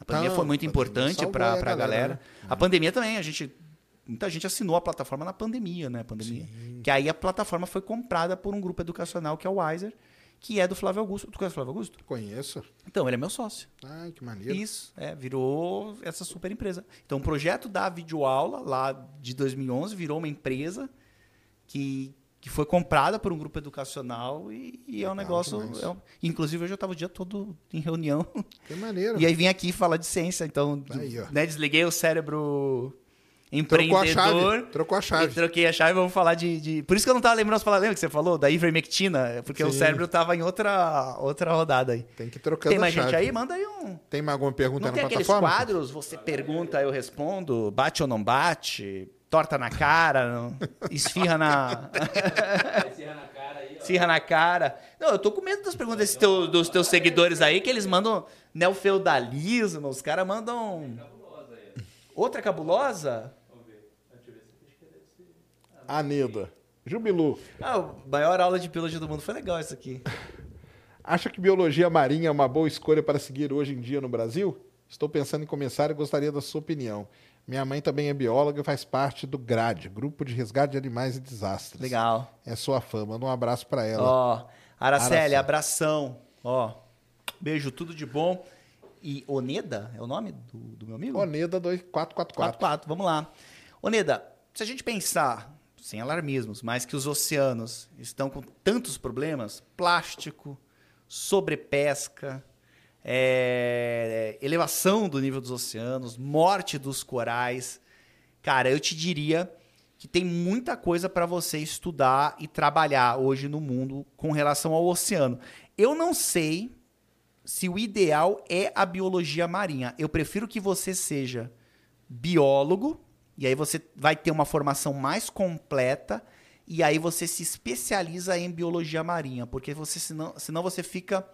Speaker 4: A pandemia foi muito importante para
Speaker 1: a
Speaker 4: galera.
Speaker 1: galera, né?
Speaker 4: A pandemia também, a gente. Muita gente assinou a plataforma na pandemia, né? Pandemia. Que aí a plataforma foi comprada por um grupo educacional que é o Wiser, que é do Flávio Augusto. Tu conhece o Flávio Augusto?
Speaker 1: Conheço.
Speaker 4: Então, ele é meu sócio.
Speaker 1: Ai, que maneiro.
Speaker 4: Isso, é, virou essa super empresa. Então, o projeto da videoaula, lá de 2011, virou uma empresa que, que foi comprada por um grupo educacional e, e é um
Speaker 1: Legal
Speaker 4: negócio... é um- inclusive, hoje eu estava o dia todo em reunião
Speaker 1: Que maneiro.
Speaker 4: e aí vim aqui falar de ciência. Então,
Speaker 1: Aí,
Speaker 4: né, desliguei o cérebro
Speaker 1: Trocou a
Speaker 4: empreendedor.
Speaker 1: chave. Trocou a chave.
Speaker 4: troquei a chave, vamos falar de, de- Por isso que eu não tava lembrando as palavras. Lembra que você falou? Da ivermectina? Porque o
Speaker 1: Sim.
Speaker 4: cérebro tava em outra, outra rodada aí.
Speaker 1: Tem que ir trocando
Speaker 4: Tem mais
Speaker 1: chave.
Speaker 4: gente aí? Manda aí um.
Speaker 1: Tem mais alguma pergunta
Speaker 4: Não tem
Speaker 1: na
Speaker 4: aqueles
Speaker 1: plataforma?
Speaker 4: quadros, você pergunta, eu respondo, bate ou não bate, torta na cara, esfirra na, esfirra na cara. Não, eu tô com medo das perguntas desses teu- dos teus seguidores aí, que eles mandam neofeudalismo, os caras mandam... Outra cabulosa?
Speaker 3: Vamos ver. Deixa eu ver se acho que deve ser.
Speaker 1: Aneda. Jubilu.
Speaker 4: Ah, a maior aula de biologia do mundo, foi legal isso aqui.
Speaker 1: Acha que biologia marinha é uma boa escolha para seguir hoje em dia no Brasil? Estou pensando em começar e gostaria da sua opinião. Minha mãe também é bióloga e faz parte do GRAD, Grupo de Resgate de Animais e Desastres.
Speaker 4: Legal.
Speaker 1: É sua fã. Manda um abraço para ela.
Speaker 4: Ó, Araceli,
Speaker 1: Araceli.
Speaker 4: abração. Ó, beijo, tudo de bom. E Oneda é o nome do, do meu amigo?
Speaker 1: Oneda 2444.
Speaker 4: 44, vamos lá. Oneda, se a gente pensar, sem alarmismos, mas que os oceanos estão com tantos problemas, plástico, sobrepesca, é, elevação do nível dos oceanos, morte dos corais, cara, eu te diria que tem muita coisa para você estudar e trabalhar hoje no mundo com relação ao oceano. Eu não sei se o ideal é a biologia marinha. Eu prefiro que você seja biólogo, e aí você vai ter uma formação mais completa, e aí você se especializa em biologia marinha, porque você senão, senão você fica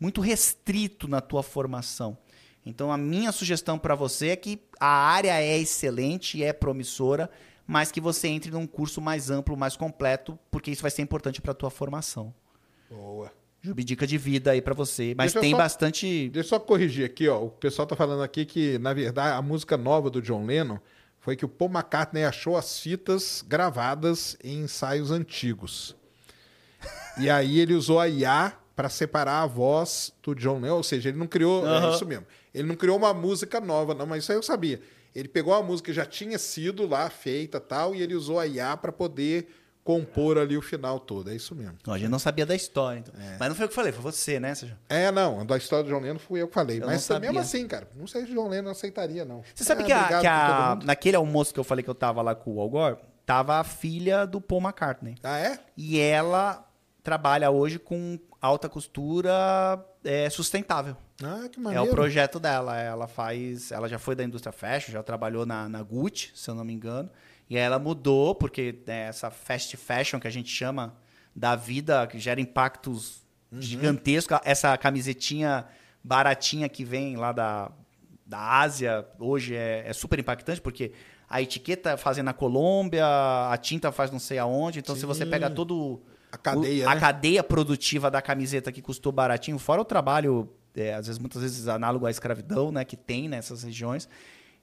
Speaker 4: muito restrito na tua formação. Então a minha sugestão para você é que a área é excelente e é promissora, mas que você entre num curso mais amplo, mais completo, porque isso vai ser importante para a tua formação.
Speaker 1: Boa.
Speaker 4: Jubi dica de vida aí para você, mas
Speaker 1: Deixa
Speaker 4: tem
Speaker 1: só-
Speaker 4: bastante
Speaker 1: Deixa eu só corrigir aqui, ó. O pessoal tá falando aqui que, na verdade, a música nova do John Lennon foi que o Paul McCartney achou as fitas gravadas em ensaios antigos. E aí ele usou a IA para separar a voz do John Lennon, ou seja, ele não criou, é isso mesmo. Ele não criou uma música nova, não, mas isso aí eu sabia. Ele pegou a música que já tinha sido lá feita, tal, e ele usou a IA para poder compor ali o final todo. É isso mesmo.
Speaker 4: Ó, A gente não sabia da história, então. Mas não foi o que eu falei, foi você, né, Sérgio?
Speaker 1: É, não, da história do John Lennon fui eu que falei.
Speaker 4: Eu
Speaker 1: mas
Speaker 4: não
Speaker 1: mesmo assim, cara, não sei se o John Lennon aceitaria, não.
Speaker 4: Você sabe
Speaker 1: É,
Speaker 4: que, a, que a- naquele almoço que eu falei que eu tava lá com o Al Gore, tava a filha do Paul McCartney.
Speaker 1: Ah, é?
Speaker 4: E ela trabalha hoje com alta costura é, sustentável.
Speaker 1: Ah, que
Speaker 4: É
Speaker 1: maneiro.
Speaker 4: o projeto dela. Ela faz. Ela já foi da indústria fashion, já trabalhou na, na Gucci, se eu não me engano. E aí ela mudou, porque né, essa fast fashion que a gente chama da vida, que gera impactos gigantescos. Essa camisetinha baratinha que vem lá da, da Ásia, hoje é, é super impactante, porque a etiqueta fazem na Colômbia, a tinta faz não sei aonde. Então, se você
Speaker 1: Sim.
Speaker 4: pega todo
Speaker 1: A cadeia,
Speaker 4: o- a
Speaker 1: né?
Speaker 4: cadeia produtiva da camiseta que custou baratinho, fora o trabalho, é, às vezes, muitas vezes análogo à escravidão, né, que tem nessas regiões.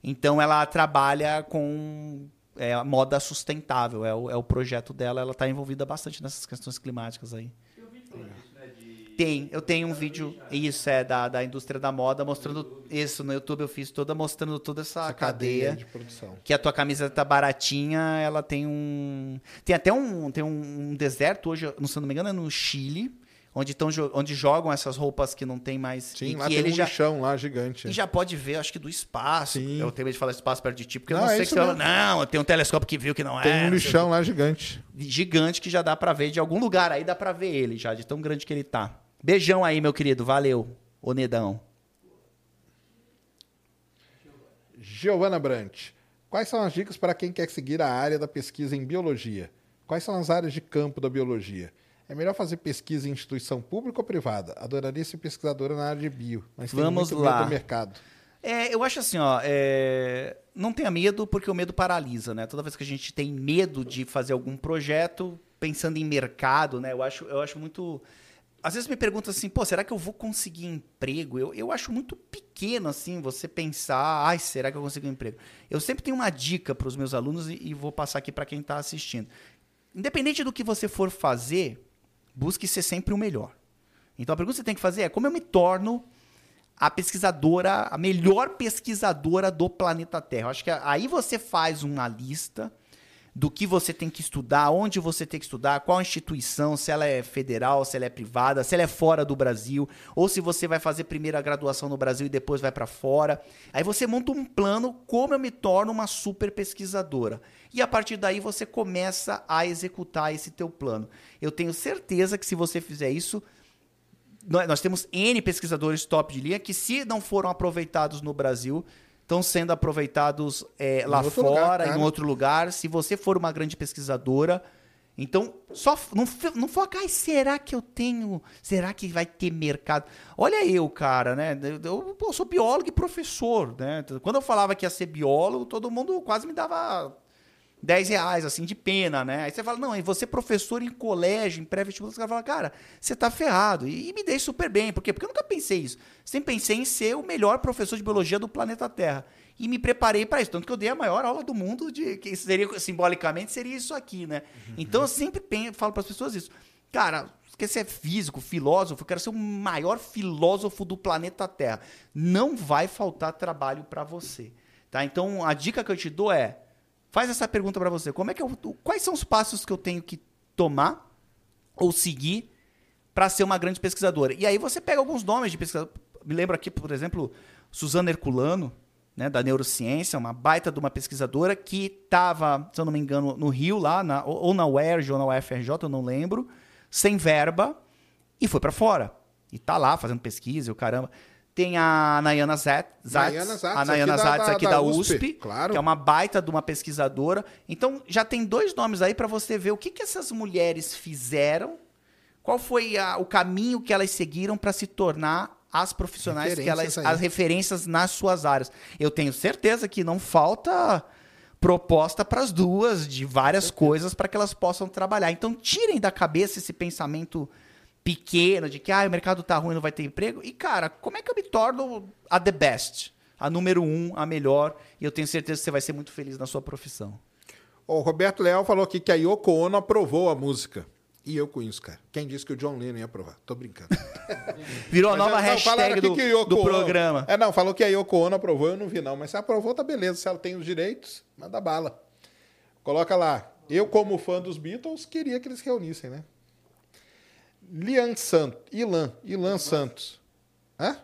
Speaker 4: Então ela trabalha com é, a moda sustentável, é o, é o projeto dela, ela está envolvida bastante nessas questões climáticas aí.
Speaker 3: Tem um
Speaker 4: Tem, eu tenho um vídeo, isso é da, da indústria da moda, mostrando isso no YouTube eu fiz toda mostrando toda essa,
Speaker 1: Essa
Speaker 4: cadeia,
Speaker 1: de produção.
Speaker 4: que a tua camiseta tá baratinha, ela tem um tem até um tem um, um deserto hoje, não se eu não me engano, é no Chile, onde tão, onde jogam essas roupas que não tem mais
Speaker 1: Sim,
Speaker 4: e
Speaker 1: lá
Speaker 4: que
Speaker 1: tem
Speaker 4: ele
Speaker 1: um
Speaker 4: já
Speaker 1: lixão lá gigante.
Speaker 4: e já pode ver, acho que do espaço.
Speaker 1: Sim.
Speaker 4: Eu tenho medo de falar espaço perto de ti, porque eu
Speaker 1: Não,
Speaker 4: não
Speaker 1: é
Speaker 4: sei se você não, tem um telescópio que viu que não
Speaker 1: Tem
Speaker 4: é.
Speaker 1: um
Speaker 4: não sei o
Speaker 1: lixão lá gigante.
Speaker 4: gigante que já dá pra ver de algum lugar aí dá pra ver ele já de tão grande que ele tá. Beijão aí, meu querido, valeu, ô Nedão.
Speaker 1: Giovana Brant. Quais são as dicas para quem quer seguir a área da pesquisa em biologia? Quais são as áreas de campo da biologia? É melhor fazer pesquisa em instituição pública ou privada? Adoraria ser pesquisadora na área de bio, mas
Speaker 4: Vamos
Speaker 1: muito
Speaker 4: lá.
Speaker 1: medo do mercado.
Speaker 4: É, eu acho assim, ó, é, não tenha medo porque o medo paralisa, né? Toda vez que a gente tem medo de fazer algum projeto, pensando em mercado, né? Eu acho, eu acho muito às vezes me perguntam assim, pô, será que eu vou conseguir emprego? Eu, eu acho muito pequeno, assim, você pensar, ai, será que eu consigo um emprego? Eu sempre tenho uma dica para os meus alunos e, e vou passar aqui para quem está assistindo. Independente do que você for fazer, busque ser sempre o melhor. Então a pergunta que você tem que fazer é como eu me torno a pesquisadora, a melhor pesquisadora do planeta Terra. Eu acho que aí você faz uma lista do que você tem que estudar, onde você tem que estudar, qual instituição, se ela é federal, se ela é privada, se ela é fora do Brasil, ou se você vai fazer primeiro a graduação no Brasil e depois vai para fora. Aí você monta um plano como eu me torno uma super pesquisadora. E a partir daí você começa a executar esse teu plano. Eu tenho certeza que se você fizer isso, nós temos N pesquisadores top de linha que, se não foram aproveitados no Brasil, estão sendo aproveitados é, lá fora,
Speaker 1: lugar,
Speaker 4: em outro lugar. Se você for uma grande pesquisadora, então só não, não foca, ai, será que eu tenho, será que vai ter mercado? Olha eu, cara, né? Eu, eu, sou biólogo e professor, né? Quando eu falava que ia ser biólogo, todo mundo quase me dava 10 reais, assim, de pena, né? Aí você fala, não, e você é professor em colégio, em pré-vestibular, você fala, cara, você tá ferrado. E, e me deixa super bem. Por quê? Porque eu nunca pensei isso. Sempre pensei em ser o melhor professor de biologia do planeta Terra. E me preparei para isso. Tanto que eu dei a maior aula do mundo, de que seria, simbolicamente, seria isso aqui, né? Então eu sempre penso, falo para as pessoas isso. Cara, quer ser físico, filósofo, eu quero ser o maior filósofo do planeta Terra. Não vai faltar trabalho para você. Tá? Então a dica que eu te dou é Faz essa pergunta para você. Como é que eu, quais são os passos que eu tenho que tomar ou seguir para ser uma grande pesquisadora? E aí você pega alguns nomes de pesquisador. Me lembro aqui, por exemplo, Suzana Herculano, né, da neurociência, uma baita de uma pesquisadora que estava, se eu não me engano, no Rio lá, na, ou ou na UERJ ou na UFRJ, eu não lembro, sem verba e foi para fora. E tá lá fazendo pesquisa e o caramba. Tem a Nayana Zatz,
Speaker 1: Nayana Zatz,
Speaker 4: a Nayana Zatz aqui
Speaker 1: da
Speaker 4: da,
Speaker 1: USP,
Speaker 4: USP,
Speaker 1: claro.
Speaker 4: que é uma baita de uma pesquisadora. Então, já tem dois nomes aí para você ver o que, que essas mulheres fizeram, qual foi a- o caminho que elas seguiram para se tornar as profissionais que elas,
Speaker 1: aí.
Speaker 4: as referências nas suas áreas. Eu tenho certeza que não falta proposta para as duas de várias coisas para que elas possam trabalhar. Então, tirem da cabeça esse pensamento pequeno de que ah, o mercado tá ruim, não vai ter emprego. E, cara, como é que eu me torno a the best? A número um, a melhor. E eu tenho certeza que você vai ser muito feliz na sua profissão.
Speaker 1: O Roberto Leal falou aqui que a Yoko Ono aprovou a música. E eu com isso, cara. Quem disse que o John Lennon ia aprovar? Tô brincando.
Speaker 4: Virou a nova
Speaker 1: não,
Speaker 4: hashtag do,
Speaker 1: que Yoko
Speaker 4: do
Speaker 1: Ono-
Speaker 4: programa.
Speaker 1: É, não, falou que a Yoko Ono aprovou, eu não vi não. Mas se aprovou, tá beleza. Se ela tem os direitos, manda bala. Coloca lá. Eu, como fã dos Beatles, queria que eles reunissem, né? Lian Santos. Ilan. Ilan Santos. Hã?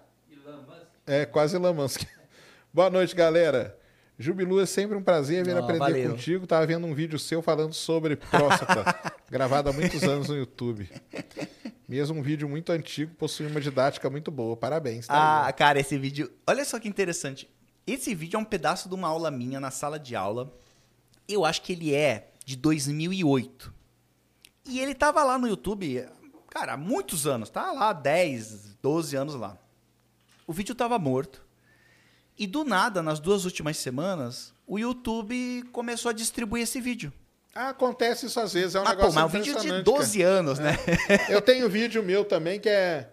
Speaker 1: É, quase Elon Musk. Boa noite, galera. Jubilu, é sempre um prazer vir
Speaker 4: Ó,
Speaker 1: aprender
Speaker 4: valeu.
Speaker 1: contigo. Tava vendo um vídeo seu falando sobre próstata, gravado há muitos anos no YouTube. Mesmo um vídeo muito antigo, possui uma didática muito boa. Parabéns. tá aí,
Speaker 4: Ah, cara, esse vídeo. Olha só que interessante. Esse vídeo é um pedaço de uma aula minha na sala de aula. Eu acho que ele é de 2008. E ele tava lá no YouTube, cara, há muitos anos. Tá lá, 10, 12 anos lá. O vídeo tava morto. E do nada, nas duas últimas semanas, o YouTube começou a distribuir esse vídeo.
Speaker 1: Ah, acontece isso às vezes, é um
Speaker 4: Mas, pô,
Speaker 1: negócio
Speaker 4: mas é um vídeo de
Speaker 1: impressionante,
Speaker 4: 12 anos, né?
Speaker 1: cara. Eu tenho vídeo meu também que é...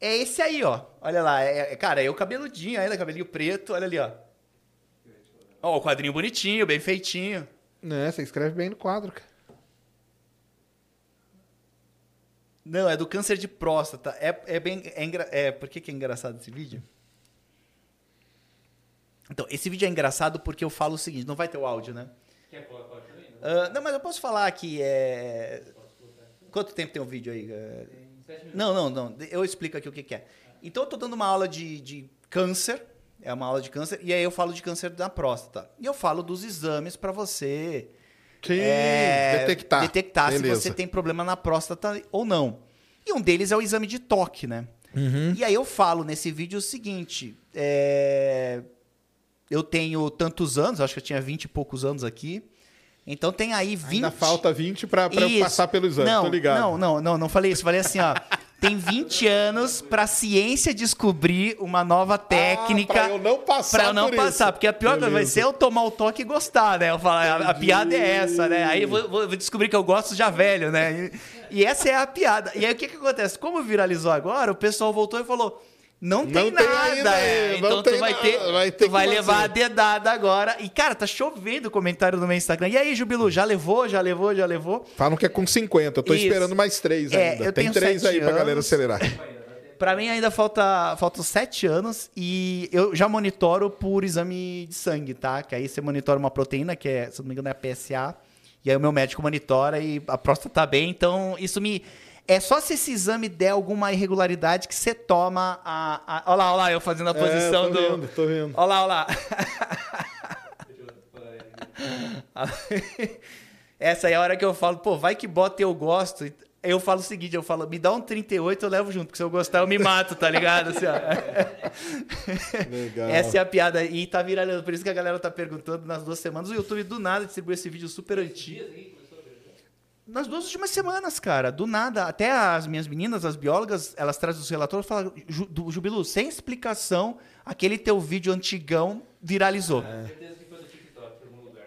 Speaker 4: É esse aí, ó. Olha lá. É, é- cara, eu cabeludinho ainda, cabelinho preto. Olha ali, ó. Ó, o quadrinho bonitinho, bem feitinho.
Speaker 1: Né, você escreve bem no quadro, cara.
Speaker 4: Não, é do câncer de próstata. É, é bem. É, engra... é, por que, que é engraçado esse vídeo? Então, esse vídeo é engraçado porque eu falo o seguinte: não vai ter o áudio, né?
Speaker 3: Quer colocar o
Speaker 4: não, mas eu posso falar que é. Quanto tempo tem o vídeo aí?
Speaker 3: Tem sete minutos.
Speaker 4: Não, não, não. Eu explico aqui o que, que é. Então, eu tô dando uma aula de, de câncer. É uma aula de câncer. E aí eu falo de câncer da próstata. E eu falo dos exames para você
Speaker 1: Sim,
Speaker 4: é,
Speaker 1: detectar.
Speaker 4: detectar se
Speaker 1: Beleza.
Speaker 4: você tem problema na próstata ou não. E um deles é o exame de toque, né?
Speaker 1: Uhum.
Speaker 4: E aí eu falo nesse vídeo o seguinte: é, eu tenho tantos anos, acho que eu tinha 20 e poucos anos aqui. Então tem aí 20.
Speaker 1: Ainda falta 20 pra, pra eu passar pelo exame,
Speaker 4: não,
Speaker 1: tô ligado.
Speaker 4: Não, não, não, não falei isso. Falei assim, ó. Tem 20 anos pra ciência descobrir uma nova técnica.
Speaker 1: pra eu não passar
Speaker 4: Pra eu não
Speaker 1: por
Speaker 4: passar.
Speaker 1: isso.
Speaker 4: Porque a pior coisa vai ser eu tomar o toque e gostar, né? Eu falo, a, a piada é essa, né? Aí eu vou, vou descobrir que eu gosto já velho, né? E, e essa é a piada. E aí o que que acontece? Como viralizou agora, o pessoal voltou e falou. Não tem
Speaker 1: Não tem
Speaker 4: nada,
Speaker 1: ainda,
Speaker 4: é.
Speaker 1: não
Speaker 4: Então
Speaker 1: tem
Speaker 4: tu vai
Speaker 1: nada,
Speaker 4: ter,
Speaker 1: vai ter
Speaker 4: tu vai levar
Speaker 1: fazer.
Speaker 4: a dedada agora. E, cara, tá chovendo comentário no meu Instagram. E aí, Jubilu, já levou, já levou, já levou?
Speaker 1: Falam que é com 50, eu tô
Speaker 4: Isso.
Speaker 1: esperando mais três
Speaker 4: É,
Speaker 1: ainda. Tem três aí pra galera
Speaker 4: anos.
Speaker 1: acelerar.
Speaker 4: Pra mim ainda falta faltam sete anos e eu já monitoro por exame de sangue, tá? Que aí você monitora uma proteína, que é, se não me engano, é a PSA. E aí o meu médico monitora e a próstata tá bem. Então, isso me. É só se esse exame der alguma irregularidade que você toma a. a... Olha lá, olha lá, eu fazendo a posição
Speaker 1: é, tô
Speaker 4: do.
Speaker 1: vendo, tô vendo.
Speaker 4: Olha lá, olha lá. Essa é a hora que eu falo, pô, vai que bota e eu gosto. Eu falo o seguinte, eu falo, me dá um 38, eu levo junto, porque se eu gostar eu me mato, tá ligado? Assim.
Speaker 1: Legal.
Speaker 4: Essa é a piada. E tá viralizando, por isso que a galera tá perguntando nas duas semanas. O YouTube do nada distribuiu esse vídeo super antigo. Nas duas últimas semanas, cara, do nada. Até as minhas meninas, as biólogas, elas trazem os relatórios e falam, "Ju- do Jubilu, sem explicação, aquele teu vídeo antigão viralizou.
Speaker 3: Certeza que foi do TikTok, por algum lugar.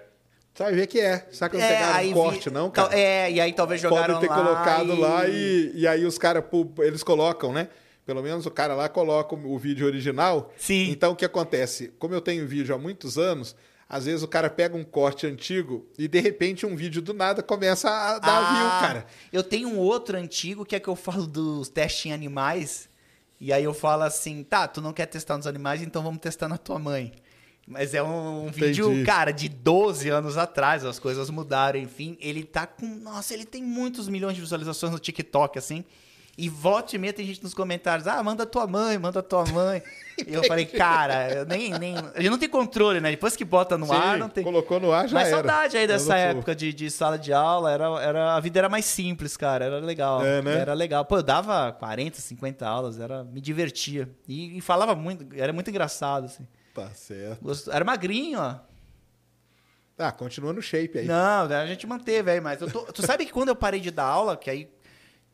Speaker 1: Sabe ver que é. Sabe que não pegaram
Speaker 4: aí
Speaker 1: um corte,
Speaker 4: vi-
Speaker 1: não, cara?
Speaker 4: É, e aí talvez jogaram
Speaker 1: Podem ter
Speaker 4: lá
Speaker 1: colocado
Speaker 4: e...
Speaker 1: lá e, e aí os caras, eles colocam, né? Pelo menos o cara lá coloca o vídeo original.
Speaker 4: Sim.
Speaker 1: Então o que acontece? Como eu tenho vídeo há muitos anos, às vezes o cara pega um corte antigo e de repente um vídeo do nada começa a dar
Speaker 4: Ah,
Speaker 1: view, cara.
Speaker 4: Eu tenho um outro antigo que é que eu falo dos testes em animais. E aí eu falo assim, tá, tu não quer testar nos animais, então vamos testar na tua mãe. Mas é um, um vídeo, cara, de 12 anos atrás, as coisas mudaram, enfim. Ele tá com. Nossa, ele tem muitos milhões de visualizações no TikTok, assim. E volta e meia tem gente nos comentários, ah, manda tua mãe, manda tua mãe. e eu falei, cara, eu nem, nem. A gente não tem controle, né? Depois que bota no
Speaker 1: Sim,
Speaker 4: ar, não tem.
Speaker 1: colocou no ar, já
Speaker 4: Mas
Speaker 1: era.
Speaker 4: saudade aí dessa
Speaker 1: pro-
Speaker 4: época de, de sala de aula, era, era, a vida era mais simples, cara, era legal.
Speaker 1: É, né?
Speaker 4: Era legal. Pô, eu dava 40, 50 aulas, era, me divertia. E, e falava muito, era muito engraçado, assim.
Speaker 1: Tá certo.
Speaker 4: Gosto- Era magrinho, ó.
Speaker 1: Ah, continua no shape aí.
Speaker 4: Não, a gente manteve aí, mas eu tô- tu sabe que quando eu parei de dar aula, que aí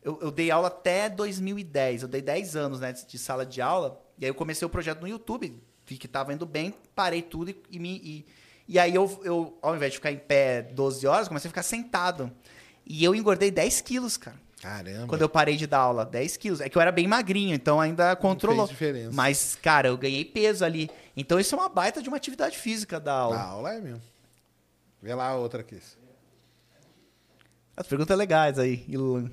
Speaker 4: eu, eu dei aula até 2010, eu dei 10 anos né, de, de sala de aula, e aí eu comecei o projeto no YouTube, vi que tava indo bem, parei tudo e, e me. E, e aí eu, eu, ao invés de ficar em pé 12 horas, comecei a ficar sentado. E eu engordei 10 quilos, cara.
Speaker 1: Caramba.
Speaker 4: Quando eu parei de dar aula, 10 quilos. É que eu era bem magrinho, então ainda controlou.
Speaker 1: fez diferença.
Speaker 4: Mas, cara, eu ganhei peso ali. Então isso é uma baita de uma atividade física da aula.
Speaker 1: A aula é mesmo. Vê lá a outra aqui.
Speaker 4: As perguntas legais aí, Ilan.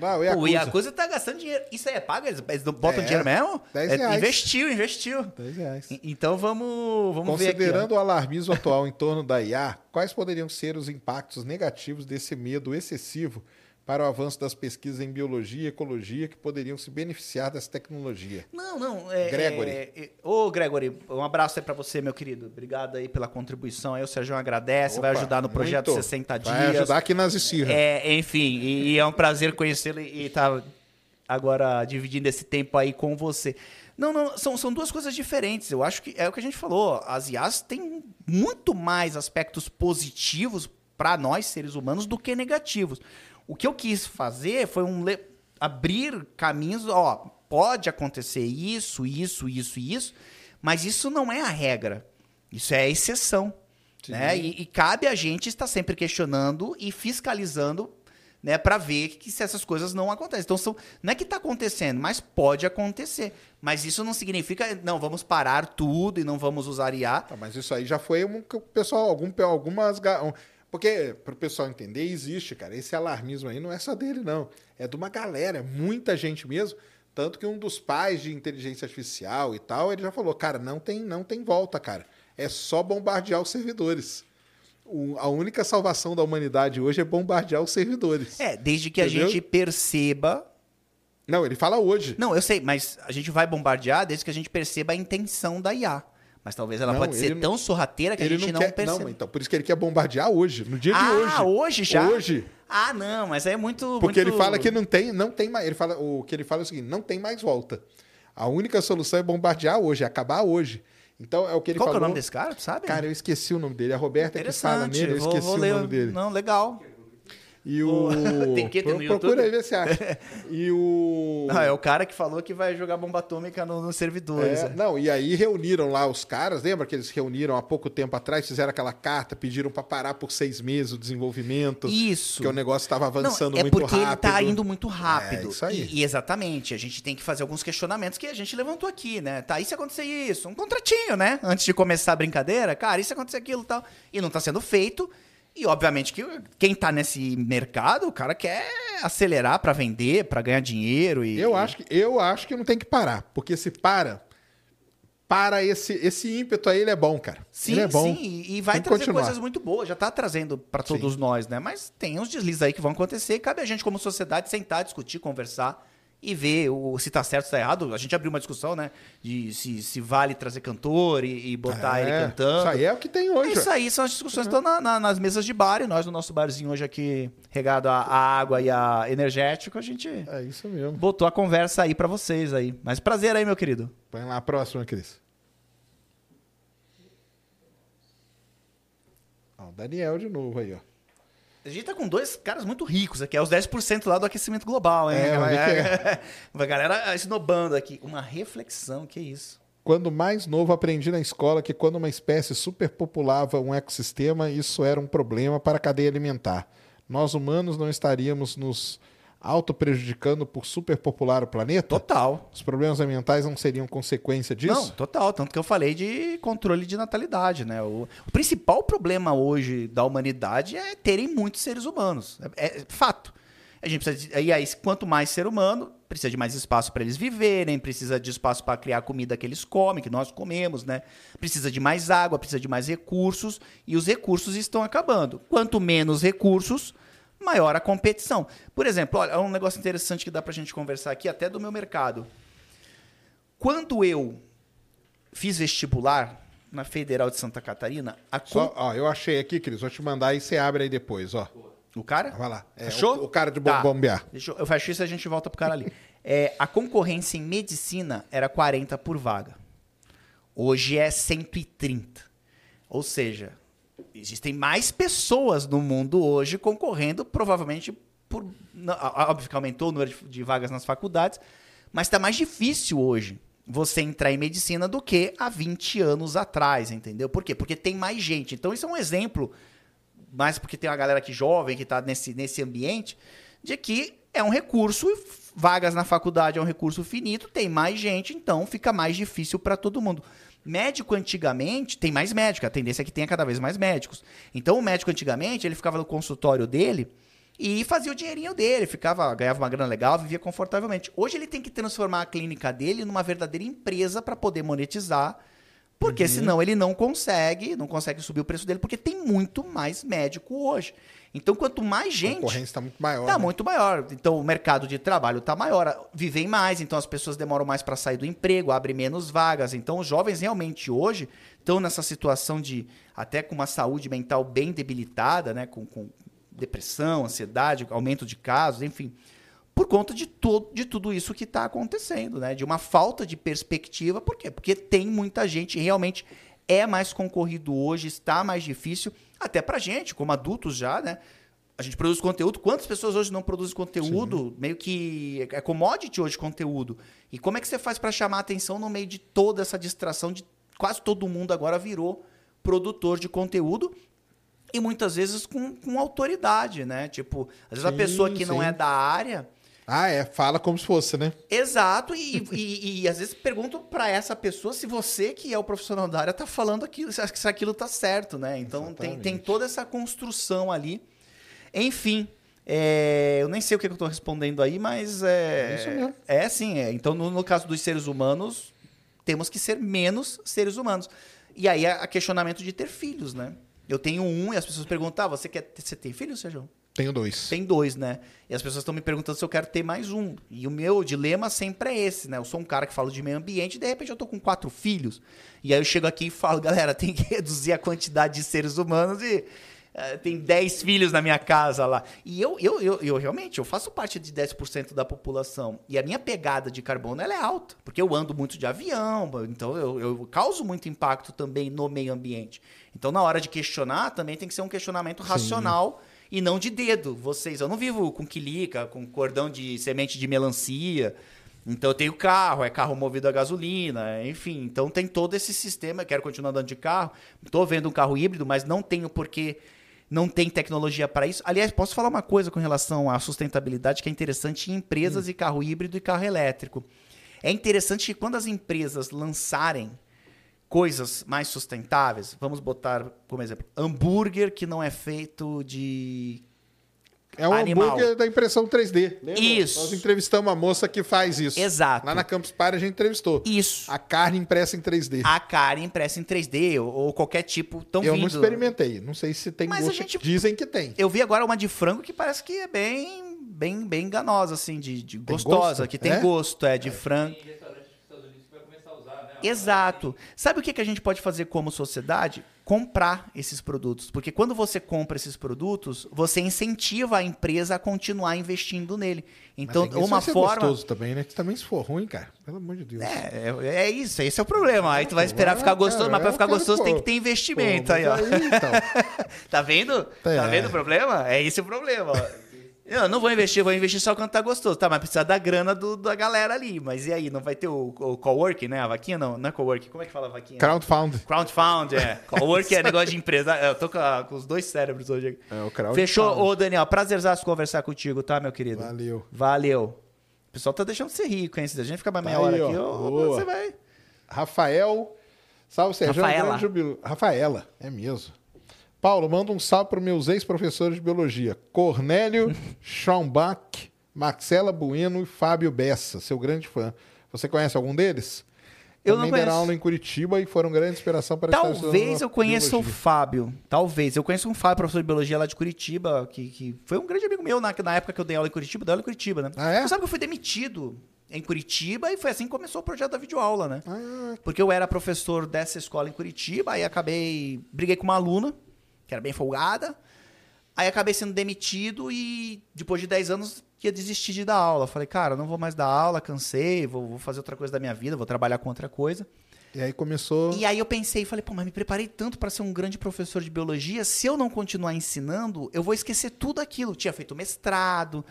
Speaker 1: Vai, o Yakuza.
Speaker 4: o Yakuza tá gastando dinheiro. Isso aí é pago? Eles, eles botam
Speaker 1: É,
Speaker 4: dinheiro mesmo?
Speaker 1: 10
Speaker 4: É,
Speaker 1: reais.
Speaker 4: investiu, investiu.
Speaker 1: 10 reais.
Speaker 4: E- Então vamos, vamos ver aqui.
Speaker 1: Considerando o alarmismo atual em torno da IA, quais poderiam ser os impactos negativos desse medo excessivo para o avanço das pesquisas em biologia e ecologia que poderiam se beneficiar dessa tecnologia?
Speaker 4: Não, não. É,
Speaker 1: Gregory.
Speaker 4: É, é, ô, Gregory, um abraço aí pra você, meu querido. Obrigado aí pela contribuição. Aí o Sérgio agradece, vai
Speaker 1: Opa,
Speaker 4: ajudar no projeto
Speaker 1: muito.
Speaker 4: 60 dias.
Speaker 1: Vai ajudar aqui nas esfirras.
Speaker 4: É, enfim, e, e é um prazer conhecê-lo e estar agora dividindo esse tempo aí com você. Não, não, são, são duas coisas diferentes. Eu acho que é o que a gente falou. As IAs têm muito mais aspectos positivos para nós, seres humanos, do que negativos. O que eu quis fazer foi um le- abrir caminhos, ó, pode acontecer isso, isso, isso isso, mas isso não é a regra. Isso é a exceção. Né? E, e cabe a gente estar sempre questionando e fiscalizando né, para ver que se essas coisas não acontecem. Então, são, não é que está acontecendo, mas pode acontecer. Mas isso não significa, não, vamos parar tudo e não vamos usar IA.
Speaker 1: Tá, mas isso aí já foi um que o pessoal, algum, algumas. um- Porque, para o pessoal entender, existe, cara. Esse alarmismo aí não é só dele, não. É de uma galera, é muita gente mesmo. Tanto que um dos pais de inteligência artificial e tal, ele já falou, cara, não tem, não tem volta, cara. É só bombardear os servidores. O- a única salvação da humanidade hoje é bombardear os servidores.
Speaker 4: É, desde que
Speaker 1: Entendeu?
Speaker 4: a gente perceba.
Speaker 1: Não, ele fala hoje.
Speaker 4: Não, eu sei, mas a gente vai bombardear desde que a gente perceba a intenção da IA. Mas talvez ela
Speaker 1: Não,
Speaker 4: pode ser
Speaker 1: não-
Speaker 4: tão sorrateira que a gente
Speaker 1: não,
Speaker 4: não, percebe.
Speaker 1: Não, então, por isso que ele quer bombardear hoje, no dia de
Speaker 4: ah,
Speaker 1: hoje.
Speaker 4: hoje já?
Speaker 1: Hoje.
Speaker 4: Ah, não, mas aí é muito.
Speaker 1: Porque
Speaker 4: muito-
Speaker 1: ele fala que não tem, não tem mais. Ele fala, o que ele fala é o seguinte: não tem mais volta. A única solução é bombardear hoje, é acabar hoje. Então é o que ele
Speaker 4: Qual que é
Speaker 1: falou.
Speaker 4: o nome desse cara, tu sabe?
Speaker 1: Cara, eu esqueci o nome dele. A Roberta que fala nele, eu
Speaker 4: vou,
Speaker 1: esqueci
Speaker 4: vou
Speaker 1: o
Speaker 4: ler.
Speaker 1: nome dele.
Speaker 4: Não, legal.
Speaker 1: E o.
Speaker 4: Tem que ter no YouTube?
Speaker 1: Procura aí ver se acha. E o.
Speaker 4: Ah, é o cara que falou que vai jogar bomba atômica no- nos servidores.
Speaker 1: É,
Speaker 4: é.
Speaker 1: não, e aí reuniram lá os caras, lembra que eles reuniram há pouco tempo atrás, fizeram aquela carta, pediram para parar por seis meses o desenvolvimento,
Speaker 4: Isso.
Speaker 1: que o negócio estava avançando
Speaker 4: Não, é
Speaker 1: muito
Speaker 4: porque
Speaker 1: rápido.
Speaker 4: ele tá indo muito rápido.
Speaker 1: É, isso aí.
Speaker 4: E, e exatamente, a gente tem que fazer alguns questionamentos que a gente levantou aqui, né? Tá, e se acontecer isso? Um contratinho, né? Antes de começar a brincadeira, cara, e se acontecer aquilo e tal? E não tá sendo feito. E obviamente que quem tá nesse mercado, o cara quer acelerar para vender, para ganhar dinheiro e
Speaker 1: Eu acho que eu acho que não tem que parar, porque se para, para esse esse ímpeto aí ele é bom, cara.
Speaker 4: Sim,
Speaker 1: ele é bom.
Speaker 4: sim, e vai trazer
Speaker 1: continuar.
Speaker 4: coisas muito boas, já tá trazendo para todos nós, né? Mas tem uns deslizes aí que vão acontecer cabe a gente como sociedade sentar, discutir, conversar e ver o, se tá certo, se tá errado. A gente abriu uma discussão, né? De se, se vale trazer cantor e, e botar ele
Speaker 1: É,
Speaker 4: cantando.
Speaker 1: Isso aí é o que tem hoje.
Speaker 4: Isso aí são as discussões que estão na- na- nas mesas de bar e nós no nosso barzinho hoje aqui, regado a água e a energético, a gente
Speaker 1: É isso mesmo.
Speaker 4: botou a conversa aí para vocês aí. Mas prazer aí, meu querido.
Speaker 1: Põe lá a próxima, Cris. Ó, o Daniel de novo aí, ó.
Speaker 4: A gente tá com dois caras muito ricos aqui, é os 10% lá do aquecimento global, hein?
Speaker 1: É,
Speaker 4: A galera esnobando aqui. Uma reflexão, que isso?
Speaker 1: Quando mais novo, aprendi na escola que quando uma espécie superpopulava um ecossistema, isso era um problema para a cadeia alimentar. Nós humanos não estaríamos nos auto-prejudicando por superpopular o planeta?
Speaker 4: Total.
Speaker 1: Os problemas ambientais não seriam consequência disso?
Speaker 4: Não, total. Tanto que eu falei de controle de natalidade, né? O, o principal problema hoje da humanidade é terem muitos seres humanos. É, é fato. A gente precisa de, e aí, quanto mais ser humano, precisa de mais espaço para eles viverem, precisa de espaço para criar a comida que eles comem, que nós comemos, né? Precisa de mais água, precisa de mais recursos, e os recursos estão acabando. Quanto menos recursos, maior a competição. Por exemplo, olha, um negócio interessante que dá para a gente conversar aqui, até do meu mercado. Quando eu fiz vestibular na Federal de Santa Catarina, a
Speaker 1: Só,
Speaker 4: con-
Speaker 1: ó, eu achei aqui, Cris, vou te mandar e você abre aí depois, ó.
Speaker 4: o cara
Speaker 1: Vai lá. É,
Speaker 4: Achou?
Speaker 1: O, o cara de
Speaker 4: Tá.
Speaker 1: bom bombear.
Speaker 4: Deixa eu, eu fecho isso e a gente volta pro cara ali. É, a concorrência em medicina era 40 por vaga. Hoje é 130. Ou seja, existem mais pessoas no mundo hoje concorrendo, provavelmente por. Óbvio que aumentou o número de, vagas nas faculdades, mas está mais difícil hoje você entrar em medicina do que há 20 anos atrás, entendeu? Por quê? Porque tem mais gente. Então, isso é um exemplo mas porque tem uma galera aqui jovem que está nesse, nesse ambiente, de que é um recurso, vagas na faculdade é um recurso finito, tem mais gente, então fica mais difícil para todo mundo. Médico antigamente, tem mais médico, a tendência é que tenha cada vez mais médicos. Então o médico antigamente, ele ficava no consultório dele e fazia o dinheirinho dele, ficava, ganhava uma grana legal, vivia confortavelmente. Hoje ele tem que transformar a clínica dele numa verdadeira empresa para poder monetizar porque senão ele não consegue, não consegue subir o preço dele, porque tem muito mais médico hoje. Então, quanto mais
Speaker 1: A
Speaker 4: gente.
Speaker 1: concorrência está muito maior.
Speaker 4: Tá
Speaker 1: né?
Speaker 4: muito maior. Então, o mercado de trabalho tá maior, vivem mais, então as pessoas demoram mais para sair do emprego, abre menos vagas. Então, os jovens realmente hoje estão nessa situação de até com uma saúde mental bem debilitada, né, com, com depressão, ansiedade, aumento de casos, enfim, por conta de, to de tudo isso que está acontecendo, né? De uma falta de perspectiva. Por quê? Porque tem muita gente, realmente é mais concorrido hoje, está mais difícil, até pra gente, como adultos já, né? A gente produz conteúdo. Quantas pessoas hoje não produzem conteúdo? Meio que é commodity hoje conteúdo. E como é que você faz para chamar a atenção no meio de toda essa distração de quase todo mundo agora virou produtor de conteúdo e muitas vezes com, com autoridade, né? Tipo, às vezes a
Speaker 1: Sim,
Speaker 4: pessoa que não
Speaker 1: sim.
Speaker 4: é da área.
Speaker 1: Ah, é. Fala como se fosse, né?
Speaker 4: Exato, e, e, e às vezes pergunto pra essa pessoa se você, que é o profissional da área, tá falando aquilo, se aquilo tá certo, né? Então tem, tem toda essa construção ali. Enfim, é, eu nem sei o que, eu tô respondendo aí, mas é.
Speaker 1: É isso mesmo.
Speaker 4: É sim, é. Então, no, no caso dos seres humanos, temos que ser menos seres humanos. E aí, a, a questionamento de ter filhos, né? Eu tenho um e as pessoas perguntam: ah, você, quer, ter- você tem filho, Sérgio?
Speaker 1: Tenho dois.
Speaker 4: Tem dois, né? E as pessoas estão me perguntando se eu quero ter mais um. E o meu dilema sempre é esse, né? Eu sou um cara que fala de meio ambiente e de repente eu tô com quatro filhos. E aí eu chego aqui e falo, galera, tem que reduzir a quantidade de seres humanos e eh, tem 10 filhos na minha casa lá. E eu, eu, eu, eu realmente, eu faço parte de 10% da população. E a minha pegada de carbono, ela é alta. Porque eu ando muito de avião, então eu, eu causo muito impacto também no meio ambiente. Então na hora de questionar, também tem que ser um questionamento racional e não de dedo. Vocês, eu não vivo com quilica, com cordão de semente de melancia. Então eu tenho carro, é carro movido a gasolina, enfim. Então tem todo esse sistema. Eu quero continuar andando de carro. Estou vendo um carro híbrido, mas não tenho porque não tem tecnologia para isso. Aliás, posso falar uma coisa com relação à sustentabilidade que é interessante em empresas e carro híbrido e carro elétrico. É interessante que quando as empresas lançarem coisas mais sustentáveis, vamos botar como exemplo, hambúrguer que não é feito de
Speaker 1: É um
Speaker 4: Animal.
Speaker 1: hambúrguer da impressão 3D. Lembra?
Speaker 4: Isso.
Speaker 1: Nós entrevistamos uma moça que faz isso.
Speaker 4: Exato.
Speaker 1: Lá na Campus Party a gente entrevistou.
Speaker 4: isso.
Speaker 1: A carne impressa em 3D.
Speaker 4: A cara impressa em 3D ou, ou qualquer tipo tão
Speaker 1: Eu
Speaker 4: vindo.
Speaker 1: não experimentei. Não sei se tem
Speaker 4: Mas a
Speaker 1: gosto.
Speaker 4: gente-
Speaker 1: Dizem que tem.
Speaker 4: Eu vi agora uma de frango que parece que é bem bem bem enganosa assim, de, de gostosa,
Speaker 1: gosto?
Speaker 4: que tem
Speaker 1: É?
Speaker 4: gosto, é de frango.
Speaker 3: Tem restaurante dos Estados Unidos que vai começar a usar, né?
Speaker 4: Exato. Sabe o que, que a gente pode fazer como sociedade? Comprar esses produtos. Porque quando você compra esses produtos, você incentiva a empresa a continuar investindo nele. Então,
Speaker 1: Mas
Speaker 4: uma
Speaker 1: ser
Speaker 4: forma.
Speaker 1: gostoso também, né? Que também se for ruim, cara. Pelo amor de Deus.
Speaker 4: É, é, é isso, esse é o problema. Aí tu vai esperar ficar gostoso, mas pra
Speaker 1: eu
Speaker 4: ficar gostoso
Speaker 1: pô.
Speaker 4: tem que ter investimento aí, ó.
Speaker 1: então.
Speaker 4: Tá vendo? Tá
Speaker 1: É.
Speaker 4: vendo o problema? É esse o problema. Ó. Eu não vou investir, vou investir só quando tá gostoso. Tá, mas precisa da grana do- da galera ali. Mas e aí, não vai ter o, o coworking, né? A vaquinha não, não é coworking. Como é que fala a vaquinha?
Speaker 1: Crowdfund.
Speaker 4: Crowdfund, é. Coworking é negócio de empresa. Eu tô com, a- com os dois cérebros hoje aqui.
Speaker 1: É o crowdfund.
Speaker 4: Fechou? Ô, Daniel, prazerzaço conversar contigo, tá, meu querido?
Speaker 1: Valeu.
Speaker 4: Valeu. O pessoal tá deixando você rico, hein? Se a gente ficar mais
Speaker 1: Tá
Speaker 4: meia hora
Speaker 1: aí, ó.
Speaker 4: aqui,
Speaker 1: Boa.
Speaker 4: você vai...
Speaker 1: Rafael. Salve, Sérgio.
Speaker 4: Rafaela.
Speaker 1: É jubilo- Rafaela, é mesmo. Paulo, manda um salve para meus ex-professores de biologia. Cornélio Schaumbach, Marcela Bueno e Fábio Bessa, seu grande fã. Você conhece algum deles?
Speaker 4: Eu não
Speaker 1: Também deram
Speaker 4: conheço.
Speaker 1: aula em Curitiba e foram grande inspiração para
Speaker 4: Talvez eu conheça o
Speaker 1: biologia.
Speaker 4: Fábio. Talvez. Eu conheço um Fábio, professor de biologia lá de Curitiba, que, que foi um grande amigo meu na, na época que eu dei aula em Curitiba. Dei aula em Curitiba, né?
Speaker 1: Ah, é?
Speaker 4: Você sabe que eu fui demitido em Curitiba e foi assim que começou o projeto da videoaula, né?
Speaker 1: Ah,
Speaker 4: Porque eu era professor dessa escola em Curitiba, aí acabei. Briguei com uma aluna, que era bem folgada. Aí acabei sendo demitido e depois de 10 anos ia desistir de dar aula. Falei, cara, não vou mais dar aula, cansei, vou, vou fazer outra coisa da minha vida, vou trabalhar com outra coisa.
Speaker 1: e aí começou.
Speaker 4: E aí eu pensei, falei, pô, mas me preparei tanto para ser um grande professor de biologia, se eu não continuar ensinando, eu vou esquecer tudo aquilo. Eu tinha feito mestrado,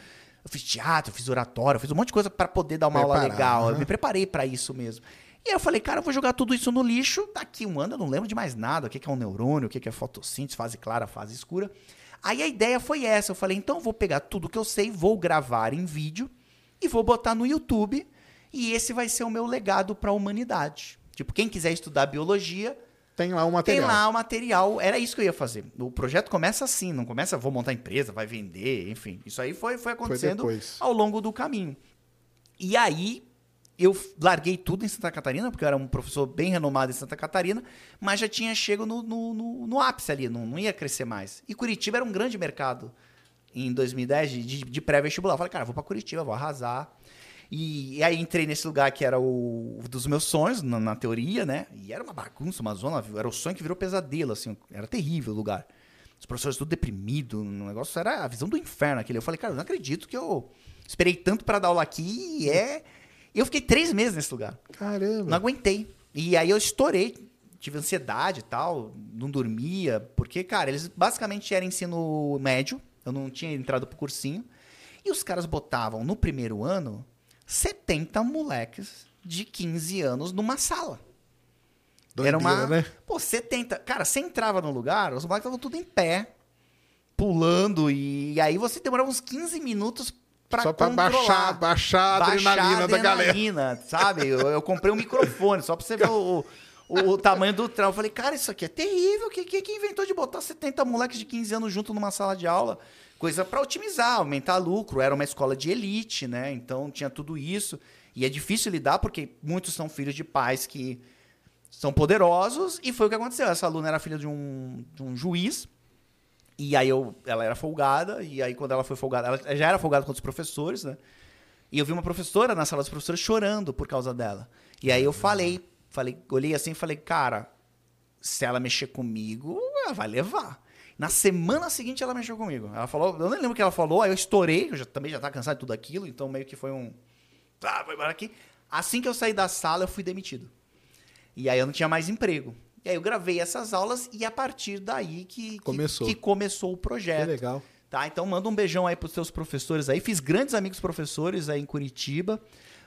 Speaker 4: eu fiz teatro, eu fiz oratório, eu fiz um monte de coisa para poder dar uma aula
Speaker 1: Preparar,
Speaker 4: legal. Eu
Speaker 1: aham.
Speaker 4: me preparei para isso mesmo. E aí eu falei, cara, eu vou jogar tudo isso no lixo, daqui um ano eu não lembro de mais nada, o que é um neurônio, o que é fotossíntese, fase clara, fase escura. Aí a ideia foi essa, eu falei, então eu vou pegar tudo que eu sei, vou gravar em vídeo e vou botar no YouTube, e esse vai ser o meu legado para a humanidade. Tipo, quem quiser estudar biologia,
Speaker 1: Tem lá o
Speaker 4: tem
Speaker 1: material.
Speaker 4: lá o material. Era isso que eu ia fazer. O projeto começa assim, não começa, vou montar empresa, vai vender, enfim. Isso aí foi, foi acontecendo
Speaker 1: depois.
Speaker 4: ao longo do caminho. E aí, eu larguei tudo em Santa Catarina, porque eu era um professor bem renomado em Santa Catarina, mas já tinha chego no, no, no- no ápice ali, não, não ia crescer mais. E Curitiba era um grande mercado em 2010 de, de- pré-vestibular. Falei, cara, vou pra Curitiba, vou arrasar. E, e aí entrei nesse lugar que era o dos meus sonhos, na, na teoria, né? E era uma bagunça, uma zona, era o sonho que virou pesadelo, assim, era terrível o lugar. Os professores tudo deprimido, o negócio era a visão do inferno aquele. Eu falei, cara, eu não acredito que eu esperei tanto pra dar aula aqui e é... Eu fiquei três meses nesse lugar.
Speaker 1: Caramba.
Speaker 4: Não aguentei. E aí eu estourei. Tive ansiedade e tal, não dormia. Porque, cara, eles basicamente eram ensino médio. Eu não tinha entrado pro cursinho. E os caras botavam no primeiro ano 70 moleques de 15 anos numa sala.
Speaker 1: Doideira,
Speaker 4: era uma.
Speaker 1: né?
Speaker 4: Pô, 70. Cara, você entrava no lugar, os moleques estavam tudo em pé, pulando, e aí você demorava uns 15 minutos
Speaker 1: Só pra
Speaker 4: controlar.
Speaker 1: baixar, baixar a
Speaker 4: Baixar
Speaker 1: adrenalina da galera.
Speaker 4: adrenalina, sabe? Eu, eu comprei um microfone, só pra você ver o, o, o tamanho do trão. Eu falei, cara, isso aqui é terrível. Quem que, que inventou de botar 70 moleques de 15 anos junto numa sala de aula? Coisa pra otimizar, aumentar lucro. Era uma escola de elite, né? Então tinha tudo isso. E é difícil lidar porque muitos são filhos de pais que são poderosos. E foi o que aconteceu. Essa aluna era filha de um, de um juiz. E aí eu, ela era folgada, e aí quando ela foi folgada, ela já era folgada com os professores, né? E eu vi uma professora na sala dos professores chorando por causa dela. E aí eu falei, falei, olhei assim e falei, cara, se ela mexer comigo, ela vai levar. Na semana seguinte ela mexeu comigo. Ela falou, eu nem lembro o que ela falou, aí eu estourei, eu já, também já tava cansado de tudo aquilo, então meio que foi um. Ah, vai embora aqui. Assim que eu saí da sala, eu fui demitido. E aí eu não tinha mais emprego. E aí eu gravei essas aulas e a partir daí que que-
Speaker 1: Começou.
Speaker 4: que começou o
Speaker 1: Que
Speaker 4: projeto.
Speaker 1: legal.
Speaker 4: Tá, então manda um beijão aí pros seus professores aí. Fiz grandes amigos professores aí em Curitiba,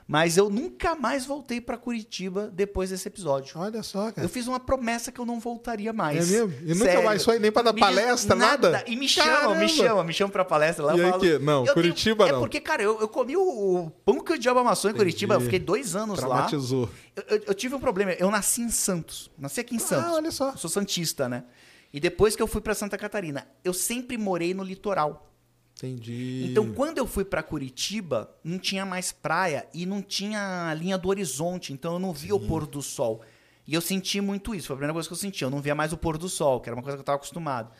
Speaker 4: mas eu nunca mais voltei pra Curitiba depois desse episódio.
Speaker 1: Olha só, cara.
Speaker 4: Eu fiz uma promessa que eu não voltaria mais.
Speaker 1: É mesmo? E nunca
Speaker 4: Sério.
Speaker 1: mais foi nem pra dar
Speaker 4: Me
Speaker 1: palestra, nada?
Speaker 4: E me chama,
Speaker 1: Caramba.
Speaker 4: me chama, me chama pra palestra lá.
Speaker 1: E aí
Speaker 4: falo,
Speaker 1: que? Não, Curitiba
Speaker 4: tenho-
Speaker 1: não.
Speaker 4: É porque, cara, eu, eu comi o, o pão que o diabo amassou em Curitiba. Eu fiquei dois anos lá.
Speaker 1: Traumatizou.
Speaker 4: Eu, eu- tive um problema. Eu nasci em Santos. Nasci aqui em Santos.
Speaker 1: Ah, olha só.
Speaker 4: Eu sou santista, né? E depois que eu fui pra Santa Catarina, eu sempre morei no litoral.
Speaker 1: Entendi.
Speaker 4: Então, quando eu fui pra Curitiba, não tinha mais praia e não tinha linha do horizonte, então eu não via o pôr do sol. E eu senti muito isso, foi a primeira coisa que eu senti. Eu não via mais o pôr do sol, que era uma coisa que eu estava acostumado.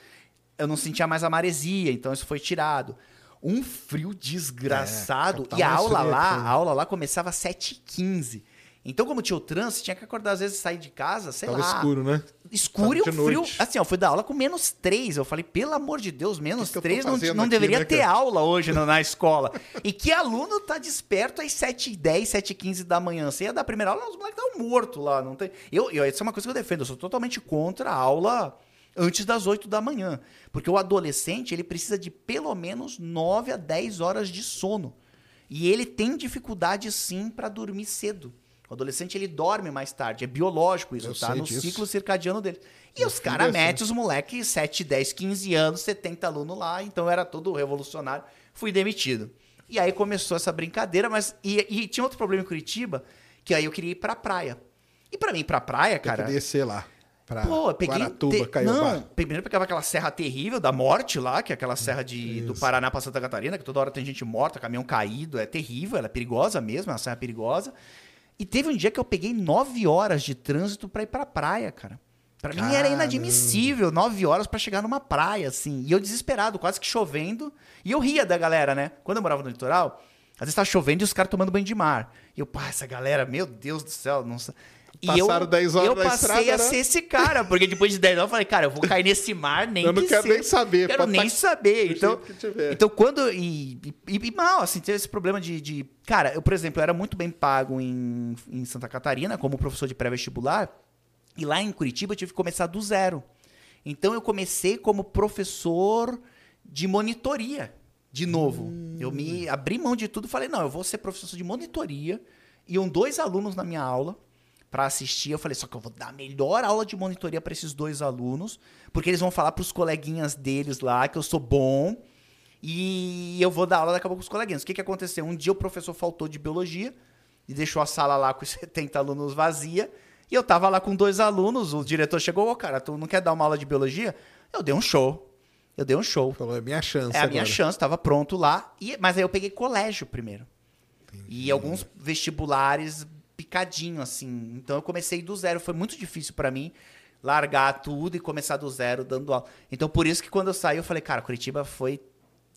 Speaker 4: Eu não sentia mais a maresia, então isso foi tirado. Um frio desgraçado.
Speaker 1: capital
Speaker 4: e a aula
Speaker 1: fria
Speaker 4: lá, a aula lá começava às 7h15. Então, como tinha o trânsito, tinha que acordar às vezes sair de casa, sei
Speaker 1: Tava
Speaker 4: lá.
Speaker 1: escuro, né?
Speaker 4: Escuro e um frio.
Speaker 1: noite.
Speaker 4: Assim, ó, fui dar aula com menos 3. Eu falei, pelo amor de Deus, menos
Speaker 1: Que que eu tô
Speaker 4: 3 não, não
Speaker 1: aqui,
Speaker 4: deveria
Speaker 1: né,
Speaker 4: ter
Speaker 1: cara?
Speaker 4: aula hoje na, na escola. e que aluno tá desperto às 7h10, 7h15 da manhã? Você ia dar a primeira aula, os moleques estavam mortos lá. Não tem... eu, eu, isso é uma coisa que eu defendo. Eu sou totalmente contra a aula antes das 8 da manhã. Porque o adolescente, ele precisa de pelo menos 9 a 10 horas de sono. E ele tem dificuldade, sim, para dormir cedo. O adolescente, ele dorme mais tarde. É biológico isso,
Speaker 1: Eu
Speaker 4: tá? No
Speaker 1: disso.
Speaker 4: ciclo circadiano dele. E
Speaker 1: Meu
Speaker 4: os caras
Speaker 1: é assim.
Speaker 4: metem os moleques 7, 10, 15 anos, 70 alunos lá, então eu era todo revolucionário. Fui demitido. E aí começou essa brincadeira, mas. E, e tinha outro problema em Curitiba, que aí eu queria ir pra praia. E pra mim, ir pra praia,
Speaker 1: Tem
Speaker 4: cara.
Speaker 1: que descer lá. Pra
Speaker 4: Pô, eu peguei.
Speaker 1: Guaratuba,
Speaker 4: te-
Speaker 1: Caiobá.
Speaker 4: Não, primeiro eu pegava aquela serra terrível da morte lá, que é aquela serra de, do. Paraná pra Santa Catarina, que toda hora tem gente morta, caminhão caído, é terrível, ela é perigosa mesmo, é uma serra perigosa. E teve um dia que eu peguei nove horas de trânsito pra ir pra praia, cara. Pra mim era
Speaker 1: Caramba.
Speaker 4: inadmissível, nove horas pra chegar numa praia, assim. E eu desesperado, quase que chovendo. E eu ria da galera, né? Quando eu morava no litoral, às vezes tava chovendo e os caras tomando banho de mar. E eu, pá, essa galera, meu Deus do céu, não sei. E
Speaker 1: Passaram
Speaker 4: eu,
Speaker 1: 10 horas
Speaker 4: eu passei
Speaker 1: estrada,
Speaker 4: a
Speaker 1: né?
Speaker 4: ser esse cara, porque depois de 10 horas eu falei, cara, eu vou cair nesse mar, nem
Speaker 1: Eu não
Speaker 4: que
Speaker 1: quero
Speaker 4: seja.
Speaker 1: nem saber,
Speaker 4: Quero nem
Speaker 1: tá-
Speaker 4: saber. Então, então quando. E, e, e mal, assim, teve esse problema de, de. Cara, eu, por exemplo, eu era muito bem pago em, em Santa Catarina, como professor de pré-vestibular, e lá em Curitiba eu tive que começar do zero. Então eu comecei como professor de monitoria, de novo. Eu me abri mão de tudo e falei, não, eu vou ser professor de monitoria. Iam dois alunos na minha aula para assistir. Eu falei, só que eu vou dar a melhor aula de monitoria para esses dois alunos, porque eles vão falar para os coleguinhas deles lá que eu sou bom. E eu vou dar aula daqui a pouco com os coleguinhas. O que, que aconteceu? Um dia o professor faltou de biologia e deixou a sala lá com os 70 alunos vazia. E eu tava lá com dois alunos, o diretor chegou, ô cara, tu não quer dar uma aula de biologia? Eu dei um show. Eu dei um show.
Speaker 1: Falou, é minha chance
Speaker 4: É a
Speaker 1: agora.
Speaker 4: minha chance, tava pronto lá. E, mas aí eu peguei colégio primeiro. E alguns vestibulares picadinho, assim. Então eu comecei do zero. Foi muito difícil pra mim largar tudo e começar do zero dando aula. Então por isso que quando eu saí, eu falei, cara, Curitiba foi.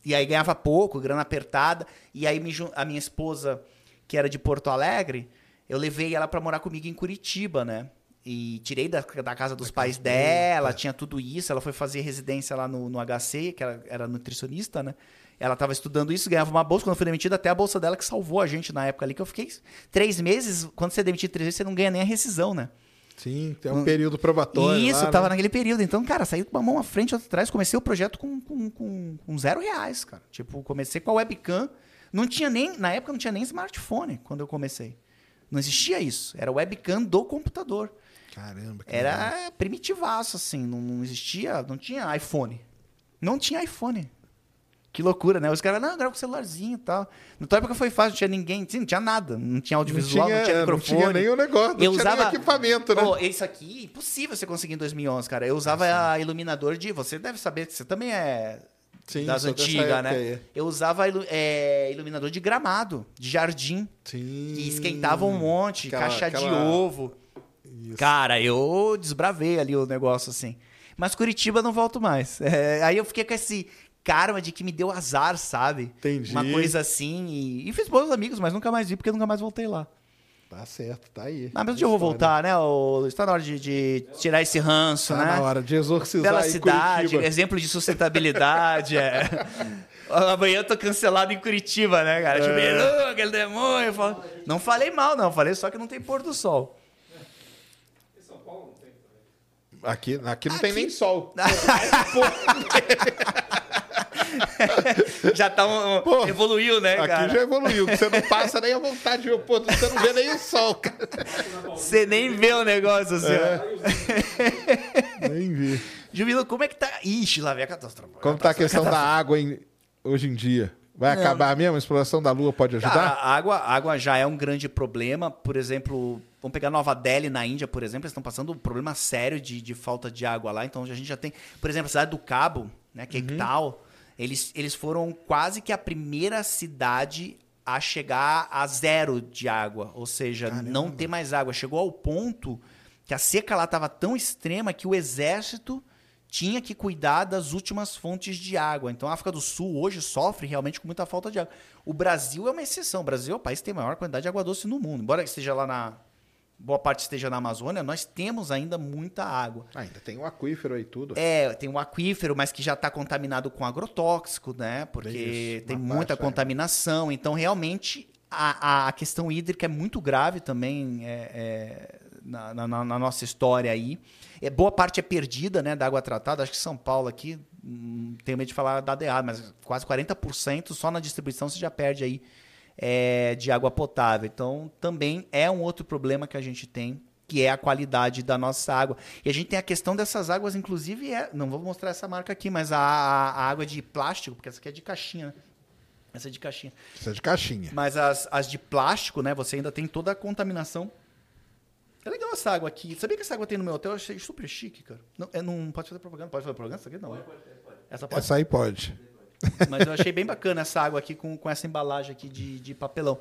Speaker 4: E aí ganhava pouco, grana apertada. E aí me a minha esposa, que era de Porto Alegre, eu levei ela pra morar comigo em Curitiba, né? E tirei da, da casa dos pais dela, tinha tudo isso. Ela foi fazer residência lá no, no HC, que ela era nutricionista, né? Ela estava estudando isso, ganhava uma bolsa. Quando foi demitida, até a bolsa dela que salvou a gente na época ali, que eu fiquei três meses. Quando você é demitido três vezes, você não ganha nem a rescisão, né?
Speaker 1: Sim, tem um período probatório.
Speaker 4: Isso,
Speaker 1: lá,
Speaker 4: eu tava
Speaker 1: né?
Speaker 4: naquele período. Então, cara, saí com uma mão à frente e outra atrás. Comecei o projeto com, com, com, com zero reais, cara. Tipo, comecei com a webcam. Não tinha nem, na época não tinha nem smartphone quando eu comecei. Não existia isso. Era webcam do computador.
Speaker 1: Caramba. que legal.
Speaker 4: Era primitivaço, assim. Não, não existia, não tinha iPhone. Não tinha iPhone. Que loucura, né? Os caras, não, grava com celularzinho e tal. Na tua época foi fácil, não tinha ninguém, não tinha nada. Não tinha audiovisual, não tinha, microfone.
Speaker 1: Não tinha nem o negócio, não
Speaker 4: Eu
Speaker 1: tinha
Speaker 4: usava-
Speaker 1: equipamento, né?
Speaker 4: Pô, isso aqui, impossível você conseguir em 2011, cara. Eu usava a iluminador de. Você deve saber que você também é
Speaker 1: Sim,
Speaker 4: das antigas, né?
Speaker 1: aí.
Speaker 4: Eu usava ilu- é, iluminador de gramado, de jardim,
Speaker 1: Sim.
Speaker 4: que esquentava um monte,
Speaker 1: Aquela-
Speaker 4: caixa de
Speaker 1: aquela-
Speaker 4: ovo.
Speaker 1: Isso.
Speaker 4: Cara, eu desbravei ali o negócio assim. Mas Curitiba não volto mais. É, aí eu fiquei com esse karma de que me deu azar, sabe?
Speaker 1: Entendi.
Speaker 4: Uma coisa assim. E, e fiz bons amigos, mas nunca mais vi porque nunca mais voltei lá.
Speaker 1: Tá certo, tá aí.
Speaker 4: Ah, mas um dia eu vou voltar, né? ô Luiz? Tá na hora de, de tirar esse ranço,
Speaker 1: Tá
Speaker 4: né?
Speaker 1: na hora de exorcizar
Speaker 4: Bela cidade,
Speaker 1: Curitiba.
Speaker 4: exemplo de sustentabilidade. é. Amanhã eu tô cancelado em Curitiba, né, cara? Tipo,
Speaker 1: É.
Speaker 4: "Não, aquele demônio. falo- Não falei mal, não. Falei só que não tem pôr do sol.
Speaker 1: Aqui, aqui não
Speaker 4: Aqui-
Speaker 1: tem nem sol.
Speaker 4: já tá um,
Speaker 1: Pô,
Speaker 4: evoluiu, né,
Speaker 1: Aqui
Speaker 4: cara?
Speaker 1: já evoluiu. que Você não passa nem a vontade pôr do- Você não vê nem o sol, cara.
Speaker 4: Você nem vê o negócio assim,
Speaker 1: É. Nem vi.
Speaker 4: Juvilo, como é que tá? Ixi, lá vem a catástrofe.
Speaker 1: Como tá a questão da água em- hoje em dia? Vai
Speaker 4: Não.
Speaker 1: acabar mesmo? A exploração da Lua pode ajudar?
Speaker 4: a água, a água já é um grande problema. Por exemplo, vamos pegar Nova Delhi na Índia, por exemplo, eles estão passando um problema sério de, de falta de água lá. Então a gente já tem, por exemplo, a cidade do Cabo, né, Cape Town, eles, eles foram quase que a primeira cidade a chegar a zero de água, ou seja, não ter mais água. Chegou ao ponto que a seca lá estava tão extrema que o exército tinha que cuidar das últimas fontes de água. Então a África do Sul hoje sofre realmente com muita falta de água. O Brasil é uma exceção. O Brasil é o país que tem a maior quantidade de água doce no mundo. Embora esteja lá na boa parte esteja na Amazônia, nós temos ainda muita água.
Speaker 1: Ainda tem um aquífero aí tudo.
Speaker 4: É, tem um aquífero, mas que já está contaminado com agrotóxico, né?
Speaker 1: É
Speaker 4: Porque
Speaker 1: isso,
Speaker 4: tem muita
Speaker 1: parte, é.
Speaker 4: contaminação. Então, realmente, a, a- questão hídrica é muito grave também é, é, na, na- na nossa história aí. É, boa parte é perdida, né, da água tratada. Acho que São Paulo aqui, hum, tenho medo de falar dado errado, mas quase 40% só na distribuição você já perde aí é, de água potável. Então, também é um outro problema que a gente tem, que é a qualidade da nossa água. E a gente tem a questão dessas águas, inclusive, é, não vou mostrar essa marca aqui, mas a, a- a água de plástico, porque essa aqui é de caixinha, né? Essa é de caixinha.
Speaker 1: Precisa de caixinha.
Speaker 4: Mas as, as de plástico, né? Você ainda tem toda a contaminação. É legal essa água aqui. Sabia que essa água tem no meu hotel? Eu achei super chique, cara. Não, é, não pode fazer propaganda? Pode fazer propaganda? Essa aqui não. né? Essa pode.
Speaker 1: Essa aí pode.
Speaker 4: Mas eu achei bem bacana essa água aqui com, com essa embalagem aqui de, de papelão.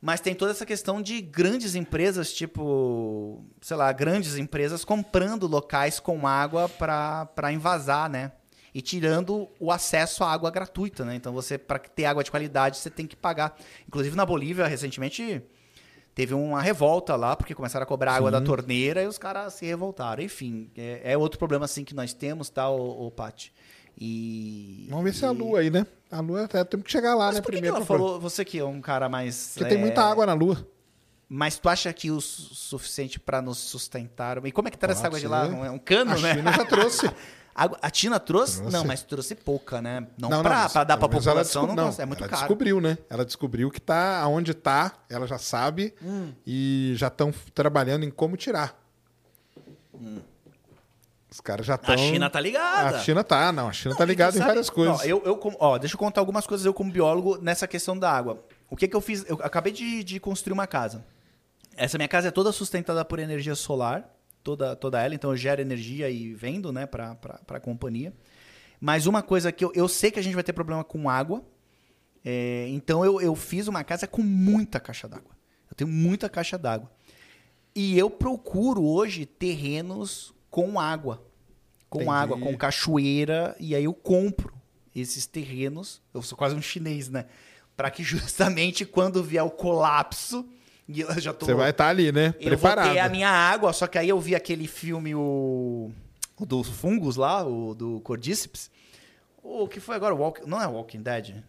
Speaker 4: Mas tem toda essa questão de grandes empresas, tipo, sei lá, grandes empresas comprando locais com água para invasar, né? E tirando o acesso à água gratuita, né? Então você, para ter água de qualidade, você tem que pagar. Inclusive na Bolívia, recentemente, teve uma revolta lá, porque começaram a cobrar água da torneira e os caras se revoltaram. Enfim, é, é outro problema assim que nós temos, tá, ô, ô Paty? E.
Speaker 1: Vamos ver se é a
Speaker 4: e-
Speaker 1: Lua aí, né? A Lua até temos que chegar lá,
Speaker 4: mas
Speaker 1: né?
Speaker 4: por que, que
Speaker 1: primeiro.
Speaker 4: ela
Speaker 1: pra-
Speaker 4: falou, você que é um cara mais.
Speaker 1: Porque tem
Speaker 4: é,
Speaker 1: muita água na Lua.
Speaker 4: Mas tu acha que o su- suficiente para nos sustentar? E como é que tá essa água de lá?
Speaker 1: ser.
Speaker 4: É um cano,
Speaker 1: A
Speaker 4: né?
Speaker 1: China já trouxe.
Speaker 4: A Tina trouxe?
Speaker 1: Trouxe.
Speaker 4: Não, mas trouxe pouca, né? Não,
Speaker 1: Não,
Speaker 4: pra dar
Speaker 1: menos ela
Speaker 4: população, não, gosta, é muito
Speaker 1: ela
Speaker 4: caro.
Speaker 1: descobriu, né? Ela descobriu que tá aonde tá, ela já sabe
Speaker 4: Hum.
Speaker 1: e já estão trabalhando em como tirar. Os caras já estão.
Speaker 4: A China tá ligada.
Speaker 1: A China tá, não. A China tá
Speaker 4: Não, tu
Speaker 1: ligada em várias coisas.
Speaker 4: Ó, eu, eu ó, deixa eu contar algumas coisas eu como biólogo nessa questão da água. O que que eu fiz? Eu acabei de, de construir uma casa. Essa minha casa é toda sustentada por energia solar, toda, toda ela, então eu gero energia e vendo, né, pra, pra companhia. Mas uma coisa que eu, eu sei que a gente vai ter problema com água, é, então eu, eu fiz uma casa com muita caixa d'água. Eu tenho muita caixa d'água. E eu procuro hoje terrenos com água. Com
Speaker 1: Entendi.
Speaker 4: água, com cachoeira, e aí eu compro esses terrenos. Eu sou quase um chinês, né? Para que justamente quando vier o colapso, e eu já tô
Speaker 1: Você vai estar ali, né?
Speaker 4: eu
Speaker 1: Preparado.
Speaker 4: vou ter a minha água, só que aí eu vi aquele filme, o, o dos fungos lá, o do Cordíceps. O que foi agora? Walk, não é Walking Dead?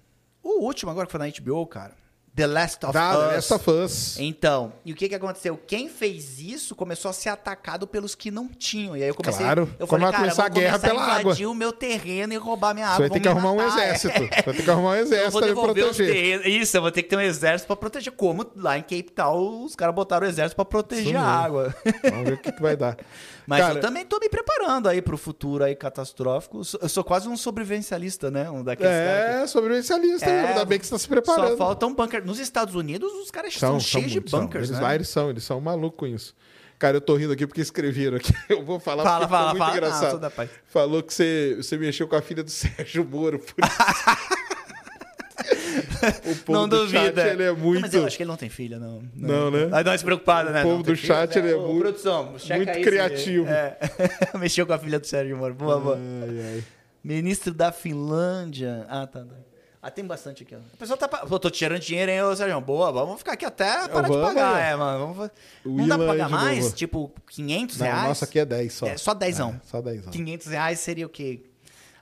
Speaker 4: O último agora que foi na HBO, cara. The Last of
Speaker 1: Da
Speaker 4: Us.
Speaker 1: The Last of Us.
Speaker 4: Então, e o que que aconteceu? Quem fez isso começou a ser atacado pelos que não tinham. E aí eu comecei.
Speaker 1: Claro.
Speaker 4: Eu falei, cara,
Speaker 1: começar a guerra
Speaker 4: começar
Speaker 1: pela
Speaker 4: a
Speaker 1: água.
Speaker 4: invadir o meu terreno e roubar minha
Speaker 1: Você
Speaker 4: água.
Speaker 1: vai ter que arrumar um
Speaker 4: matar.
Speaker 1: exército. Você vai ter que arrumar um exército
Speaker 4: os
Speaker 1: proteger.
Speaker 4: Isso, eu vou ter que ter um exército pra proteger. Como lá em Cape Town os caras botaram o exército pra proteger a água.
Speaker 1: Vamos ver o que, que vai dar.
Speaker 4: Mas
Speaker 1: Cara,
Speaker 4: eu também tô me preparando aí pro futuro aí catastrófico. Eu sou quase um sobrevivencialista, né? Um daqueles
Speaker 1: É, sobrevivencialista.
Speaker 4: É,
Speaker 1: ainda bem que você tá se preparando.
Speaker 4: Só falta um bunker. Nos Estados Unidos, os caras são, cheios de
Speaker 1: muito, são.
Speaker 4: bunkers,
Speaker 1: Eles
Speaker 4: né?
Speaker 1: lá, eles são, eles são malucos com isso. Cara, eu tô rindo aqui porque escreveram aqui. Eu vou falar
Speaker 4: Fala,
Speaker 1: porque ficou
Speaker 4: fala,
Speaker 1: muito
Speaker 4: fala.
Speaker 1: engraçado.
Speaker 4: Não.
Speaker 1: Falou que você, você mexeu com a filha do Sérgio Moro. Por isso. o povo
Speaker 4: Não
Speaker 1: do
Speaker 4: duvida.
Speaker 1: chat, ele é
Speaker 4: Não,
Speaker 1: muito...
Speaker 4: mas eu acho que ele não tem filha, não.
Speaker 1: Não, né?
Speaker 4: Aí dá uma despreocupada, né?
Speaker 1: O povo
Speaker 4: Não
Speaker 1: do chat, ele é
Speaker 4: Ô,
Speaker 1: muito-
Speaker 4: Produção, checa
Speaker 1: muito
Speaker 4: aí se-
Speaker 1: criativo.
Speaker 4: É. Mexeu com a filha do Sérgio Moro, por favor.
Speaker 1: Ai, ai.
Speaker 4: Ministro da Finlândia. Ah, tá. tá. Ah, tem bastante aqui, ó. O pessoal tá. Pô, tô tirando dinheiro, hein, ô Sérgio? Boa, vamos ficar aqui até parar de
Speaker 1: vamos,
Speaker 4: pagar,
Speaker 1: é.
Speaker 4: é, mano. Vamos... Não dá pra pagar
Speaker 1: de
Speaker 4: mais?
Speaker 1: novo.
Speaker 4: Tipo, 500
Speaker 1: Não,
Speaker 4: reais?
Speaker 1: nossa, aqui é 10 só.
Speaker 4: É, só dezão.
Speaker 1: É, só 10.
Speaker 4: 500 reais seria o quê?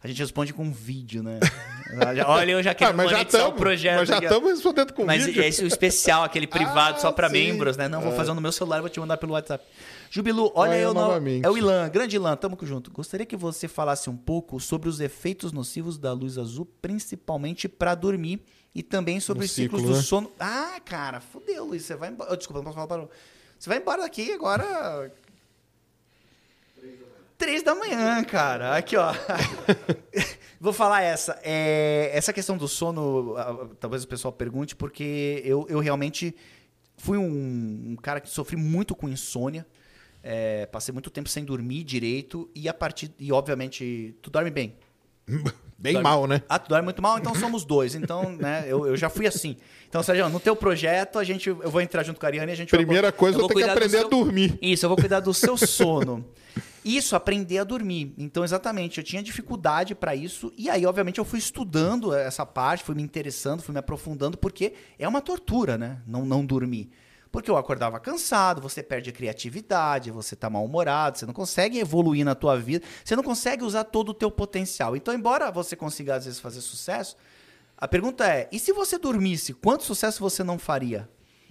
Speaker 4: A gente responde com um vídeo, né? Olha, eu já
Speaker 1: Ah,
Speaker 4: quero
Speaker 1: mas já estamos
Speaker 4: o projeto.
Speaker 1: mas já estamos respondendo com
Speaker 4: Mas
Speaker 1: vídeo.
Speaker 4: esse é o especial, aquele privado
Speaker 1: Ah,
Speaker 4: só pra
Speaker 1: sim.
Speaker 4: membros, né? Não, vou
Speaker 1: É.
Speaker 4: fazer no meu celular e vou te mandar pelo WhatsApp. Jubilu, olha eu no...
Speaker 1: novamente.
Speaker 4: É o Ilan, grande Ilan, tamo junto. Gostaria que você falasse um pouco sobre os efeitos nocivos da luz azul, principalmente pra dormir, e também sobre
Speaker 1: No
Speaker 4: os ciclos
Speaker 1: ciclo,
Speaker 4: do
Speaker 1: né?
Speaker 4: sono. Ah, cara, fudeu, Luiz. Você vai embora. Oh, desculpa, não posso falar para Você vai embora daqui agora. Três da manhã, cara. Aqui, ó. Vou falar essa. É, essa questão do sono, talvez o pessoal pergunte, porque eu, eu realmente fui um, um cara que sofri muito com insônia. É, passei muito tempo sem dormir direito e a partir e obviamente tu dorme bem
Speaker 1: Bem
Speaker 4: Dorme-
Speaker 1: mal, né?
Speaker 4: ah, tu dorme muito mal, então somos dois. Então, né, eu, eu já fui assim. Então, Sérgio, no teu projeto, a gente, eu vou entrar junto com a Ariane e a gente vai-
Speaker 1: Primeira coisa,
Speaker 4: eu
Speaker 1: eu tenho que aprender a
Speaker 4: seu-
Speaker 1: dormir.
Speaker 4: Isso, eu vou cuidar do seu sono. Isso, aprender a dormir. Então, exatamente, eu tinha dificuldade para isso. E aí, obviamente, eu fui estudando essa parte, fui me interessando, fui me aprofundando, porque é uma tortura, né? Não, não dormir. Porque eu acordava cansado, você perde a criatividade, você tá mal-humorado, você não consegue evoluir na tua vida, você não consegue usar todo o teu potencial. Então, embora você consiga, às vezes, fazer sucesso, a pergunta é, e se você dormisse, quanto sucesso você não faria?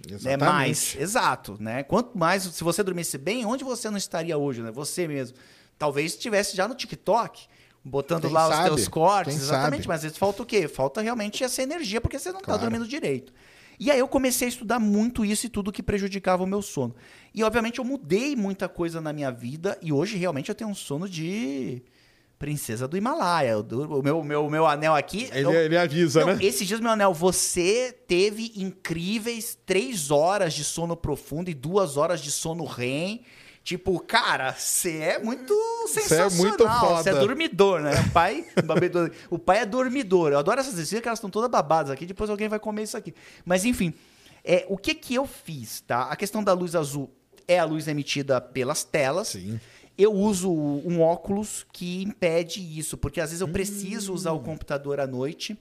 Speaker 4: É
Speaker 1: Exatamente.
Speaker 4: mais, exato, né? Quanto mais, se você dormisse bem, onde você não estaria hoje, né? Você mesmo. Talvez estivesse já no TikTok, botando
Speaker 1: Quem
Speaker 4: lá
Speaker 1: sabe?
Speaker 4: os teus cortes,
Speaker 1: Quem
Speaker 4: exatamente,
Speaker 1: sabe?
Speaker 4: mas às vezes falta o quê? Falta realmente essa energia, porque você não está
Speaker 1: Claro.
Speaker 4: dormindo direito. E aí eu comecei a estudar muito isso e tudo que prejudicava o meu sono. E obviamente eu mudei muita coisa na minha vida e hoje realmente eu tenho um sono de princesa do Himalaia. O meu, meu, meu anel aqui.
Speaker 1: Ele,
Speaker 4: eu-
Speaker 1: ele avisa,
Speaker 4: não,
Speaker 1: né?
Speaker 4: Esses dias, meu anel, você teve incríveis três horas de sono profundo e duas horas de sono REM. Tipo, cara, você é muito
Speaker 1: Cê é
Speaker 4: sensacional.
Speaker 1: muito foda.
Speaker 4: Você é dormidor, né? O pai, o pai é dormidor. Eu adoro essas receitas que elas estão todas babadas aqui. Depois alguém vai comer isso aqui. Mas enfim, é, o que que eu fiz, tá? A questão da luz azul é a luz emitida pelas telas.
Speaker 1: Sim.
Speaker 4: Eu uso um óculos que impede isso, porque às vezes eu preciso usar o computador à noite.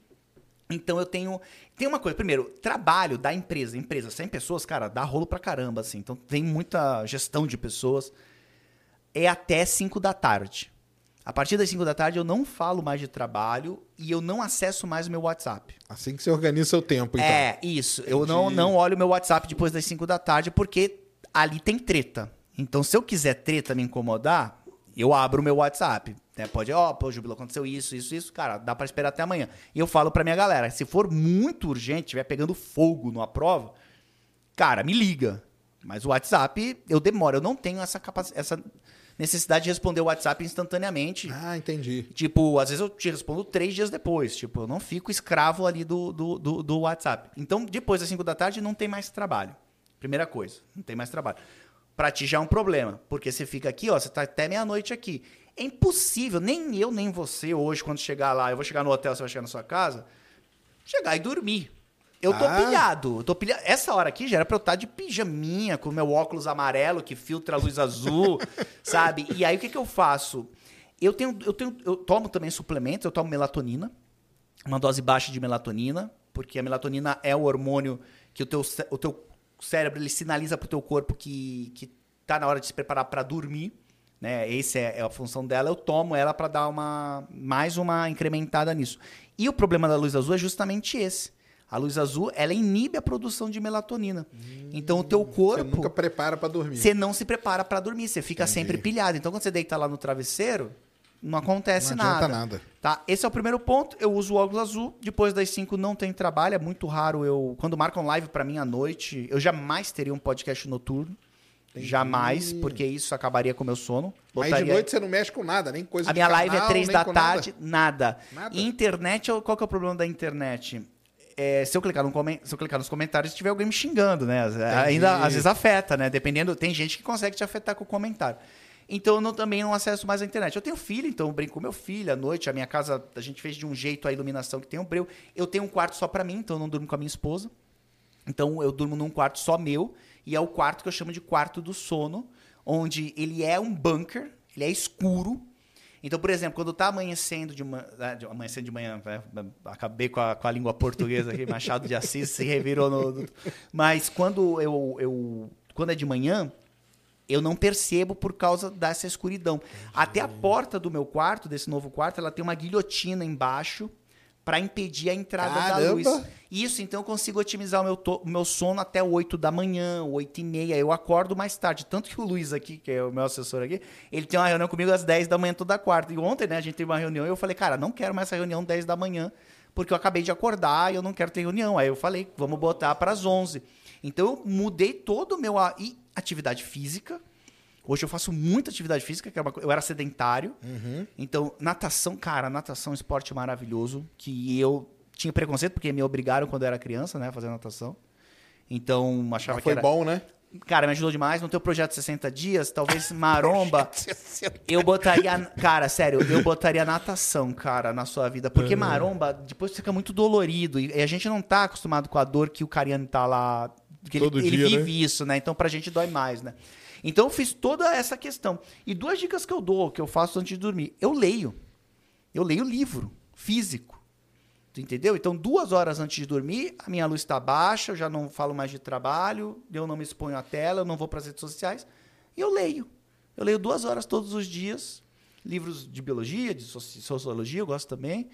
Speaker 4: Então eu tenho. Tem uma coisa, primeiro, trabalho da empresa. Empresa, 100 pessoas, cara, dá rolo pra caramba, assim. Então tem muita gestão de pessoas. É até 5 da tarde. A partir das 5 da tarde eu não falo mais de trabalho e eu não acesso mais o meu WhatsApp.
Speaker 1: Assim que você organiza seu tempo, então.
Speaker 4: É, isso. Eu não, não olho meu WhatsApp depois das 5 da tarde porque ali tem treta. Então, se eu quiser treta me incomodar, eu abro o meu WhatsApp. Né? Pode, ó, pô, Jubilo, aconteceu isso, isso, isso. Cara, dá pra esperar até amanhã. E eu falo pra minha galera, se for muito urgente, estiver pegando fogo numa prova, cara, me liga. Mas o WhatsApp, eu demoro. Eu não tenho essa, capac... essa necessidade de responder o WhatsApp instantaneamente.
Speaker 1: Ah, entendi.
Speaker 4: Tipo, às vezes eu te respondo três dias depois. Tipo, eu não fico escravo ali do, do, do, do WhatsApp. Então, depois das 5 da tarde, não tem mais trabalho. Primeira coisa, não tem mais trabalho. Pra ti já é um problema. Porque você fica aqui, ó, você tá até meia-noite aqui. É impossível, nem eu, nem você hoje, quando chegar lá, eu vou chegar no hotel, você vai chegar na sua casa, chegar e dormir. Eu tô
Speaker 1: Ah.
Speaker 4: pilhado, eu tô pilhado. Essa hora aqui já era pra eu estar de pijaminha, com meu óculos amarelo que filtra a luz azul, sabe? E aí o que, que eu faço? Eu tenho, eu tenho, eu tomo também suplementos, eu tomo melatonina, uma dose baixa de melatonina, porque a melatonina é o hormônio que o teu, o teu cérebro ele sinaliza pro teu corpo que, que tá na hora de se preparar para dormir, né? Essa é, é a função dela. Eu tomo ela para dar uma mais uma incrementada nisso. E o problema da luz azul é justamente esse. A luz azul, ela inibe a produção de melatonina. então o teu corpo,
Speaker 1: Você nunca prepara pra dormir.
Speaker 4: você não se prepara para dormir, você fica
Speaker 1: Entendi.
Speaker 4: sempre pilhado. Então quando você deita lá no travesseiro, não acontece
Speaker 1: Não adianta
Speaker 4: nada.
Speaker 1: nada.
Speaker 4: Tá? Esse é o primeiro ponto. Eu uso o óculos azul. Depois das 5 não tem trabalho. É muito raro eu. Quando marcam live pra mim à noite, eu jamais teria um podcast noturno. Jamais, porque isso acabaria com o meu sono.
Speaker 1: Aí de
Speaker 4: Botaria-
Speaker 1: noite você não mexe com nada, nem coisa
Speaker 4: a
Speaker 1: de
Speaker 4: minha live é
Speaker 1: canal,
Speaker 4: 3
Speaker 1: nem
Speaker 4: da
Speaker 1: com nada.
Speaker 4: tarde, nada.
Speaker 1: Nada.
Speaker 4: Internet, qual que é o problema da internet? É, se, eu clicar no comen- se eu clicar nos comentários, tiver alguém me xingando, né? Ainda às vezes afeta, né? Dependendo, tem gente que consegue te afetar com o comentário. Então eu não- também não acesso mais a internet. Eu tenho filho, então eu brinco com meu filho à noite. A minha casa, a gente fez de um jeito a iluminação que tem um breu. Eu tenho um quarto só pra mim, então eu não durmo com a minha esposa. Então eu durmo num quarto só meu, e é o quarto que eu chamo de quarto do sono, onde ele é um bunker, ele é escuro. Então, por exemplo, quando tá amanhecendo de manhã, de, amanhecendo de manhã, né? acabei com a, com a língua portuguesa aqui, Machado de Assis se revirou no- mas quando eu, eu quando é de manhã, eu não percebo por causa dessa escuridão. Até a porta do meu quarto, desse novo quarto, ela tem uma guilhotina embaixo para impedir a entrada da
Speaker 1: Caramba!
Speaker 4: luz. Isso, então eu consigo otimizar o meu, to- o meu sono até 8 da manhã, 8 e meia. Eu acordo mais tarde. Tanto que o Luiz aqui, que é o meu assessor aqui, ele tem uma reunião comigo às 10 da manhã toda quarta. E ontem, né, a gente teve uma reunião e eu falei, cara, não quero mais essa reunião 10 da manhã, porque eu acabei de acordar e eu não quero ter reunião. Aí eu falei, vamos botar para as 11. Então eu mudei todo o meu... E atividade física. Hoje eu faço muita atividade física, que é uma eu era sedentário. Então, natação, cara, natação é um esporte maravilhoso, que eu tinha preconceito, porque me obrigaram quando eu era criança, né, a fazer natação. Então, achava
Speaker 1: Mas
Speaker 4: que
Speaker 1: foi
Speaker 4: era...
Speaker 1: bom, né?
Speaker 4: Cara, me ajudou demais. No teu projeto 60 dias, talvez maromba. eu botaria. Cara, sério, eu botaria natação, cara, na sua vida. Porque maromba, depois fica muito dolorido. E a gente não tá acostumado com a dor que o Cariano tá lá. Que
Speaker 1: Todo
Speaker 4: ele, ele
Speaker 1: dia,
Speaker 4: vive isso, né? Então pra gente dói mais, né? Então eu fiz toda essa questão. E duas dicas que eu dou, que eu faço antes de dormir. Eu leio. Eu leio livro físico. Tu entendeu? Então, duas horas antes de dormir, a minha luz está baixa, eu já não falo mais de trabalho, eu não me exponho à tela, eu não vou para as redes sociais. E eu leio. Eu leio duas horas todos os dias. Livros de biologia, de soci- sociologia, eu gosto também.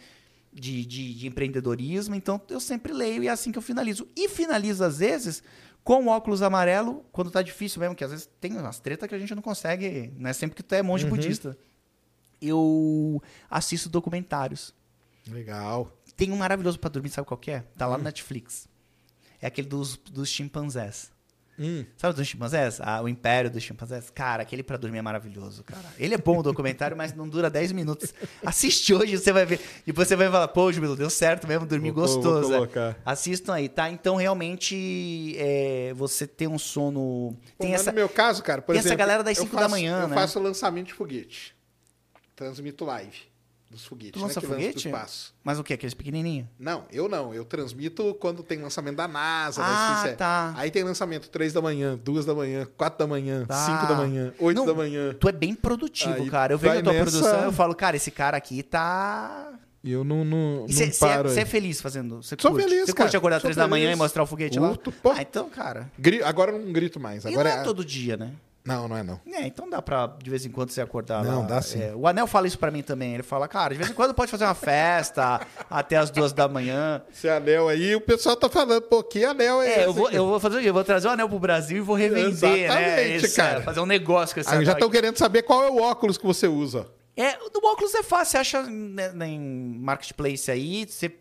Speaker 4: De, de, de empreendedorismo. Então, eu sempre leio e é assim que eu finalizo. E finalizo, às vezes, com o óculos amarelo, quando tá difícil mesmo, que às vezes tem umas tretas que a gente não consegue, né? Sempre que tu é monge budista. Eu assisto documentários.
Speaker 1: Legal.
Speaker 4: Tem um maravilhoso pra dormir, sabe qual que é? Tá lá no Netflix. É aquele dos, dos chimpanzés.
Speaker 1: Hum.
Speaker 4: Sabe dos chimpanzés? Ah, o Império dos Chimpanzés. Cara, aquele pra dormir é maravilhoso, cara. Ele é bom o documentário, mas não dura 10 minutos. Assiste hoje, você vai ver. Depois você vai falar, pô, Júbilo, deu certo mesmo, dormir
Speaker 1: Vou- vou
Speaker 4: gostoso. é. Assistam aí, tá? Então, realmente, é, você tem um sono... Tem
Speaker 1: mas
Speaker 4: essa...
Speaker 1: no meu caso, cara, por
Speaker 4: tem essa
Speaker 1: exemplo,
Speaker 4: galera das
Speaker 1: eu
Speaker 4: cinco da
Speaker 1: faço-
Speaker 4: manhã,
Speaker 1: eu
Speaker 4: né?
Speaker 1: faço lançamento de foguete. Transmito live dos foguetes,
Speaker 4: Tu lança
Speaker 1: né, que lança pro
Speaker 4: foguete?
Speaker 1: espaço.
Speaker 4: Mas o que? Aqueles pequenininhos?
Speaker 1: Não, eu não. Eu transmito quando tem lançamento da NASA.
Speaker 4: Ah, tá.
Speaker 1: Aí tem lançamento 3 da manhã, 2 da manhã, 4 da manhã,
Speaker 4: Tá.
Speaker 1: 5 da manhã, 8
Speaker 4: Não,
Speaker 1: da manhã.
Speaker 4: Tu é bem produtivo,
Speaker 1: Aí
Speaker 4: cara. Eu vejo a tua
Speaker 1: nessa-
Speaker 4: produção eu falo, cara, esse cara aqui tá...
Speaker 1: E eu não, não,
Speaker 4: E você
Speaker 1: não paro.
Speaker 4: é,
Speaker 1: aí.
Speaker 4: feliz fazendo? Você
Speaker 1: Sou
Speaker 4: curte?
Speaker 1: feliz,
Speaker 4: Você
Speaker 1: cara.
Speaker 4: curte acordar três da manhã e mostrar o foguete
Speaker 1: Curto,
Speaker 4: lá?
Speaker 1: pô.
Speaker 4: Ah, então, cara.
Speaker 1: Gri- Agora eu não grito mais.
Speaker 4: E
Speaker 1: Agora
Speaker 4: não é
Speaker 1: é...
Speaker 4: todo dia, né?
Speaker 1: Não, não é não.
Speaker 4: É, então dá pra, de vez em quando, você acordar
Speaker 1: Não,
Speaker 4: lá.
Speaker 1: dá sim.
Speaker 4: É, o Anel fala isso pra mim também. Ele fala, cara, de vez em quando pode fazer uma festa até as duas da manhã.
Speaker 1: Esse anel aí, o pessoal tá falando, pô, que anel é,
Speaker 4: É,
Speaker 1: esse?
Speaker 4: eu vou, eu vou fazer o quê? Eu vou trazer o Anel pro Brasil e vou revender, né?
Speaker 1: Exatamente,
Speaker 4: Esse,
Speaker 1: cara.
Speaker 4: é, fazer um negócio com esse
Speaker 1: Aí
Speaker 4: anel
Speaker 1: já estão querendo saber qual é o óculos que você usa.
Speaker 4: É, do óculos é fácil, você acha né, né, em marketplace aí, você-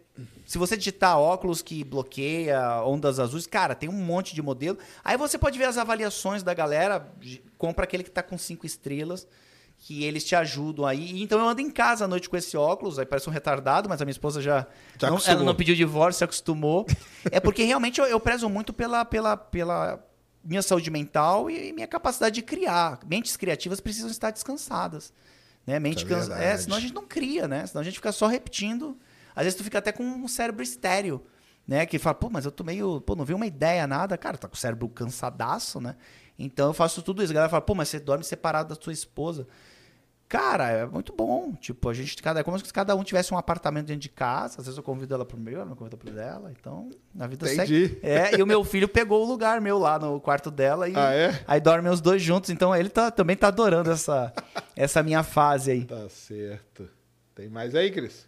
Speaker 4: se você digitar óculos que bloqueia ondas azuis, cara, tem um monte de modelo. Aí você pode ver as avaliações da galera, compra aquele que tá com cinco estrelas, que eles te ajudam aí. Então eu ando em casa à noite com esse óculos, aí parece um retardado, mas a minha esposa já,
Speaker 1: Já
Speaker 4: não, ela não pediu divórcio, se acostumou. é porque realmente eu, eu prezo muito pela, pela, pela minha saúde mental e minha capacidade de criar. Mentes criativas precisam estar descansadas. Né? Mente
Speaker 1: é
Speaker 4: cansa... é, senão a gente não cria, né? Senão a gente fica só repetindo. Às vezes tu fica até com um cérebro estéreo, né? Que fala, pô, mas eu tô meio, pô, não vi uma ideia, nada. Cara, tá com o cérebro cansadaço, né? Então eu faço tudo isso. A galera fala, pô, mas você dorme separado da sua esposa. Cara, é muito bom. Tipo, a gente, cada, é como se cada um tivesse um apartamento dentro de casa. Às vezes eu convido ela pro meu, ela me convida pro dela. Então, a vida
Speaker 1: Entendi.
Speaker 4: segue. É, e o meu filho pegou o lugar meu lá no quarto dela. E
Speaker 1: Ah, é?
Speaker 4: Aí dormem os dois juntos. Então ele tá, também tá adorando essa, essa minha fase aí.
Speaker 1: Tá certo. Tem mais aí, Cris?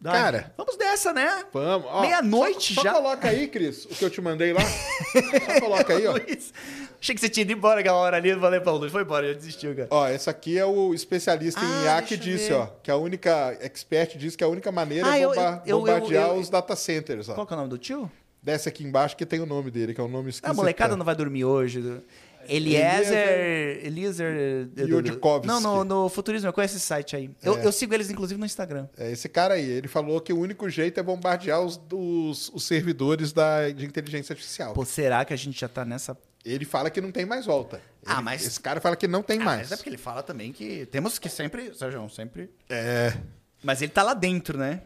Speaker 4: Dai.
Speaker 1: Cara.
Speaker 4: Vamos dessa, né?
Speaker 1: Vamos.
Speaker 4: Meia-noite já.
Speaker 1: Só coloca aí, Cris, o que eu te mandei lá. só coloca aí, ó.
Speaker 4: Luiz. Achei que você tinha ido embora aquela hora ali. Eu falei pra o Luiz, foi embora, já desistiu, cara.
Speaker 1: Ó, esse aqui é o especialista em
Speaker 4: Ah,
Speaker 1: IA que disse,
Speaker 4: ver.
Speaker 1: ó, que a única expert diz que a única maneira
Speaker 4: Ah,
Speaker 1: é bomba-
Speaker 4: eu- eu-
Speaker 1: bombardear
Speaker 4: eu- eu-
Speaker 1: os data centers, ó.
Speaker 4: Qual que é o nome do tio?
Speaker 1: Desce aqui embaixo que tem o nome dele, que é um nome esquisito.
Speaker 4: A molecada não vai dormir hoje. Eliezer. Eliezer.
Speaker 1: Yudkovsky.
Speaker 4: Não, no, no Futurismo, eu conheço esse site aí. Eu,
Speaker 1: É.
Speaker 4: eu sigo eles, inclusive, no Instagram.
Speaker 1: É esse cara aí, ele falou que o único jeito é bombardear os, os, os servidores da, de inteligência artificial.
Speaker 4: Pô, será que a gente já tá nessa.
Speaker 1: Ele fala que não tem mais volta.
Speaker 4: Ah,
Speaker 1: Ele-
Speaker 4: mas-
Speaker 1: Esse cara fala que não tem
Speaker 4: Ah,
Speaker 1: mais.
Speaker 4: mas é porque ele fala também que temos que sempre. Sérgio, sempre.
Speaker 1: É.
Speaker 4: Mas ele tá lá dentro, né?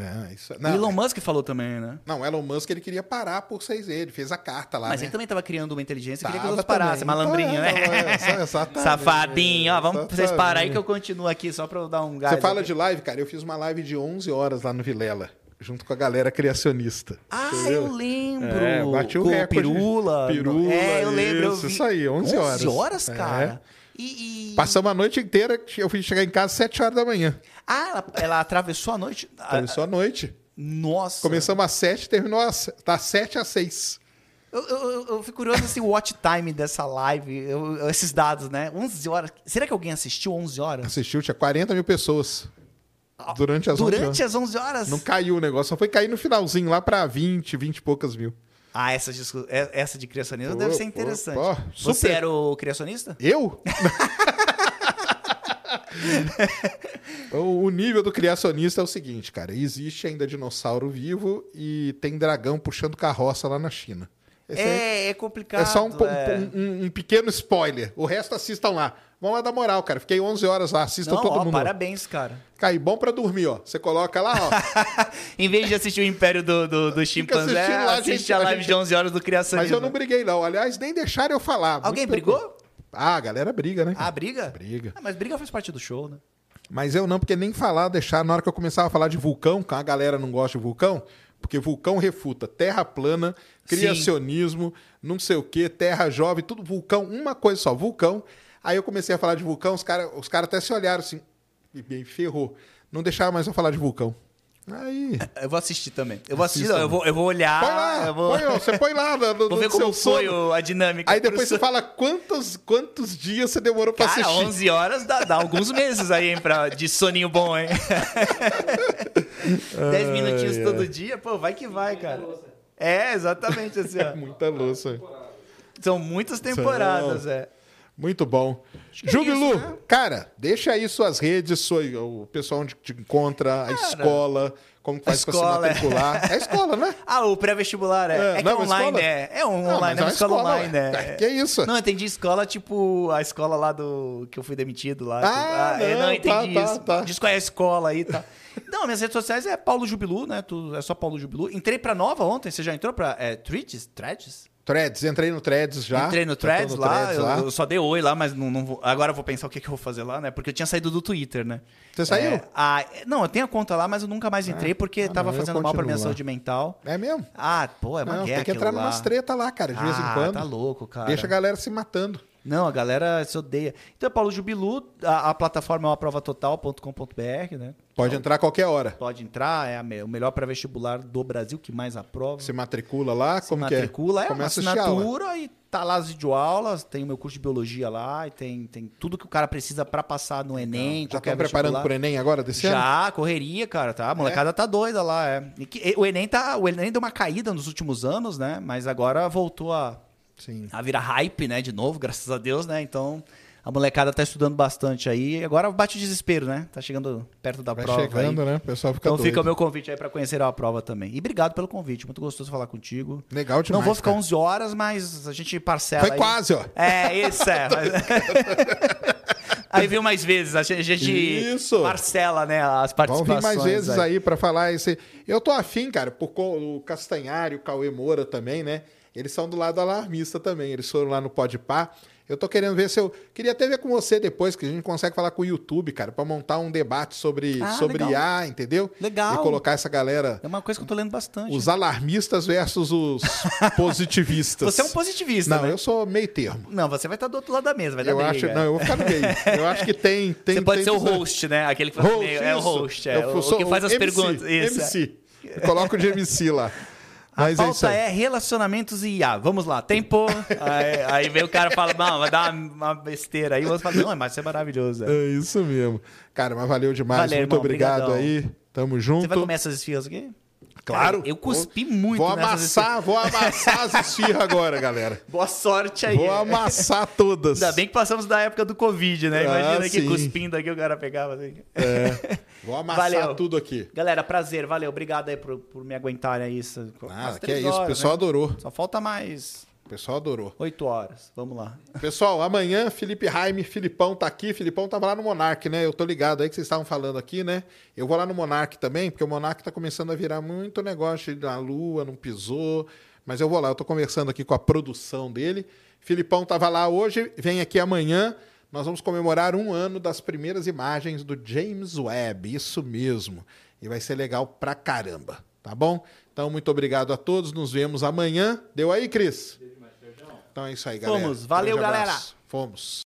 Speaker 1: É, isso.
Speaker 4: O
Speaker 1: Não,
Speaker 4: Elon Musk falou também, né?
Speaker 1: não, Elon Musk ele queria parar por seis ele fez a carta lá.
Speaker 4: Mas
Speaker 1: né?
Speaker 4: ele também tava criando uma inteligência e queria que os outros parassem. Malandrinho, né?
Speaker 1: É, exa- exatamente.
Speaker 4: Safadinho. Ó, vamos vocês parar aí que eu continuo aqui só eu dar um gás.
Speaker 1: Você fala
Speaker 4: aqui.
Speaker 1: de live, cara, eu fiz uma live de 11 horas lá no Vilela, junto com a galera criacionista.
Speaker 4: Ah,
Speaker 1: entendeu?
Speaker 4: eu lembro.
Speaker 1: É, bati o
Speaker 4: Com
Speaker 1: recorde.
Speaker 4: Pirula.
Speaker 1: Pirula,
Speaker 4: É, eu lembro. eu
Speaker 1: isso,
Speaker 4: vi.
Speaker 1: isso aí, 11 horas.
Speaker 4: 11 horas,
Speaker 1: É.
Speaker 4: cara. E, e-
Speaker 1: Passamos a noite inteira, eu fui chegar em casa às 7 horas da manhã.
Speaker 4: Ah, ela, ela atravessou a noite. Ah,
Speaker 1: Começou a noite.
Speaker 4: Nossa.
Speaker 1: Começamos às 7, terminou às, das 7 às 6.
Speaker 4: Eu, eu, eu- fico curioso assim, o watch time dessa live, eu- esses dados, né? 11 horas. Será que alguém assistiu 11 horas?
Speaker 1: Assistiu, tinha 40 mil pessoas. Durante as 11 horas.
Speaker 4: Durante as 11 horas?
Speaker 1: Não caiu o negócio, só foi cair no finalzinho lá pra 20, 20 e poucas mil.
Speaker 4: Ah, essa, discu- é- essa de criacionismo
Speaker 1: Pô,
Speaker 4: deve ser
Speaker 1: pô,
Speaker 4: interessante.
Speaker 1: pô,
Speaker 4: Você
Speaker 1: super.
Speaker 4: era o criacionista?
Speaker 1: Eu? o nível do criacionista é o seguinte, cara. Existe ainda dinossauro vivo e tem dragão puxando carroça lá na China. Esse aí
Speaker 4: É, é complicado.
Speaker 1: é só um,
Speaker 4: é.
Speaker 1: um- um- um pequeno spoiler. O resto assistam lá. Vão lá dar moral, cara. Fiquei 11 horas lá. Assistam
Speaker 4: Não,
Speaker 1: todo
Speaker 4: ó,
Speaker 1: mundo.
Speaker 4: parabéns, cara.
Speaker 1: Cai bom pra dormir, ó. Você coloca lá, ó.
Speaker 4: em vez de assistir o Império do, do, do Chimpanzé,
Speaker 1: lá,
Speaker 4: assiste
Speaker 1: gente,
Speaker 4: a
Speaker 1: a
Speaker 4: live
Speaker 1: gente-
Speaker 4: de 11 horas do criacionismo.
Speaker 1: Mas eu não briguei, não. Aliás, nem deixaram eu falar.
Speaker 4: Alguém
Speaker 1: Muito
Speaker 4: brigou?
Speaker 1: Ah, a galera briga, né?
Speaker 4: Ah, briga?
Speaker 1: Briga.
Speaker 4: Ah, mas briga faz parte do show, né?
Speaker 1: Mas eu não, porque nem falar, deixar. Na hora que eu começava a falar de vulcão, que a galera não gosta de vulcão, porque vulcão refuta terra plana, criacionismo, não sei o quê, terra jovem, tudo vulcão, uma coisa só, vulcão. Aí eu comecei a falar de vulcão, os caras os cara até se olharam assim, e bem, ferrou. Não deixaram mais eu falar de vulcão. Aí.
Speaker 4: Eu vou assistir também. Eu vou assistir, não, eu vou, eu vou olhar.
Speaker 1: põe lá,
Speaker 4: eu vou,
Speaker 1: põe, ó, você põe lá no, no,
Speaker 4: vou ver como
Speaker 1: seu
Speaker 4: foi
Speaker 1: sono.
Speaker 4: a dinâmica.
Speaker 1: Aí depois você
Speaker 4: sono.
Speaker 1: fala quantos, quantos dias você demorou pra
Speaker 4: Cara,
Speaker 1: assistir.
Speaker 4: 11 horas dá, dá alguns meses aí, hein, pra, de soninho bom, hein? 10 minutinhos
Speaker 1: ai.
Speaker 4: todo dia, pô, vai que vai, cara. É, exatamente assim, ó.
Speaker 1: Muita louça.
Speaker 4: São muitas temporadas, é.
Speaker 1: Muito bom.
Speaker 4: é
Speaker 1: Jubilu,
Speaker 4: isso, né?
Speaker 1: cara, deixa aí suas redes, sua- o pessoal onde te encontra, a escola, como faz pra se
Speaker 4: é.
Speaker 1: matricular. É a escola, né?
Speaker 4: Ah, o pré-vestibular, é.
Speaker 1: É,
Speaker 4: É, que
Speaker 1: não,
Speaker 4: é
Speaker 1: mas
Speaker 4: online,
Speaker 1: escola-
Speaker 4: é. É um
Speaker 1: Não,
Speaker 4: online,
Speaker 1: mas
Speaker 4: é uma
Speaker 1: é
Speaker 4: escola,
Speaker 1: escola,
Speaker 4: online, né?
Speaker 1: Que isso?
Speaker 4: Não, eu entendi escola, tipo, a escola lá do... que eu fui demitido lá.
Speaker 1: Ah,
Speaker 4: tipo, eu
Speaker 1: não,
Speaker 4: não entendi
Speaker 1: tá, tá,
Speaker 4: isso.
Speaker 1: tá.
Speaker 4: Diz qual é a escola aí e tal. Não, minhas redes sociais é Paulo Jubilu, né? Tu, é só Paulo Jubilu. Entrei pra nova ontem, você já entrou pra é, Threads? Threads?
Speaker 1: Threads, entrei no Threads já.
Speaker 4: Entrei no Threads lá,
Speaker 1: Threads
Speaker 4: eu,
Speaker 1: lá.
Speaker 4: eu só dei oi lá, mas não, não vou, agora eu vou pensar o que, que eu vou fazer lá, né? Porque eu tinha saído do Twitter, né?
Speaker 1: Você saiu?
Speaker 4: É, ah, não, eu tenho a conta lá, mas eu nunca mais entrei porque
Speaker 1: ah,
Speaker 4: tava
Speaker 1: não,
Speaker 4: fazendo mal pra minha
Speaker 1: lá.
Speaker 4: saúde mental.
Speaker 1: É mesmo?
Speaker 4: Ah, pô, é uma
Speaker 1: Não,
Speaker 4: guerra
Speaker 1: tem que entrar
Speaker 4: lá.
Speaker 1: numas treta lá, cara, de vez em
Speaker 4: Ah,
Speaker 1: quando.
Speaker 4: tá louco, cara.
Speaker 1: Deixa a galera se matando.
Speaker 4: Não, a galera se odeia. Então, é Paulo Jubilu, a, a plataforma é o aprovatotal.com.br, né?
Speaker 1: Pode entrar a qualquer hora.
Speaker 4: Pode entrar, é a me- o melhor pré-vestibular do Brasil que mais aprova.
Speaker 1: Se matricula lá,
Speaker 4: Se
Speaker 1: como
Speaker 4: matricula,
Speaker 1: que é?
Speaker 4: é uma
Speaker 1: Começa
Speaker 4: assinatura e tá lá as videoaulas, tem o meu curso de biologia lá, e tem, tem tudo que o cara precisa pra passar no Enem,
Speaker 1: Já
Speaker 4: qualquer
Speaker 1: estão preparando pro Enem agora desse ano?
Speaker 4: Já, correria, cara, tá? A molecada tá doida lá, é. E que- e o Enem tá, o Enem deu uma caída nos últimos anos, né? Mas agora voltou a,
Speaker 1: Sim.
Speaker 4: a virar hype, né, de novo, graças a Deus, né? Então, a molecada tá estudando bastante aí. Agora bate o desespero, né? Tá chegando perto da
Speaker 1: Vai
Speaker 4: prova
Speaker 1: chegando,
Speaker 4: aí.
Speaker 1: né? O pessoal fica
Speaker 4: Então
Speaker 1: doido.
Speaker 4: fica o meu convite aí pra conhecer a prova também. E obrigado pelo convite, muito gostoso falar contigo.
Speaker 1: Legal demais,
Speaker 4: Não vou ficar
Speaker 1: cara.
Speaker 4: 11 horas, mas a gente parcela
Speaker 1: Foi
Speaker 4: aí.
Speaker 1: quase, ó.
Speaker 4: É, isso é. mas- aí viu mais vezes, a gente, a gente
Speaker 1: Isso.
Speaker 4: parcela, né, as participações.
Speaker 1: vir mais vezes aí, pra falar esse. Eu tô afim, cara, por co- o Castanhari, o Cauê Moura também, né? Eles são do lado alarmista também. Eles foram lá no Podpah. Eu tô querendo ver se eu. Queria até ver com você depois, que a gente consegue falar com o YouTube, cara, para montar um debate sobre,
Speaker 4: Ah,
Speaker 1: sobre
Speaker 4: legal.
Speaker 1: IA, entendeu?
Speaker 4: Legal.
Speaker 1: E colocar essa galera.
Speaker 4: É uma coisa que eu tô lendo bastante.
Speaker 1: Os alarmistas versus os positivistas.
Speaker 4: Você é um positivista,
Speaker 1: Não,
Speaker 4: né?
Speaker 1: eu sou meio termo.
Speaker 4: Não, você vai estar do outro lado da mesa, vai dar
Speaker 1: Eu acho,
Speaker 4: briga.
Speaker 1: não, eu vou ficar no meio. Eu acho que tem, tem
Speaker 4: você pode
Speaker 1: tem
Speaker 4: ser o host, né? Aquele que faz
Speaker 1: Host,
Speaker 4: meio, é o host, é,
Speaker 1: Eu
Speaker 4: o,
Speaker 1: sou
Speaker 4: que faz as
Speaker 1: MC,
Speaker 4: perguntas. Isso.
Speaker 1: MC. Eu coloco de MC lá.
Speaker 4: A
Speaker 1: Mas é isso
Speaker 4: pauta
Speaker 1: aí.
Speaker 4: é, relacionamentos e IA. Vamos lá, tempo. aí, aí vem o cara e fala, não, vai dar uma, besteira. Aí o outro fala, não, mas isso é maravilhoso. é.
Speaker 1: É isso mesmo. Cara, mas valeu demais.
Speaker 4: Valeu,
Speaker 1: Muito
Speaker 4: irmão,
Speaker 1: obrigado
Speaker 4: brigadão.
Speaker 1: aí. Tamo junto.
Speaker 4: Você vai comer essas esfias aqui?
Speaker 1: Claro.
Speaker 4: Cara, eu cuspi
Speaker 1: Vou-
Speaker 4: muito
Speaker 1: Vou amassar, vou amassar as esfirras agora, galera.
Speaker 4: Boa sorte aí.
Speaker 1: Vou amassar todas.
Speaker 4: Ainda bem que passamos da época do Covid, né?
Speaker 1: Ah,
Speaker 4: Imagina aqui
Speaker 1: sim.
Speaker 4: cuspindo aqui, o cara pegava assim.
Speaker 1: É. Vou amassar
Speaker 4: Valeu.
Speaker 1: tudo aqui.
Speaker 4: Galera, prazer, valeu. Obrigado aí por, por me aguentarem aí. Isso.
Speaker 1: Ah, que é isso. O
Speaker 4: horas,
Speaker 1: pessoal
Speaker 4: né?
Speaker 1: adorou.
Speaker 4: Só falta mais
Speaker 1: O pessoal adorou.
Speaker 4: oito horas. Vamos lá.
Speaker 1: Pessoal, amanhã, Felipe Raime, Filipão tá aqui. Filipão tava lá no Monark, né? Eu tô ligado aí que vocês estavam falando aqui, né? Eu vou lá no Monark também, porque o Monark tá começando a virar muito negócio na lua, não pisou. Mas eu vou lá, eu tô conversando aqui com a produção dele. Filipão tava lá hoje, vem aqui amanhã. Nós vamos comemorar um ano das primeiras imagens do James Webb, isso mesmo. E vai ser legal pra caramba, tá bom? Então, muito obrigado a todos, nos vemos amanhã. Deu aí, Cris? Então é isso aí, galera.
Speaker 4: Fomos. Valeu, galera.
Speaker 1: Fomos.